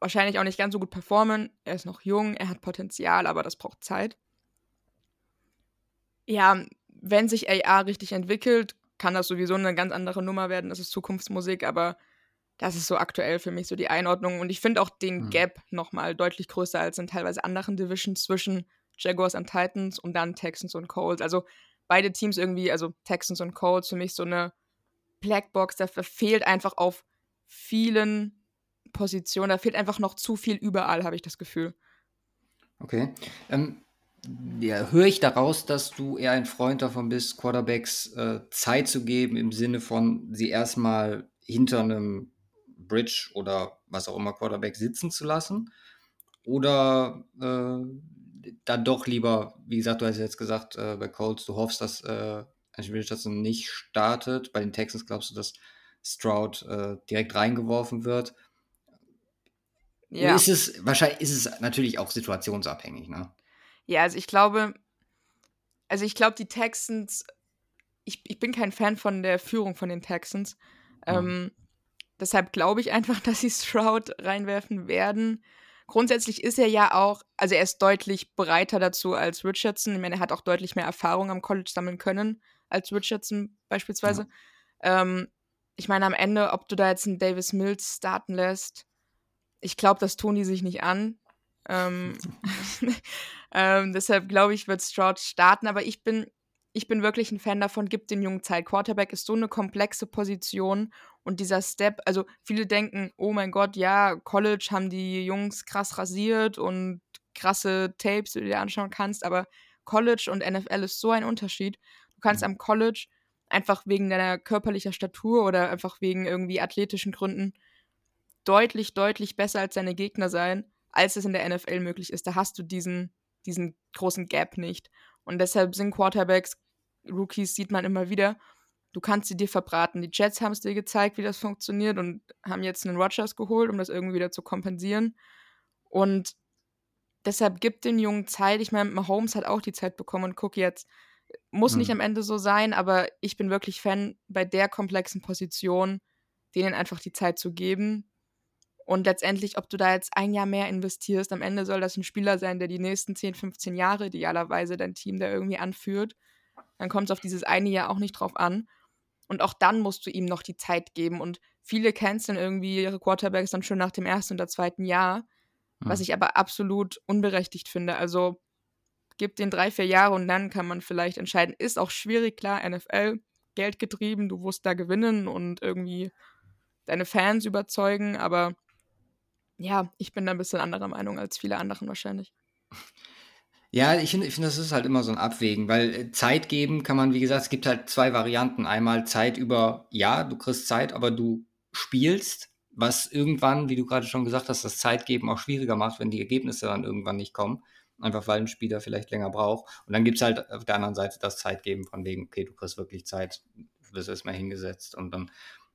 wahrscheinlich auch nicht ganz so gut performen. Er ist noch jung, er hat Potenzial, aber das braucht Zeit. Ja, wenn sich AR richtig entwickelt, kann das sowieso eine ganz andere Nummer werden. Das ist Zukunftsmusik, aber das ist so aktuell für mich so die Einordnung. Und ich finde auch den Mhm. Gap nochmal deutlich größer als in teilweise anderen Divisions zwischen Jaguars und Titans und dann Texans und Colts. Also beide Teams irgendwie, also Texans und Colts, für mich so eine Blackbox. Da fehlt einfach auf vielen Positionen, da fehlt einfach noch zu viel überall, habe ich das Gefühl. Okay. Ähm, ja, höre ich daraus, dass du eher ein Freund davon bist, Quarterbacks äh, Zeit zu geben, im Sinne von sie erstmal hinter einem Bridge oder was auch immer Quarterback sitzen zu lassen? Oder äh, dann doch lieber, wie gesagt, du hast jetzt gesagt, äh, bei Colts, du hoffst, dass äh, Richardson nicht startet. Bei den Texans glaubst du, dass Stroud äh, direkt reingeworfen wird. Ja. Und ist es, wahrscheinlich ist es natürlich auch situationsabhängig, ne? Ja, also ich glaube, also ich glaube, die Texans, ich, ich bin kein Fan von der Führung von den Texans. Mhm. Ähm, deshalb glaube ich einfach, dass sie Stroud reinwerfen werden. Grundsätzlich ist er ja auch, also er ist deutlich breiter dazu als Richardson. Ich meine, er hat auch deutlich mehr Erfahrung am College sammeln können als Richardson beispielsweise. Ja. Ähm, ich meine, am Ende, ob du da jetzt einen Davis Mills starten lässt, ich glaube, das tun die sich nicht an. Ähm, ähm, deshalb glaube ich, wird Stroud starten, aber ich bin, ich bin wirklich ein Fan davon, gibt den Jungen Zeit. Quarterback ist so eine komplexe Position und dieser Step, also viele denken, oh mein Gott, ja, College haben die Jungs krass rasiert und krasse Tapes, die du dir anschauen kannst, aber College und NFL ist so ein Unterschied. Du kannst am College einfach wegen deiner körperlicher Statur oder einfach wegen irgendwie athletischen Gründen deutlich, deutlich besser als deine Gegner sein, als es in der NFL möglich ist. Da hast du diesen, diesen großen Gap nicht. Und deshalb sind Quarterbacks, Rookies sieht man immer wieder, du kannst sie dir verbraten. Die Jets haben es dir gezeigt, wie das funktioniert und haben jetzt einen Rogers geholt, um das irgendwie wieder zu kompensieren. Und deshalb gibt den Jungen Zeit. Ich meine, Mahomes hat auch die Zeit bekommen und guck jetzt, muss hm. nicht am Ende so sein, aber ich bin wirklich Fan, bei der komplexen Position denen einfach die Zeit zu geben. Und letztendlich, ob du da jetzt ein Jahr mehr investierst, am Ende soll das ein Spieler sein, der die nächsten 10, 15 Jahre idealerweise dein Team da irgendwie anführt. Dann kommt es auf dieses eine Jahr auch nicht drauf an. Und auch dann musst du ihm noch die Zeit geben. Und viele canceln irgendwie ihre Quarterbacks dann schon nach dem ersten oder zweiten Jahr, hm. was ich aber absolut unberechtigt finde. Also gib den drei, vier Jahre und dann kann man vielleicht entscheiden. Ist auch schwierig, klar, NFL, Geld getrieben, du wirst da gewinnen und irgendwie deine Fans überzeugen, aber ja, ich bin da ein bisschen anderer Meinung als viele anderen wahrscheinlich. Ja, ich finde, ich find, das ist halt immer so ein Abwägen, weil äh, Zeit geben kann man, wie gesagt, es gibt halt zwei Varianten. Einmal Zeit über, ja, du kriegst Zeit, aber du spielst, was irgendwann, wie du gerade schon gesagt hast, das Zeitgeben auch schwieriger macht, wenn die Ergebnisse dann irgendwann nicht kommen. Einfach weil ein Spieler vielleicht länger braucht. Und dann gibt es halt auf der anderen Seite das Zeitgeben von wegen, okay, du kriegst wirklich Zeit, wirst erstmal hingesetzt und dann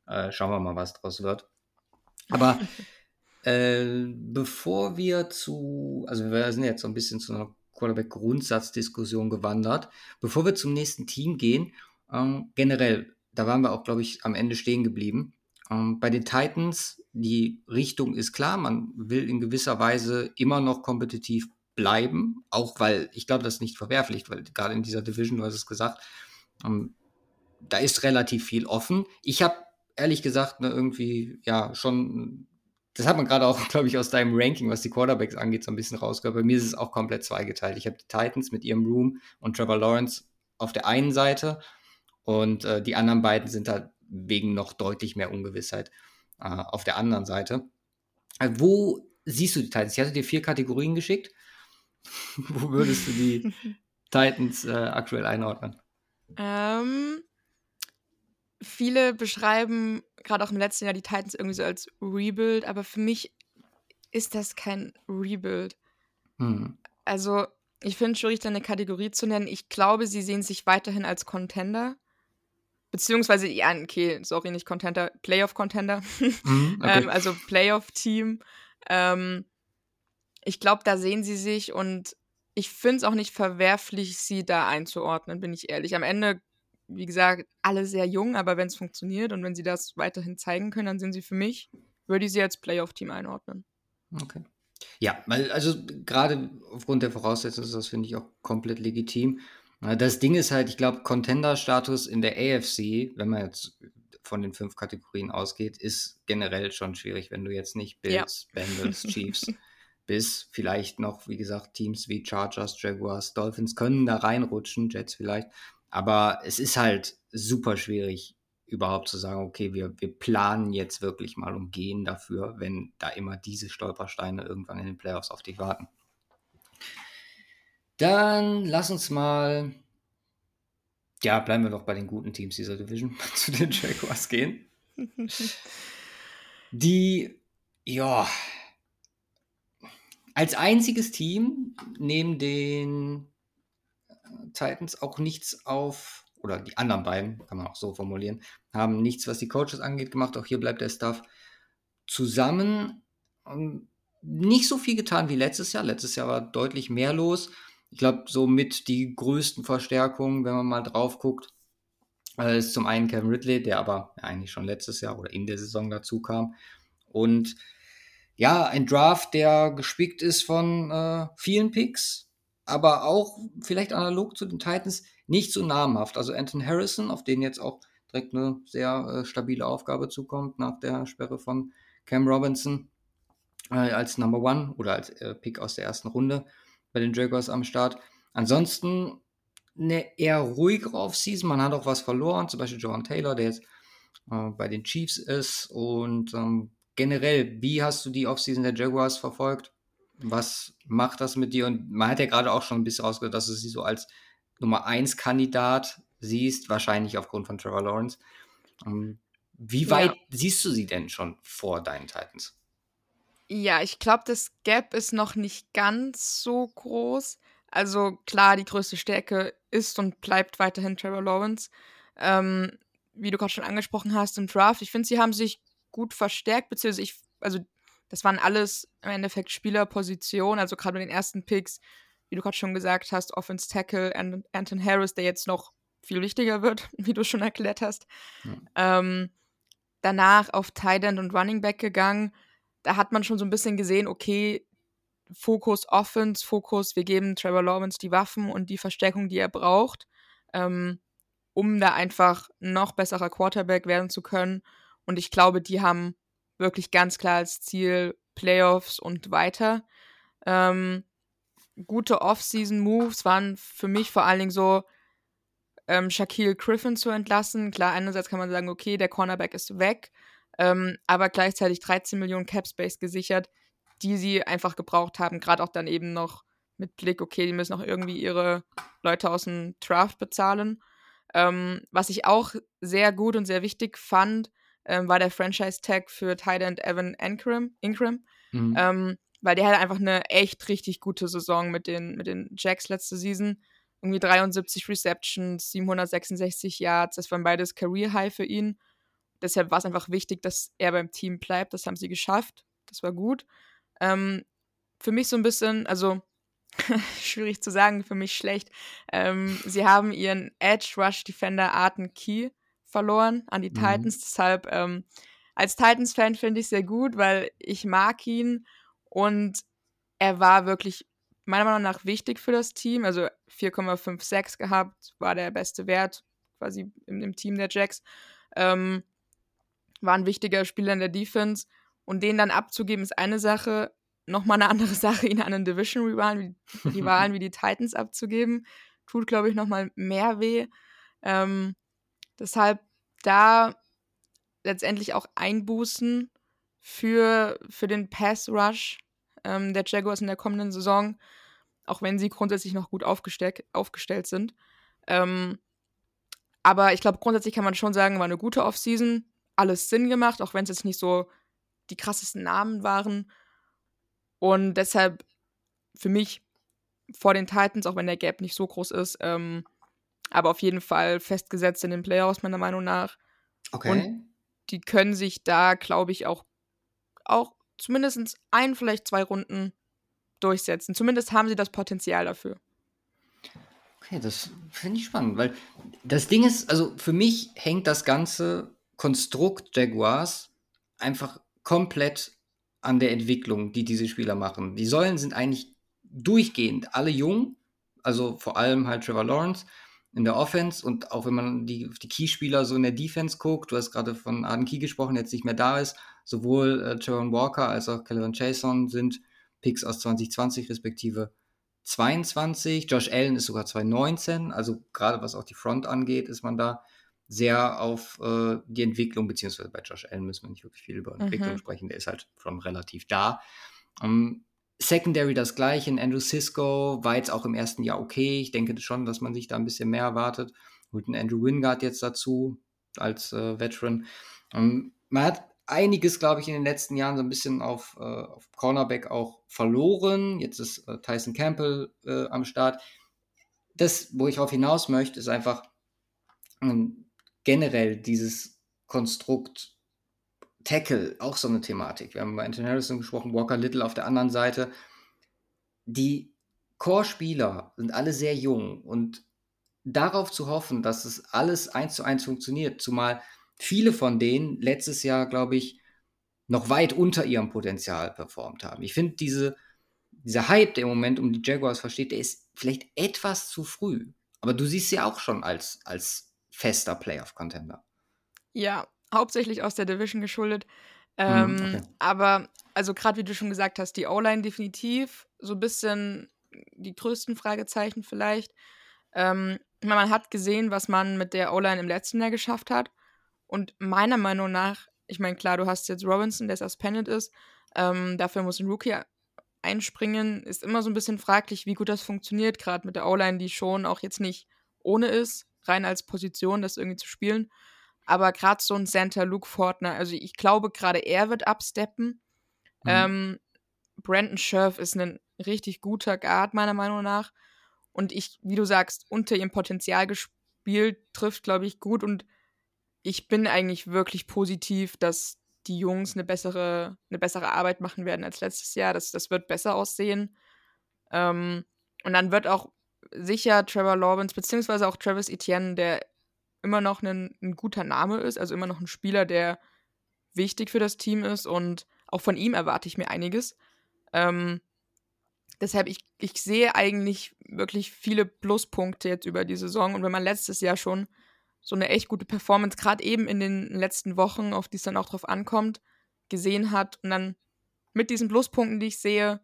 äh, schauen wir mal, was draus wird. Aber äh, bevor wir zu, also wir sind jetzt so ein bisschen zu einer Quarterback-Grundsatzdiskussion gewandert. Bevor wir zum nächsten Team gehen, ähm, generell, da waren wir auch, glaube ich, am Ende stehen geblieben. Ähm, bei den Titans, die Richtung ist klar, man will in gewisser Weise immer noch kompetitiv bleiben, auch weil, ich glaube, das ist nicht verwerflich, weil gerade in dieser Division, du hast es gesagt, ähm, da ist relativ viel offen. Ich habe ehrlich gesagt ne, irgendwie ja schon das hat man gerade auch, glaube ich, aus deinem Ranking, was die Quarterbacks angeht, so ein bisschen rausgehört. Bei mir ist es auch komplett zweigeteilt. Ich habe die Titans mit ihrem Room und Trevor Lawrence auf der einen Seite und äh, die anderen beiden sind da wegen noch deutlich mehr Ungewissheit äh, auf der anderen Seite. Äh, wo siehst du die Titans? Ich hatte dir vier Kategorien geschickt. wo würdest du die Titans äh, aktuell einordnen? Ähm, viele beschreiben gerade auch im letzten Jahr die Titans irgendwie so als Rebuild, aber für mich ist das kein Rebuild. Hm. Also, ich finde es schwierig, da eine Kategorie zu nennen. Ich glaube, sie sehen sich weiterhin als Contender. Beziehungsweise, ja, okay, sorry, nicht Contender, Playoff-Contender. Mhm, okay. ähm, also Playoff-Team. Ähm, ich glaube, da sehen sie sich und ich finde es auch nicht verwerflich, sie da einzuordnen, bin ich ehrlich. Am Ende wie gesagt, alle sehr jung, aber wenn es funktioniert und wenn sie das weiterhin zeigen können, dann sind sie für mich, würde ich sie als Playoff-Team einordnen. Okay. Ja, also gerade aufgrund der Voraussetzungen ist das, finde ich, auch komplett legitim. Das Ding ist halt, ich glaube, Contender-Status in der AFC, wenn man jetzt von den fünf Kategorien ausgeht, ist generell schon schwierig, wenn du jetzt nicht Bills, ja. Bengals, Chiefs bis vielleicht noch, wie gesagt, Teams wie Chargers, Jaguars, Dolphins können da reinrutschen, Jets vielleicht. Aber es ist halt super schwierig, überhaupt zu sagen, okay, wir, wir planen jetzt wirklich mal und gehen dafür, wenn da immer diese Stolpersteine irgendwann in den Playoffs auf dich warten. Dann lass uns mal, ja, bleiben wir doch bei den guten Teams dieser Division, zu den Jaguars gehen. Die, ja, als einziges Team neben den Titans auch nichts auf, oder die anderen beiden, kann man auch so formulieren, haben nichts, was die Coaches angeht, gemacht. Auch hier bleibt der Staff zusammen. Nicht so viel getan wie letztes Jahr. Letztes Jahr war deutlich mehr los. Ich glaube, so mit die größten Verstärkungen, wenn man mal drauf guckt, äh, ist zum einen Kevin Ridley, der aber eigentlich schon letztes Jahr oder in der Saison dazu kam. Und ja, ein Draft, der gespickt ist von äh, vielen Picks, aber auch vielleicht analog zu den Titans nicht so namhaft. Also Anton Harrison, auf den jetzt auch direkt eine sehr äh, stabile Aufgabe zukommt nach der Sperre von Cam Robinson äh, als Number One oder als äh, Pick aus der ersten Runde bei den Jaguars am Start. Ansonsten eine eher ruhigere Offseason. Man hat auch was verloren, zum Beispiel John Taylor, der jetzt äh, bei den Chiefs ist. Und ähm, generell, wie hast du die Offseason der Jaguars verfolgt? Was macht das mit dir? Und man hat ja gerade auch schon ein bisschen ausgehört, dass du sie so als Nummer 1 Kandidat siehst, wahrscheinlich aufgrund von Trevor Lawrence. Ähm, wie weit ja. siehst du sie denn schon vor deinen Titans? Ja, ich glaube, das Gap ist noch nicht ganz so groß. Also klar, die größte Stärke ist und bleibt weiterhin Trevor Lawrence. Ähm, wie du gerade schon angesprochen hast im Draft, ich finde, sie haben sich gut verstärkt, beziehungsweise ich, also das waren alles im Endeffekt Spielerpositionen, also gerade mit den ersten Picks, wie du gerade schon gesagt hast, Offense Tackle, Anton Harris, der jetzt noch viel wichtiger wird, wie du schon erklärt hast. Ja. Ähm, danach auf Tight End und Running Back gegangen. Da hat man schon so ein bisschen gesehen, okay, Fokus Offense, Fokus, wir geben Trevor Lawrence die Waffen und die Verstärkung, die er braucht, ähm, um da einfach noch besserer Quarterback werden zu können. Und ich glaube, die haben wirklich ganz klar als Ziel Playoffs und weiter. Ähm, gute Off-Season-Moves waren für mich vor allen Dingen so, ähm, Shaquille Griffin zu entlassen. Klar, einerseits kann man sagen, okay, der Cornerback ist weg, ähm, aber gleichzeitig 13 Millionen Cap Space gesichert, die sie einfach gebraucht haben. Gerade auch dann eben noch mit Blick, okay, die müssen auch irgendwie ihre Leute aus dem Draft bezahlen. Ähm, was ich auch sehr gut und sehr wichtig fand, ähm, war der Franchise-Tag für Tight Evan Ingram, Ingram mhm. ähm, weil der hatte einfach eine echt richtig gute Saison mit den, mit den Jacks letzte Season. irgendwie 73 Receptions, 766 Yards. Das waren beides Career High für ihn. Deshalb war es einfach wichtig, dass er beim Team bleibt. Das haben sie geschafft. Das war gut. Ähm, für mich so ein bisschen, also schwierig zu sagen, für mich schlecht. Ähm, sie haben ihren Edge Rush Defender Arten Key verloren an die mhm. Titans. Deshalb ähm, als Titans-Fan finde ich sehr gut, weil ich mag ihn und er war wirklich meiner Meinung nach wichtig für das Team. Also 4,56 gehabt, war der beste Wert quasi im, im Team der Jacks. Ähm, war ein wichtiger Spieler in der Defense. Und den dann abzugeben, ist eine Sache. Nochmal eine andere Sache, ihn an einen Division-Rivalen wie die Wahlen wie die Titans abzugeben, tut, glaube ich, nochmal mehr weh. Ähm, deshalb da letztendlich auch Einbußen für, für den Pass-Rush ähm, der Jaguars in der kommenden Saison, auch wenn sie grundsätzlich noch gut aufgestellt, aufgestellt sind. Ähm, aber ich glaube, grundsätzlich kann man schon sagen, war eine gute Offseason, alles Sinn gemacht, auch wenn es jetzt nicht so die krassesten Namen waren. Und deshalb für mich vor den Titans, auch wenn der Gap nicht so groß ist, ähm, aber auf jeden Fall festgesetzt in den Playoffs, meiner Meinung nach. Okay. Und die können sich da, glaube ich, auch, auch zumindest ein, vielleicht zwei Runden durchsetzen. Zumindest haben sie das Potenzial dafür. Okay, das finde ich spannend, weil das Ding ist, also für mich hängt das ganze Konstrukt Jaguars einfach komplett an der Entwicklung, die diese Spieler machen. Die Säulen sind eigentlich durchgehend alle jung, also vor allem halt Trevor Lawrence in der Offense und auch wenn man die, die Keyspieler so in der Defense guckt, du hast gerade von Arden Key gesprochen, der jetzt nicht mehr da ist, sowohl äh, Jaron Walker als auch Calvin Chason sind Picks aus 2020 respektive 22. Josh Allen ist sogar 2019, also gerade was auch die Front angeht, ist man da sehr auf äh, die Entwicklung, beziehungsweise bei Josh Allen müssen wir nicht wirklich viel über Entwicklung mhm. sprechen, der ist halt schon relativ da. Um, ähm, Secondary das gleiche. Andrew Cisco war jetzt auch im ersten Jahr okay. Ich denke schon, dass man sich da ein bisschen mehr erwartet. Holt einen Andrew Wingard jetzt dazu als äh, Veteran. Ähm, man hat einiges, glaube ich, in den letzten Jahren so ein bisschen auf, äh, auf Cornerback auch verloren. Jetzt ist äh, Tyson Campbell äh, am Start. Das, wo ich darauf hinaus möchte, ist einfach ähm, generell dieses Konstrukt Tackle, auch so eine Thematik. Wir haben bei Anthony Harrison gesprochen, Walker Little auf der anderen Seite. Die Core-Spieler sind alle sehr jung und darauf zu hoffen, dass es alles eins zu eins funktioniert, zumal viele von denen letztes Jahr, glaube ich, noch weit unter ihrem Potenzial performt haben. Ich finde, diese, dieser Hype, der im Moment um die Jaguars versteht, der ist vielleicht etwas zu früh. Aber du siehst sie auch schon als, als fester Playoff-Contender. Ja, hauptsächlich aus der Division geschuldet. Mhm, ähm, okay. Aber, also gerade wie du schon gesagt hast, die O-Line definitiv so ein bisschen die größten Fragezeichen vielleicht. Ähm, man hat gesehen, was man mit der O-Line im letzten Jahr geschafft hat. Und meiner Meinung nach, ich meine, klar, du hast jetzt Robinson, der suspended ist. Ähm, dafür muss ein Rookie einspringen. Ist immer so ein bisschen fraglich, wie gut das funktioniert, gerade mit der O-Line, die schon auch jetzt nicht ohne ist, rein als Position, das irgendwie zu spielen. Aber gerade so ein Center, Luke Fortner, also ich glaube, gerade er wird absteppen. Mhm. Ähm, Brandon Scherf ist ein richtig guter Guard, meiner Meinung nach. Und ich, wie du sagst, unter ihrem Potenzial gespielt, trifft, glaube ich, gut. Und ich bin eigentlich wirklich positiv, dass die Jungs eine bessere, eine bessere Arbeit machen werden als letztes Jahr. Das, das wird besser aussehen. Ähm, und dann wird auch sicher Trevor Lawrence, beziehungsweise auch Travis Etienne, der immer noch ein, ein guter Name ist, also immer noch ein Spieler, der wichtig für das Team ist und auch von ihm erwarte ich mir einiges. Ähm, deshalb, ich, ich sehe eigentlich wirklich viele Pluspunkte jetzt über die Saison und wenn man letztes Jahr schon so eine echt gute Performance, gerade eben in den letzten Wochen, auf die es dann auch drauf ankommt, gesehen hat und dann mit diesen Pluspunkten, die ich sehe,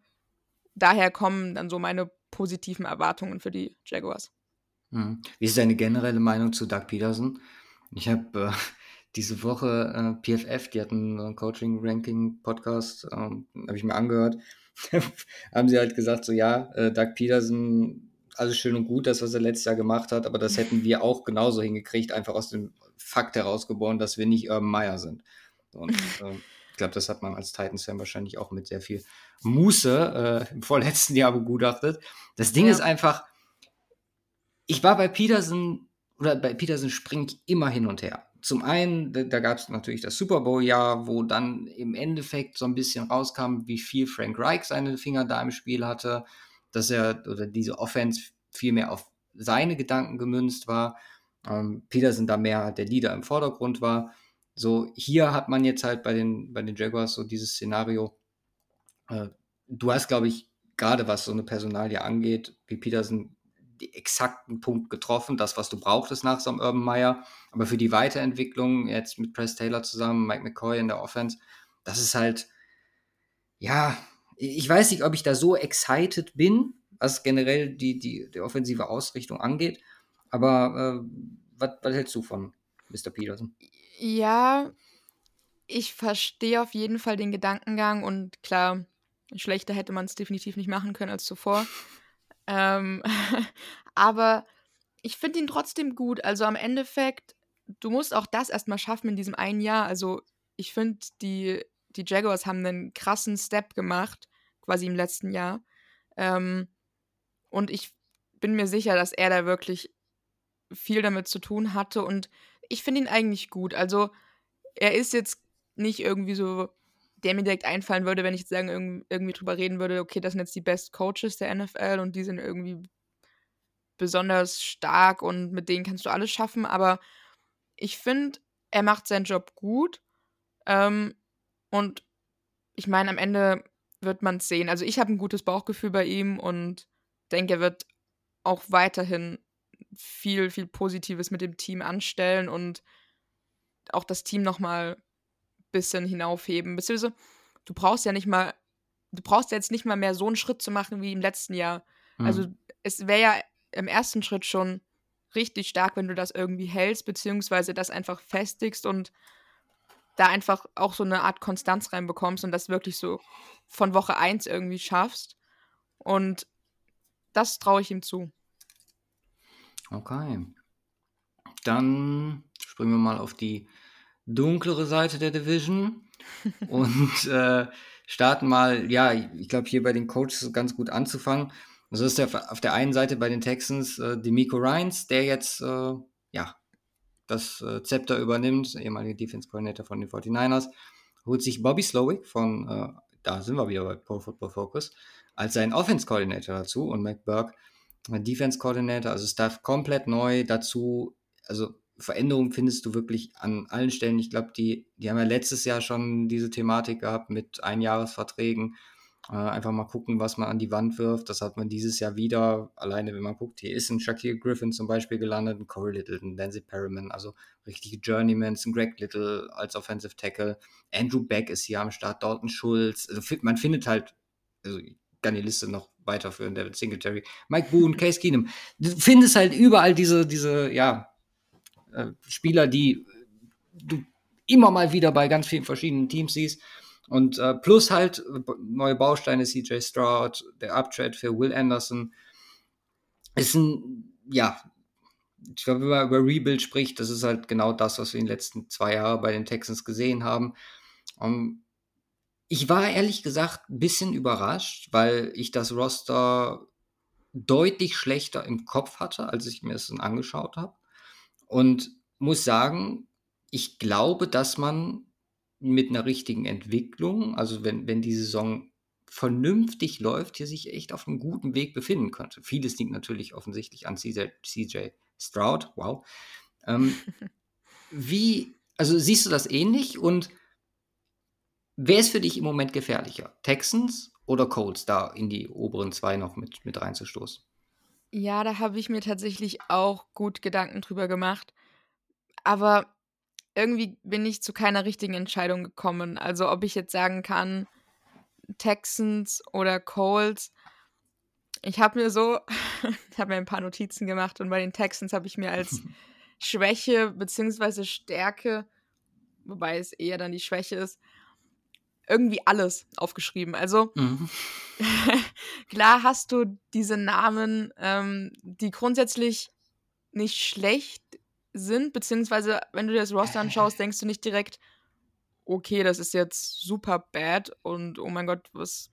daher kommen dann so meine positiven Erwartungen für die Jaguars. Mhm. Wie ist deine generelle Meinung zu Doug Peterson? Ich habe äh, diese Woche äh, PFF, die hatten einen Coaching-Ranking-Podcast, ähm, habe ich mir angehört. haben sie halt gesagt, so ja, äh, Doug Peterson, alles schön und gut, das, was er letztes Jahr gemacht hat, aber das hätten wir auch genauso hingekriegt, einfach aus dem Fakt herausgeboren, dass wir nicht Urban Meyer sind. Und äh, ich glaube, das hat man als Titans-Fan wahrscheinlich auch mit sehr viel Muße äh, im vorletzten Jahr begutachtet. Das Ding ja. ist einfach, ich war bei Peterson, oder bei Peterson springe ich immer hin und her. Zum einen, da, gab es natürlich das Super Bowl-Jahr, wo dann im Endeffekt so ein bisschen rauskam, wie viel Frank Reich seine Finger da im Spiel hatte, dass er oder diese Offense viel mehr auf seine Gedanken gemünzt war. Ähm, Peterson da mehr der Leader im Vordergrund war. So, hier hat man jetzt halt bei den, bei den Jaguars so dieses Szenario. Äh, du hast, glaube ich, gerade was so eine Personalie angeht, wie Peterson exakten Punkt getroffen, das, was du brauchtest nach so einem Urban Meyer. Aber für die Weiterentwicklung, jetzt mit Press Taylor zusammen, Mike McCoy in der Offense, das ist halt, ja, ich weiß nicht, ob ich da so excited bin, was generell die, die, die offensive Ausrichtung angeht. Aber äh, was, was hältst du von Mr. Peterson? Ja, ich verstehe auf jeden Fall den Gedankengang und klar, schlechter hätte man es definitiv nicht machen können als zuvor. Ähm, aber ich finde ihn trotzdem gut. Also am Endeffekt, du musst auch das erstmal schaffen in diesem einen Jahr. Also ich finde, die, die Jaguars haben einen krassen Step gemacht, quasi im letzten Jahr. Ähm, und ich bin mir sicher, dass er da wirklich viel damit zu tun hatte. Und ich finde ihn eigentlich gut. Also er ist jetzt nicht irgendwie so der mir direkt einfallen würde, wenn ich jetzt sagen, irgendwie drüber reden würde, okay, das sind jetzt die Best Coaches der NFL und die sind irgendwie besonders stark und mit denen kannst du alles schaffen. Aber ich finde, er macht seinen Job gut. Ähm, und ich meine, am Ende wird man es sehen. Also ich habe ein gutes Bauchgefühl bei ihm und denke, er wird auch weiterhin viel, viel Positives mit dem Team anstellen und auch das Team nochmal bisschen hinaufheben. Beziehungsweise, du brauchst ja nicht mal, du brauchst jetzt nicht mal mehr so einen Schritt zu machen wie im letzten Jahr. Mhm. Also es wäre ja im ersten Schritt schon richtig stark, wenn du das irgendwie hältst, beziehungsweise das einfach festigst und da einfach auch so eine Art Konstanz reinbekommst und das wirklich so von Woche 1 irgendwie schaffst. Und das traue ich ihm zu. Okay. Dann springen wir mal auf die dunklere Seite der Division. Und äh, starten mal, ja, ich glaube hier bei den Coaches ganz gut anzufangen. Also ist der auf der einen Seite bei den Texans äh, Demico Ryans, der jetzt äh, ja das äh, Zepter übernimmt, ehemaliger Defense Coordinator von den 49ers, holt sich Bobby Slowick von, äh, da sind wir wieder bei Pro Football Focus, als sein Offense Coordinator dazu. Und Mac Burke Defense Coordinator, also Staff komplett neu dazu, also Veränderungen findest du wirklich an allen Stellen. Ich glaube, die, die haben ja letztes Jahr schon diese Thematik gehabt mit Einjahresverträgen. Äh, einfach mal gucken, was man an die Wand wirft. Das hat man dieses Jahr wieder. Alleine, wenn man guckt, hier ist ein Shaquille Griffin zum Beispiel gelandet, ein Corey Little, ein Dancy Perriman, also richtige Journeymans, ein Greg Little als Offensive Tackle. Andrew Beck ist hier am Start, Dalton Schulz. Also man findet halt, also ich kann die Liste noch weiterführen, David Singletary, Mike Boone, Case Keenum. Du findest halt überall diese, diese, ja, äh, Spieler, die du immer mal wieder bei ganz vielen verschiedenen Teams siehst. Und äh, plus halt neue Bausteine, CJ Stroud, der Uptrade für Will Anderson. Ist ein, ja, ich glaube, wenn man über Rebuild spricht, das ist halt genau das, was wir in den letzten zwei Jahren bei den Texans gesehen haben. Um, ähm, ich war ehrlich gesagt ein bisschen überrascht, weil ich das Roster deutlich schlechter im Kopf hatte, als ich mir es angeschaut habe. Und muss sagen, ich glaube, dass man mit einer richtigen Entwicklung, also wenn, wenn die Saison vernünftig läuft, hier sich echt auf einem guten Weg befinden könnte. Vieles liegt natürlich offensichtlich an CJ, CJ Stroud, wow. Ähm, wie, also siehst du das ähnlich und wer ist für dich im Moment gefährlicher? Texans oder Colts da in die oberen zwei noch mit, mit reinzustoßen? Ja, da habe ich mir tatsächlich auch gut Gedanken drüber gemacht. Aber irgendwie bin ich zu keiner richtigen Entscheidung gekommen. Also ob ich jetzt sagen kann, Texans oder Colts. Ich habe mir so, ich habe mir ein paar Notizen gemacht und bei den Texans habe ich mir als Schwäche bzw. Stärke, wobei es eher dann die Schwäche ist, irgendwie alles aufgeschrieben. Also mhm. klar hast du diese Namen, ähm, die grundsätzlich nicht schlecht sind, beziehungsweise wenn du dir das Roster anschaust, denkst du nicht direkt, okay, das ist jetzt super bad und oh mein Gott, was,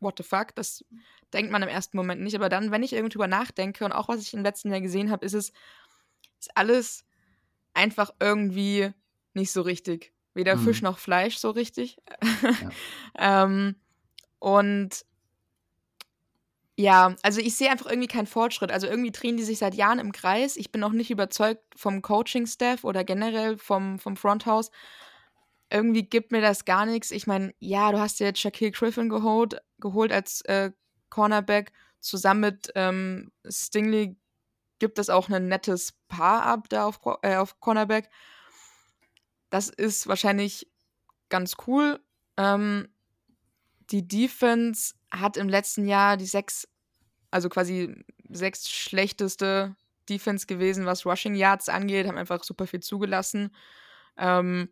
what the fuck? Das denkt man im ersten Moment nicht. Aber dann, wenn ich irgendwie drüber nachdenke und auch was ich im letzten Jahr gesehen habe, ist es ist alles einfach irgendwie nicht so richtig. Weder mhm. Fisch noch Fleisch so richtig. Ja. ähm, und ja, also ich sehe einfach irgendwie keinen Fortschritt. Also irgendwie drehen die sich seit Jahren im Kreis. Ich bin noch nicht überzeugt vom Coaching-Staff oder generell vom, vom Fronthouse. Irgendwie gibt mir das gar nichts. Ich meine, ja, du hast dir jetzt Shaquille Griffin geholt, geholt als äh, Cornerback. Zusammen mit ähm, Stingley gibt es auch ein nettes Paar ab da auf, äh, auf Cornerback. Das ist wahrscheinlich ganz cool. Ähm, die Defense hat im letzten Jahr die sechs, also quasi sechs schlechteste Defense gewesen, was Rushing Yards angeht, haben einfach super viel zugelassen. Ähm,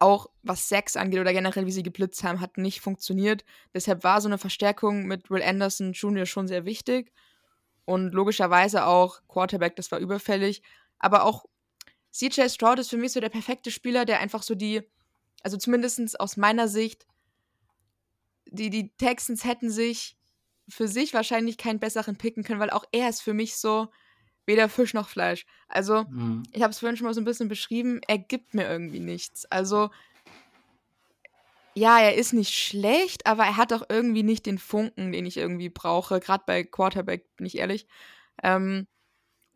auch was Sex angeht oder generell wie sie geblitzt haben, hat nicht funktioniert. Deshalb war so eine Verstärkung mit Will Anderson Jr. schon sehr wichtig. Und logischerweise auch Quarterback, das war überfällig. Aber auch CJ Stroud ist für mich so der perfekte Spieler, der einfach so die, also zumindest aus meiner Sicht, die, die Texans hätten sich für sich wahrscheinlich keinen besseren picken können, weil auch er ist für mich so weder Fisch noch Fleisch. Also, mhm. ich habe es vorhin schon mal so ein bisschen beschrieben, er gibt mir irgendwie nichts. Also, ja, er ist nicht schlecht, aber er hat auch irgendwie nicht den Funken, den ich irgendwie brauche. Gerade bei Quarterback, bin ich ehrlich. Ähm,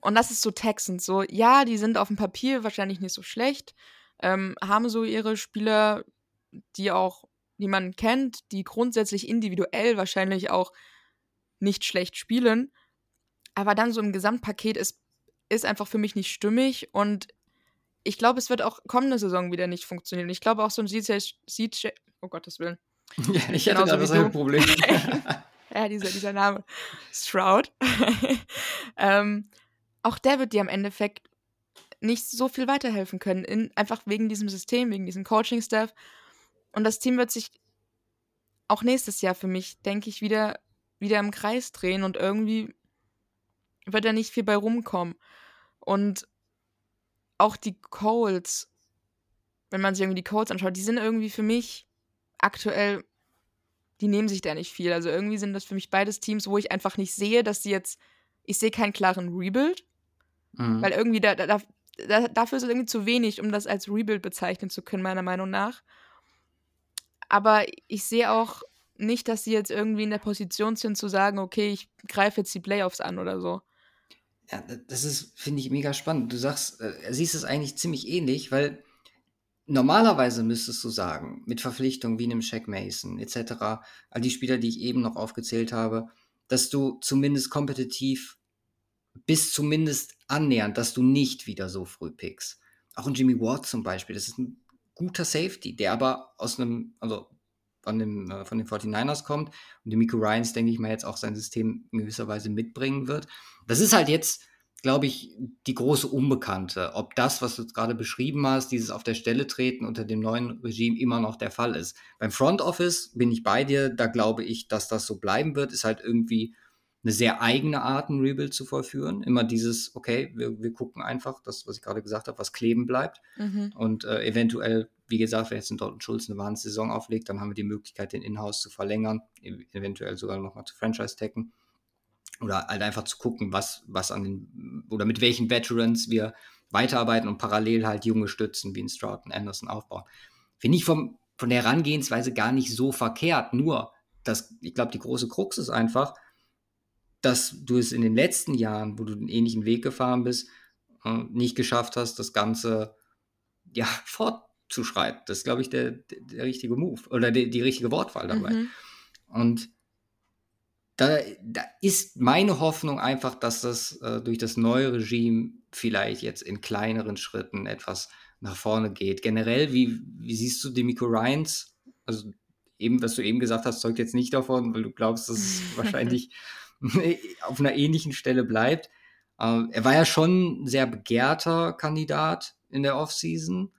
und das ist so Texans. So, ja, die sind auf dem Papier wahrscheinlich nicht so schlecht, ähm, haben so ihre Spieler, die auch die man kennt, die grundsätzlich individuell wahrscheinlich auch nicht schlecht spielen. Aber dann so im Gesamtpaket ist, ist einfach für mich nicht stimmig und ich glaube, es wird auch kommende Saison wieder nicht funktionieren. Ich glaube auch so ein CJ, CJ oh Gottes Willen. Ja, ich hatte genau so ein Problem. ja, dieser, dieser Name. Stroud. ähm, auch der wird dir am Endeffekt nicht so viel weiterhelfen können. In, einfach wegen diesem System, wegen diesem Coaching-Staff. Und das Team wird sich auch nächstes Jahr für mich, denke ich, wieder, wieder im Kreis drehen und irgendwie wird da nicht viel bei rumkommen. Und auch die Colts, wenn man sich irgendwie die Colts anschaut, die sind irgendwie für mich aktuell, die nehmen sich da nicht viel. Also irgendwie sind das für mich beides Teams, wo ich einfach nicht sehe, dass sie jetzt, ich sehe keinen klaren Rebuild, mhm. weil irgendwie da, da, da, dafür ist es irgendwie zu wenig, um das als Rebuild bezeichnen zu können, meiner Meinung nach. Aber ich sehe auch nicht, dass sie jetzt irgendwie in der Position sind zu sagen, okay, ich greife jetzt die Playoffs an oder so. Ja, das ist, finde ich, mega spannend. Du sagst, äh, siehst es eigentlich ziemlich ähnlich, weil normalerweise müsstest du sagen, mit Verpflichtungen wie einem Shaq Mason etc., all die Spieler, die ich eben noch aufgezählt habe, dass du zumindest kompetitiv bis zumindest annähernd, dass du nicht wieder so früh pickst. Auch ein Jimmy Ward zum Beispiel, das ist ein guter Safety, der aber aus einem, also von, dem, äh, von den 49ers kommt und Miko Ryans, denke ich mal, jetzt auch sein System in gewisser Weise mitbringen wird. Das ist halt jetzt, glaube ich, die große Unbekannte, ob das, was du gerade beschrieben hast, dieses auf der Stelle treten unter dem neuen Regime immer noch der Fall ist. Beim Front Office bin ich bei dir, da glaube ich, dass das so bleiben wird, ist halt irgendwie eine sehr eigene Art, ein Rebuild zu vollführen. Immer dieses, okay, wir, wir gucken einfach, das, was ich gerade gesagt habe, was kleben bleibt. Mhm. Und äh, eventuell, wie gesagt, wenn jetzt ein Dortmund Schulz eine Wahnsaison auflegt, dann haben wir die Möglichkeit, den Inhouse zu verlängern, eventuell sogar nochmal zu Franchise-Tacken. Oder halt einfach zu gucken, was, was an den, oder mit welchen Veterans wir weiterarbeiten und parallel halt junge Stützen wie ein Stroud und Anderson aufbauen. Finde ich vom, von der Herangehensweise gar nicht so verkehrt. Nur, das, ich glaube, die große Krux ist einfach, dass du es in den letzten Jahren, wo du den ähnlichen Weg gefahren bist, äh, nicht geschafft hast, das Ganze ja fortzuschreiten. Das ist, glaube ich, der, der, richtige Move oder die, die richtige Wortwahl dabei. Mhm. Und da, da, ist meine Hoffnung einfach, dass das äh, durch das neue Regime vielleicht jetzt in kleineren Schritten etwas nach vorne geht. Generell, wie, wie siehst du Demico Ryans? Also eben, was du eben gesagt hast, zeugt jetzt nicht davon, weil du glaubst, dass es wahrscheinlich auf einer ähnlichen Stelle bleibt. Ähm, er war ja schon ein sehr begehrter Kandidat in der Offseason.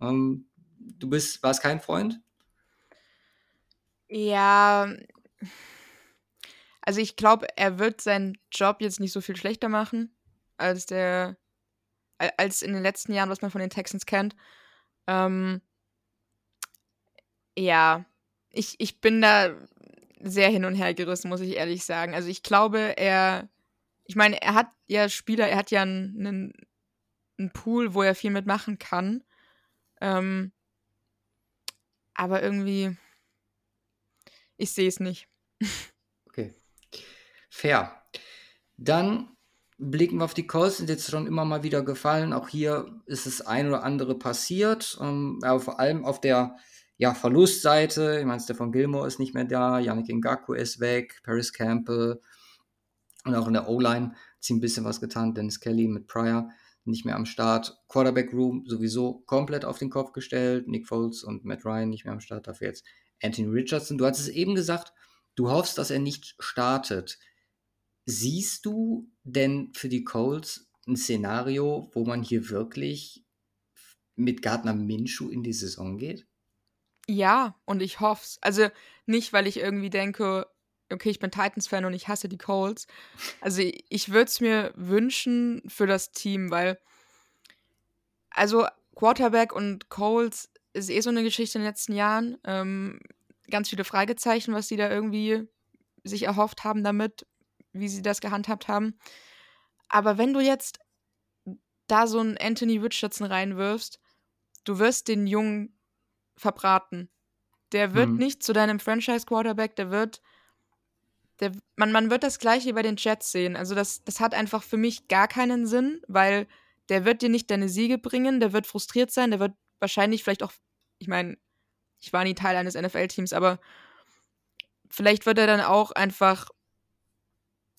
Ähm, du bist, warst kein Freund? Ja, also ich glaube, er wird seinen Job jetzt nicht so viel schlechter machen, als der, als in den letzten Jahren, was man von den Texans kennt. Ähm, ja, ich, ich bin da sehr hin und her gerissen, muss ich ehrlich sagen. Also ich glaube, er, ich meine, er hat ja Spieler, er hat ja einen, einen Pool, wo er viel mitmachen kann. Ähm, aber irgendwie, ich sehe es nicht. Okay. Fair. Dann blicken wir auf die Calls, sind jetzt schon immer mal wieder gefallen. Auch hier ist es ein oder andere passiert. Ähm, aber vor allem auf der ja, Verlustseite. Ich meine, Stefan Gilmore ist nicht mehr da, Yannick Ngaku ist weg, Paris Campbell und auch in der O-Line hat sich ein bisschen was getan. Dennis Kelly mit Pryor nicht mehr am Start. Quarterback Room sowieso komplett auf den Kopf gestellt. Nick Foles und Matt Ryan nicht mehr am Start. Dafür jetzt Anthony Richardson. Du hattest es eben gesagt, du hoffst, dass er nicht startet. Siehst du denn für die Colts ein Szenario, wo man hier wirklich mit Gardner Minshew in die Saison geht? Ja, und ich hoff's. Also nicht, weil ich irgendwie denke, okay, ich bin Titans-Fan und ich hasse die Colts. Also ich würde es mir wünschen für das Team, weil also Quarterback und Colts ist eh so eine Geschichte in den letzten Jahren. Ähm, ganz viele Fragezeichen, was sie da irgendwie sich erhofft haben damit, wie sie das gehandhabt haben. Aber wenn du jetzt da so einen Anthony Richardson reinwirfst, du wirst den Jungen verbraten. Der wird hm. nicht zu deinem Franchise-Quarterback, der wird. Der, man, man wird das gleiche bei den Jets sehen. Also, das, das hat einfach für mich gar keinen Sinn, weil der wird dir nicht deine Siege bringen, der wird frustriert sein, der wird wahrscheinlich vielleicht auch, ich meine, ich war nie Teil eines NFL-Teams, aber vielleicht wird er dann auch einfach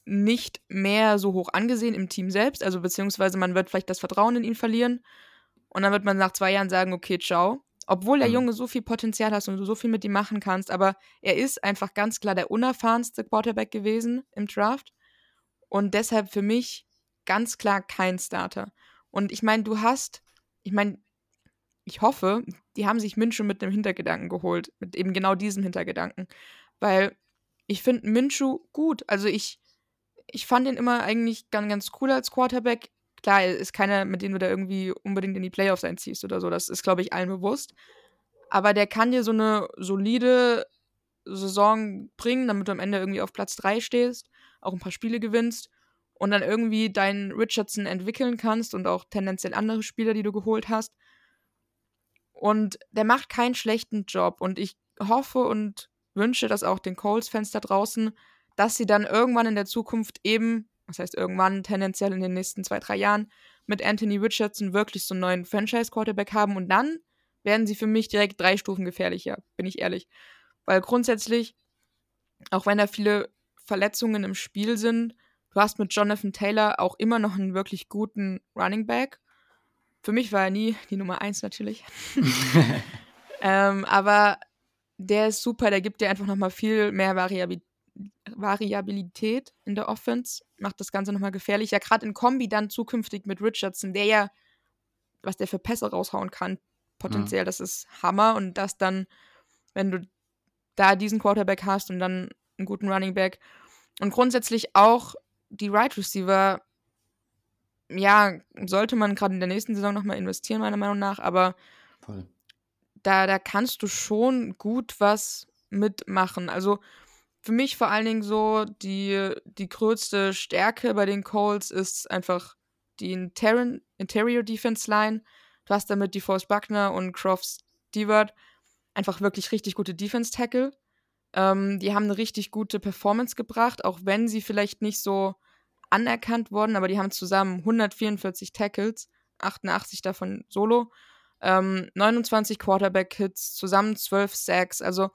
nicht mehr so hoch angesehen im Team selbst, also beziehungsweise man wird vielleicht das Vertrauen in ihn verlieren und dann wird man nach zwei Jahren sagen, okay, ciao. Obwohl der mhm. Junge so viel Potenzial hat und du so viel mit ihm machen kannst, aber er ist einfach ganz klar der unerfahrenste Quarterback gewesen im Draft und deshalb für mich ganz klar kein Starter. Und ich meine, du hast, ich meine, ich hoffe, die haben sich Minshew mit einem Hintergedanken geholt, mit eben genau diesem Hintergedanken, weil ich finde Minshew gut. Also ich, ich fand ihn immer eigentlich ganz, ganz cool als Quarterback. Klar, ist keiner, mit dem du da irgendwie unbedingt in die Playoffs einziehst oder so. Das ist, glaube ich, allen bewusst. Aber der kann dir so eine solide Saison bringen, damit du am Ende irgendwie auf Platz 3 stehst, auch ein paar Spiele gewinnst und dann irgendwie deinen Richardson entwickeln kannst und auch tendenziell andere Spieler, die du geholt hast. Und der macht keinen schlechten Job. Und ich hoffe und wünsche dass auch den Coles-Fans da draußen, dass sie dann irgendwann in der Zukunft eben was heißt irgendwann tendenziell in den nächsten zwei, drei Jahren, mit Anthony Richardson wirklich so einen neuen Franchise-Quarterback haben und dann werden sie für mich direkt drei Stufen gefährlicher, bin ich ehrlich. Weil grundsätzlich, auch wenn da viele Verletzungen im Spiel sind, du hast mit Jonathan Taylor auch immer noch einen wirklich guten Running Back. Für mich war er nie die Nummer eins natürlich. ähm, aber der ist super, der gibt dir einfach nochmal viel mehr Variabilität Variabilität in der Offense, macht das Ganze nochmal gefährlicher. Gerade in Kombi dann zukünftig mit Richardson, der ja, was der für Pässe raushauen kann, potenziell, mhm. das ist Hammer. Und das dann, wenn du da diesen Quarterback hast und dann einen guten Running Back und grundsätzlich auch die Right Receiver, ja, sollte man gerade in der nächsten Saison nochmal investieren, meiner Meinung nach, aber Voll. Da, da kannst du schon gut was mitmachen. Also für mich vor allen Dingen so die, die größte Stärke bei den Colts ist einfach die Inter Interior Defense Line. Du hast damit die Force Buckner und Crofts Stewart einfach wirklich richtig gute Defense Tackle. Ähm, die haben eine richtig gute Performance gebracht, auch wenn sie vielleicht nicht so anerkannt wurden, aber die haben zusammen 144 Tackles, 88 davon solo, ähm, 29 Quarterback-Hits, zusammen 12 Sacks. Also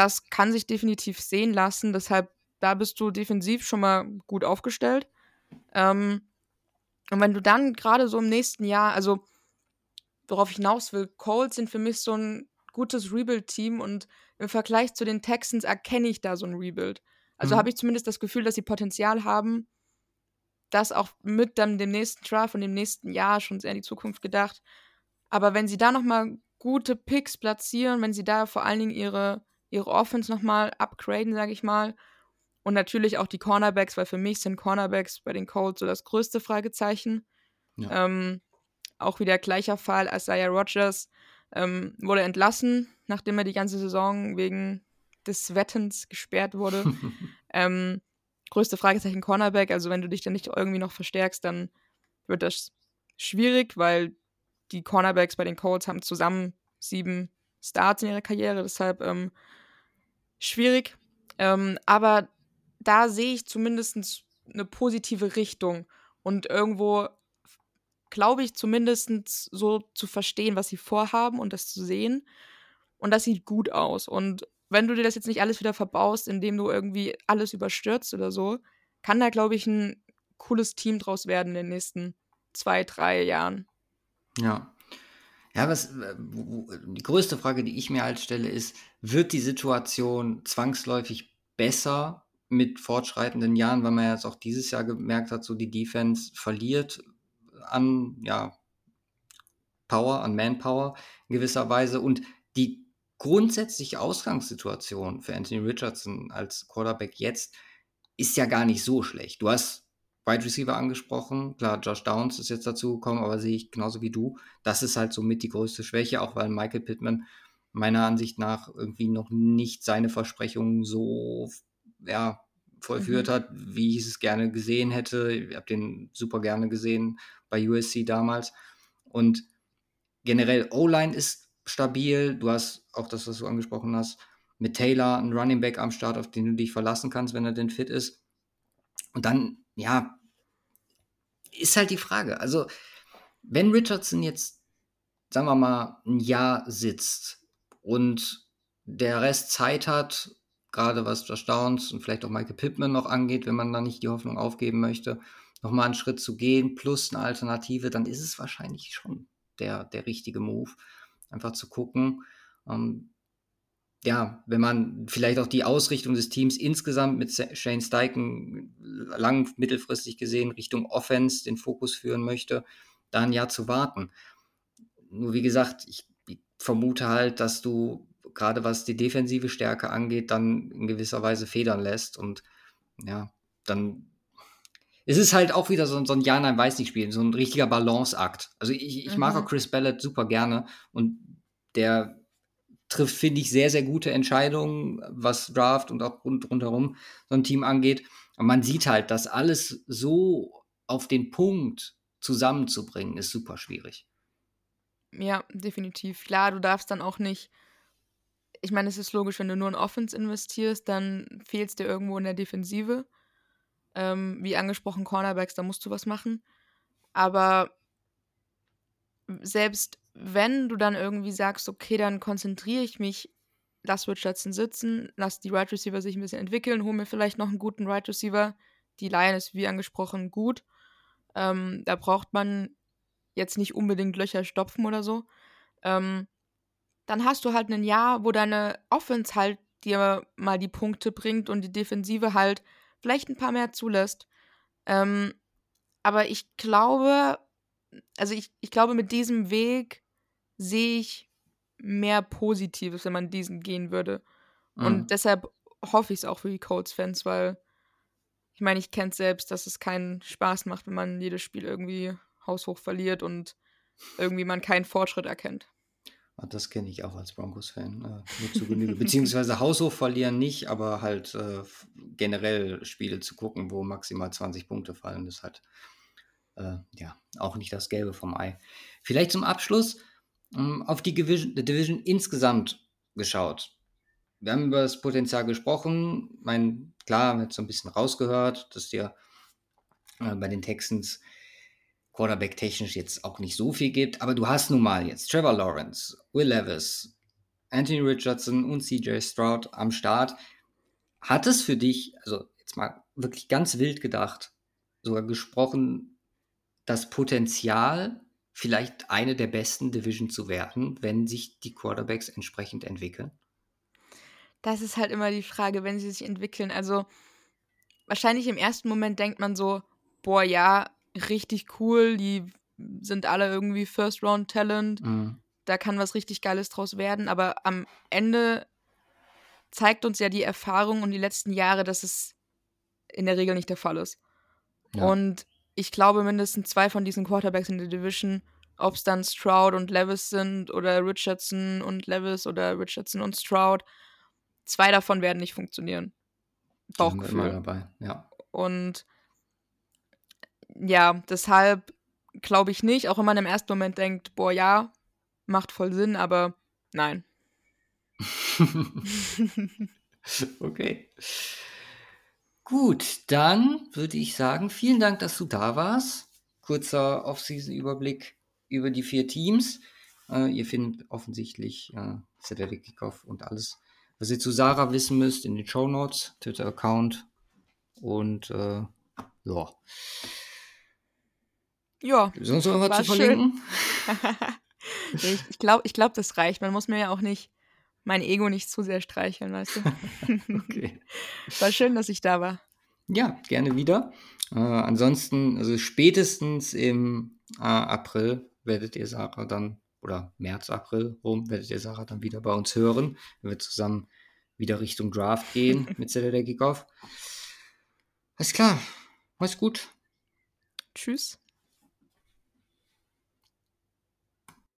das kann sich definitiv sehen lassen. Deshalb, da bist du defensiv schon mal gut aufgestellt. Ähm, und wenn du dann gerade so im nächsten Jahr, also worauf ich hinaus will, Colts sind für mich so ein gutes Rebuild-Team und im Vergleich zu den Texans erkenne ich da so ein Rebuild. Also mhm. habe ich zumindest das Gefühl, dass sie Potenzial haben, das auch mit dann dem nächsten Draft und dem nächsten Jahr schon sehr in die Zukunft gedacht. Aber wenn sie da nochmal gute Picks platzieren, wenn sie da vor allen Dingen ihre ihre Offense nochmal upgraden, sage ich mal. Und natürlich auch die Cornerbacks, weil für mich sind Cornerbacks bei den Colts so das größte Fragezeichen. Ja. Ähm, auch wieder gleicher Fall. Isaiah Rogers ähm, wurde entlassen, nachdem er die ganze Saison wegen des Wettens gesperrt wurde. ähm, größte Fragezeichen Cornerback. Also wenn du dich dann nicht irgendwie noch verstärkst, dann wird das schwierig, weil die Cornerbacks bei den Colts haben zusammen sieben Starts in ihrer Karriere. Deshalb ähm, schwierig. Ähm, aber da sehe ich zumindest eine positive Richtung und irgendwo glaube ich zumindest so zu verstehen, was sie vorhaben und das zu sehen. Und das sieht gut aus. Und wenn du dir das jetzt nicht alles wieder verbaust, indem du irgendwie alles überstürzt oder so, kann da, glaube ich, ein cooles Team draus werden in den nächsten zwei, drei Jahren. Ja. Ja, was äh, die größte Frage, die ich mir halt stelle, ist, wird die Situation zwangsläufig besser mit fortschreitenden Jahren, weil man jetzt auch dieses Jahr gemerkt hat, so die Defense verliert an ja, Power, an Manpower in gewisser Weise und die grundsätzliche Ausgangssituation für Anthony Richardson als Quarterback jetzt ist ja gar nicht so schlecht. Du hast Wide Receiver angesprochen. Klar, Josh Downs ist jetzt dazu gekommen, aber sehe ich genauso wie du. Das ist halt somit die größte Schwäche, auch weil Michael Pittman meiner Ansicht nach irgendwie noch nicht seine Versprechungen so ja, vollführt mhm. hat, wie ich es gerne gesehen hätte. Ich habe den super gerne gesehen bei USC damals. Und generell O-Line ist stabil. Du hast auch das, was du angesprochen hast, mit Taylor einen Running Back am Start, auf den du dich verlassen kannst, wenn er denn fit ist. Und dann, ja, ist halt die Frage. Also, wenn Richardson jetzt, sagen wir mal, ein Jahr sitzt und der Rest Zeit hat, gerade was Josh Downs und vielleicht auch Michael Pittman noch angeht, wenn man da nicht die Hoffnung aufgeben möchte, nochmal einen Schritt zu gehen, plus eine Alternative, dann ist es wahrscheinlich schon der, der richtige Move. Einfach zu gucken, ähm, ja, wenn man vielleicht auch die Ausrichtung des Teams insgesamt mit Shane Steichen lang, mittelfristig gesehen Richtung Offense den Fokus führen möchte, da ein Jahr zu warten. Nur wie gesagt, ich, vermute halt, dass du gerade was die defensive Stärke angeht, dann in gewisser Weise federn lässt und ja, dann ist es halt auch wieder so, so ein Ja-Nein-Weiß-Nicht-Spiel, so ein richtiger Balanceakt. Also ich, ich mhm. mag auch Chris Ballard super gerne und der trifft, finde ich, sehr, sehr gute Entscheidungen, was Draft und auch rund, rundherum so ein Team angeht. Und man sieht halt, dass alles so auf den Punkt zusammenzubringen, ist super schwierig. Ja, definitiv. Klar, du darfst dann auch nicht. Ich meine, es ist logisch, wenn du nur in Offense investierst, dann fehlt es dir irgendwo in der Defensive. Ähm, wie angesprochen, Cornerbacks, da musst du was machen. Aber selbst wenn du dann irgendwie sagst, okay, dann konzentriere ich mich, lass Richardson sitzen, lass die Right Receiver sich ein bisschen entwickeln, hol mir vielleicht noch einen guten Right Receiver. Die Line ist, wie angesprochen, gut. Ähm, da braucht man jetzt nicht unbedingt Löcher stopfen oder so. Ähm, dann hast du halt ein Jahr, wo deine Offense halt dir mal die Punkte bringt und die Defensive halt vielleicht ein paar mehr zulässt. Ähm, aber ich glaube, also ich, ich glaube, mit diesem Weg sehe ich mehr Positives, wenn man diesen gehen würde. Mhm. Und deshalb hoffe ich es auch für die Colts-Fans, weil ich meine, ich kenne es selbst, dass es keinen Spaß macht, wenn man jedes Spiel irgendwie haushoch verliert und irgendwie man keinen Fortschritt erkennt. Ah, das kenne ich auch als Broncos-Fan. Äh, nur zu Genüge. Beziehungsweise haushoch verlieren nicht, aber halt äh, generell Spiele zu gucken, wo maximal 20 Punkte fallen, ist halt äh, ja, auch nicht das Gelbe vom Ei. Vielleicht zum Abschluss ähm, auf die Division, Division insgesamt geschaut. Wir haben über das Potenzial gesprochen. Mein, klar, haben jetzt so ein bisschen rausgehört, dass dir äh, bei den Texans Quarterback technisch jetzt auch nicht so viel gibt, aber du hast nun mal jetzt Trevor Lawrence, Will Levis, Anthony Richardson und CJ Stroud am Start. Hat es für dich, also jetzt mal wirklich ganz wild gedacht, sogar gesprochen, das Potenzial, vielleicht eine der besten Division zu werden, wenn sich die Quarterbacks entsprechend entwickeln? Das ist halt immer die Frage, wenn sie sich entwickeln. Also wahrscheinlich im ersten Moment denkt man so, boah, ja, richtig cool, die sind alle irgendwie First-Round-Talent, mhm. da kann was richtig Geiles draus werden, aber am Ende zeigt uns ja die Erfahrung und die letzten Jahre, dass es in der Regel nicht der Fall ist. Ja. Und ich glaube, mindestens zwei von diesen Quarterbacks in der Division, ob es dann Stroud und Levis sind oder Richardson und Levis oder Richardson und Stroud, zwei davon werden nicht funktionieren. Bauchgefühl. Immer dabei, ja. Und ja, deshalb glaube ich nicht, auch wenn man im ersten Moment denkt, boah, ja, macht voll Sinn, aber nein. okay. Gut, dann würde ich sagen, vielen Dank, dass du da warst. Kurzer Off-Season-Überblick über die vier Teams. Äh, ihr findet offensichtlich äh, Saturday Kickoff und alles, was ihr zu Sarah wissen müsst, in den Show Notes, Twitter-Account und äh, ja. Ja. Sonst noch was zu verlinken? ich ich glaube, ich glaub, das reicht. Man muss mir ja auch nicht mein Ego nicht zu sehr streicheln, weißt du. okay. War schön, dass ich da war. Ja, gerne wieder. Äh, ansonsten, also spätestens im äh, April werdet ihr Sarah dann, oder März, April rum, werdet ihr Sarah dann wieder bei uns hören, wenn wir zusammen wieder Richtung Draft gehen mit Saturday Kickoff. Alles klar. Mach's gut. Tschüss.